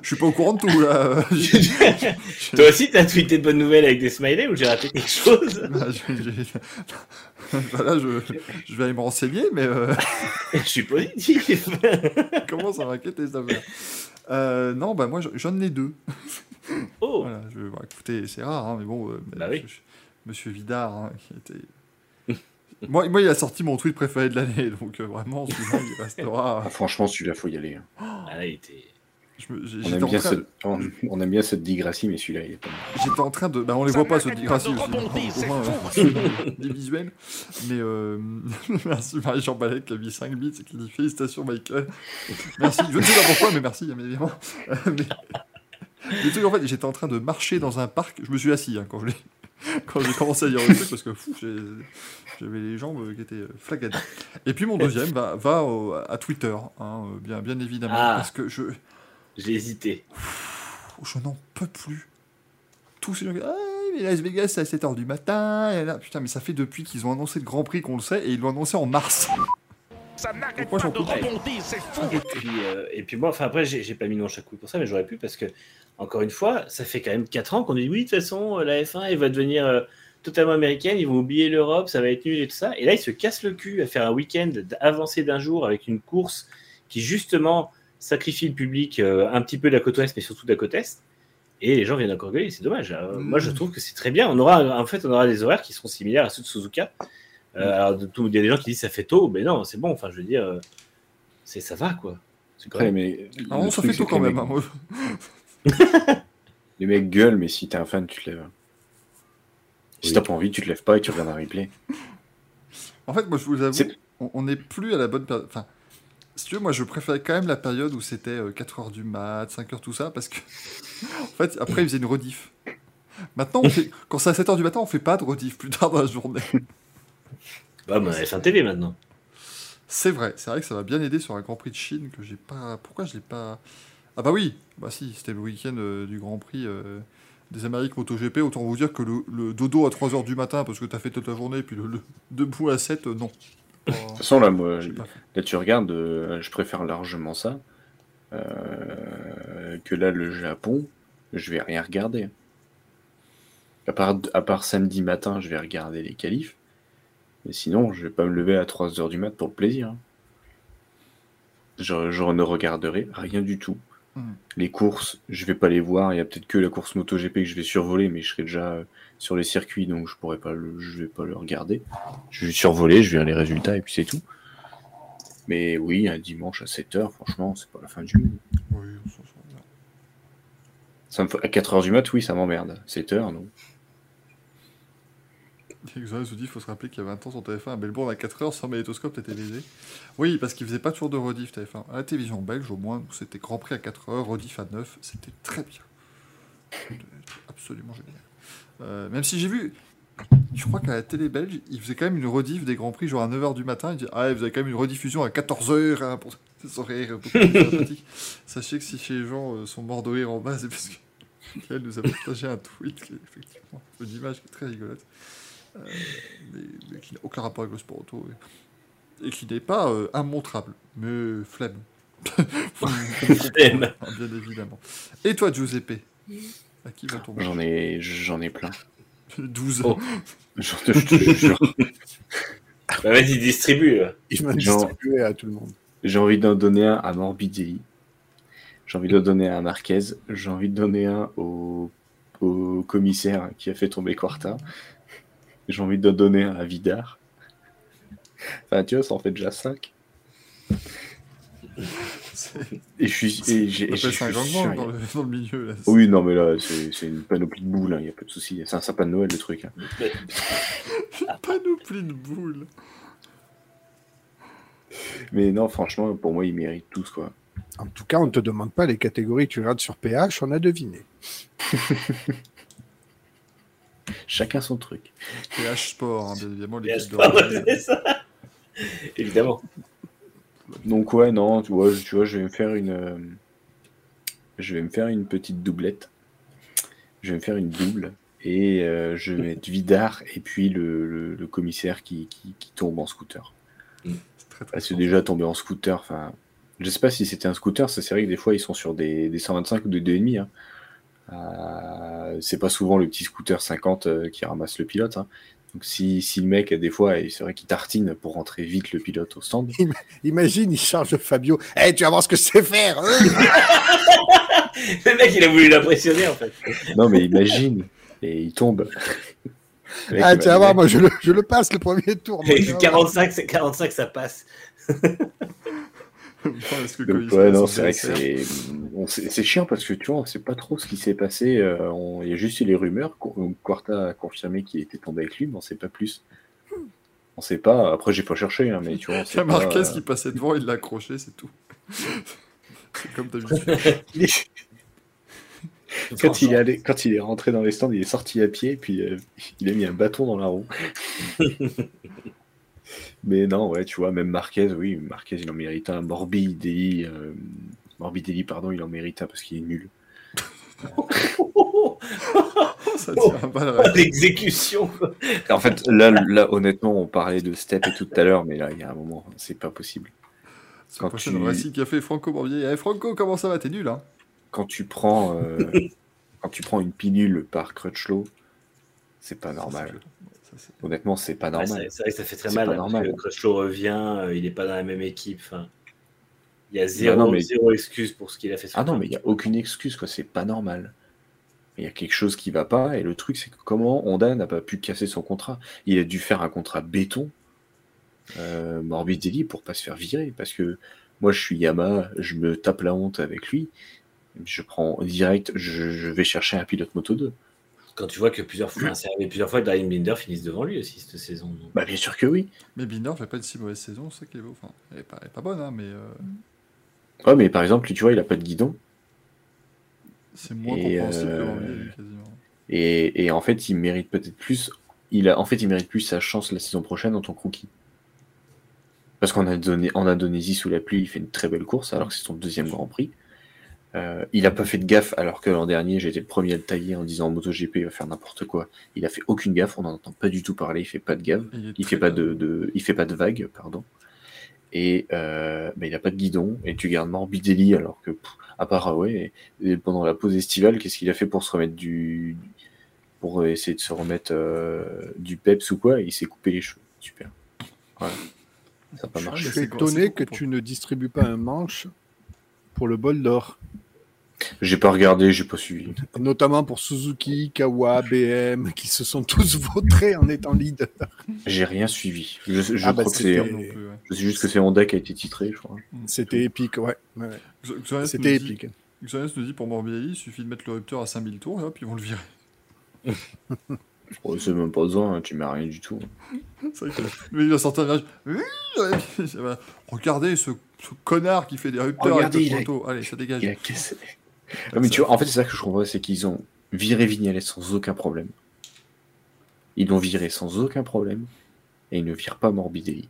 Je suis pas au courant de tout là. Toi aussi, t'as tweeté de bonnes nouvelles avec des smileys ou j'ai raté quelque chose Bah, je, je- voilà, je, je vais aller me renseigner, mais euh, Je suis positif. comment ça m'inquiète les affaires Euh, non, bah moi, j'en- ai deux. Oh Voilà, je, écoutez, c'est rare, hein, mais bon, euh, Bah oui. je- je- Monsieur Vidard, hein, qui était... moi, moi, il a sorti mon tweet préféré de l'année, donc euh, vraiment, celui-là, il restera... Ah, franchement, celui-là, faut y aller. hein. Ah, là, il était. Je me- j'ai- On aime, en, bien on, on aime bien cette digressie, mais celui-là, il est pas mal. j'étais en train de... Bah, on les voit pas, de aussi, au moins, euh, des visuels. Mais euh, merci Marie-Jean Balek qui a mis 5 bits et qui dit félicitations Michael. Merci, je ne sais pas pourquoi, mais merci, mais évidemment. mais... Le truc, en fait, j'étais en train de marcher dans un parc, je me suis assis hein, quand je l'ai- quand j'ai commencé à lire le truc parce que fou, j'avais les jambes qui étaient euh, flagades. Et puis mon deuxième va, va au- à Twitter, hein, euh, bien, bien évidemment, Ah. parce que je, J'ai hésité. je n'en peux plus. Tous ces gens qui ah, mais Las Vegas c'est à 7h du matin, et là, putain, mais ça fait depuis qu'ils ont annoncé le Grand Prix qu'on le sait, et ils l'ont annoncé en mars. Pourquoi j'en peux plus Et puis, euh, et puis moi, enfin après, j'ai pas mis mon chaque coup pour ça, mais j'aurais pu parce que, encore une fois, ça fait quand même 4 ans qu'on dit oui, de toute façon, euh, la F1, elle va devenir euh, totalement américaine, ils vont oublier l'Europe, ça va être nul et tout ça. Et là, ils se cassent le cul à faire un week-end avancé d'un jour avec une course qui, justement, sacrifie le public euh, un petit peu de la côte ouest, mais surtout de la côte est. Et les gens viennent encore gueuler, c'est dommage. Euh, Mm. Moi, je trouve que c'est très bien. On aura, en fait, on aura des horaires qui seront similaires à ceux de Suzuka. Euh, alors, de tout, il y a des gens qui disent ça fait tôt, mais non, c'est bon. Enfin, je veux dire, c'est ça va quoi. C'est correct. mais Ah, le on se truc, fait que quand même. Les mecs gueulent, mais si t'es un fan, tu te lèves. Si Oui. t'as pas envie, tu te lèves pas et tu regardes un replay. En fait, moi, je vous avoue, on n'est plus à la bonne période. Enfin, si tu veux, moi, je préférais quand même la période où c'était 4h du mat, 5h, tout ça, parce que, en fait, après, ils faisaient une rediff. Maintenant, on fait- quand c'est à 7h du matin, on fait pas de rediff plus tard dans la journée. Bah, mais on a F1 TV maintenant. C'est vrai, c'est vrai que ça va bien aider sur un Grand Prix de Chine que j'ai pas. Pourquoi je l'ai pas. Ah bah oui, bah si, c'était le week-end euh, du Grand Prix euh, des Amériques MotoGP. Autant vous dire que le, le dodo à 3h du matin parce que t'as fait toute la journée, puis le, le debout à 7, euh, non. De toute façon, là, moi, là, tu regardes, je préfère largement ça que là, le Japon, je vais rien regarder. À part, à part samedi matin, je vais regarder les qualifs. Mais sinon, je vais pas me lever à 3h du mat pour le plaisir. Je, je ne regarderai rien du tout. Mhm. Les courses, je vais pas les voir. Il y a peut-être que la course MotoGP que je vais survoler, mais je serai déjà euh, sur les circuits, donc je pourrais pas le, je vais pas le regarder. Je vais survoler, je verrai les résultats et puis c'est tout. Mais oui, un dimanche à 7h, franchement, c'est pas la fin du monde. Oui, on s'en sort bien. Ça me fait- À 4h du mat, oui, ça m'emmerde. 7h, non. Dit, il faut se rappeler qu'il y a 20 ans sur TF1 à Melbourne à 4h sans magnétoscope, t'étais lésé. Oui, parce qu'ils faisaient pas toujours de rediff TF1. À la télévision belge, au moins, c'était Grand Prix à 4h, rediff à 9, c'était très bien. C'était Absolument génial. Euh, même si j'ai vu, je crois qu'à la télé belge, ils faisaient quand même une rediff des Grands Prix, genre à 9h du matin. Ils disaient, ah, vous avez quand même une rediffusion à 14h hein, pour ces horaires beaucoup plus sympathiques. Sachez que si chez les gens euh, sont morts de en bas, c'est parce que elle nous a partagé un tweet effectivement une image qui est très rigolote. Euh, mais, mais qui n'a aucun rapport avec le sport auto et, et qui n'est pas euh, immontrable, mais flemme. Ah, Bien évidemment. Et toi, Giuseppe À qui va ton J'en ai, j'en ai plein. 12 Oh. J'en te, je te jure. Bah, vas-y, distribue. me Genre- distribuer à tout le monde. J'ai envie d'en donner un à Morbidelli. J'ai envie d'en donner un à Marquez. J'ai envie de donner un au, au commissaire qui a fait tomber Quarta. J'ai envie de donner un à Vidar. Enfin, tu vois, ça en fait déjà 5. Et je suis. Et j'ai, un gangbang dans le, dans le milieu. Là. Oui, non, mais là, c'est, c'est une panoplie de boules, il n'y a pas de souci. C'est un sapin de Noël, le truc. hein. Panoplie de boules. Mais non, franchement, pour moi, ils méritent tous, quoi. En tout cas, on ne te demande pas les catégories que tu regardes sur PH, on a deviné. Chacun son truc. PH Sport, hein, bien évidemment. L'équipe de ça. Évidemment. Donc ouais, non, tu vois, je- tu vois, je vais me faire une, euh, je vais me faire une petite doublette. Je vais me faire une double et euh, je vais mettre Vidar et puis le, le- le commissaire qui, qui- qui tombe en scooter. C'est très, très Parce que fort. déjà tomber en scooter, enfin, je sais pas si c'était un scooter, ça c'est vrai que des fois ils sont sur des, des 125 ou des 2,5. Hein. Euh, c'est pas souvent le petit scooter 50 euh, qui ramasse le pilote. hein. Donc si, si le mec, des fois, c'est vrai qu'il tartine pour rentrer vite le pilote au stand, Imagine, il charge Fabio. Eh, tu vas voir ce que je sais faire. hein Le mec, il a voulu l'impressionner en fait. non mais imagine, et il tombe. Mec, ah, tu va vas voir, moi, je le, je le passe le premier tour. moi, tu vas voir. 45, c'est 45, ça passe. Que Donc, ouais, non, c'est vrai que son DSR, c'est on sait- c'est chiant parce que tu vois, on sait pas trop ce qui s'est passé. euh, on- Il y a juste eu les rumeurs. Qu- Quarta a confirmé qu'il était tombé avec lui, mais on sait pas plus. On sait pas. Après, j'ai pas cherché, hein, mais tu vois, on Il y sait a pas. Marquez euh, qui passait devant, il l'a accroché, c'est tout. c'est comme d'habitude. Quand il, est allé- quand il est rentré dans les stands, il est sorti à pied, puis euh, il a mis un bâton dans la roue. Mais non, ouais, tu vois, même Marquez, oui, Marquez, il en mérite un. Morbidelli, euh, Morbidelli, pardon, il en mérite un parce qu'il est nul. Ça balle réel. L'exécution. quoi. En fait, là, là, honnêtement, on parlait de step et tout à l'heure, mais là, il y a un moment, c'est pas possible. Quand prochain tu- a fait Franco Morbier. Eh, Franco, comment ça va? T'es nul, hein Quand tu prends, euh, quand tu prends une pilule par Crutchlow, c'est pas normal. Ça, Honnêtement, c'est pas normal. c'est c'est vrai que ça fait très mal. pas hein, normal. parce que Crutchlow revient, euh, il n'est pas dans la même équipe. Il y a zéro, non, mais- zéro excuse pour ce qu'il a fait. sur Ah non, mais il n'y a aucune excuse, quoi. C'est pas normal. Il y a quelque chose qui va pas, et le truc, c'est que comment Honda n'a pas pu casser son contrat? Il a dû faire un contrat béton, euh, Morbidelli, pour pas se faire virer. Parce que moi, je suis Yamaha, je me tape la honte avec lui. Je prends direct, je, je vais chercher un pilote Moto 2. Quand tu vois que plusieurs fois, c'est arrivé plusieurs fois que Darren Binder finissent devant lui aussi cette saison. donc. Bah, bien sûr que oui. Mais Binder fait pas une si mauvaise saison, c'est ça qui est beau. Enfin, elle est pas, elle est pas bonne, hein, mais euh, Ouais, mais par exemple, tu vois, il a pas de guidon. c'est moins Et, compréhensible que euh, quasiment. Et, et en fait, il mérite peut-être plus. Il a, en fait, il mérite plus sa chance la saison prochaine en tant que rookie. Parce qu'en Indoné- en Indonésie, sous la pluie, il fait une très belle course, alors que c'est son deuxième Grand Prix. Euh, il a pas fait de gaffe, alors que l'an dernier, j'ai été le premier à le tailler en disant MotoGP il va faire n'importe quoi. Il a fait aucune gaffe, on n'en entend pas du tout parler, il fait pas de gaffe, il fait pas de, de- il fait pas de vagues, pardon. Et euh, bah, il a pas de guidon, et tu gardes Morbidelli, alors que, pff, à part, ah ouais, et pendant la pause estivale, qu'est-ce qu'il a fait pour se remettre du, pour essayer de se remettre euh, du peps ou quoi, il s'est coupé les cheveux. Super. Voilà. Ça n'a pas marché. Je suis étonné que tu ne distribues pas un manche pour le bol d'or. J'ai pas regardé, j'ai pas suivi. Notamment pour Suzuki, Kawa, BM, qui se sont tous vautrés en étant leader. J'ai rien suivi. Je, je Ah bah, crois que c'est. Ouais. Je sais juste que c'est Honda qui a été titré, je crois. C'était épique, ouais. ouais. C'était épique. Xavier nous dit pour Morbidelli, il suffit de mettre le rupteur à 5000 tours et hop, ils vont le virer. Oh, c'est même pas besoin, hein, tu mets rien du tout. C'est vrai que lui, il va sortir un virage. Regardez ce, ce connard qui fait des rupteurs Regardez, avec a- le moto. Allez, ça dégage. Il a cassé. Ouais, mais tu vois, en fait, c'est ça que je comprends, c'est qu'ils ont viré Vignales sans aucun problème. Ils l'ont viré sans aucun problème. Et ils ne virent pas Morbidelli.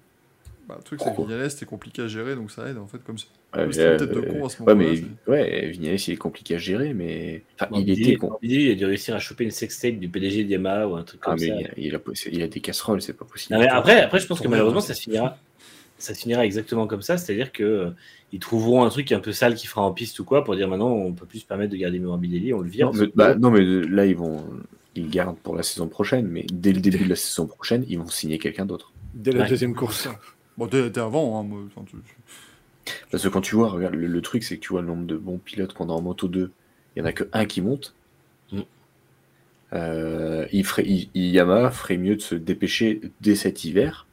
Bah, le truc, c'est que Vignales, c'était compliqué à gérer, donc ça aide en fait comme ça. Ouais, C'était une tête de euh, con à ce ouais, moment-là. mais ouais, Vignales, il est compliqué à gérer, mais. Enfin, il était con. Il a dû réussir à choper une sextape du PDG de Yamaha ou un truc Ah, comme mais ça. il a, il, a, il a des casseroles, c'est pas possible. Non, mais après, après, je pense que malheureusement, ouais. ça se finira. Ça se finira exactement comme ça, c'est-à-dire que euh, ils trouveront un truc un peu sale qui fera en piste ou quoi pour dire maintenant on peut plus se permettre de garder Morbidelli, on le vire. Non mais, bah, non, mais là, ils vont. Ils gardent pour la saison prochaine, mais dès le début de la saison prochaine, ils vont signer quelqu'un d'autre. Dès la Ouais. deuxième course. Bon, dès, dès avant, hein, moi, enfin, tu- Parce que quand tu vois, regarde, le, le truc, c'est que tu vois le nombre de bons pilotes qu'on a en moto 2, il n'y en a que un qui monte. Mm. Euh, il ferait, il- il- Yamaha ferait mieux de se dépêcher dès cet hiver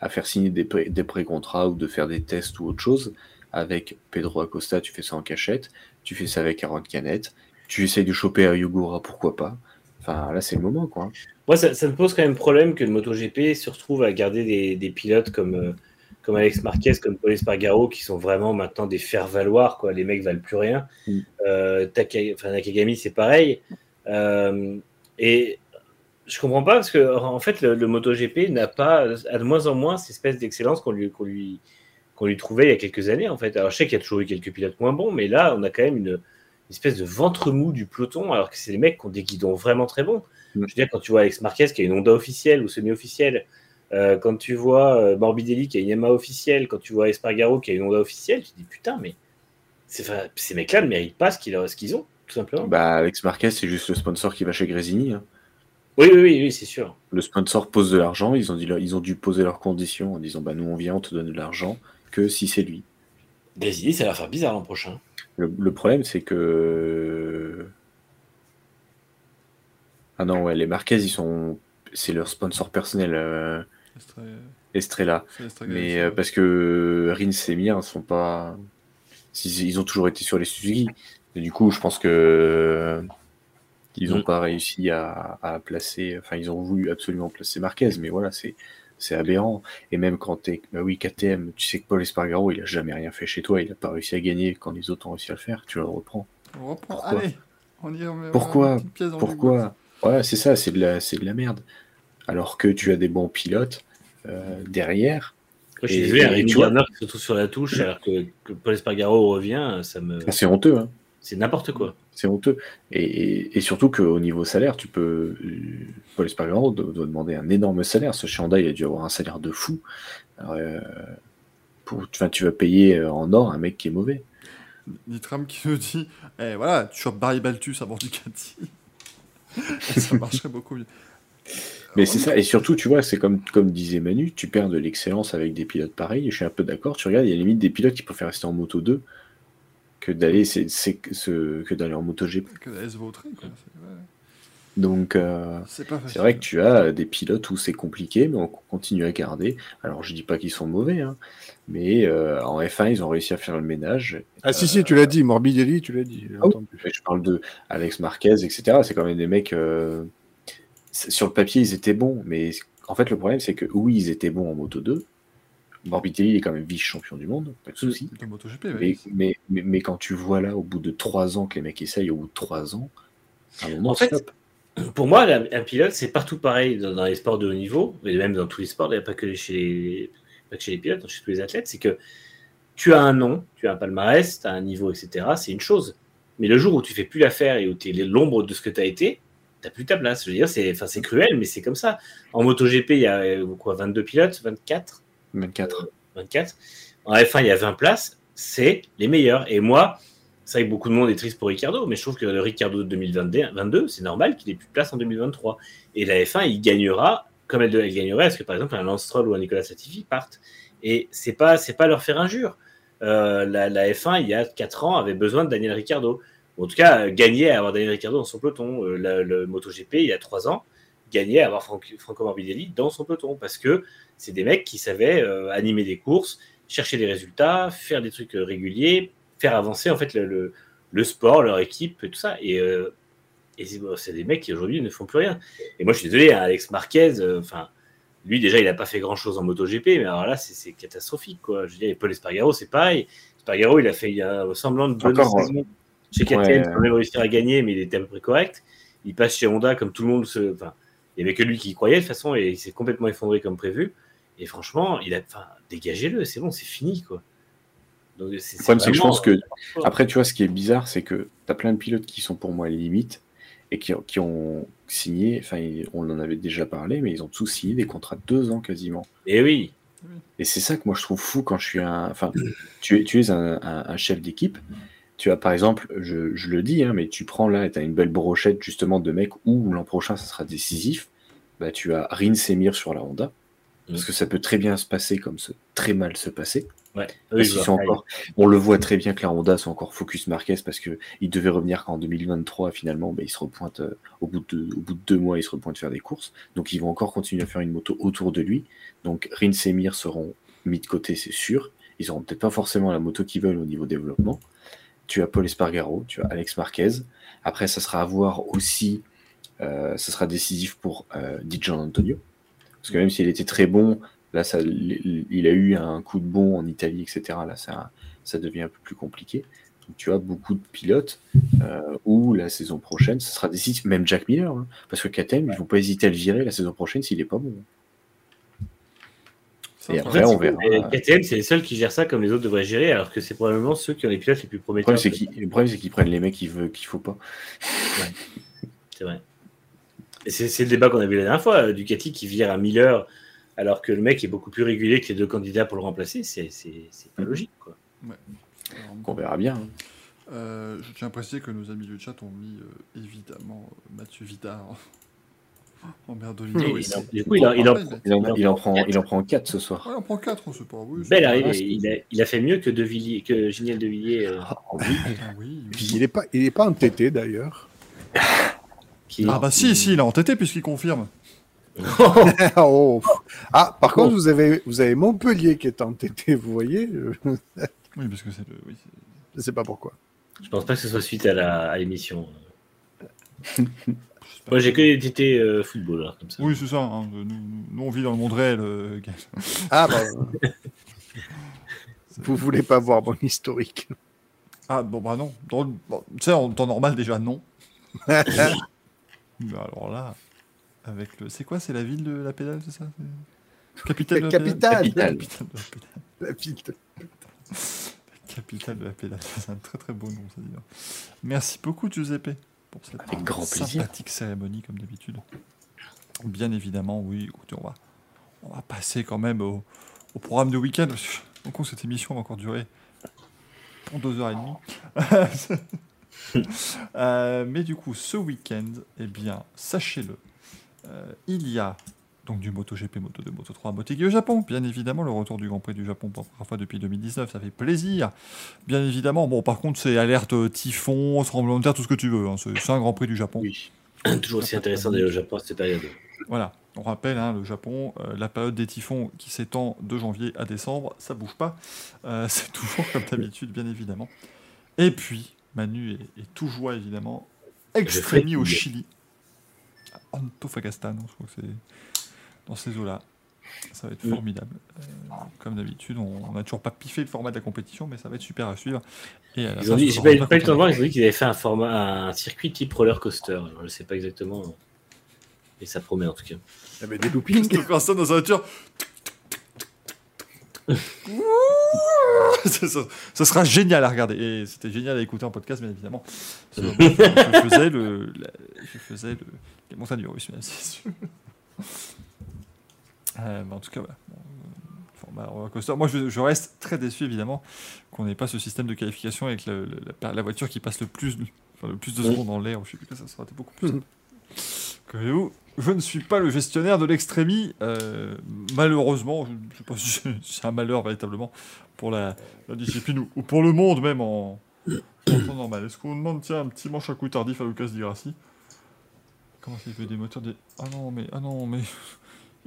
à faire signer des, pré- des pré-contrats ou de faire des tests ou autre chose. Avec Pedro Acosta, tu fais ça en cachette. Tu fais ça avec Aaron Canet. Tu essayes de choper à Yugura, pourquoi pas. Enfin, là, c'est le moment, quoi. Moi, ça, ça me pose quand même problème que le MotoGP se retrouve à garder des, des pilotes comme, euh, comme Alex Marquez, comme Paul Espargaro, qui sont vraiment maintenant des faire-valoir. Quoi. Les mecs valent plus rien. Mm. Euh, Nakagami, c'est pareil. Euh, et je comprends pas parce que en fait, le, le MotoGP n'a pas, a de moins en moins cette espèce d'excellence qu'on lui, qu'on lui, qu'on lui trouvait il y a quelques années. En fait, alors je sais qu'il y a toujours eu quelques pilotes moins bons, mais là, on a quand même une, une espèce de ventre mou du peloton, alors que c'est des mecs qui ont des guidons vraiment très bons. Mm. Je veux dire, quand tu vois Alex Marquez qui a une Honda officielle ou semi-officielle, euh, quand tu vois euh, Morbidelli qui a une Yamaha officielle, quand tu vois Espargaro qui a une Honda officielle, tu te dis putain, mais ces mecs-là ne méritent pas ce qu'ils ont, tout simplement. Bah, Alex Marquez, c'est juste le sponsor qui va chez Grésini. hein. Oui, oui, oui, oui, c'est sûr. Le sponsor pose de l'argent, ils ont, dit, ils ont dû poser leurs conditions en disant bah, nous on vient, on te donne de l'argent que si c'est lui. Idées, ça va faire bizarre l'an prochain. Le, le problème, c'est que. Ah non, ouais, les Marquez, ils sont. C'est leur sponsor personnel, euh, Estre- Estrella. Mais euh, parce que Rins et Mir sont pas. Ils ils ont toujours été sur les Suzuki. Et du coup, je pense que. euh, Ils n'ont Mm. pas réussi à, à placer. Enfin, ils ont voulu absolument placer Marquez, mais voilà, c'est. C'est aberrant. Et même quand t'es. Bah oui, KTM, tu sais que Paul Espargaro, il a jamais rien fait chez toi. Il a pas réussi à gagner quand les autres ont réussi à le faire. Tu le reprends. On reprend. Pourquoi Allez, on y remet. Pourquoi Pourquoi Ouais, c'est ça, c'est de, la, c'est de la merde. Alors que tu as des bons pilotes derrière. Moi, je suis Et- désolé, vois- Garner qui se retrouve sur la touche alors que, que Paul Espargaro revient, ça me. Ah, c'est honteux, hein. C'est n'importe quoi. C'est honteux. Et, et, et surtout qu'au niveau salaire, tu peux. euh, Paul Espargaro doit, doit demander un énorme salaire. Ce Chanda, il a dû avoir un salaire de fou. Alors, euh, pour, enfin, tu vas payer euh, en or un mec qui est mauvais. Nitram qui nous dit Eh voilà, tu chopes Barry Baltus avant Ducati. Ça marcherait beaucoup mieux. Mais c'est ça. Et surtout, tu vois, c'est comme, comme disait Manu, tu perds de l'excellence avec des pilotes pareils. Je suis un peu d'accord. Tu regardes, il y a limite des pilotes qui préfèrent rester en moto 2 que d'aller c'est, que d'aller en moto GP. Que vautrer, quoi. Donc, euh, c'est vrai que tu as des pilotes où c'est compliqué, mais on continue à garder. Alors, je dis pas qu'ils sont mauvais, hein, mais euh, en F1, ils ont réussi à faire le ménage. Ah si, si, tu l'as dit, Morbidelli, tu l'as dit. Ah oui. Et Je parle de Alex Marquez, etc. C'est quand même des mecs. Sur le papier, ils étaient bons, mais en fait, le problème, c'est que oui, ils étaient bons en Moto 2. Morbidelli il est quand même vice-champion du monde, pas de souci. MotoGP, ouais. Mais, mais, mais, mais quand tu vois là, au bout de trois ans, que les mecs essayent, au bout de trois ans, à un moment, En fait, stop. Pour moi, la- un pilote, c'est partout pareil dans, dans les sports de haut niveau, et même dans tous les sports, d'ailleurs, pas que chez les, pas que chez les pilotes, chez tous les athlètes, c'est que tu as un nom, tu as un palmarès, tu as un niveau, etc. C'est une chose. Mais le jour où tu fais plus l'affaire et où tu es l'ombre de ce que tu as été, tu plus ta place. Je veux dire, c'est enfin, c'est cruel, mais c'est comme ça. En MotoGP, il y a euh, quoi, 22 pilotes, 24 24. 24. En F1, il y a 20 places, c'est les meilleurs. Et moi, c'est vrai que beaucoup de monde est triste pour Ricardo, mais je trouve que le Ricardo de 2022, c'est normal qu'il ait plus de place en 2023. Et la F1, il gagnera comme elle, elle gagnerait, est-ce que par exemple un Lance Stroll ou un Nicolas Latifi partent. Et c'est pas c'est pas leur faire injure. Euh, la, la F1, il y a 4 ans, avait besoin de Daniel Ricardo. En tout cas, euh, gagner à avoir Daniel Ricardo dans son peloton. Euh, le MotoGP, il y a 3 ans, gagner à avoir Franco Morbidelli dans son peloton. Parce que c'est des mecs qui savaient euh, animer des courses, chercher des résultats, faire des trucs réguliers, faire avancer en fait le, le, le sport, leur équipe, et tout ça. Et, euh, et c'est des mecs qui aujourd'hui ne font plus rien. Et moi, je suis désolé, hein, Alex Marquez, euh, enfin, lui déjà, il n'a pas fait grand chose en MotoGP, mais alors là, c'est catastrophique, quoi. Je veux dire, et Paul Espargaro, c'est pareil. Espargaro, il a fait il y a un semblant de bonne saison chez KTM, ouais. sans même réussir à gagner, mais il était à peu près correct. Il passe chez Honda comme tout le monde se. Enfin, il n'y avait que lui qui y croyait de toute façon, et il s'est complètement effondré comme prévu. Et franchement, il a. Enfin, dégagez-le, c'est bon, c'est fini, quoi. Donc, Le problème, c'est que je pense que. Après, tu vois, ce qui est bizarre, c'est que tu as plein de pilotes qui sont pour moi limites et qui, qui ont signé, enfin, on en avait déjà parlé, mais ils ont tous signé des contrats de deux ans quasiment. Et oui, Et c'est ça que moi je trouve fou quand je suis un. Enfin, tu es, tu es un, un- un chef d'équipe. Tu as par exemple, je, je le dis, hein, mais tu prends là et tu as une belle brochette justement de mecs où l'an prochain ça sera décisif. Bah, tu as Rin Semir sur la Honda. Parce que ça peut très bien se passer comme se, très mal se passer. ouais. Oui, qu'ils sont encore, on le voit très bien que la Honda sont encore focus Marquez parce que il devait revenir qu'en 2023 finalement, bah, il se repointe euh, au bout de au bout de deux mois, il se repointe faire des courses. Donc ils vont encore continuer à faire une moto autour de lui. Donc Rins et Mir seront mis de côté, c'est sûr. Ils auront peut-être pas forcément la moto qu'ils veulent au niveau développement. Tu as Paul Espargaro, tu as Alex Marquez. Après, ça sera à voir aussi. euh, ça sera décisif pour euh, Di Gian Antonio. Parce que même s'il était très bon, là, ça, il a eu un coup de bon en Italie, etc. Là, ça, ça devient un peu plus compliqué. Donc, tu as beaucoup de pilotes euh, où la saison prochaine, ce sera décisif. Même Jack Miller, hein, parce que KTM, ils vont pas hésiter à le virer la saison prochaine s'il est pas bon. Ça, Et après, on verra. Et KTM, c'est les seuls qui gèrent ça comme les autres devraient gérer, alors que c'est probablement ceux qui ont les pilotes les plus prometteurs. le problème, c'est qu'ils prennent les mecs qu'il veut, qu'il faut pas. C'est vrai. C'est le débat qu'on a vu la dernière fois. euh, Ducati qui vire à Miller alors que le mec est beaucoup plus régulier que les deux candidats pour le remplacer. C'est pas Mhm. logique. Quoi. Alors, on verra bien. hein. euh, je tiens à préciser que nos amis du chat ont mis euh, évidemment Mathieu Vidard Oh merde, Olivier. il en- du coup, il en, il en- rappelle. Il en, il en prend, il en prend 4 ce soir. Ouais, on prend 4, c'est pas. Oui, c'est Belle pas- arrivée. Il a, il a fait mieux que De Villiers, que Giniel De Villiers, euh, Ah oui, oui. Il n'est pas, il est pas entêté d'ailleurs. qui, Ah bah si, si, il a entêté puisqu'il confirme. Oh. Ah, par contre, vous avez, vous avez Montpellier qui est entêté, vous voyez. Oui, parce que c'est le. Oui, c'est- Je sais pas pourquoi. Je pense pas que ce soit suite à la- à l'émission. Moi, j'ai que des TT euh, football, alors, comme ça. oui c'est ça. hein, Nous, on vit dans le monde réel. euh. Ah, bah. vous voulez pas voir mon historique. Ah bon, bah non. Dans le- bon, tu sais, en temps normal, déjà, non. Mais alors là, avec le. C'est quoi C'est la ville de la pédale, c'est ça Capitale de la Capitale. pédale? Capitale. Capitale de la pédale. La petite- Capitale de la pédale. C'est un très très beau nom, ça dit. Merci beaucoup, Giuseppe, pour cette Avec grand plaisir. sympathique cérémonie, comme d'habitude. Bien évidemment, oui. Écoutez, on va, on va passer quand même au, au programme de week-end. gros, cette émission va encore durer pour deux heures et demie. Euh, mais du coup, ce week-end, eh bien, sachez-le, euh, il y a donc du MotoGP, Moto2, Moto3, Motegi au Japon. Bien évidemment, le retour du Grand Prix du Japon pour la première fois depuis 2019, ça fait plaisir. Bien évidemment, bon, par contre, c'est alerte euh, typhon, tremblement de terre, tout ce que tu veux. hein. C'est un Grand Prix du Japon. Oui. Toujours aussi intéressant d'aller au Japon à cette période. Voilà, on rappelle, hein, le Japon, euh, la période des typhons qui s'étend de janvier à décembre, ça bouge pas. Euh, c'est toujours comme d'habitude, bien évidemment. Et puis, Manu est, joie, évidemment. Extremi au. Chili. Antofagasta, non, je crois que c'est dans ces eaux-là. Ça va être Mm. formidable. Euh, comme d'habitude, on n'a toujours pas piffé le format de la compétition, mais ça va être super à suivre. Et Ils ont je dit, pas, le temps de voir, ils ont dit qu'ils avaient fait un format, un circuit type roller coaster. Je sais pas exactement. Et ça promet en tout cas. Il y avait des loopings. Carlson dans sa voiture. ça, ça- ça sera génial à regarder. Et c'était génial à écouter en podcast, bien évidemment. Que je faisais le. la- je faisais le. Les montagnes russes, et messieurs. Euh, mais en tout cas, voilà. Euh, format roller coaster. Moi, je, je reste très déçu, évidemment, qu'on n'ait pas ce système de qualification avec le- le- la, la voiture qui passe le plus, enfin, le plus de secondes dans l'air. Je sais plus ça sera beaucoup plus. Voyez-vous, je ne suis pas le gestionnaire de l'extrémie. euh, malheureusement, je ne sais pas si c'est- un malheur véritablement pour la, la discipline ou, ou pour le monde même en, en temps normal. Est-ce qu'on demande tiens, un petit manche à coup tardif à Lucas Di Grassi? Comment ça, il veut des moteurs des... Ah non, mais... Ah non, mais...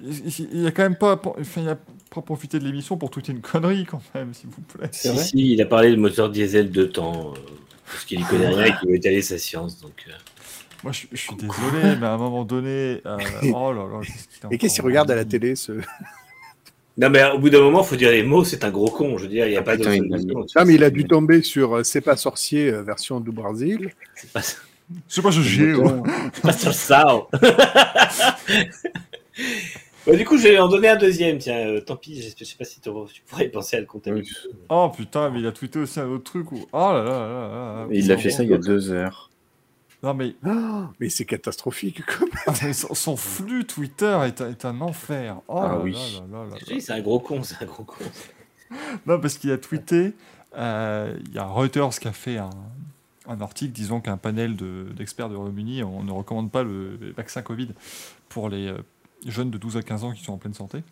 Il il- il a quand même pas, enfin, il a pas profité de l'émission pour tweeter une connerie quand même, s'il vous plaît. Si, si, il a parlé de moteur diesel de temps. euh, parce qu'il y connaît rien et qu'il veut étaler sa science. Donc, euh, Moi, je, je suis désolé, mais à un moment donné, euh, oh là là, qu'est-ce qu'il a Et qu'est-ce qu'il regarde à la télé ce... Non, mais au bout d'un moment, faut dire les mots, c'est un gros con. Je veux dire, il n'y a Ah, pas de. il Ah, mais il a dû tomber sur euh, C'est pas sorcier version du Brésil. C'est pas, C'est pas ce c'est pas sur ça. Bah, du coup, je vais en donner un deuxième. Tiens, euh, tant pis, je sais pas si tu pourrais y penser à le contaminer. Oh putain, mais il a tweeté aussi un autre truc où. Oh là là là là là. Il a fait ça il y a deux heures. Non mais, Ah, mais c'est catastrophique. Comme... ah, mais son, son flux Twitter est, un- est un enfer. Oh Ah là oui. là là là là Je dis, c'est un gros con, c'est un gros con. Non, parce qu'il a tweeté, euh, il y a Reuters qui a fait un, un article disant qu'un panel de- d'experts de Royaume-Uni, on ne recommande pas le, le vaccin Covid pour les euh, jeunes de 12 à 15 ans qui sont en pleine santé.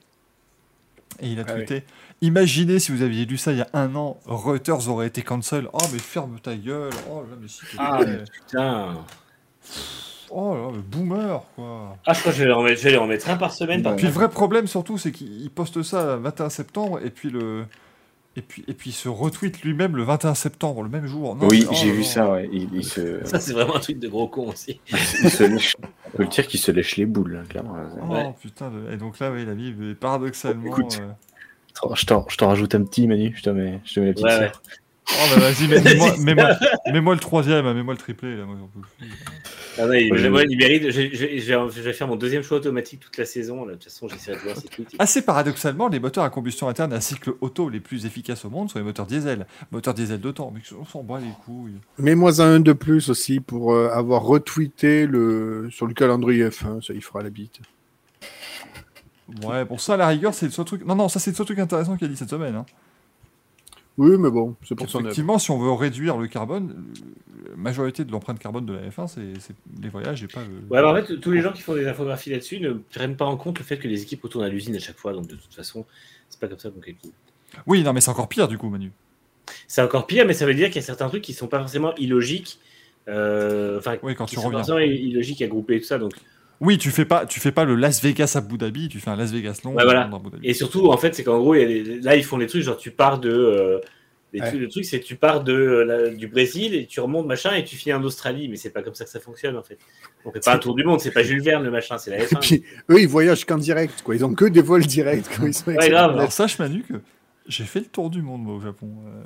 Et il a Ah tweeté Imaginez si vous aviez lu ça il y a un an, Reuters aurait été cancel. Oh, mais ferme ta gueule. Oh là, mais si Ah, prêt. Putain. Oh là, mais boomer, quoi. Ah, je crois que je vais, les remettre, je vais les remettre un par semaine. Par Puis le vrai problème surtout, c'est qu'il poste ça le 21 septembre et puis le et puis et puis il se retweet lui-même le 21 septembre, le même jour. Non, oui, oh j'ai là vu ça, ouais. Il, il se, Ça, c'est vraiment un truc de gros con aussi. il se lèche. On peut le dire qu'il se lèche les boules, hein, clairement. Oh Ouais. putain, de- et donc là, oui, la vie, est paradoxalement. Écoute. euh, Je t'en, je t'en rajoute un petit, Manu. Je te mets, je te mets la petite. Oh bah vas-y, mais- mets-moi le troisième, hein, mets-moi le triplé. Là, moi, j'en peux plus. Ah non, il, Moi, il mérite. Je, je- je vais, faire mon deuxième choix automatique toute la saison. Là. De toute façon, j'essaierai de voir ses tweets. Assez paradoxalement, les moteurs à combustion interne à cycle auto les plus efficaces au monde sont les moteurs diesel. Moteurs diesel de temps, mais on s'en bat les couilles. Mets-moi un de plus aussi pour euh, avoir retweeté le... sur le calendrier F1. Ça, il fera la bite. Ouais, bon, ça, à la rigueur, c'est le seul truc. Non, non, ça, c'est le seul truc intéressant qu'il a dit cette semaine. hein. Oui, mais bon, c'est pour son œuvre. Effectivement, si on veut réduire le carbone, la majorité de l'empreinte carbone de la F1, c'est les voyages et pas le. Ouais, bah, en fait, tous les gens qui font des infographies là-dessus ne prennent pas en compte le fait que les équipes retournent à l'usine à chaque fois. Donc, de toute façon, c'est pas comme ça qu'on calcule. Oui, non, mais c'est encore pire du coup, Manu. C'est encore pire, mais ça veut dire qu'il y a certains trucs qui sont pas forcément illogiques. euh, Enfin, Oui, quand qui tu sont reviens. forcément illogiques à grouper et tout ça. Donc, Oui, tu fais pas, tu fais pas le Las Vegas à Abu Dhabi, tu fais un Las Vegas long Ouais, voilà. dans Abu Dhabi. Et surtout, en fait, c'est qu'en gros, là, ils font des trucs, genre tu pars de. euh, les Ouais. trucs, le truc, c'est que tu pars de, euh, la- du Brésil et tu remontes, machin, et tu finis en Australie. Mais c'est pas comme ça que ça fonctionne, en fait. On fait pas un tour du monde, c'est pas Jules Verne, le machin, c'est la Et F1. puis, eux, ils voyagent qu'en direct, quoi. Ils ont que des vols directs. Quoi. Ils sont Ouais, grave. Alors sache Manu que j'ai fait le tour du monde moi au Japon. Euh,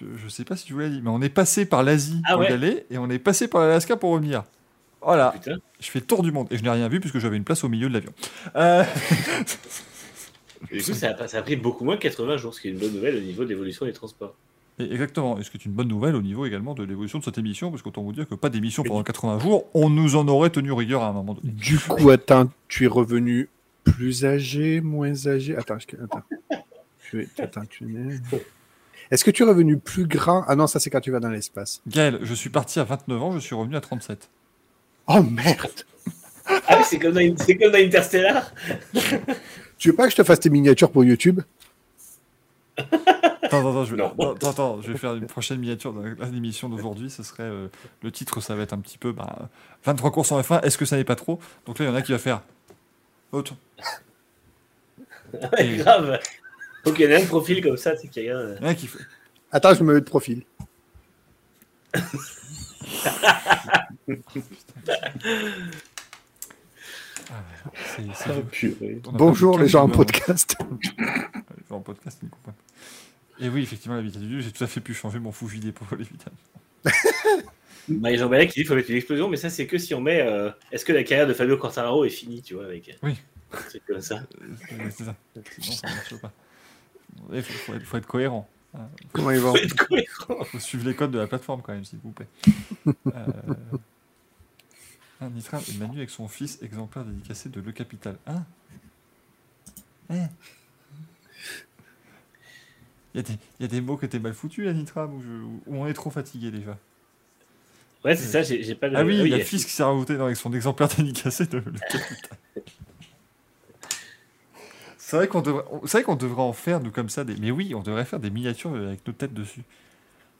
Je, je sais pas si tu vous l'as dit, mais on est passé par l'Asie Ah pour y aller et on est passé par l'Alaska pour revenir. Voilà, Putain. je fais le tour du monde et je n'ai rien vu puisque j'avais une place au milieu de l'avion. Euh, du coup, ça a, ça a pris beaucoup moins que 80 jours, ce qui est une bonne nouvelle au niveau de l'évolution des transports. et exactement, et ce qui est une bonne nouvelle au niveau également de l'évolution de cette émission, parce qu'autant vous dire que pas d'émission pendant 80 jours, on nous en aurait tenu rigueur à un moment donné. Du coup, attends, tu es revenu plus âgé, moins âgé? Attends, je... attends. Je vais- attends, tu es... Est-ce que tu es revenu plus grand Ah non, ça c'est quand tu vas dans l'espace. Gaël, je suis parti à 29 ans, je suis revenu à 37. Oh merde Ah oui, c'est comme, dans- c'est comme dans Interstellar Tu veux pas que je te fasse tes miniatures pour YouTube? Attends, attends, attends, je vais, Non. attends, attends, je vais faire une prochaine miniature de l'émission d'aujourd'hui. Ce serait euh, le titre, ça va être un petit peu bah, 23 courses en F1. Est-ce que ça n'est pas trop? Donc là, il y en a qui va faire. Autre. Ouais, grave Donc il y en a un profil comme ça, c'est qu'il y a un- qui fait. Attends, je me mets de profil. C'est- c'est- Ah, purée. Bonjour les gens en podcast. les gens en podcast, ils ne comprennent pas. Et oui, effectivement, la vitesse du j'ai tout à fait pu changer mon fou gilet pour les vitales. Marie Jean Balek qui dit qu'il faut mettre une explosion, mais ça c'est que si on met. euh, Est-ce que la carrière de Fabio Quartararo est finie, tu vois, avec euh, Oui. un truc comme ça? C'est ça. Sinon, ça ne marche pas. Il faut, faut être, faut être cohérent. Comment ils vont Faut suivre les codes de la plateforme quand même, s'il vous plaît. Euh... Un Nitra et Manu avec son fils, exemplaire dédicacé de Le Capital. Hein Hein Il y, a des- il y a des mots que t'es mal foutus, là, Nitram, ou, je- ou on est trop fatigué déjà Ouais, c'est ça, j'ai pas le. Ah oui, il y a le fils qui s'est rajouté avec son exemplaire dédicacé de Le Capital. C'est vrai qu'on devrait, c'est vrai qu'on devrait en faire, nous, comme ça, des... mais oui, on devrait faire des miniatures avec nos têtes dessus.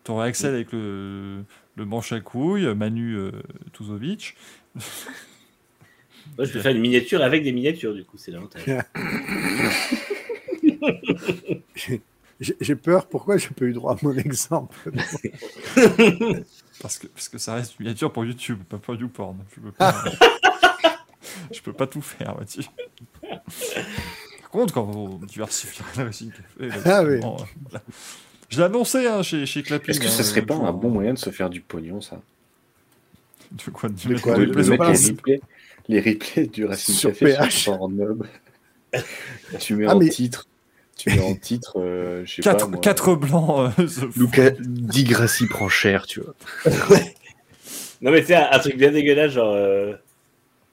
T'aurais Axel avec le, le manche à couilles, Manu euh, Tuzovic. Moi, je peux faire une miniature avec des miniatures, du coup, c'est l'avantage. J'ai peur, pourquoi j'ai pas eu droit à mon exemple? Parce que, parce que ça reste une miniature pour YouTube, pas pour YouPorn. Je peux pas, je peux pas tout faire là-dessus. Contre, quand on diversifiera la Racing Café, Ah oui. euh, voilà. je l'ai annoncé hein, chez, chez Clapping. Est-ce que hein, ce serait pas pour- un bon moyen de se faire du pognon, ça? De quoi De, De mettre quoi de, de mettre les replays, les replays du Racing Sur Café PH. sur Pornhub. tu mets Ah, en mais- titre, tu mets en titre, euh, je sais Quatre, pas moi, quatre blancs. euh, se font- Luca Di Grassi prend cher, tu vois. Non, mais tu sais, un, un truc bien dégueulasse, genre. euh,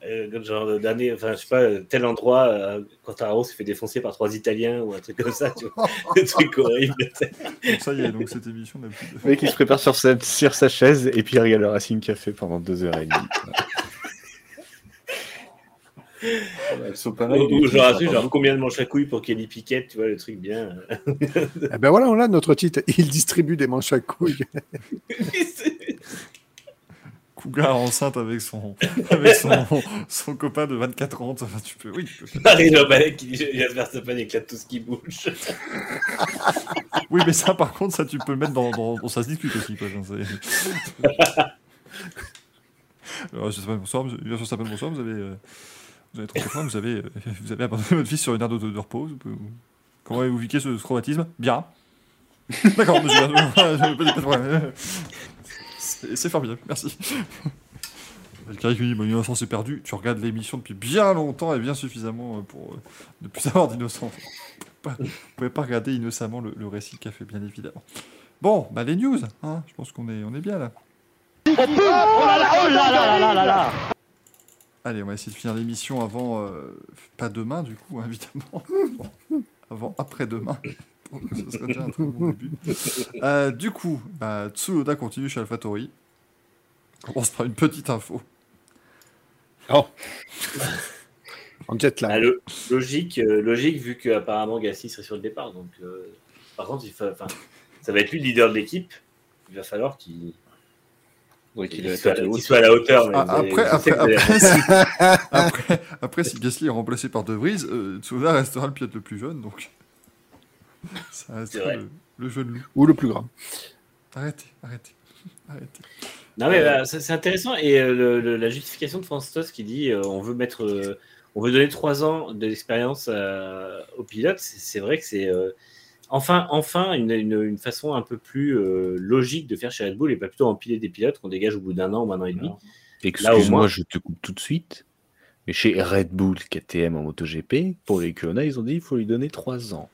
euh, genre d'année, enfin, je sais pas, euh, tel endroit, euh, Quartararo s'est fait défoncer par trois Italiens ou un truc comme ça, tu vois. un truc horrible. tu sais. Donc ça y est, donc cette émission n'a plus de... Le mec, il se prépare sur sa, sur sa chaise et puis il regarde le Racing Café pendant deux heures et demie. Elles sont ou genre genre combien de manches à couilles pour Kelly Piquet, tu vois, le truc bien. Eh ben voilà, on a notre titre. Il distribue des manches à couilles. Cougar enceinte avec son, avec son, son copain de 24 ans. Enfin, tu peux, oui, tu peux Balek qui dit Jasper Verstappen éclate tout ce qui bouge. Oui, mais ça, par contre, ça, tu peux le mettre dans, dans, dans- ça se discute aussi. Quoi, Alors, je sais pas, bonsoir, sûr, ça s'appelle bonsoir, vous avez, euh, vous avez 30 ans, vous avez, euh, vous avez abandonné votre fils sur une aire de, de repos. vous pouvez- vous- Comment avez-vous vécu ce, ce traumatisme Bien? D'accord, monsieur, pas pas de problème. C'est formidable, merci. Quelqu'un qui dit, bon, l'innocence est perdue, tu regardes l'émission depuis bien longtemps et bien suffisamment euh, pour euh, ne plus avoir d'innocence. Vous pouvez pas regarder innocemment le, le récit qu'a fait, bien évidemment. Bon, bah les news, hein, je pense qu'on est, on est bien là. Allez, on va essayer de finir l'émission avant, euh, pas demain du coup, hein, évidemment, avant après-demain, ce serait déjà un très bon début. Euh, du coup, bah, Tsunoda continue chez AlphaTauri. On commence par une petite info. Oh. En jet Ah, lag. le- logique, euh, logique vu qu'apparemment Gasly serait sur le départ. Donc, euh, par contre, il fa- enfin, ça va être lui le leader de l'équipe. Il va falloir qu'il Oui, qu'il qu'il soit, a qu'il soit à la hauteur. mais Ah, vous avez- après, je sais après, que vous après, avez- si, après, après, si Gasly est remplacé par De Vries, euh, Tsunoda restera le pilote le plus jeune, donc ça vrai. le, le jeune loup. Ou le plus grand. Arrêtez, arrêtez, arrêtez. Non mais voilà, ça, c'est intéressant et euh, le- le- la justification de Francis qui dit euh, on veut mettre, euh, on veut donner trois ans d'expérience euh, aux pilotes, c'est c'est vrai que c'est euh, enfin, enfin une, une- une façon un peu plus euh, logique de faire chez Red Bull et pas plutôt empiler des pilotes qu'on dégage au bout d'un an ou un an et demi. Excuse-moi, moins- je te coupe tout de suite. Mais chez Red Bull, KTM en MotoGP, pour les Kona, ils ont dit qu'il faut lui donner 3 ans.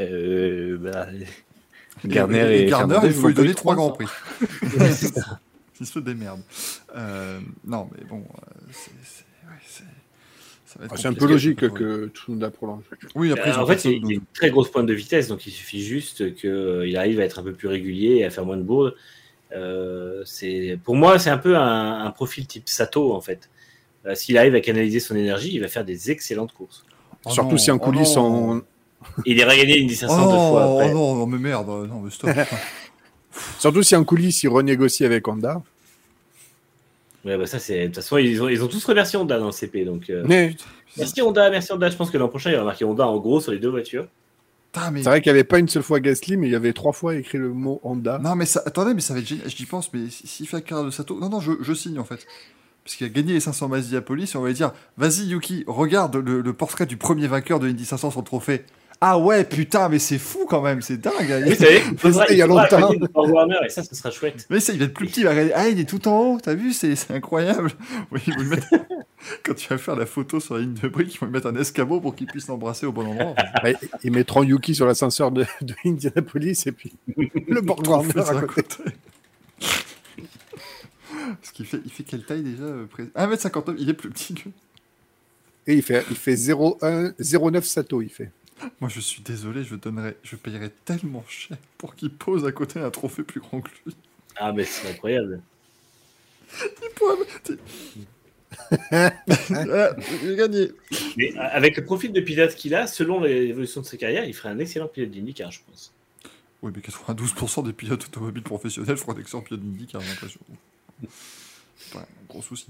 Euh, bah, Et- Garner et, et, Garner, Fernandez il faut lui donner trois grands prix. il se démerde. Euh, non, mais bon, euh, c'est, c'est- ouais, c'est- ça va être Ah, C'est un peu logique que Tsunoda prolonge. Oui, après, Euh, en fait, il y a de- une très grosse pointe de vitesse, donc il suffit juste qu'il arrive à être un peu plus régulier et à faire moins de bourdes. Euh, c'est, pour moi, c'est un peu un, un profil type Sato, en fait. Euh, S'il arrive à canaliser son énergie, il va faire des excellentes courses. Oh Surtout non, si en oh coulisses, non. on... Il ira gagner une 1500 Oh, deux fois oh après. non, non, mais merde, non, mais stop. Surtout si en coulisses, il renégocie avec Honda. Ouais, bah ça, c'est... De toute façon, ils ont, ils ont tous remercié Honda dans le CP. Donc, euh, Mais Merci Honda, merci Honda. Je pense que l'an prochain, il va marquer Honda en gros sur les deux voitures. Mais... c'est vrai qu'il n'y avait pas une seule fois Gasly, mais il y avait trois fois écrit le mot Honda. Non, mais ça, attendez, mais ça va être génial. J'y pense, mais si- s'il fait la carrière de Sato. Non, non, je, je signe en fait. Parce qu'il a gagné les 500 Mazdiapolis, et on va lui dire Vas-y, Yuki, regarde le, le portrait du premier vainqueur de Indy 500 sur le trophée. Ah ouais, putain, mais c'est fou quand même, c'est dingue. Vous savez, il faudra, il y a longtemps. Warner et ça, ce sera chouette. Mais ça, il va être plus petit. Il va. Ah, il est tout en haut, t'as vu, c'est c'est incroyable. Oui, ils vont lui mettre- Quand tu vas faire la photo sur la ligne de briques, ils vont lui mettre un escabeau pour qu'il puisse l'embrasser au bon endroit. Ouais, ils mettront Yuki sur l'ascenseur de, de Indianapolis et puis le Borg Warner à côté. Parce qu'il fait, il fait quelle taille déjà euh, pré- 1m59, il est plus petit que. Et il fait, il fait 0,1 0,9 Sato, il fait. Moi, je suis désolé, je donnerais, je payerais tellement cher pour qu'il pose à côté un trophée plus grand que lui. Ah, mais c'est incroyable. Il pourrait me- Ah, J'ai gagné. Mais a- avec le profil de pilote qu'il a, selon l'évolution de sa carrière, il ferait un excellent pilote d'IndyCar, je pense. Oui, mais 92% des pilotes automobiles professionnels feront d'excellents pilotes d'IndyCar, j'ai l'impression. Ouais, gros souci.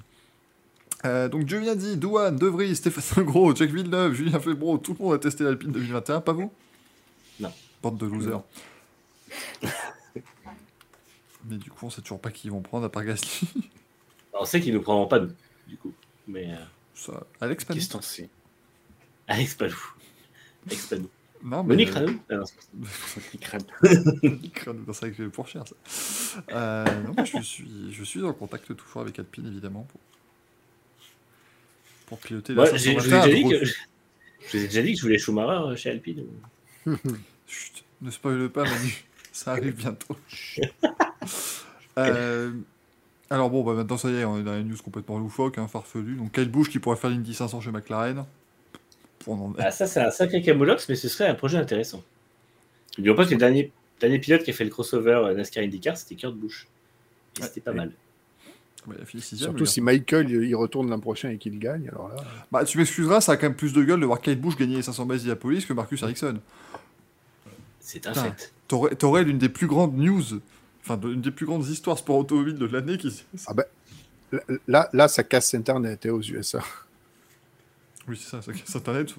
Euh, donc, dit, Douane, De Vries, Stéphane Gros, Jack Villeneuve, Julien Febro, tout le monde a testé l'Alpine 2021, pas vous? Non. Bande de losers. mais du coup, on sait toujours pas qui ils vont prendre à part Gasly. On sait qu'ils ne nous prendront pas, nous, du coup. Mais euh, Ça, Alex Palou. Qu'est-ce que c'est Alex Palou. Alex Palou. Non, mais. Monique Ranou Ah c'est- Crâne, c'est vrai que je vais pour cher ça. Euh, non, je suis, je suis en contact toujours avec Alpine évidemment pour, pour piloter la Ouais, j'ai- je vous ai 521 déjà déjà dit que je voulais Schumacher chez Alpine. Chut, ne spoile pas Manu, ça arrive bientôt. Euh, alors bon, bah maintenant ça y est, on est dans une news complètement loufoque, hein, farfelu. Donc Kyle Busch qui pourrait faire l'Indy 500 chez McLaren? En Ah, ça, c'est un sacré camoulox, mais ce serait un projet intéressant. N'oublions pas que le dernier, dernier pilote qui a fait le crossover euh, NASCAR IndyCar, c'était Kurt Busch. C'était pas mal. Ouais, il a fini sixième, Surtout si Michael il retourne l'an prochain et qu'il gagne. Alors là, Bah, tu m'excuseras, ça a quand même plus de gueule de voir Kyle Busch gagner les 500 miles d'Indianapolis que Marcus Ericsson. C'est un fait. T'aurais t'aurais l'une des plus grandes news, enfin l'une des plus grandes histoires sport automobile de l'année qui. là, là, là, ça casse Internet hein, aux USA. Oui, c'est ça, ça casse Internet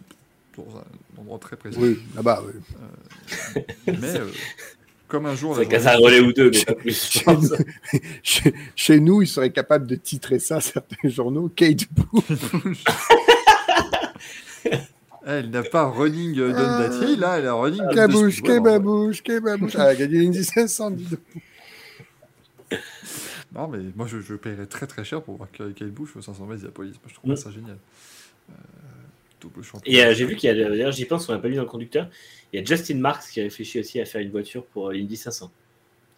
dans un endroit très précis. Oui, là-bas. oui. Mais euh, comme un jour. La casse un relais ou deux, mais pas plus. je pense. Chez, chez nous, ils seraient capables de titrer ça, certains journaux. Kate Busch. Elle n'a pas running euh, Don Dati, là, elle a running. Ouais, bon, kebabouche, kebabouche. Ah, Elle a gagné l'Indy 500, dis donc. Non, mais moi je, je paierais très très cher pour voir Kyle Busch au 500 miles d'Indianapolis. Moi je trouve Mm. ça génial. Euh, double champion. Et euh, j'ai vu qu'il y a, d'ailleurs, j'y pense, on n'a pas lu dans le conducteur, il y a Justin Marks qui réfléchit aussi à faire une voiture pour euh, l'Indy 500.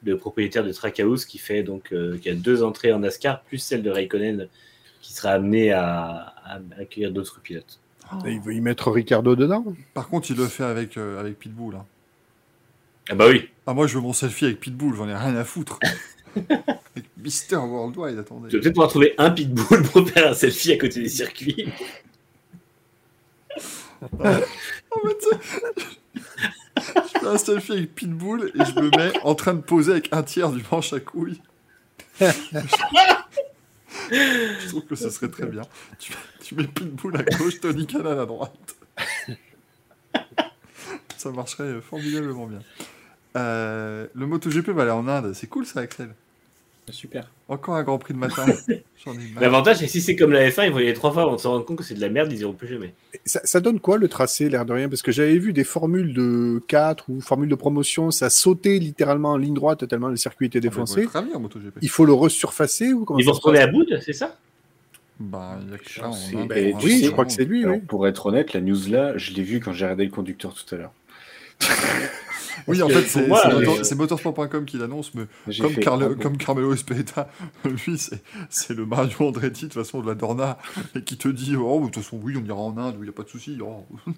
Le propriétaire de Trackhouse qui fait donc, euh, qui a deux entrées en NASCAR, plus celle de Raikkonen qui sera amené à, à accueillir d'autres pilotes. Et Il veut y mettre Ricardo dedans? Par contre, il le fait avec, euh, avec Pitbull. hein. Ah bah oui. Ah, moi, je veux mon selfie avec Pitbull, j'en ai rien à foutre. avec Mister Worldwide, attendez. Tu vas peut-être pouvoir trouver un pitbull pour faire un selfie à côté des circuits. En fait, tu sais, je fais un selfie avec Pitbull et je me mets en train de poser avec un tiers du manche à couilles. je trouve que ce serait très bien. Tu, mets Pitbull à gauche, Tony Canal à droite. ça marcherait formidablement bien. Euh, le MotoGP va aller en Inde. C'est cool ça, Axel. Super. Encore un Grand Prix de matin. L'avantage, c'est que si c'est comme la F1, ils vont y aller trois fois avant de se rendre compte que c'est de la merde, ils iront plus jamais. Ça, ça donne quoi le tracé, l'air de rien? Parce que j'avais vu des formules de 4 ou formules de promotion, ça sautait littéralement en ligne droite tellement le circuit était Ah, défoncé. Il faut le resurfacer ou comment Ils vont se retourner à bout, c'est ça? Bah, il y a que ça Ah, ben, Oui, sais, je crois que c'est lui, Alors, oui. Pour être honnête, la news là, je l'ai vue quand j'ai regardé le conducteur tout à l'heure. Oui, en fait, c'est motorsport.com qui l'annonce, mais comme, fait, Carle- comme Carmelo Espeta, lui, c'est- le Mario Andretti, de toute façon, de la Dorna, et qui te dit Oh, de toute façon, oui, on ira en Inde, il n'y a pas de souci. oh.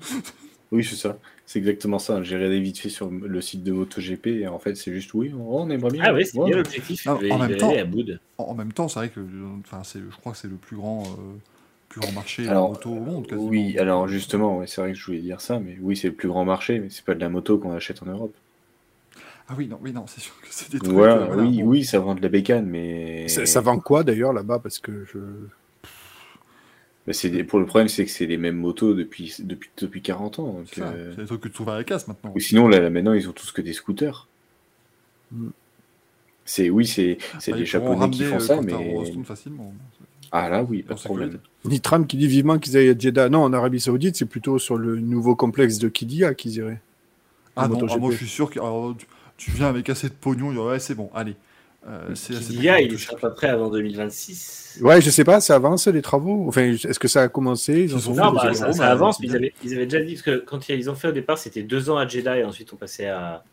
Oui, c'est ça. C'est exactement ça. J'ai regardé vite fait sur le site de MotoGP et en fait, c'est juste oui, on on aimerait bien. Ah ouais, c'est Ouais. bien l'objectif. En. En, même temps, c'est vrai que enfin, je crois que c'est le plus grand, euh, plus grand marché Alors, auto au monde. Quasiment. Oui, alors justement, c'est vrai que je voulais dire ça, mais oui, c'est le plus grand marché, mais c'est pas de la moto qu'on achète en Europe. Ah oui, non, oui, non, c'est sûr que c'est des trucs. Voilà, euh, voilà, oui, bon. oui, ça vend de la bécane, mais. Ça, ça vend quoi d'ailleurs là-bas Parce que je. Mais c'est des- Pour le problème, c'est que c'est les mêmes motos depuis, depuis, depuis 40 ans. C'est ça, euh, des trucs que tu trouves à la casse maintenant. Ou sinon, là, là, maintenant, ils ont tous que des scooters. Mm. C'est oui, c'est c'est Ah, des ils pourront japonais qui font euh, ça, mais facilement. Ah là, oui, pas de problème. Nitram qui dit vivement qu'ils aillent à Jeddah. Non, en Arabie Saoudite, c'est plutôt sur le nouveau complexe de Kidia qu'ils iraient. Ah non, ah, moi je suis sûr que alors, tu, tu viens avec assez de pognon, ouais, c'est bon, allez. Euh, Kidia, il ne sera pas prêt avant 2026. Ouais, je sais pas, ça avance les travaux? Enfin, est-ce que ça a commencé? Ils en sont Non, bah, ça, gros, ça bah, avance, mais ils avaient, ils avaient déjà dit, parce que quand ils ont fait au départ, c'était deux ans à Jeddah et ensuite on passait à,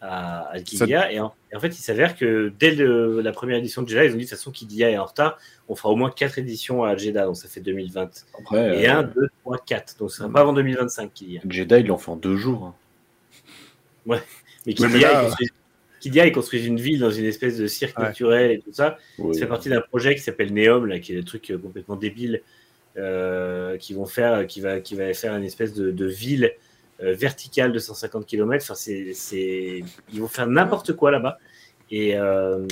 à, à. Et, en, et en fait, il s'avère que dès le- la première édition de Jeddah, ils ont dit de toute façon, Kidia est en retard, on fera au moins quatre éditions à Jeddah, donc ça fait 2020. Après, Et euh, 1, 2, 3, 4. Donc ce sera pas avant 2025 Kidia. Jeddah, ils l'ont fait en deux jours. hein. Mais Ouais, Kidia, mais là, ils construisent- Kidia, ils construisent une ville dans une espèce de cirque Ouais. naturel et tout ça. Oui. Ça fait partie d'un projet qui s'appelle Neom, là, qui est le truc euh, complètement débile, euh, qui vont faire, qui va, qui va faire une espèce de, de ville euh, verticale de 150 km. Enfin, c'est, ils vont faire n'importe quoi là-bas. Et, euh,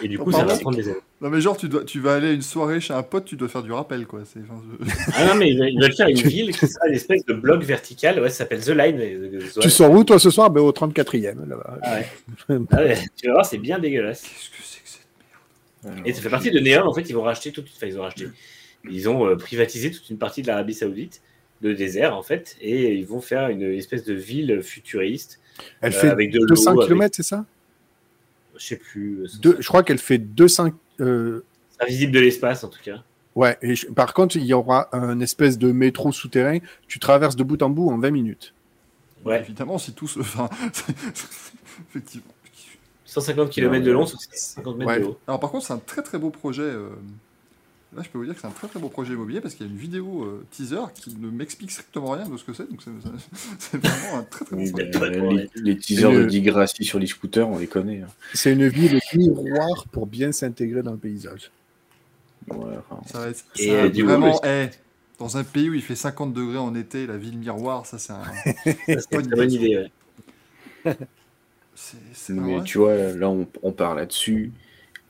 et du coup, ça va prendre des années. Non mais genre tu dois, tu vas aller à une soirée chez un pote, tu dois faire du rappel quoi. C'est, enfin, je- Ah non, mais ils veulent, faire une ville qui sera une espèce de bloc vertical. Ouais, ça s'appelle The Line. euh, The- Tu sors où toi ce soir? Ben, Au 34e. Là-bas. Ah ouais. Ah ouais, tu vas voir, c'est bien dégueulasse. Qu'est-ce que c'est que cette Alors, Et ça fait partie de Neom. En fait, ils vont racheter toute. Enfin, ils ont racheté. Ils ont euh, privatisé toute une partie de l'Arabie Saoudite, de désert en fait, et ils vont faire une espèce de ville futuriste. Elle Euh, fait avec de l'eau, 200 avec- km, c'est ça? Je sais plus. euh, Deux- Je crois qu'elle fait 200. euh, C'est visible de l'espace en tout cas. Ouais, et je- par contre, il y aura un espèce de métro souterrain. Tu traverses de bout en bout en 20 minutes. Ouais. Évidemment, si tout se. Enfin, effectivement. 150 km de long sur 50 mètres Ouais. de haut. Alors par contre, c'est un très très beau projet. euh, Là, je peux vous dire que c'est un très très beau projet immobilier parce qu'il y a une vidéo euh, teaser qui ne m'explique strictement rien de ce que c'est. Donc c'est vraiment un très très bon ben, projet. Les, les teasers Le- de Digrassi sur les scooters, on les connaît. hein. C'est une ville miroir pour bien s'intégrer dans le paysage. Ouais, enfin, Ça va être Et, ça du vraiment. coup, dans un pays où il fait 50 degrés en été, la ville miroir, ça c'est un. Une bonne idée. ouais. c'est- c'est mais vrai. tu vois, là, on, on part là-dessus.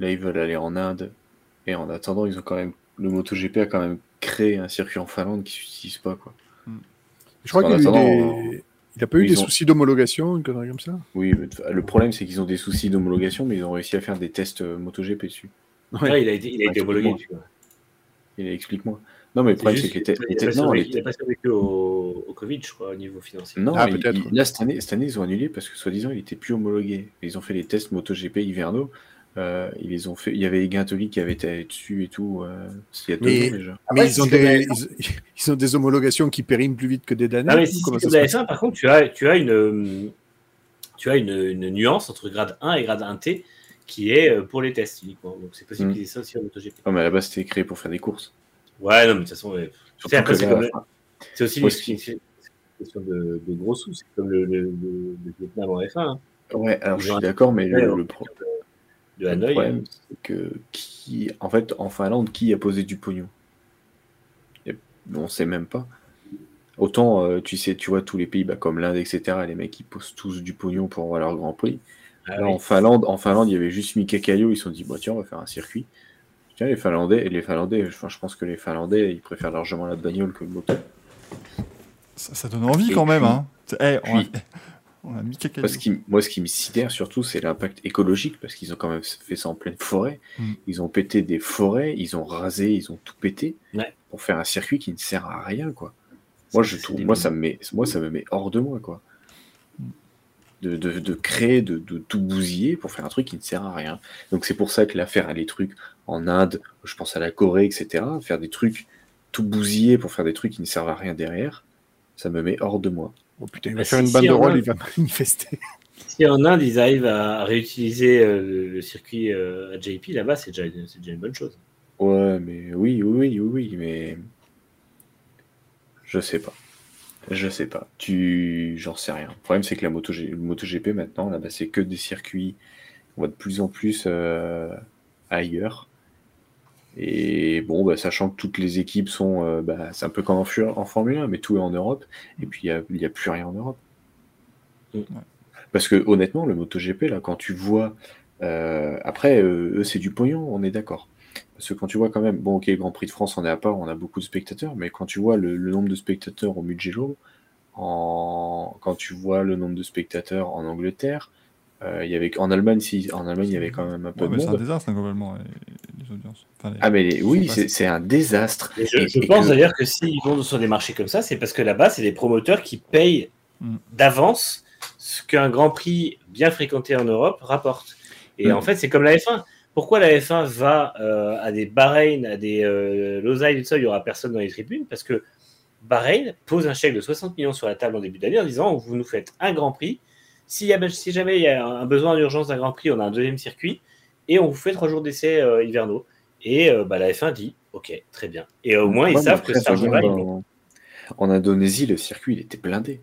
Là, ils veulent aller en Inde. Et en attendant, ils ont quand même. Le MotoGP a quand même créé un circuit en Finlande qui s'utilise pas, quoi. Je crois qu'il des- il n'a pas eu ils des ont- soucis d'homologation, une connerie comme ça? Oui, le problème, c'est qu'ils ont des soucis d'homologation, mais ils ont réussi à faire des tests euh, MotoGP dessus. Ouais. Ouais, il a été, il a été homologué. complètement. tu vois. Et explique-moi. Non, mais le problème, c'est juste que les, qu'il les pas tests. Non, les survécu- il a pas survécu au, au Covid, je crois, au niveau financier. Non, Ah, il- peut-être. il- là, cette année, cette année, ils ont annulé parce que, soi-disant, il était plus homologué. Ils ont fait les tests MotoGP hivernaux. Euh, ils les ont fait. Il y avait Gintoli qui avait été dessus et tout. euh, il y a deux Mais- ans déjà. Mais ouais, ils, ont des, ils, ils ont des homologations qui périment plus vite que des damnés. Ah, mais ou si comment c'est ça comme se la passe F1, par contre, tu as, tu as, une, euh, tu as une, une nuance entre grade 1 et grade 1T qui est pour les tests uniquement. Donc c'est possible Mm. qu'ils aient ça aussi en MotoGP. Non, mais à la base, c'était créé pour faire des courses. Ouais, non, mais de toute façon, ouais. C'est aussi une, question de, de gros sous. C'est comme le, le, le, le Vietnam en F1. hein. Ouais, alors je suis d'accord, mais le pro- De le Hanoï. problème, c'est que qui, en fait, en Finlande, qui a posé du pognon? Et On sait même pas. Autant, euh, tu sais, tu vois, tous les pays bah, comme l'Inde, etc., les mecs, ils posent tous du pognon pour avoir leur Grand Prix. Ah Là, oui. en Finlande, en Finlande, il y avait juste Mika Kallio, ils se sont dit, bah, tiens, on va faire un circuit. Tiens, les Finlandais, et les Finlandais, enfin, je pense que les Finlandais, ils préfèrent largement la bagnole que le moto. Ça, ça donne envie Et quand même. Hein. Eh, on, puis- a, on a mis caca. Moi, ce qui, moi, ce qui me sidère surtout, c'est l'impact écologique, parce qu'ils ont quand même fait ça en pleine forêt. Mm. Ils ont pété des forêts, ils ont rasé, ils ont tout pété Ouais. pour faire un circuit qui ne sert à rien, quoi. Moi, je trouve, moi, ça me met, moi, ça me met hors de moi, quoi. De, de, de créer, de, de tout bousiller pour faire un truc qui ne sert à rien. Donc, c'est pour ça que là, faire les trucs en Inde, je pense à la Corée, etc., faire des trucs tout bousiller pour faire des trucs qui ne servent à rien derrière, ça me met hors de moi. Oh putain, il Bah, va faire si- une si, banderole, en il va manifester. Si en Inde, ils arrivent à réutiliser euh, le, le circuit euh, à JP, là-bas, c'est déjà, une bonne chose. Ouais, mais oui, oui, oui, oui, mais je sais pas. Je sais pas. Tu, j'en sais rien. Le problème, c'est que la moto, MotoGP maintenant, là, bah, c'est que des circuits. On va de plus en plus euh, ailleurs. Et bon, bah, sachant que toutes les équipes sont, euh, bah, c'est un peu comme en, Formule 1, mais tout est en Europe. Et puis il y a, plus rien en Europe. Mm. Parce que honnêtement, le MotoGP, là, quand tu vois, euh, après, euh, eux, c'est du pognon, on est d'accord. Parce que quand tu vois quand même, bon, ok, Grand Prix de France, on est à part, on a beaucoup de spectateurs, mais quand tu vois le, le nombre de spectateurs au Mugello, en... quand tu vois le nombre de spectateurs en Angleterre, il y avait en Allemagne, si, en Allemagne, il y avait quand même un peu Ouais, de mais c'est un monde. désastre, hein, globalement, les, les audiences. Enfin, les- Ah, mais les- oui, C'est un désastre. Et je, Et- je et pense que- d'ailleurs que s'ils vont sur des marchés comme ça, c'est parce que là-bas, c'est des promoteurs qui payent Mm. d'avance ce qu'un Grand Prix bien fréquenté en Europe rapporte. Et Mm. en fait, c'est comme la F1. Pourquoi la F1 va euh, à des Bahreïn, à des euh, Lausanne, tout ça, il n'y aura personne dans les tribunes? Parce que Bahreïn pose un chèque de 60 millions sur la table en début d'année en disant vous nous faites un Grand Prix. Si jamais il y a un besoin d'urgence d'un Grand Prix, on a un deuxième circuit et on vous fait trois jours d'essai euh, hivernaux. Et euh, bah, la F1 dit ok, très bien. Et au moins, ils Ouais, savent après, que ils l'ont. en, en Indonésie, le circuit, il était blindé.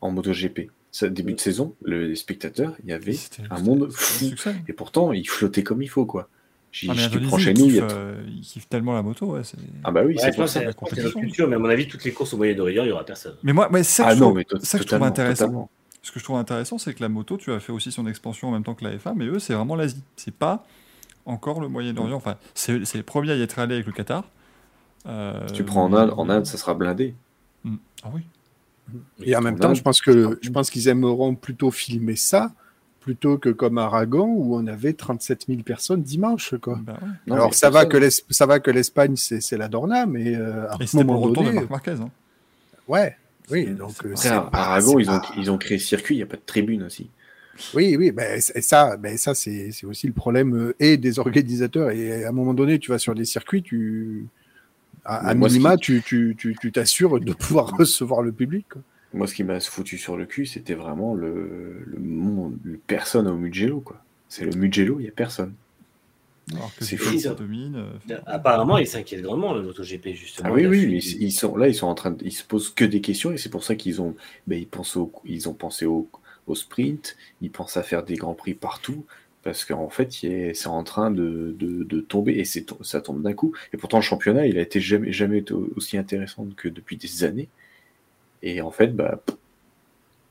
En MotoGP. Ça, début de saison, le, les spectateurs, il y avait un monde fou. Et pourtant, il flottait comme il faut, quoi. J'y Ah, mais prends chez ils nous, il euh, ils tellement la moto, ouais. c'est- Ah bah oui, Ouais, c'est ça. c'est- notre compétition. culture, mais à mon avis, toutes les courses au Moyen-Orient, il n'y aura personne. Mais moi, mais ça que Ah je non, trouve- mais ça que je trouve intéressant. totalement. Ce que je trouve intéressant, c'est que la moto, tu as fait aussi son expansion en même temps que la F1, mais eux, c'est vraiment l'Asie. C'est pas encore le Moyen-Orient. Enfin, c'est les premiers à y être allés avec le Qatar. Euh, Si tu prends en Inde, en Inde, ça sera blindé. Ah oui. Et en En même temps, Inde, je pense que je pense qu'ils aimeront plutôt filmer ça plutôt que comme Aragon où on avait 37 000 personnes dimanche. Quoi. Bah ouais. Non, Alors ça va, que ça va que l'Espagne, c'est la Dorna, mais euh, à Et un c'était pour le moment retour de donné, Marc Marquez. hein. ouais, oui, donc euh, Après, à Aragon, ils ont, pas- ils ont créé circuit, il n'y a pas de tribune aussi. Oui, oui, ben, ça, ben, ça c'est c'est aussi le problème euh, et des organisateurs. Et à un moment donné, tu vas sur des circuits, tu, à, minima, tu tu- tu- tu t'assures de pouvoir recevoir le public. quoi. Moi, ce qui m'a foutu sur le cul, c'était vraiment le, le monde, le personne au Mugello, quoi. C'est le Mugello, il n'y a personne. Alors que C'est fou, ça domine. euh, Apparemment, ils s'inquiètent grandement, le MotoGP, justement. Ah oui, oui, ils sont là, ils sont en train de, ils se posent que des questions et c'est pour ça qu'ils ont, ben, ils pensent au, ils ont pensé au, au sprint, ils pensent à faire des grands prix partout parce qu'en fait, c'est en train de, de, de tomber et c'est, ça tombe d'un coup. Et pourtant, le championnat, il a été jamais, jamais été aussi intéressant que depuis des années. Et en fait, bah,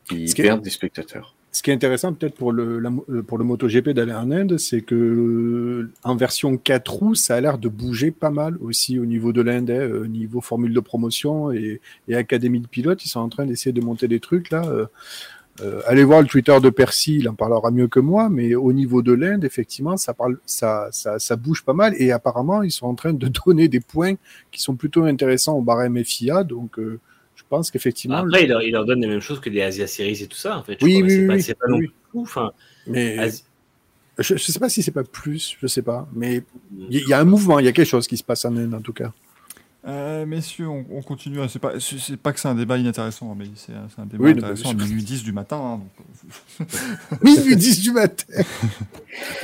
ils perdent des spectateurs. Ce qui est intéressant peut-être pour le, euh, pour le MotoGP d'aller en Inde, c'est que euh, en version 4 roues, ça a l'air de bouger pas mal aussi au niveau de l'Inde, hein, au niveau formule de promotion et, académie de pilotes. Ils sont en train d'essayer de monter des trucs là. euh, euh, allez voir le Twitter de Percy, il en parlera mieux que moi, mais au niveau de l'Inde, effectivement, ça, bouge pas mal et apparemment, ils sont en train de donner des points qui sont plutôt intéressants au barème FIA. Donc, euh, pense qu'effectivement, Après, il leur, il leur donne les mêmes choses que des Asia Series et tout ça, en fait. je Oui, crois, oui, c'est pas, oui, c'est pas non oui. plus fou. Enfin, mais Asi- je, je sais pas si c'est pas plus, je sais pas, mais Il y, y a un mouvement, il y a quelque chose qui se passe en Inde en tout cas. Euh, messieurs, on, on continue. hein. C'est pas, c'est pas que c'est un débat inintéressant, hein, mais c'est un, débat Oui, non, intéressant à mais- minuit 10 du matin. hein, donc, euh, Minuit 10 du matin.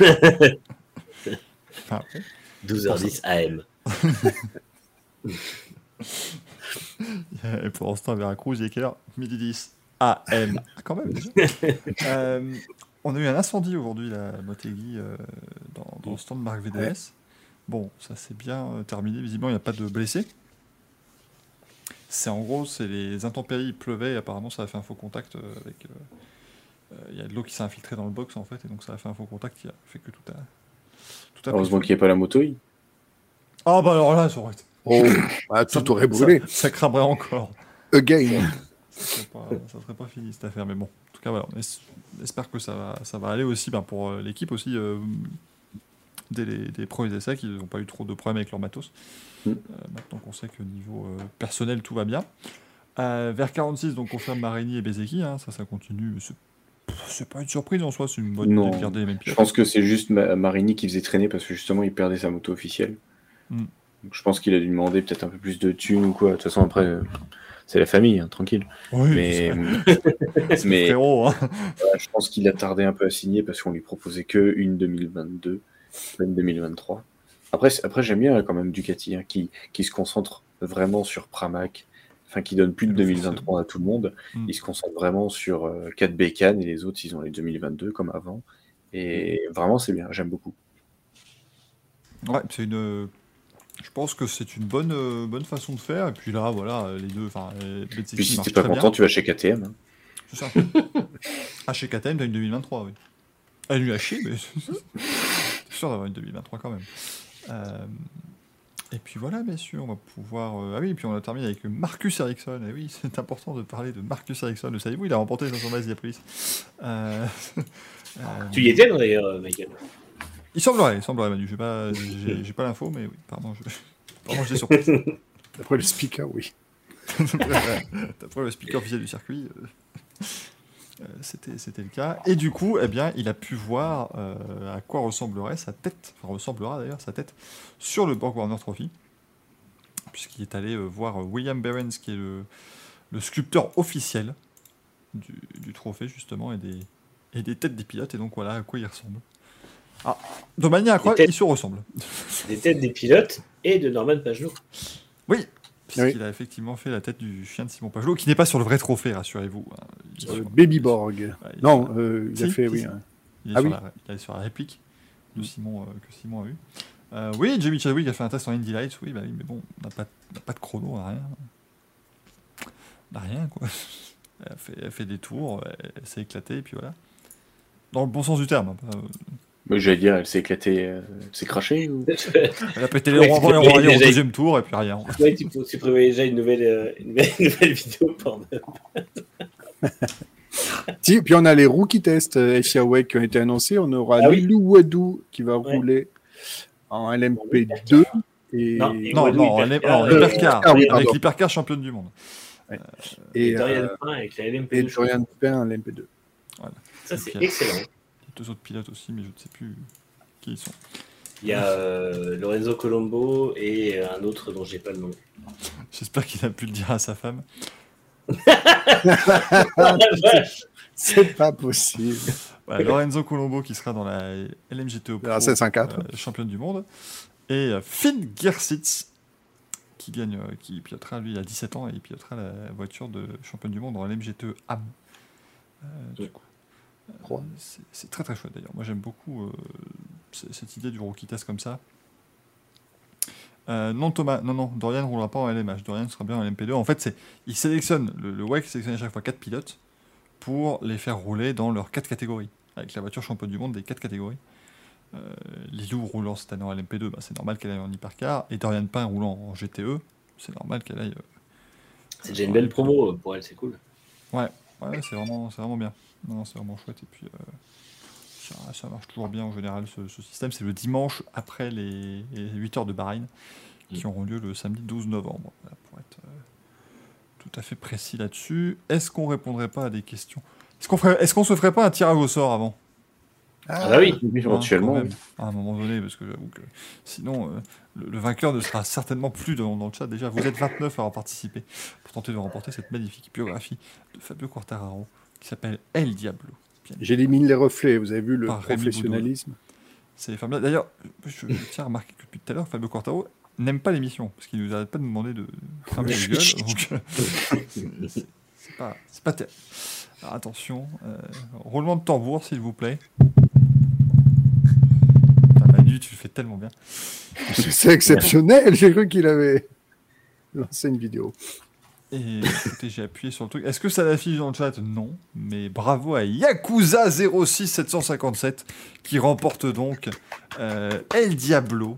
enfin, ouais. 12h10 AM. Et pour l'instant, à Veracruz, il est quelle heure Midi 10. AM. Ah, quand même, déjà. Euh, on a eu un incendie aujourd'hui, la Motegi, euh, dans, dans le stand de Marc VDS. Bon, ça s'est bien euh, terminé. Visiblement, il n'y a pas de blessés. C'est en gros, c'est les intempéries, il pleuvait, et apparemment, ça a fait un faux contact euh, avec. euh, Il y a de l'eau qui s'est infiltrée dans le box, en fait, et donc ça a fait un faux contact qui a fait que tout a. Tout a Heureusement qu'il n'y a pas la moto. Ah, bah alors là, ça aurait été. Oh, ah, tout aurait brûlé. Ça, ça cramerait encore. Again. ça serait pas, ça serait pas fini cette affaire. Mais bon, en tout cas, voilà, on es- espère que ça va, ça va aller aussi ben, pour euh, l'équipe aussi. euh, dès les, des premiers essais, qu'ils n'ont pas eu trop de problèmes avec leur matos. Mm. Euh, maintenant qu'on sait que niveau euh, personnel, tout va bien. Euh, vers 46, donc confirme Marini et Bezeki. hein, ça, ça continue. C'est- pas une surprise en soi, c'est une bonne Non. idée de garder les mêmes Je pilotes. pense que c'est juste Ma- Marini qui faisait traîner parce que justement il perdait sa moto officielle. Mm. Donc, je pense qu'il a dû demander peut-être un peu plus de thunes ou quoi. De toute façon, après, euh, c'est la famille, hein, tranquille. Oui, Mais, c'est mais frérot. hein. voilà, je pense qu'il a tardé un peu à signer parce qu'on lui proposait que une 2022, pas une 2023. Après, après j'aime bien quand même Ducati hein, qui, qui se concentre vraiment sur Pramac, enfin qui donne plus de 2023 à tout le monde. Mm. Il se concentre vraiment sur euh, 4 bécanes et les autres ils ont les 2022 comme avant. Et vraiment c'est bien, j'aime beaucoup. Ouais, c'est une. Je pense que c'est une bonne, euh, bonne façon de faire. Et puis là, voilà, les deux. Enfin, Bezzecchi Puis si t'es pas bien. content, tu vas chez KTM. hein. C'est ça. ah, chez KTM, t'as une 2023, oui. Elle lui a chier, mais c'est sûr d'avoir une 2023 quand même. Euh, Et puis voilà, messieurs, on va pouvoir. euh, Ah oui, et puis on a terminé avec Marcus Ericsson. Et oui, c'est important de parler de Marcus Ericsson. Le savez-vous, il a remporté 500 miles Diapolis. Euh... euh, Tu y étais, non, d'ailleurs, Michael? Il semblerait, il semblerait, Manu. J'ai pas, j'ai, j'ai pas l'info, mais oui, pardon. Je... Pardon, j'ai surpris. D'après le speaker, oui. D'après le speaker officiel du circuit, euh, euh, c'était, c'était le cas. Et du coup, eh bien, il a pu voir euh, à quoi ressemblerait sa tête, enfin ressemblera d'ailleurs sa tête, sur le Borg Warner Trophy, puisqu'il est allé euh, voir William Behrens, qui est le, le sculpteur officiel du, du trophée, justement, et des, et des têtes des pilotes, et donc voilà à quoi il ressemble. Ah, de manière incroyable, têtes. il se ressemble. Des têtes des pilotes et de Norman Pagenaud. Oui, puisqu'il a effectivement fait la tête du chien de Simon Pagelot, qui n'est pas sur le vrai trophée, rassurez-vous. hein. Il est Euh, sur- Baby Borg. Ouais, il est Non, euh, il a fait, oui. hein. Il est, Ah sur, oui. la, il est sur la réplique de Simon, euh, que Simon a eu. Euh, oui, Jamie Chadwick a fait un test en Indy Lights, oui, bah oui, mais bon, on n'a pas, pas de chrono, on n'a rien. On n'a rien, quoi. Elle a, fait, elle a fait des tours, elle, elle s'est éclatée, et puis voilà. Dans le bon sens du terme. hein, pas- Mais J'allais dire, elle s'est éclatée, euh, elle s'est crachée ou... Elle a pété les Ouais, ronds et on va dire au deuxième tour, et puis rien. Ouais, tu, tu prévoyais déjà une nouvelle, euh, une nouvelle, une nouvelle vidéo Pornhub. Si, puis on a les rookie tests euh, FIA WEC qui ont été annoncés. On aura Ah oui. Wadou qui va Ouais. rouler en LMP2. Et, Non, et Non, non, on est, hypercar, euh, oui, avec l'hypercar championne du monde. Et, et, Dorian euh, Pain avec la LMP2. et Dorian Pain en LMP2. Ça, c'est excellent. Il a deux autres pilotes aussi, mais je ne sais plus qui ils sont. Il y a euh, Lorenzo Colombo et un autre dont j'ai pas le nom. J'espère qu'il a pu le dire à sa femme. C'est pas possible. Voilà, Lorenzo Colombo qui sera dans la LMGTO Pro, La 504. euh, championne du monde. Et euh, Finn Gersitz qui gagne, euh, qui pilotera lui à 17 ans et il pilotera la voiture de championne du monde dans LMGTE AM. Euh, du coup. C'est très très chouette d'ailleurs. Moi j'aime beaucoup euh, cette idée du rookie test comme ça. Euh, non Thomas, non non, Dorian ne roulera pas en LMH, Dorian sera bien en LMP2. En fait, c'est il sélectionne le, le WEC sélectionne à chaque fois 4 pilotes pour les faire rouler dans leurs 4 catégories, avec la voiture championne du monde des 4 catégories. Euh, Lilou roulant cette année en LMP2, bah, c'est normal qu'elle aille en hypercar, et Dorian Pain roulant en GTE, c'est normal qu'elle aille. euh, C'est déjà une belle promo pour elle, c'est cool. Ouais, ouais c'est vraiment, vraiment bien. Non, c'est vraiment chouette. Et puis, euh, ça, ça marche toujours bien en général, ce, ce système. C'est le dimanche après les, les 8 heures de Bahreïn, qui auront lieu le samedi 12 novembre, voilà, pour être euh, tout à fait précis là-dessus. Est-ce qu'on répondrait pas à des questions? Est-ce qu'on qu'on se ferait pas un tirage au sort avant? Ah bah oui. Éventuellement, Hein, à un moment donné, parce que j'avoue que sinon, euh, le, le vainqueur ne sera certainement plus dans, dans le chat. Déjà, vous êtes 29 à avoir participé pour tenter de remporter cette magnifique biographie de Fabio Quartararo qui s'appelle El Diablo. J'élimine les reflets. Vous avez vu le professionnalisme C'est formidable. D'ailleurs, je tiens à remarquer que depuis tout à l'heure, Fabio Quartaro n'aime pas l'émission, parce qu'il nous arrête pas de nous demander de fermer les gueules. euh, c'est- pas, terrible. Alors, attention, euh, roulement de tambour, s'il vous plaît. Tu le fais tellement bien. C'est exceptionnel. J'ai cru qu'il avait lancé une vidéo. Et j'ai appuyé sur le truc. Est-ce que ça l'affiche dans le chat? Non. Mais bravo à Yakuza 06757 qui remporte donc euh, El Diablo,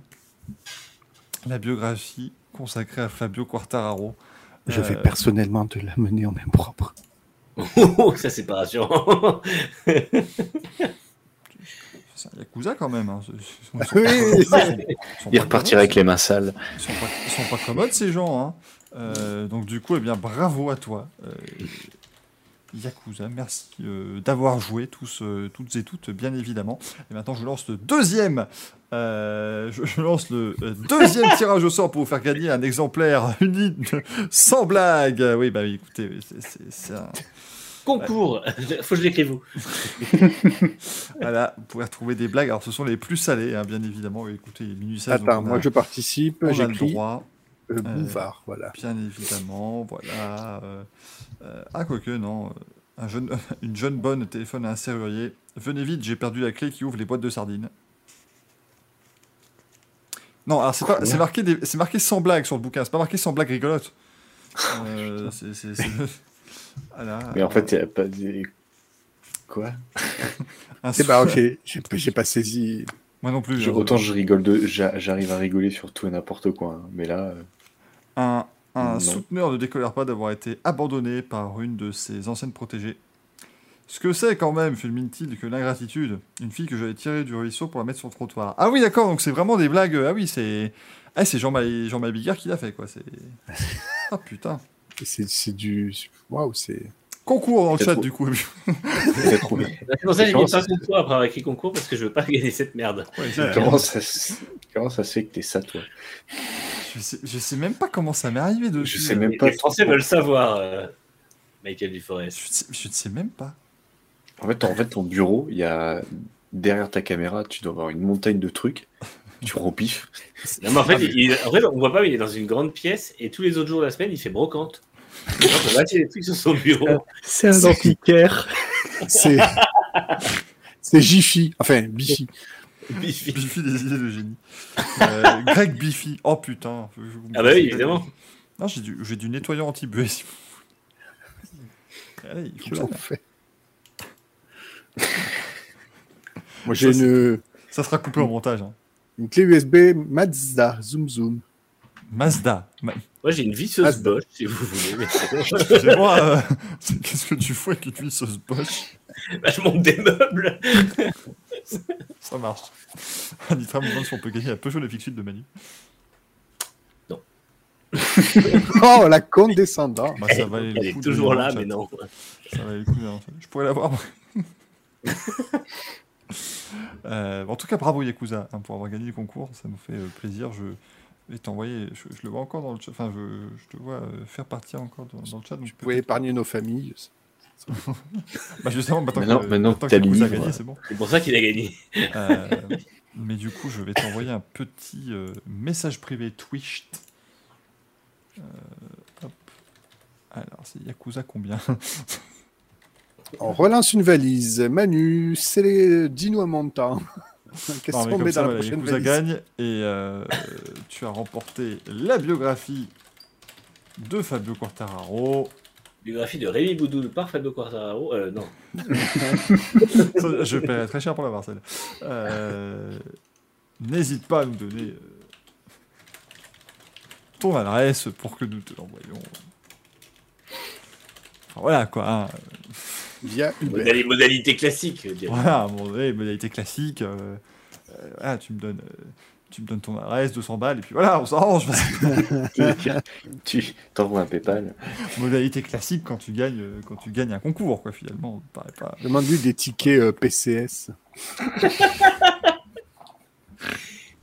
la biographie consacrée à Fabio Quartararo. Je vais Euh, personnellement te l'amener en main propre. Oh, ça c'est pas rassurant. C'est un Yakuza quand même. hein. Ils sont- ils sont- Oui, ils sont- c'est- ils sont Il pas repartira avec les mains sales. Ils sont pas, ils sont pas commodes ces gens. Hein. Euh, donc du coup, eh bien, bravo à toi, euh, Yakuza. Merci euh, d'avoir joué tous, euh, toutes et toutes, bien évidemment. Et maintenant, je lance le deuxième. euh, je, je lance le deuxième tirage au sort pour vous faire gagner un exemplaire unique sans blague. Oui, bah écoutez, c'est- c'est c'est un. Concours. Faut que je l'écrive vous. Voilà, vous pouvez retrouver des blagues. Alors, ce sont les plus salées, hein, bien évidemment. Écoutez, minuit 16, donc Attends, a- moi je participe. a le droit. euh, Bouvard. Voilà. Bien évidemment, voilà. euh, euh, ah, quoique, non. euh, Un jeune, une jeune bonne téléphone à un serrurier. Venez vite, j'ai perdu la clé qui ouvre les boîtes de sardines. Non, alors c'est pas, c'est marqué, des- c'est marqué sans blague sur le bouquin. C'est pas marqué sans blague rigolote. Euh, c'est- Voilà, Mais en fait, il n'y a pas des. Quoi un C'est souffle- ok, j'ai pas saisi. Moi non plus. Je- Autant je rigole de. j'a- J'arrive à rigoler sur tout et n'importe quoi. hein. Mais là. euh, Un, souteneur ne décolère pas d'avoir été abandonné par une de ses anciennes protégées. Ce que c'est quand même, fulmine-t-il, que l'ingratitude. Une fille que j'avais tirée du ruisseau pour la mettre sur le trottoir. Ah oui, d'accord, donc c'est vraiment des blagues. Ah oui, c'est. Ah, c'est Jean-Marie Jean Bigard qui l'a fait, quoi. C'est. Ah putain. C'est c'est du. Waouh, c'est. Concours dans le C'est chat, trop. du coup. t'as trouvé. C'est pour ça que j'ai mis Comment pas concours après avoir écrit concours parce que je veux pas gagner cette merde. Ouais, c'est- Comment ça, se... Comment ça se fait que t'es ça, toi? Je, sais, je sais même pas comment ça m'est arrivé dessus. Je sais même Les- pas. Les Français veulent savoir, euh, Michael Duforest. Je, sais- je ne sais même pas. En fait, en fait, ton bureau, il y a derrière ta caméra, tu dois avoir une montagne de trucs. Tu rempifes. Non, mais en fait, il- en fait, on voit pas, mais il est dans une grande pièce et tous les autres jours de la semaine, il fait brocante. Va des trucs sur son bureau. C'est un antiquaire. C'est. C'est Jiffy. Enfin, Bifi. Bifi. Biffy des idées de génie. Euh, Greg Biffy. Oh putain. je- je- Ah bah oui, évidemment. Non, j'ai du, j'ai du nettoyant anti-buée. Allez, il Quel fonctionne. enfer. Moi j'ai une, Ça sera coupé au montage. hein. Une clé USB Mazda Zoom Zoom. Mazda. Ma- Moi, j'ai une visseuse Bosch, si vous voulez. c'est- Excusez-moi, euh, qu'est-ce que tu fous avec une sauce Bosch? Bah, je monte des meubles. Ça marche. Anitra me demande si on peut gagner la Peugeot la Fixite de Manu. Oh, la condescendante. Bah, ça valait le Elle coup est toujours là, mais non. Ça valait le coup Je pourrais l'avoir. Euh, en tout cas, bravo Yakuza hein, pour avoir gagné le concours. Ça nous fait euh, plaisir. Je vais t'envoyer. Je, je le vois encore dans le chat. Enfin, je, je te vois euh, faire partir encore dans, dans le chat. Donc Vous pouvez épargner nos familles. Bah justement, maintenant, Maintenant- que, maintenant que Yakuza a livre. gagné, c'est bon. C'est pour ça qu'il a gagné. Euh, mais du coup, je vais t'envoyer un petit euh, message privé Twitch. Euh, hop. Alors, c'est Yakuza combien? On relance une valise. Manu, c'est les... dis-nous un montant. Qu'est-ce qu'on met ça, dans la prochaine valise gagne et euh, tu as remporté la biographie de Fabio Quartararo. Biographie de Rémi Boudoul par Fabio Quartararo. Euh, non. Je paierai très cher pour l'avoir, celle. Euh, N'hésite pas à nous donner euh, ton adresse pour que nous te l'envoyions. Enfin, voilà quoi. hein. Via Uber. Modali- modalité classique. je dirais. Voilà, à un moment donné, modalité classique. euh, euh, voilà, tu me donnes. euh, tu me donnes ton adresse, 200 balles, et puis voilà, on s'arrange. tu t'envoies un PayPal. Modalité classique quand tu gagnes, euh, quand tu gagnes un concours, quoi, finalement. Pas... Demande-lui des tickets euh, PCS.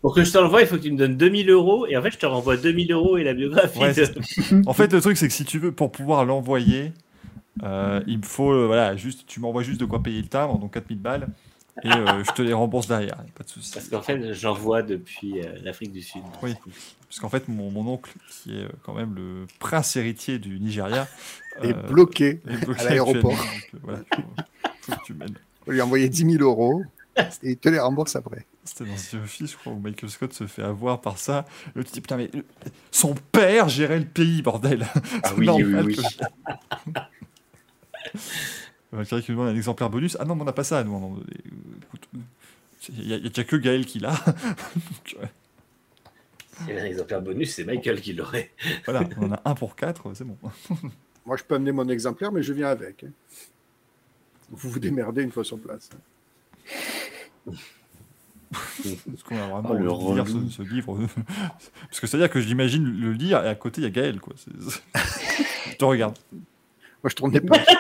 Pour que je te l'envoie, il faut que tu me donnes 2000 euros. Et en fait, je te renvoie 2000 euros et la biographie. Ouais, de- c'est- En fait, le truc, c'est que si tu veux, pour pouvoir l'envoyer, euh, il me faut, euh, voilà, juste, tu m'envoies juste de quoi payer le timbre, donc 4000 balles. et euh, je te les rembourse derrière, pas de souci. Parce qu'en fait, j'en vois depuis euh, l'Afrique du Sud. Oui. Parce qu'en fait, mon, mon oncle, qui est quand même le prince héritier du Nigeria, euh, bloqué est bloqué à l'aéroport. voilà, faut, faut que tu m'aides. On lui a envoyé 10 000 euros et il te les rembourse après. C'était dans The Office, je crois, où Michael Scott se fait avoir par ça. L'autre dit Putain, mais son père gérait le pays, bordel Ah oui, oui, oui. que- Valkyrie qui nous demande un exemplaire bonus. Ah non, mais on n'a pas ça, nous. euh, écoute, Il n'y a, a déjà que Gaël qui l'a. Donc, Il y avait un exemplaire bonus, c'est Michael qui l'aurait. voilà, on en a un pour quatre, c'est bon. Moi, je peux amener mon exemplaire, mais je viens avec. hein. Vous vous démerdez une fois sur place. Parce qu'on a vraiment Oh, le envie de lire ce, ce livre. Parce que c'est-à-dire que j'imagine le lire et à côté, il y a Gaël. Quoi. Je te regarde. Moi, je tourne des pages.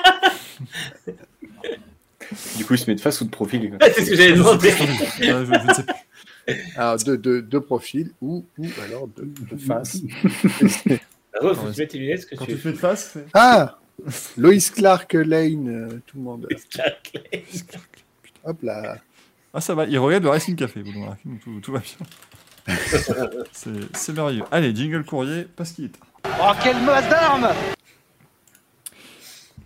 Du coup, il se met de face ou de profil. c'est ce que j'avais demandé. Je, je ne sais plus. Alors, deux, deux, deux profils ou, ou alors faces. Bravo, faut que tu mettes tes lunettes, que Quand tu tu mets de face, Ah Lois Clark Lane, euh, tout le monde. fais. Hop là. Ah, ça va, il regarde le Racing Café, tout, tout va bien. c'est c'est merveilleux. Allez, jingle courrier, parce qu'il est tard. Oh, quelle masse d'armes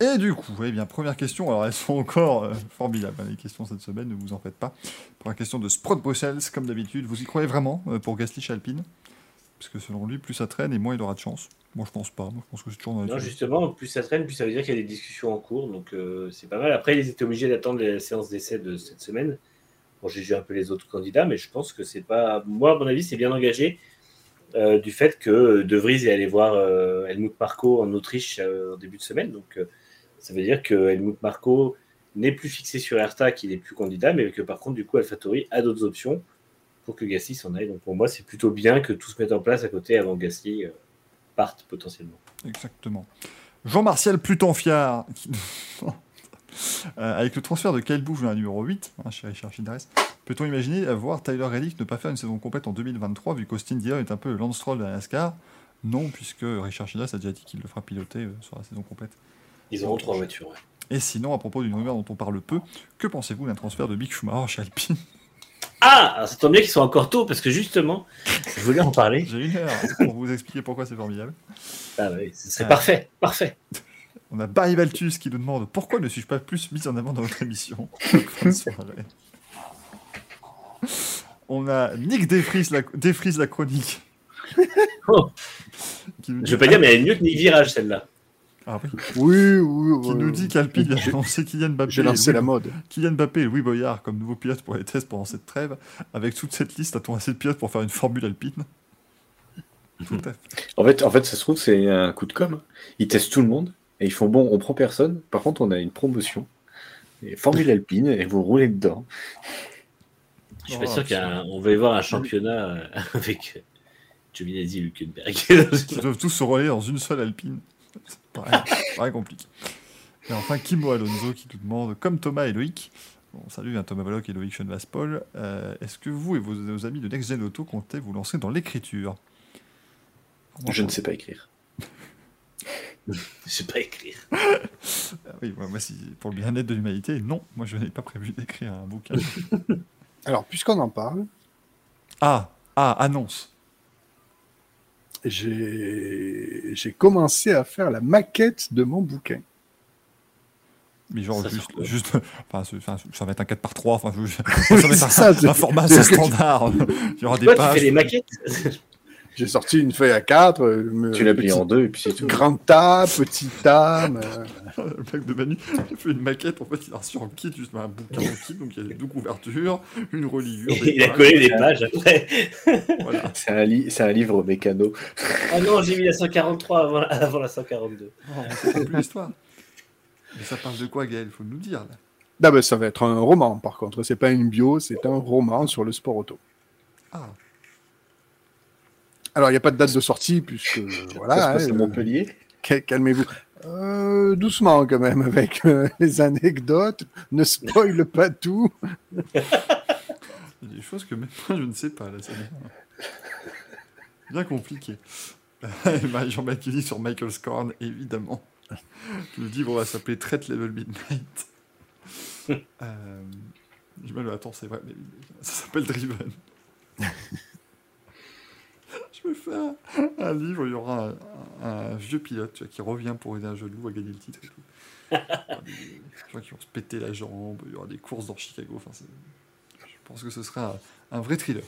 Et du coup, eh bien, première question, alors elles sont encore euh, formidables, hein, les questions cette semaine, ne vous en faites pas. Première question de Sprott Brussels, comme d'habitude, vous y croyez vraiment euh, pour Gasly Alpine? Parce que selon lui, plus ça traîne et moins il aura de chance. Moi, je pense pas, moi, je pense que c'est toujours dans la Non, justement, plus ça traîne, plus ça veut dire qu'il y a des discussions en cours, donc euh, c'est pas mal. Après, ils étaient obligés d'attendre les séances d'essai de cette semaine. J'ai vu un peu les autres candidats, mais je pense que c'est pas. Moi, à mon avis, c'est bien engagé du fait que De Vries est allé voir Helmut Marko en Autriche en début de semaine. Donc, ça veut dire que Helmut Marko n'est plus fixé sur Erta, qu'il n'est plus candidat, mais que par contre, du coup, AlphaTauri a d'autres options pour que Gasly s'en aille. Donc, pour moi, c'est plutôt bien que tout se mette en place à côté avant que Gasly euh, parte potentiellement. Exactement. Jean-Martial Plutonfiard, qui- Euh, avec le transfert de Kyle Busch dans la numéro 8, hein, chez Richard Childress, peut-on imaginer voir Tyler Reddick ne pas faire une saison complète en 2023, vu qu'Austin Dillon est un peu le Lance Stroll de la NASCAR? Non, puisque Richard Childress a déjà dit qu'il le fera piloter euh, sur la saison complète. Ils auront trois voitures. ouais. Et sinon, à propos d'une rumeur dont on parle peu, que pensez-vous d'un transfert de Mick Schumacher chez Alpine? Ah, alors ça tombe bien qu'ils sont encore tôt parce que justement, je voulais en parler. J'ai une heure pour vous expliquer pourquoi c'est formidable. Ah oui, ce serait Ah. parfait, parfait. On a Barry Baltus qui nous demande pourquoi ne suis-je pas plus mis en avant dans votre émission? On a Nick Defries, la, Defries, la chronique. Oh. Je veux pas dire, mais elle est mieux que Nick Virage celle-là. Ah oui. Oui, oui. Qui oui. nous dit qu'Alpine a annoncé Kylian Mbappé, J'ai lancé Louis- la mode. Kylian Mbappé et Louis Boyard comme nouveaux pilotes pour les tests pendant cette trêve. Avec toute cette liste, a-t-on assez de pilotes pour faire une Formule Alpine? Tout à fait. En fait, en fait, ça se trouve, c'est un coup de com. hein. Ils testent tout le monde et ils font bon, on prend personne. Par contre, on a une promotion. Et Formule Alpine et vous roulez dedans. Je suis pas Oh, sûr qu'on va y voir un championnat euh, avec Giovinazzi et Hülkenberg. Ils doivent tous se relayer dans une seule Alpine. C'est pareil, pareil compliqué. Et enfin, Kimo Alonso qui nous demande, comme Thomas et Loïc, bon, salut hein, Thomas Balloc et Loïc Schoenvaspol, euh, est-ce que vous et vos, vos amis de Next Gen Auto comptez vous lancer dans l'écriture? Je ne sais pas écrire. Je sais pas écrire. Ah oui, moi, moi, si- pour le bien-être de l'humanité, non, moi je n'ai pas prévu d'écrire un bouquin. Alors, puisqu'on en parle, Ah, ah, annonce. J'ai j'ai commencé à faire la maquette de mon bouquin. Mais genre Ça, juste, juste enfin, ça va être un 4 par 3 enfin, je- ça va être un, ça, un format tu- standard. Il y aura des Toi, tu pages. fais les maquettes J'ai sorti une feuille à 4. Tu l'as plié en deux et puis c'est tout. Grand A, petit A. euh, Le mec de Manu, il a fait une maquette, en fait, il a reçu en kit juste un bouquin en kit, donc il y a deux couvertures, une reliure. des Il a collé les pages après. Voilà. C'est un, li- c'est un livre mécano. Ah non, j'ai mis la 143 avant la, avant la 142. Non, on comprend plus l'histoire. Mais ça parle de quoi, Gaël? Faut nous dire, là. Non, mais ça va être un roman, par contre. C'est pas une bio, c'est un roman sur le sport auto. Ah, Alors, il n'y a pas de date de sortie, puisque voilà. passe hein, à Montpellier. cal- Calmez-vous. Euh, doucement, quand même, avec euh, les anecdotes. Ne spoil pas tout. il y a des choses que même moi, je ne sais pas, là, bien compliqué. Jean-Baptiste qui dit sur Michael Scorn, évidemment. Le livre va s'appeler Threat Level Midnight. Euh, Je me attends, c'est vrai, mais ça s'appelle Driven. Je fais un, livre, où il y aura un, un vieux pilote qui revient pour aider un jeune loup à gagner le titre et tout. Il y aura des gens qui vont se péter la jambe, il y aura des courses dans Chicago. Enfin, je pense que ce sera un, un vrai thriller.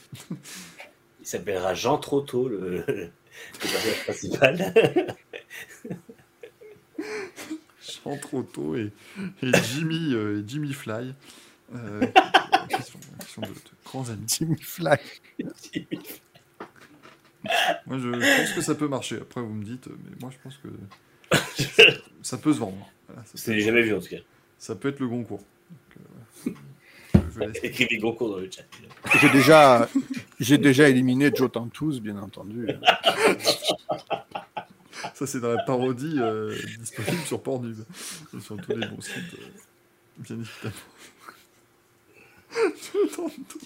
Il s'appellera Jean Trotto, le, le personnage principal. Jean Trotto et, et Jimmy, euh, Jimmy Fly. Euh, qui sont, qui sont de, de grands amis. Jimmy Fly. Moi, je pense que ça peut marcher. Après, vous me dites, mais moi, je pense que ça peut se vendre. Voilà, l'ai jamais vu en tout cas. ça peut être le Goncourt. Donc, euh, je- Écrivez Goncourt dans le chat. J'ai déjà, j'ai déjà éliminé Joe Tantous, bien entendu. Ça, c'est dans la parodie euh, disponible sur Pornhub et sur tous les bons sites, euh, bien évidemment. Je tente tout.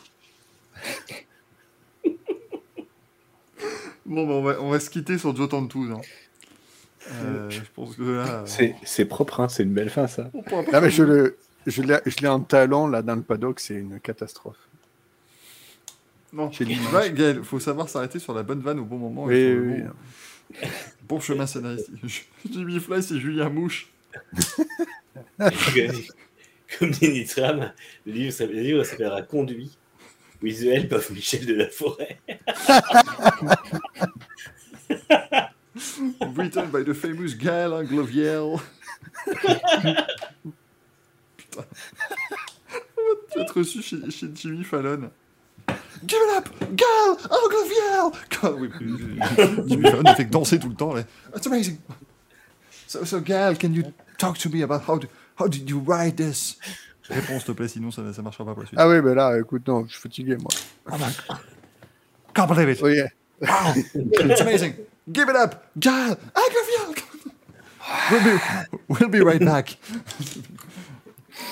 Bon, bah, on, va, on va se quitter sur Joe Tantous. Hein. Euh, je pense que là. C'est c'est propre, hein, c'est une belle fin, ça. on pourra pas Là, mais je le, je l'ai, je en talon là dans le paddock, c'est une catastrophe. Non, ouais, Gaël, faut savoir s'arrêter sur la bonne vanne au bon moment. Oui, et sur le oui, bon, bon chemin scénaristique. Jimmy Fly, c'est Julien Mouche. Comme dit Nitram, le livre, livre s'appellera Conduit. With the Michel de la Forêt. Written by the famous Gaël Angloviel. Putain. Tu vas être reçu chez, Jimmy Fallon. Give it up, Gaël Angloviel. Oui, Jimmy Fallon ne fait que danser tout le temps. Là. It's amazing. So, so Gaël, can you talk to me about how, do- how did you write this? Réponse, s'il te plaît, sinon ça ne marchera pas pour la suite. Ah oui, mais là, écoute, non, je suis fatigué, moi. Oh my God. Can't believe it. Oui, Wow, it's amazing. Give it up, Gaël Angloviel. We'll be, we'll be right back.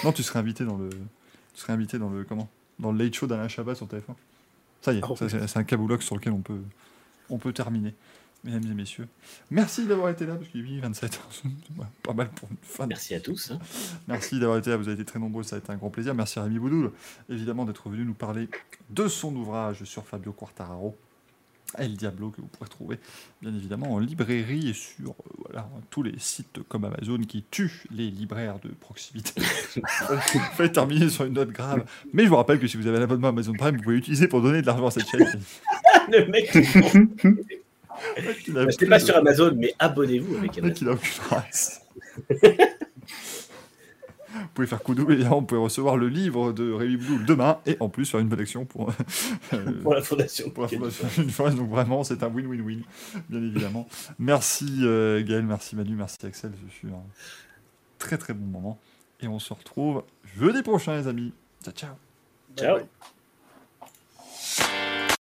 non, tu serais invité dans le, tu serais invité dans le comment, dans le late show d'Alain Chabat sur TF1. Ça y est, Oh. c'est c'est un caboulox sur lequel on peut, on peut terminer. Mesdames et messieurs, merci d'avoir été là parce qu'il est 27, Ouais, pas mal pour une fin. Merci à tous. hein. Merci d'avoir été là, vous avez été très nombreux, ça a été un grand plaisir. Merci à Rémi Boudoul, évidemment, d'être venu nous parler de son ouvrage sur Fabio Quartararo, El Diablo, que vous pourrez trouver, bien évidemment, en librairie et sur euh, voilà, tous les sites comme Amazon qui tuent les libraires de proximité. Fallait terminer sur une note grave. Mais je vous rappelle que si vous avez l'abonnement Amazon Prime, vous pouvez l'utiliser pour donner de l'argent à cette chaîne. le mec, achetez pas de- sur Amazon, mais abonnez-vous avec Amazon. il a aucune race. Vous pouvez faire coup double, vous pouvez recevoir le livre de Rémi Boudou demain et en plus faire une bonne action pour, euh, Pour la fondation. pour la fondation une fois. Donc vraiment, c'est un win-win-win, bien évidemment. Merci euh, Gaël, merci Manu, merci Axel. Ce fut un très très bon moment. Et on se retrouve jeudi prochain, les amis. Ciao, ciao. Ciao. bye.